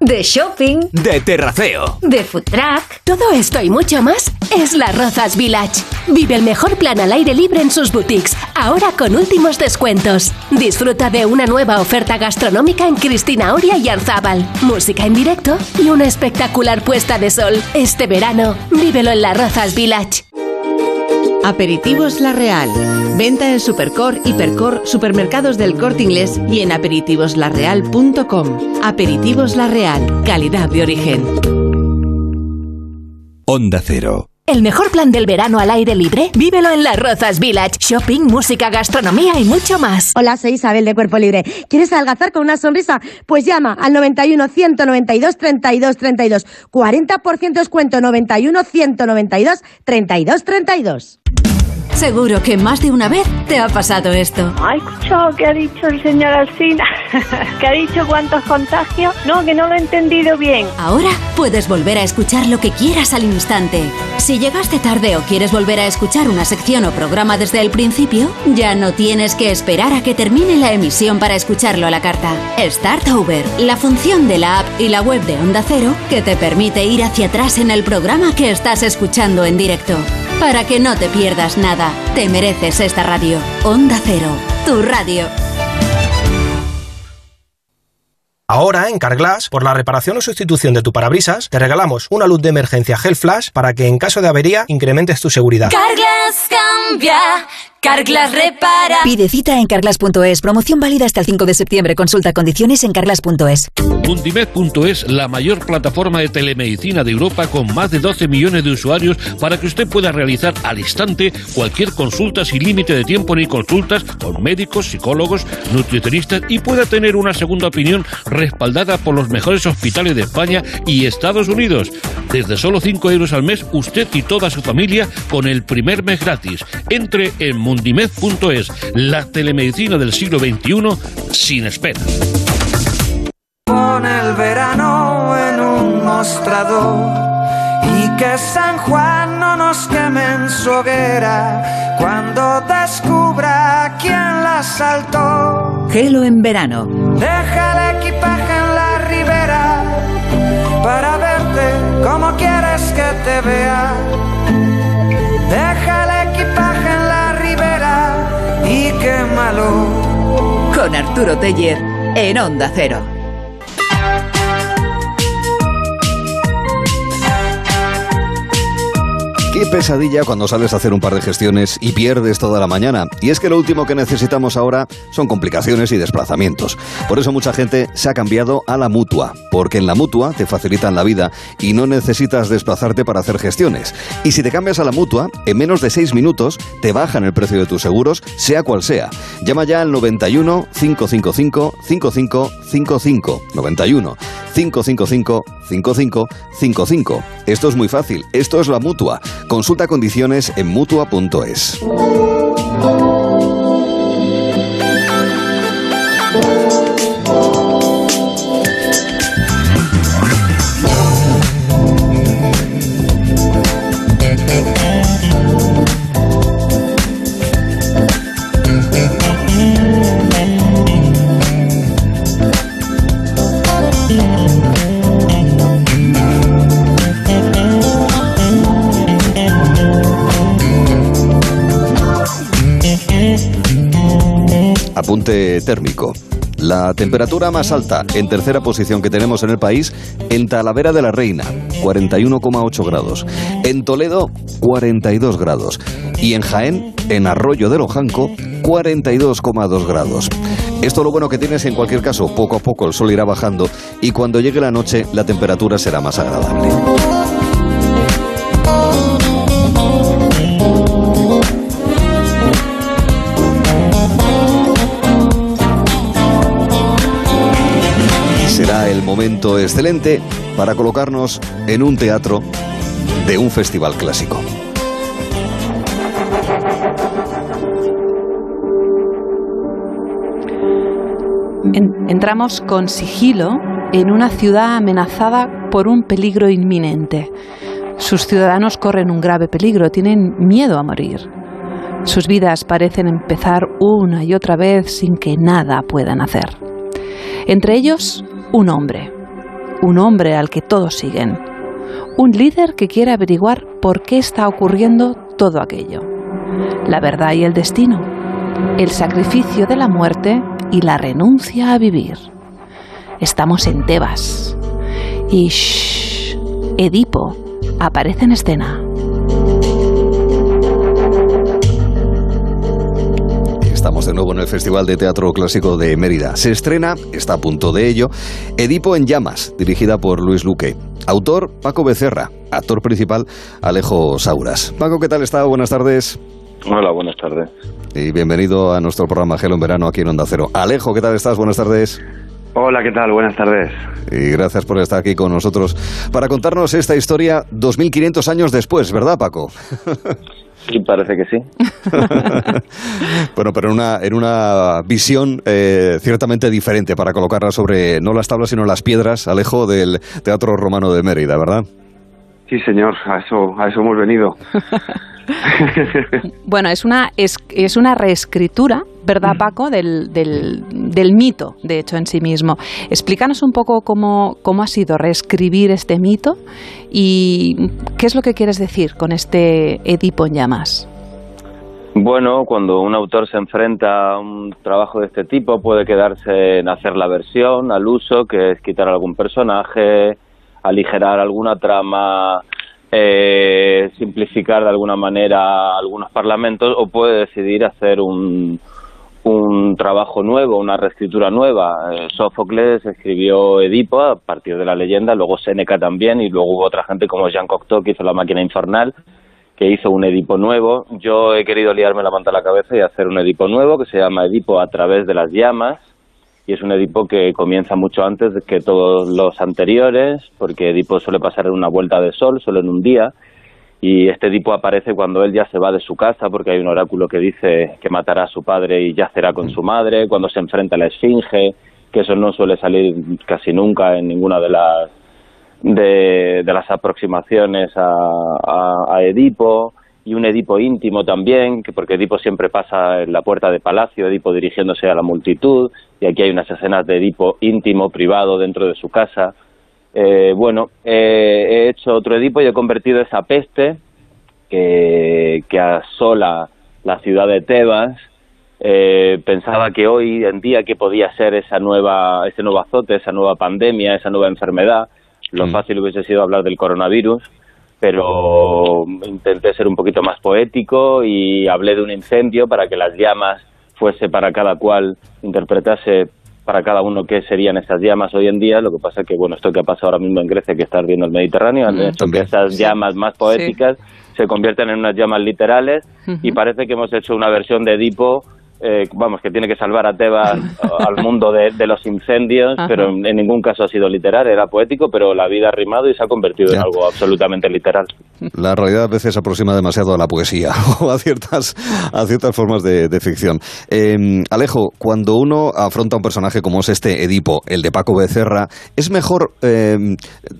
De shopping,
De terraceo.
de food truck, todo esto y mucho más es La Rozas Village. Vive el mejor plan al aire libre en sus boutiques, ahora con últimos descuentos. Disfruta de una nueva oferta gastronómica en Cristina Oria y Arzábal, música en directo y una espectacular puesta de sol. Este verano, vívelo en La Rozas Village.
Aperitivos La Real. Venta en Supercor, Hipercor, supermercados del corte inglés y en aperitivoslarreal.com. Aperitivos La Real. Calidad de origen.
Onda Cero.
El mejor plan del verano al aire libre, vívelo en Las Rozas Village. Shopping, música, gastronomía y mucho más.
Hola, soy Isabel de Cuerpo Libre. ¿Quieres adelgazar con una sonrisa? Pues llama al 91 192 32 32. 40% descuento 91 192 32 32.
Seguro que más de una vez te ha pasado esto.
¿Ha escuchado que ha dicho el señor Alsina? (laughs) ¿Que ha dicho cuántos contagios? No, que no lo he entendido bien.
Ahora puedes volver a escuchar lo que quieras al instante. Si llegaste tarde o quieres volver a escuchar una sección o programa desde el principio, ya no tienes que esperar a que termine la emisión para escucharlo a la carta. Start Over, la función de la app y la web de Onda Cero que te permite ir hacia atrás en el programa que estás escuchando en directo. Para que no te pierdas nada, te mereces esta radio. Onda Cero, tu radio.
Ahora, en Carglass, por la reparación o sustitución de tu parabrisas, te regalamos una luz de emergencia Gel Flash para que en caso de avería incrementes tu seguridad.
Carglass cambia, Carglass repara.
Pide cita en carglass.es. Promoción válida hasta el 5 de septiembre. Consulta condiciones en carglass.es.
Mundimed.es, la mayor plataforma de telemedicina de Europa con más de 12 millones de usuarios para que usted pueda realizar al instante cualquier consulta sin límite de tiempo ni consultas con médicos, psicólogos, nutricionistas y pueda tener una segunda opinión respaldada por los mejores hospitales de España y Estados Unidos. Desde solo 5 euros al mes, usted y toda su familia con el primer mes gratis. Entre en mundimed.es, la telemedicina del siglo XXI sin espera.
Pon el verano en un mostrador y que San Juan no nos queme en su hoguera cuando descubra quién la saltó.
Gelo en verano.
Deja el equipaje en la ribera para verte como quieres que te vea.
Con Arturo Teller en Onda Cero.
Qué pesadilla cuando sales a hacer un par de gestiones y pierdes toda la mañana. Y es que lo último que necesitamos ahora son complicaciones y desplazamientos. Por eso mucha gente se ha cambiado a la mutua, porque en la mutua te facilitan la vida y no necesitas desplazarte para hacer gestiones. Y si te cambias a la mutua, en menos de 6 minutos te bajan el precio de tus seguros, sea cual sea. Llama ya al 91 555 5555 91 555 5555. Esto es muy fácil, esto es la mutua. Consulta condiciones en mutua.es. apunte térmico. La temperatura más alta en tercera posición que tenemos en el país, en Talavera de la Reina, 41,8 grados. En Toledo, 42 grados. Y en Jaén, en Arroyo de Lojanco, 42,2 grados. Esto lo bueno que tienes en cualquier caso, poco a poco el sol irá bajando y cuando llegue la noche la temperatura será más agradable. El momento excelente para colocarnos en un teatro de un festival clásico.
En- entramos con sigilo en una ciudad amenazada por un peligro inminente. Sus ciudadanos corren un grave peligro, tienen miedo a morir. Sus vidas parecen empezar una y otra vez sin que nada puedan hacer. Entre ellos, un hombre. Un hombre al que todos siguen. Un líder que quiere averiguar por qué está ocurriendo todo aquello. La verdad y el destino. El sacrificio de la muerte y la renuncia a vivir. Estamos en Tebas. Y shh, Edipo aparece en escena.
Estamos de nuevo en el Festival de Teatro Clásico de Mérida. Se estrena, está a punto de ello, Edipo en llamas, dirigida por Luis Luque. Autor, Paco Becerra. Actor principal, Alejo Sauras. Paco, ¿qué tal está? Buenas tardes.
Hola, buenas tardes.
Y bienvenido a nuestro programa Gelo en Verano aquí en Onda Cero. Alejo, ¿qué tal estás? Buenas tardes.
Hola, ¿qué tal? Buenas tardes.
Y gracias por estar aquí con nosotros para contarnos esta historia 2500 años después, ¿verdad, Paco? (laughs)
Sí, parece que sí. (laughs)
bueno, pero en una, en una visión eh, ciertamente diferente para colocarla sobre no las tablas sino las piedras, Alejo, del Teatro Romano de Mérida, ¿verdad?
Sí, señor, a eso, a eso hemos venido. (laughs)
Bueno, es una, es, es una reescritura, ¿verdad, Paco? Del, del, del mito, de hecho, en sí mismo. Explícanos un poco cómo, cómo ha sido reescribir este mito y qué es lo que quieres decir con este Edipo en llamas.
Bueno, cuando un autor se enfrenta a un trabajo de este tipo, puede quedarse en hacer la versión al uso, que es quitar algún personaje, aligerar alguna trama, eh, simplificar de alguna manera algunos parlamentos, o puede decidir hacer un, un trabajo nuevo, una reescritura nueva. Eh, Sófocles escribió Edipo a partir de la leyenda, luego Séneca también, y luego hubo otra gente como Jean Cocteau que hizo La máquina infernal, que hizo un Edipo nuevo. Yo he querido liarme la manta a la cabeza y hacer un Edipo nuevo que se llama Edipo a través de las llamas, y es un Edipo que comienza mucho antes que todos los anteriores, porque Edipo suele pasar en una vuelta de sol, solo en un día, y este Edipo aparece cuando él ya se va de su casa, porque hay un oráculo que dice que matará a su padre y yacerá con su madre, cuando se enfrenta a la Esfinge, que eso no suele salir casi nunca en ninguna de las de, las aproximaciones a, a, a Edipo y un Edipo íntimo también, que porque Edipo siempre pasa en la puerta de palacio, Edipo dirigiéndose a la multitud, y aquí hay unas escenas de Edipo íntimo, privado, dentro de su casa. Eh, bueno, eh, he hecho otro Edipo y he convertido esa peste que, que asola la ciudad de Tebas. Eh, pensaba que hoy en día que podía ser esa nueva, ese nuevo azote, esa nueva pandemia, esa nueva enfermedad. Lo fácil hubiese sido hablar del coronavirus, pero intenté ser un poquito más poético y hablé de un incendio para que las llamas fuese para cada cual, interpretase para cada uno qué serían esas llamas hoy en día. Lo que pasa es que, bueno, esto que ha pasado ahora mismo en Grecia, que está ardiendo el Mediterráneo, han
Mm,
hecho que esas
sí.
llamas más poéticas se convierten en unas llamas literales y parece que hemos hecho una versión de Edipo. Eh, vamos, que tiene que salvar a Tebas (laughs) al mundo de, de los incendios,
Ajá.
pero en, ningún caso ha sido literal, era poético, pero la vida ha rimado y se ha convertido en algo absolutamente literal.
La realidad a veces aproxima demasiado a la poesía (laughs) o a ciertas, a ciertas formas de, de ficción. Eh, Alejo, cuando uno afronta un personaje como es este Edipo, el de Paco Becerra, ¿es mejor eh,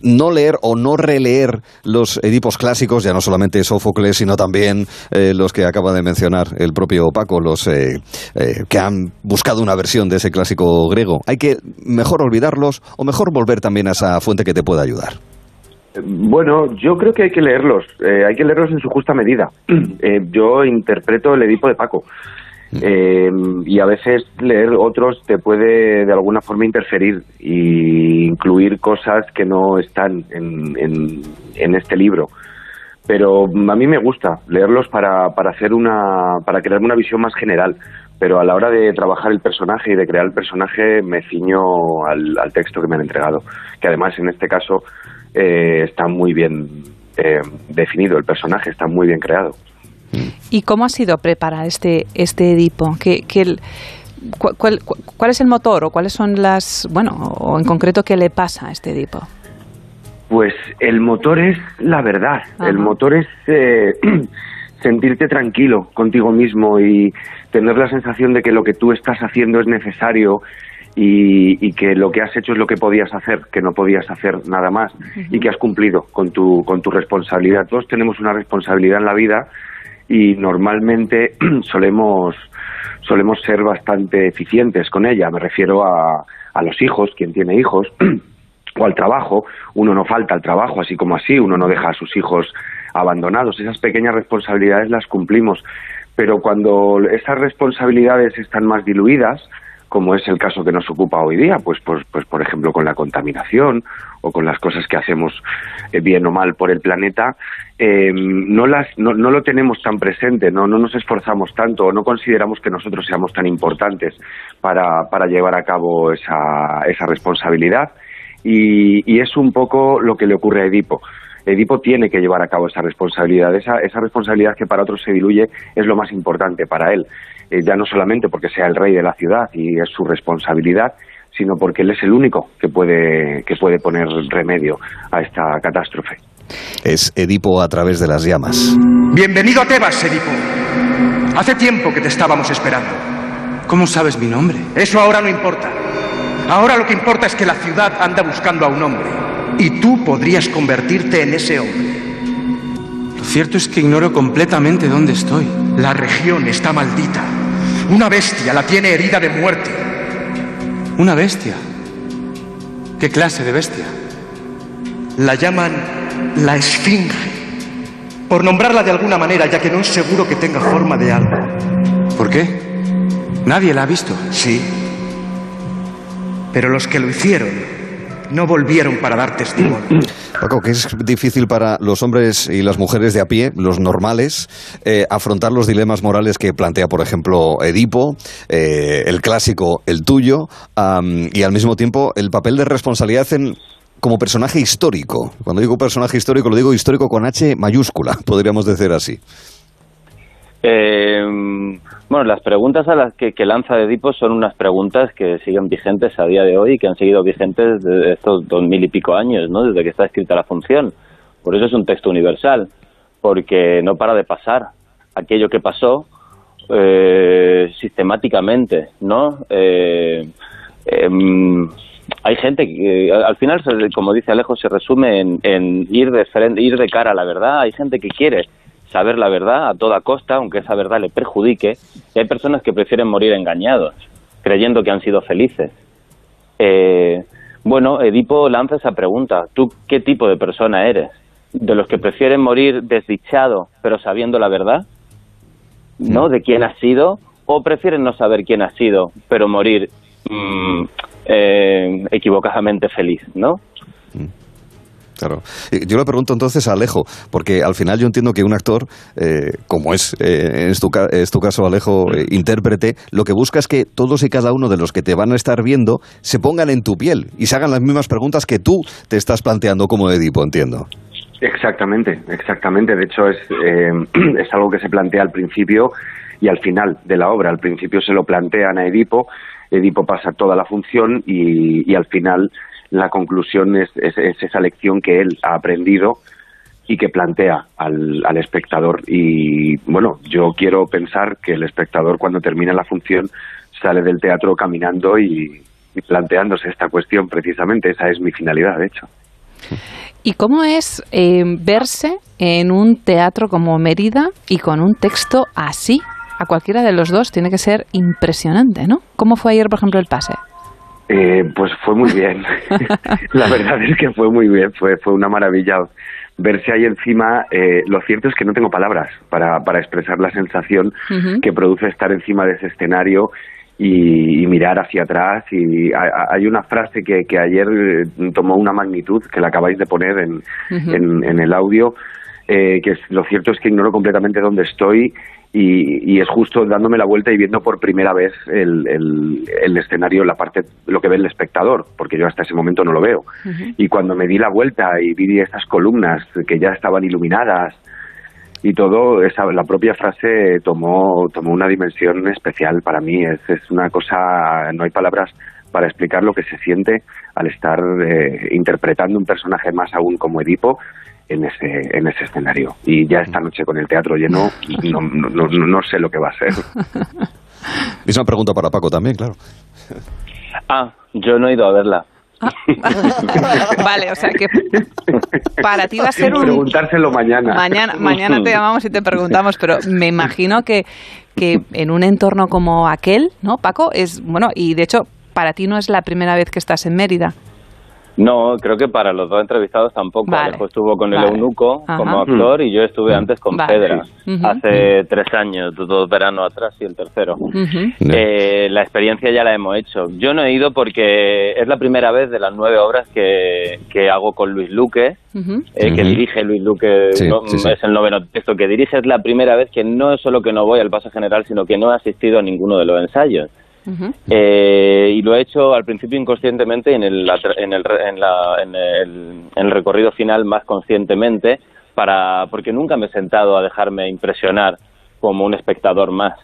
no leer o no releer los Edipos clásicos, ya no solamente Sófocles, sino también eh, los que acaba de mencionar el propio Paco, los eh, que han buscado una versión de ese clásico griego? ¿Hay que mejor olvidarlos o mejor volver también a esa fuente que te pueda ayudar?
Bueno, yo creo que hay que leerlos, eh, hay que leerlos en su justa medida. (clears throat) Eh, yo interpreto el Edipo de Paco.
Eh, y a veces leer otros te puede de alguna forma interferir y incluir cosas que no están en, en, en este libro pero a mí me gusta leerlos para, para hacer una para crearme una visión más general pero a la hora de trabajar el personaje y de crear el personaje me ciño al, texto que me han entregado que además en este caso eh, está muy bien eh, definido el personaje está muy bien creado
¿Y cómo ha sido preparar este, este Edipo? ¿Qué, qué el- cu- cuál, cu- cuál es el motor o cuáles son las... Bueno, o en concreto, ¿qué le pasa a este Edipo?
Pues el motor es la verdad, el motor es eh, (clears throat) sentirte tranquilo contigo mismo y tener la sensación de que lo que tú estás haciendo es necesario y, y que lo que has hecho es lo que podías hacer, que no podías hacer nada más y que has cumplido con tu, con tu responsabilidad. Todos tenemos una responsabilidad en la vida y normalmente (clears throat) solemos solemos ser bastante eficientes con ella. Me refiero a, a los hijos, quien tiene hijos, (clears throat) o al trabajo. Uno no falta al trabajo, así como así, uno no deja a sus hijos abandonados. Esas pequeñas responsabilidades las cumplimos. Pero cuando esas responsabilidades están más diluidas, como es el caso que nos ocupa hoy día, pues, pues, pues por ejemplo con la contaminación o con las cosas que hacemos eh, bien o mal por el planeta, eh, no, las, no, no lo tenemos tan presente, no, no nos esforzamos tanto o no consideramos que nosotros seamos tan importantes para, para llevar a cabo esa, esa responsabilidad y, y es un poco lo que le ocurre a Edipo. Edipo tiene que llevar a cabo esa responsabilidad. Esa, esa responsabilidad que para otros se diluye es lo más importante para él. Eh, ya no solamente porque sea el rey de la ciudad y es su responsabilidad, sino porque él es el único que puede, que puede poner remedio a esta catástrofe.
Es Edipo a través de las llamas.
Bienvenido a Tebas, Edipo. Hace tiempo que te estábamos esperando. ¿Cómo sabes mi nombre? Eso ahora no importa. Ahora lo que importa es que la ciudad anda buscando a un hombre. Y tú podrías convertirte en ese hombre. Lo cierto es que ignoro completamente dónde estoy. La región está maldita. Una bestia la tiene herida de muerte. ¿Una bestia? ¿Qué clase de bestia? La llaman la Esfinge. Por nombrarla de alguna manera, ya que no es seguro que tenga forma de algo. ¿Por qué? Nadie la ha visto. Sí. Pero los que lo hicieron no volvieron para dar testimonio.
Paco, que es difícil para los hombres y las mujeres de a pie, los normales, eh, afrontar los dilemas morales que plantea, por ejemplo, Edipo, eh, el clásico, el tuyo, am, y al mismo tiempo el papel de responsabilidad en como personaje histórico. Cuando digo personaje histórico, lo digo histórico con H mayúscula, (laughs) podríamos decir así.
Eh, bueno, las preguntas a las que, lanza Edipo son unas preguntas que siguen vigentes a día de hoy y que han seguido vigentes desde estos dos mil y pico años, ¿no? Desde que está escrita la función. Por eso es un texto universal, porque no para de pasar aquello que pasó eh, sistemáticamente, ¿no? Eh, em, hay gente que al final, como dice Alejo, se resume en, en ir de frente, ir de cara a la verdad. Hay gente que quiere saber la verdad a toda costa, aunque esa verdad le perjudique. Y hay personas que prefieren morir engañados, creyendo que han sido felices. Eh, bueno, Edipo lanza esa pregunta. ¿Tú qué tipo de persona eres? ¿De los que prefieren morir desdichado, pero sabiendo la verdad? ¿No? ¿De quién has sido? ¿O prefieren no saber quién has sido, pero morir mm, eh, equivocadamente feliz, ¿no?
Claro. Yo le pregunto entonces a Alejo, porque al final yo entiendo que un actor, eh, como es, eh, es, tu, caso, Alejo, eh, intérprete, lo que busca es que todos y cada uno de los que te van a estar viendo se pongan en tu piel y se hagan las mismas preguntas que tú te estás planteando como Edipo, entiendo.
Exactamente, exactamente. De hecho, es, eh, (clears throat) es algo que se plantea al principio y al final de la obra. Al principio se lo plantean a Edipo, Edipo pasa toda la función y al final la conclusión es, es- es esa lección que él ha aprendido y que plantea al, al espectador. Y bueno, yo quiero pensar que el espectador cuando termina la función sale del teatro caminando y, y planteándose esta cuestión precisamente. Esa es mi finalidad, de hecho.
¿Y cómo es eh, verse en un teatro como Mérida y con un texto así? A cualquiera de los dos tiene que ser impresionante, ¿no? ¿Cómo fue ayer, por ejemplo, el pase?
Eh, pues fue muy bien. (laughs) (laughs) la verdad es que fue muy bien, fue, fue una maravilla verse ahí encima, eh, lo cierto es que no tengo palabras para, para expresar la sensación que produce estar encima de ese escenario y, y mirar hacia atrás. Y ha- ha- hay una frase que, que ayer eh, tomó una magnitud que la acabáis de poner en, en, en el audio, eh, que es, lo cierto es que ignoro completamente dónde estoy y, y es justo dándome la vuelta y viendo por primera vez el, el, el escenario, la parte, lo que ve el espectador, porque yo hasta ese momento no lo veo. Y cuando me di la vuelta y vi estas columnas que ya estaban iluminadas y todo, esa, la propia frase tomó, tomó una dimensión especial para mí. Es, es una cosa, no hay palabras para explicar lo que se siente al estar eh, interpretando un personaje más aún como Edipo en ese, en ese escenario. Y ya esta noche con el teatro lleno, no, no, no, no sé lo que va a ser. (laughs)
Misma pregunta para Paco también, claro.
Ah, yo no he ido a verla. (laughs)
Vale, o sea que para ti va a ser un...
Preguntárselo mañana.
Mañana, mañana te llamamos y te preguntamos, pero me imagino que, que en un entorno como aquel, ¿no, Paco? Es, bueno, y de hecho, para ti no es la primera vez que estás en Mérida.
No, creo que para los dos entrevistados tampoco.
Vale.
Alejo estuvo con el
Vale.
eunuco
Ajá.
como actor y yo estuve antes con
Vale.
Pedra, hace tres años, dos veranos atrás y el tercero. Eh, la experiencia ya la hemos hecho. Yo no he ido porque es la primera vez de las nueve obras que, que hago con Luis Luque, eh, que dirige Luis Luque,
Sí,
no,
sí, sí.
es el noveno texto que dirige, es la primera vez que no es solo que no voy al paso general, sino que no he asistido a ninguno de los ensayos. Eh, y lo he hecho al principio inconscientemente y en el, en el, en la- en el, en el recorrido final más conscientemente, para, porque nunca me he sentado a dejarme impresionar como un espectador más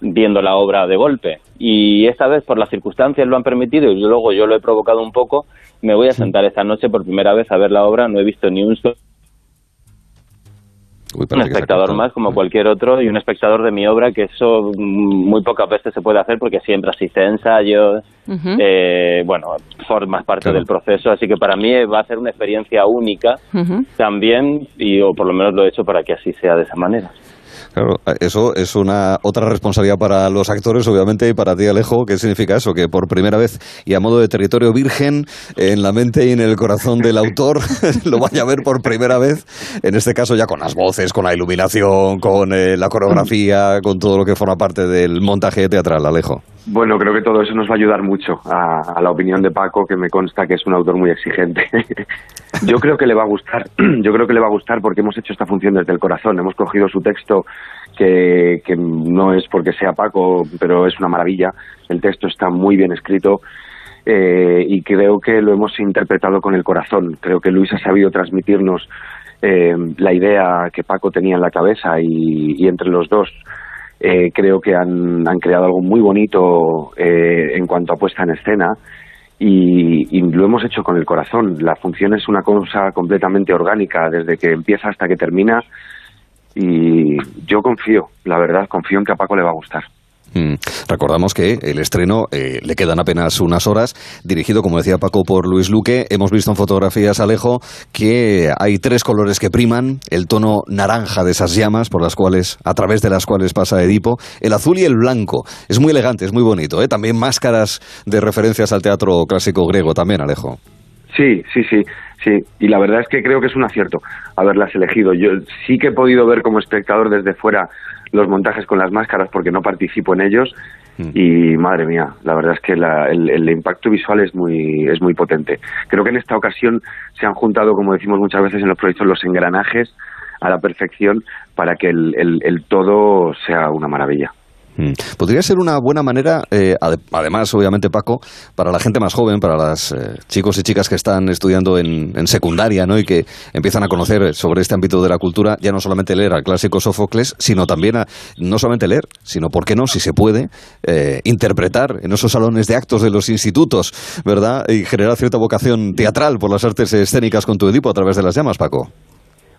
viendo la obra de golpe. Y esta vez, por las circunstancias, lo han permitido y luego yo lo he provocado un poco. Me voy a sentar esta noche por primera vez a ver la obra. No he visto ni un solo un espectador más como cualquier otro y un espectador de mi obra que eso mm, muy pocas veces se puede hacer porque siempre asiste a ensayos eh, bueno formas parte del proceso así que para mí va a ser una experiencia única también y o por lo menos lo he hecho para que así sea de esa manera
Claro, eso es una otra responsabilidad para los actores, obviamente, y para ti, Alejo. ¿Qué significa eso? Que por primera vez y a modo de territorio virgen, en la mente y en el corazón del autor, (laughs) lo vaya a ver por primera vez, en este caso ya con las voces, con la iluminación, con eh, la coreografía, con todo lo que forma parte del montaje teatral, Alejo.
Bueno, creo que todo eso nos va a ayudar mucho a, la opinión de Paco, que me consta que es un autor muy exigente. (laughs) Yo creo que le va a gustar, (clears throat) yo creo que le va a gustar porque hemos hecho esta función desde el corazón. Hemos cogido su texto, que, que no es porque sea Paco, pero es una maravilla. El texto está muy bien escrito eh, y creo que lo hemos interpretado con el corazón. Creo que Luis ha sabido transmitirnos eh, la idea que Paco tenía en la cabeza y entre los dos eh, creo que han, han creado algo muy bonito eh, en cuanto a puesta en escena y, y lo hemos hecho con el corazón. La función es una cosa completamente orgánica desde que empieza hasta que termina y yo confío, la verdad, confío en que a Paco le va a gustar.
Mm. Recordamos que el estreno eh, le quedan apenas unas horas, dirigido, como decía Paco, por Luis Luque. Hemos visto en fotografías, Alejo, que hay tres colores que priman, el tono naranja de esas llamas por las cuales, a través de las cuales pasa Edipo, el azul y el blanco. Es muy elegante, es muy bonito. ¿eh? También máscaras de referencias al teatro clásico griego, también, Alejo.
Sí, sí, sí, sí. Y la verdad es que creo que es un acierto haberlas elegido. Yo sí que he podido ver como espectador desde fuera los montajes con las máscaras porque no participo en ellos y madre mía, la verdad es que la- el, el impacto visual es muy es muy potente. Creo que en esta ocasión se han juntado, como decimos muchas veces en los proyectos, los engranajes a la perfección para que el, el- el todo sea una maravilla.
Mm. Podría ser una buena manera, eh, ade- además, obviamente, Paco, para la gente más joven, para los chicos y chicas que están estudiando en, en secundaria ¿no? y que empiezan a conocer sobre este ámbito de la cultura, ya no solamente leer al clásico Sófocles, sino también a, no solamente leer, sino, ¿por qué no, si se puede, eh, interpretar en esos salones de actos de los institutos, ¿verdad? Y generar cierta vocación teatral por las artes escénicas con tu Edipo a través de las llamas, Paco.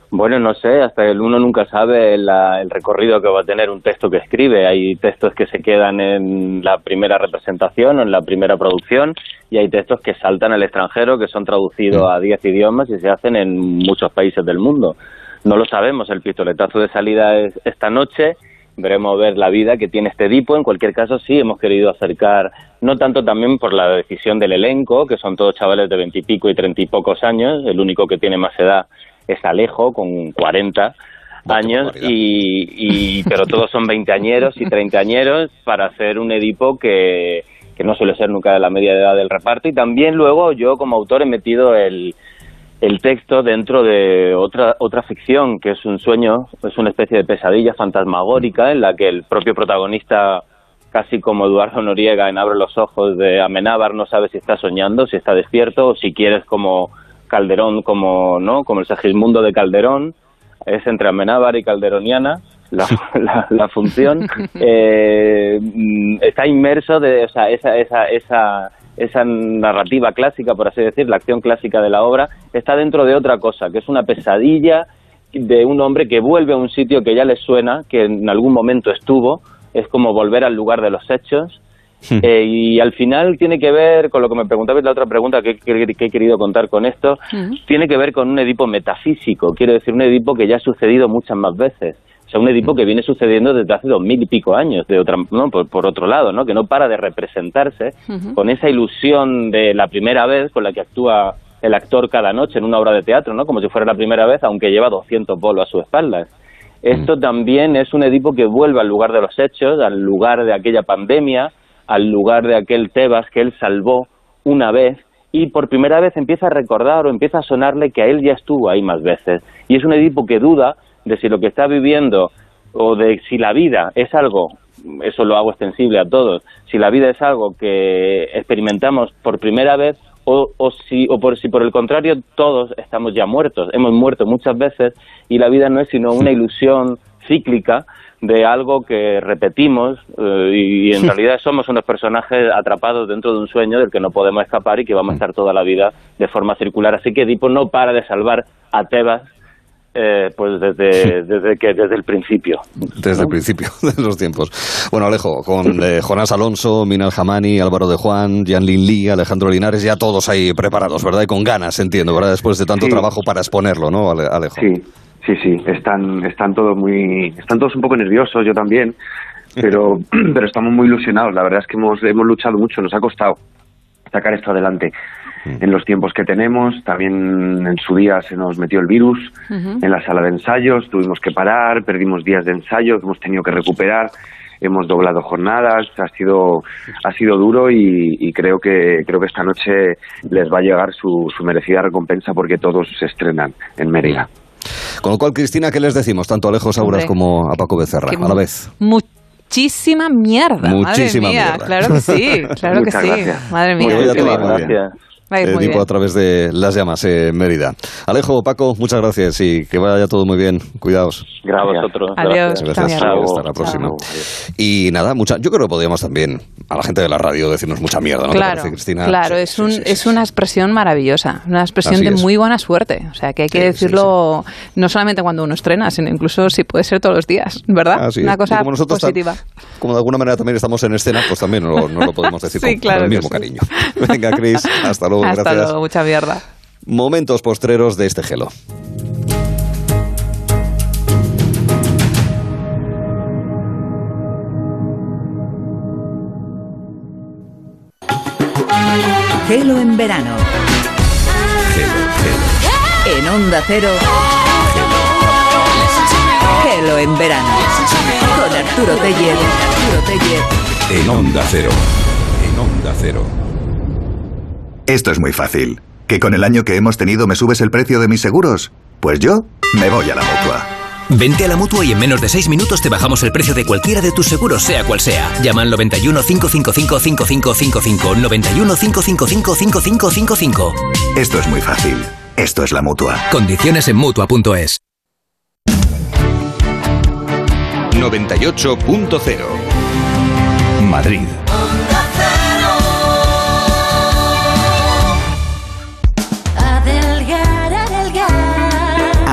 Bueno, no sé, hasta el uno nunca sabe la- el recorrido que va a tener un texto que escribe. Hay textos que se quedan en la primera representación o en la primera producción y hay textos que saltan al extranjero, que son traducidos a 10 idiomas y se hacen en muchos países del mundo. No lo sabemos, el pistoletazo de salida es esta noche, veremos ver la vida que tiene este Edipo. En cualquier caso, sí hemos querido acercar, no tanto también por la decisión del elenco, que son todos chavales de veintipico y treinta y pocos años, el único que tiene más edad es Alejo con 40 años y, y pero todos son veinteañeros y treintañeros para hacer un Edipo que, que no suele ser nunca de la media edad del reparto. Y también luego yo como autor he metido el, el texto dentro de otra otra ficción que es un sueño es una especie de pesadilla fantasmagórica en la que el propio protagonista casi como Eduardo Noriega en Abre los ojos de Amenábar no sabe si está soñando si está despierto o si quieres como Calderón como no como el Segismundo de Calderón es entre Amenábar y Calderoniana la, (laughs) la, la función. (laughs) Eh, mm, está inmerso de o sea, esa, esa, esa, esa narrativa clásica, por así decir, la acción clásica de la obra, está dentro de otra cosa, que es una pesadilla de un hombre que vuelve a un sitio que ya le suena, que en algún momento estuvo, es como volver al lugar de los hechos, (laughs) eh, y al final tiene que ver con lo que me preguntabais la otra pregunta que, que- que he querido contar con esto, tiene que ver con un Edipo metafísico, quiero decir, un Edipo que ya ha sucedido muchas más veces. O sea, un Edipo que viene sucediendo desde hace dos mil y pico años, de otra, ¿no? por, por otro lado, ¿no? que no para de representarse con esa ilusión de la primera vez con la que actúa el actor cada noche en una obra de teatro, ¿no? como si fuera la primera vez, aunque lleva 200 bolos a su espalda. Esto también es un Edipo que vuelve al lugar de los hechos, al lugar de aquella pandemia, al lugar de aquel Tebas que él salvó una vez y por primera vez empieza a recordar o empieza a sonarle que a él ya estuvo ahí más veces. Y es un Edipo que duda de si lo que está viviendo o de si la vida es algo, eso lo hago extensible a todos, si la vida es algo que experimentamos por primera vez o, o si o por si por el contrario todos estamos ya muertos, hemos muerto muchas veces y la vida no es sino una ilusión cíclica de algo que repetimos eh, y en realidad somos unos personajes atrapados dentro de un sueño del que no podemos escapar y que vamos a estar toda la vida de forma circular. Así que Edipo no para de salvar a Tebas eh, pues desde, desde que desde el principio.
Desde el principio (laughs) de los tiempos. Bueno, Alejo, con eh, Jonás Alonso, Minal Jamani, Álvaro de Juan, Jan Lin Lee, Alejandro Linares, ya todos ahí preparados, ¿verdad? Y con ganas, entiendo, ¿verdad? Después de tanto
Sí.
trabajo para exponerlo, ¿no, Ale- Alejo?
Sí, sí, sí, están, están todos muy, están todos un poco nerviosos, yo también, pero, (laughs) pero estamos muy ilusionados. La verdad es que hemos, hemos luchado mucho, nos ha costado sacar esto adelante en los tiempos que tenemos. También en su día se nos metió el virus en la sala de ensayos, tuvimos que parar, perdimos días de ensayo, que hemos tenido que recuperar, hemos doblado jornadas, ha sido, ha sido duro y, y creo que creo que esta noche les va a llegar su, su merecida recompensa porque todos se estrenan en Mérida.
Con lo cual, Cristina, ¿qué les decimos? Tanto a Alejo Sauras
Hombre.
como a Paco Becerra,
Que
a la vez.
Muchísima mierda.
Muchísima
madre mía,
mierda.
claro que sí, (laughs) claro que sí.
gracias.
Madre mía.
Pues
bien.
muy bien.
Va a ir
Eh,
muy
Edipo
bien.
a través de las llamas en Mérida. Alejo, Paco, muchas gracias y que vaya todo muy bien. Cuidaos.
A vosotros.
Adiós,
Gracias. Hasta la próxima. Y nada, mucha, yo creo que podríamos también a la gente de la radio decirnos mucha mierda, ¿no te
Claro,
parece, Cristina?
claro, es, un, es una expresión maravillosa, una expresión
Así
de
es.
muy buena suerte. O sea, que hay que decirlo no solamente cuando uno estrena, sino incluso si puede ser todos los días, ¿verdad?
Así
una cosa
como nosotros ta-
positiva.
Como de alguna manera también estamos en escena, pues también no, lo- no lo podemos decir (laughs)
Sí,
con,
claro
con el mismo
sí.
cariño. (laughs) Venga, Cris, hasta luego,
Hasta
gracias.
luego, mucha mierda.
Momentos postreros de este gelo.
Gelo en verano. En Onda Cero. Gelo en verano. Con Arturo Teller. Arturo Teller.
En Onda Cero. En Onda Cero. Esto es muy fácil. ¿Que con el año que hemos tenido me subes el precio de mis seguros? Pues yo me voy a la mutua.
Vente a la mutua y en menos de 6 minutos te bajamos el precio de cualquiera de tus seguros, sea cual sea. Llama al 91 555 5555. 91 555 5555.
Esto es muy fácil. Esto es la mutua.
Condiciones en mutua.es.
98.0
Madrid.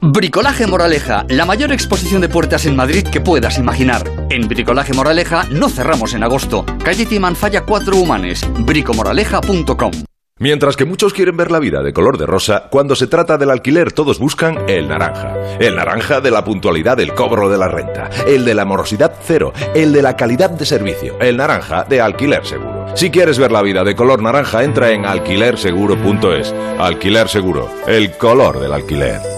Bricolaje Moraleja, la mayor exposición de puertas en Madrid que puedas imaginar. En Bricolaje Moraleja no cerramos en agosto. Calle Timanfaya 4 Humanes. bricomoraleja.com
Mientras que muchos quieren ver la vida de color de rosa, cuando se trata del alquiler todos buscan el naranja. El naranja de la puntualidad del cobro de la renta, el de la morosidad cero, el de la calidad de servicio, el naranja de alquiler seguro. Si quieres ver la vida de color naranja, entra en alquilerseguro.es. Alquiler seguro, el color del alquiler.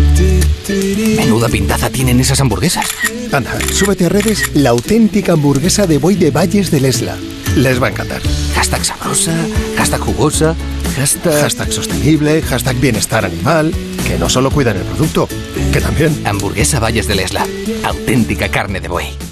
Menuda pintaza tienen esas hamburguesas.
Anda, súbete a redes la auténtica hamburguesa de Boy de Valles del Esla. Les va a encantar.
Hashtag sabrosa, hashtag jugosa, hashtag...
Hashtag sostenible, hashtag bienestar animal, que no solo cuidan el producto, que también...
Hamburguesa Valles del Esla. Auténtica carne de buey.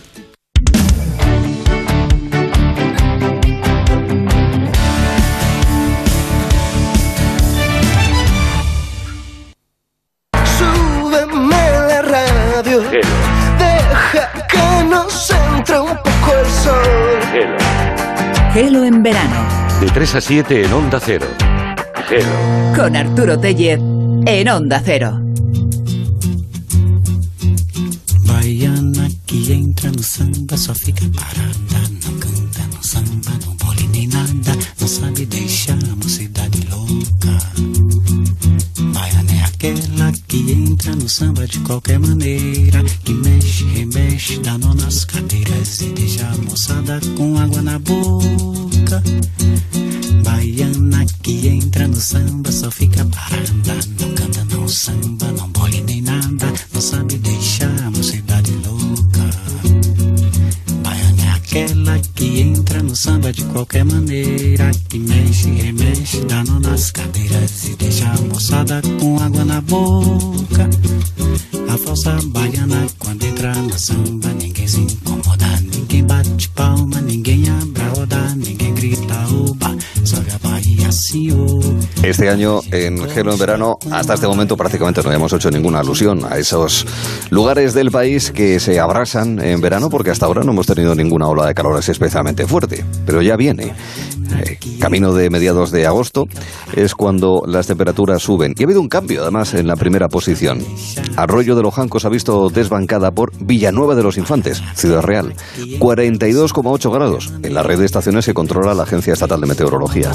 Gelo en verano,
De 3 a 7 en Onda Cero. Gelo.
con Arturo Tellez en Onda Cero.
Baiana que entra no samba só fica parada, samba de qualquer maneira, que mexe, remexe, dá nó nas cadeiras e deixa a moçada com água na boca. Baiana que entra no samba só fica parada, não canta, não samba, qualquer maneira, que mexe, remexe, nó nas cadeiras e deixa a moçada com água na boca. A falsa baiana quando entra no samba,
Este año en Gelo en Verano, hasta este momento prácticamente no hemos hecho ninguna alusión a esos lugares del país que se abrasan en verano, porque hasta ahora no hemos tenido ninguna ola de calor así especialmente fuerte. Pero ya viene. Eh, camino de mediados de agosto es cuando las temperaturas suben. Y ha habido un cambio, además, en la primera posición. Arroyo de los Jancos ha visto desbancada por Villanueva de los Infantes, Ciudad Real. 42,8 grados en la red de estaciones que controla la Agencia Estatal de Meteorología.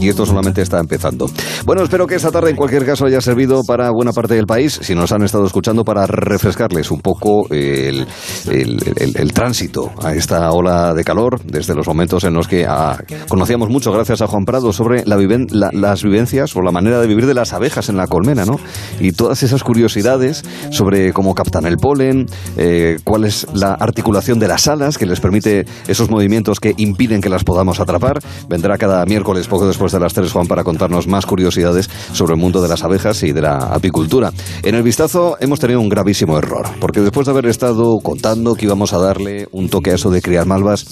Y esto solamente está empezando. Bueno, espero que esta tarde en cualquier caso haya servido para buena parte del país, si nos han estado escuchando, para refrescarles un poco el, el- el- el tránsito a esta ola de calor, desde los momentos en los que ah, conocíamos mucho, gracias a Juan Prado, sobre la viven- la- las vivencias o la manera de vivir de las abejas en la colmena, ¿no? Y todas esas curiosidades sobre cómo captan el polen, eh, cuál es la articulación de las alas que les permite esos movimientos que impiden que las podamos atrapar. Vendrá cada miércoles, poco después de las 3, Juan, para contarnos más curiosidades sobre el mundo de las abejas y de la apicultura. En el vistazo hemos tenido un gravísimo error, porque después de haber estado contando que íbamos a darle un toque a eso de criar malvas,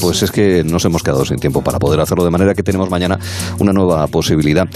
pues es que nos hemos quedado sin tiempo para poder hacerlo, de manera que tenemos mañana una nueva posibilidad.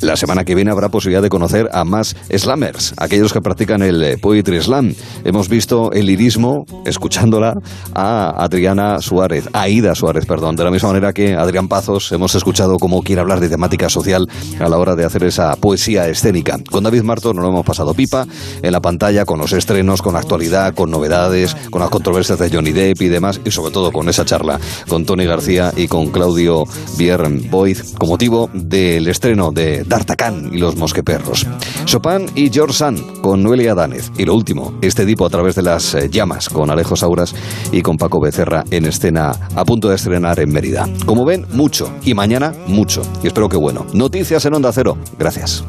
La semana que viene habrá posibilidad de conocer a más slammers, aquellos que practican el eh, poetry slam. Hemos visto el lirismo, escuchándola, a Adriana Suárez, a Aida Suárez, perdón, de la misma manera que Adrián Pazos hemos escuchado cómo quiere hablar de temática social a la hora de hacer esa poesía escénica. Con David Marto nos lo hemos pasado pipa en la pantalla, con los estrenos, con la actualidad, con novedades, con las controversias de Johnny Depp y demás, y sobre todo con esa charla con Tony García y con Claudio Biern Boyd, con motivo del estreno de D'Artagnan y los mosqueperros. Chopin y George Sand con Noelia Danez. Y lo último, este tipo a través de las eh, llamas con Alejo Sauras y con Paco Becerra en escena a punto de estrenar en Mérida. Como ven, mucho. Y mañana, mucho. Y espero que bueno. Noticias en Onda Cero. Gracias.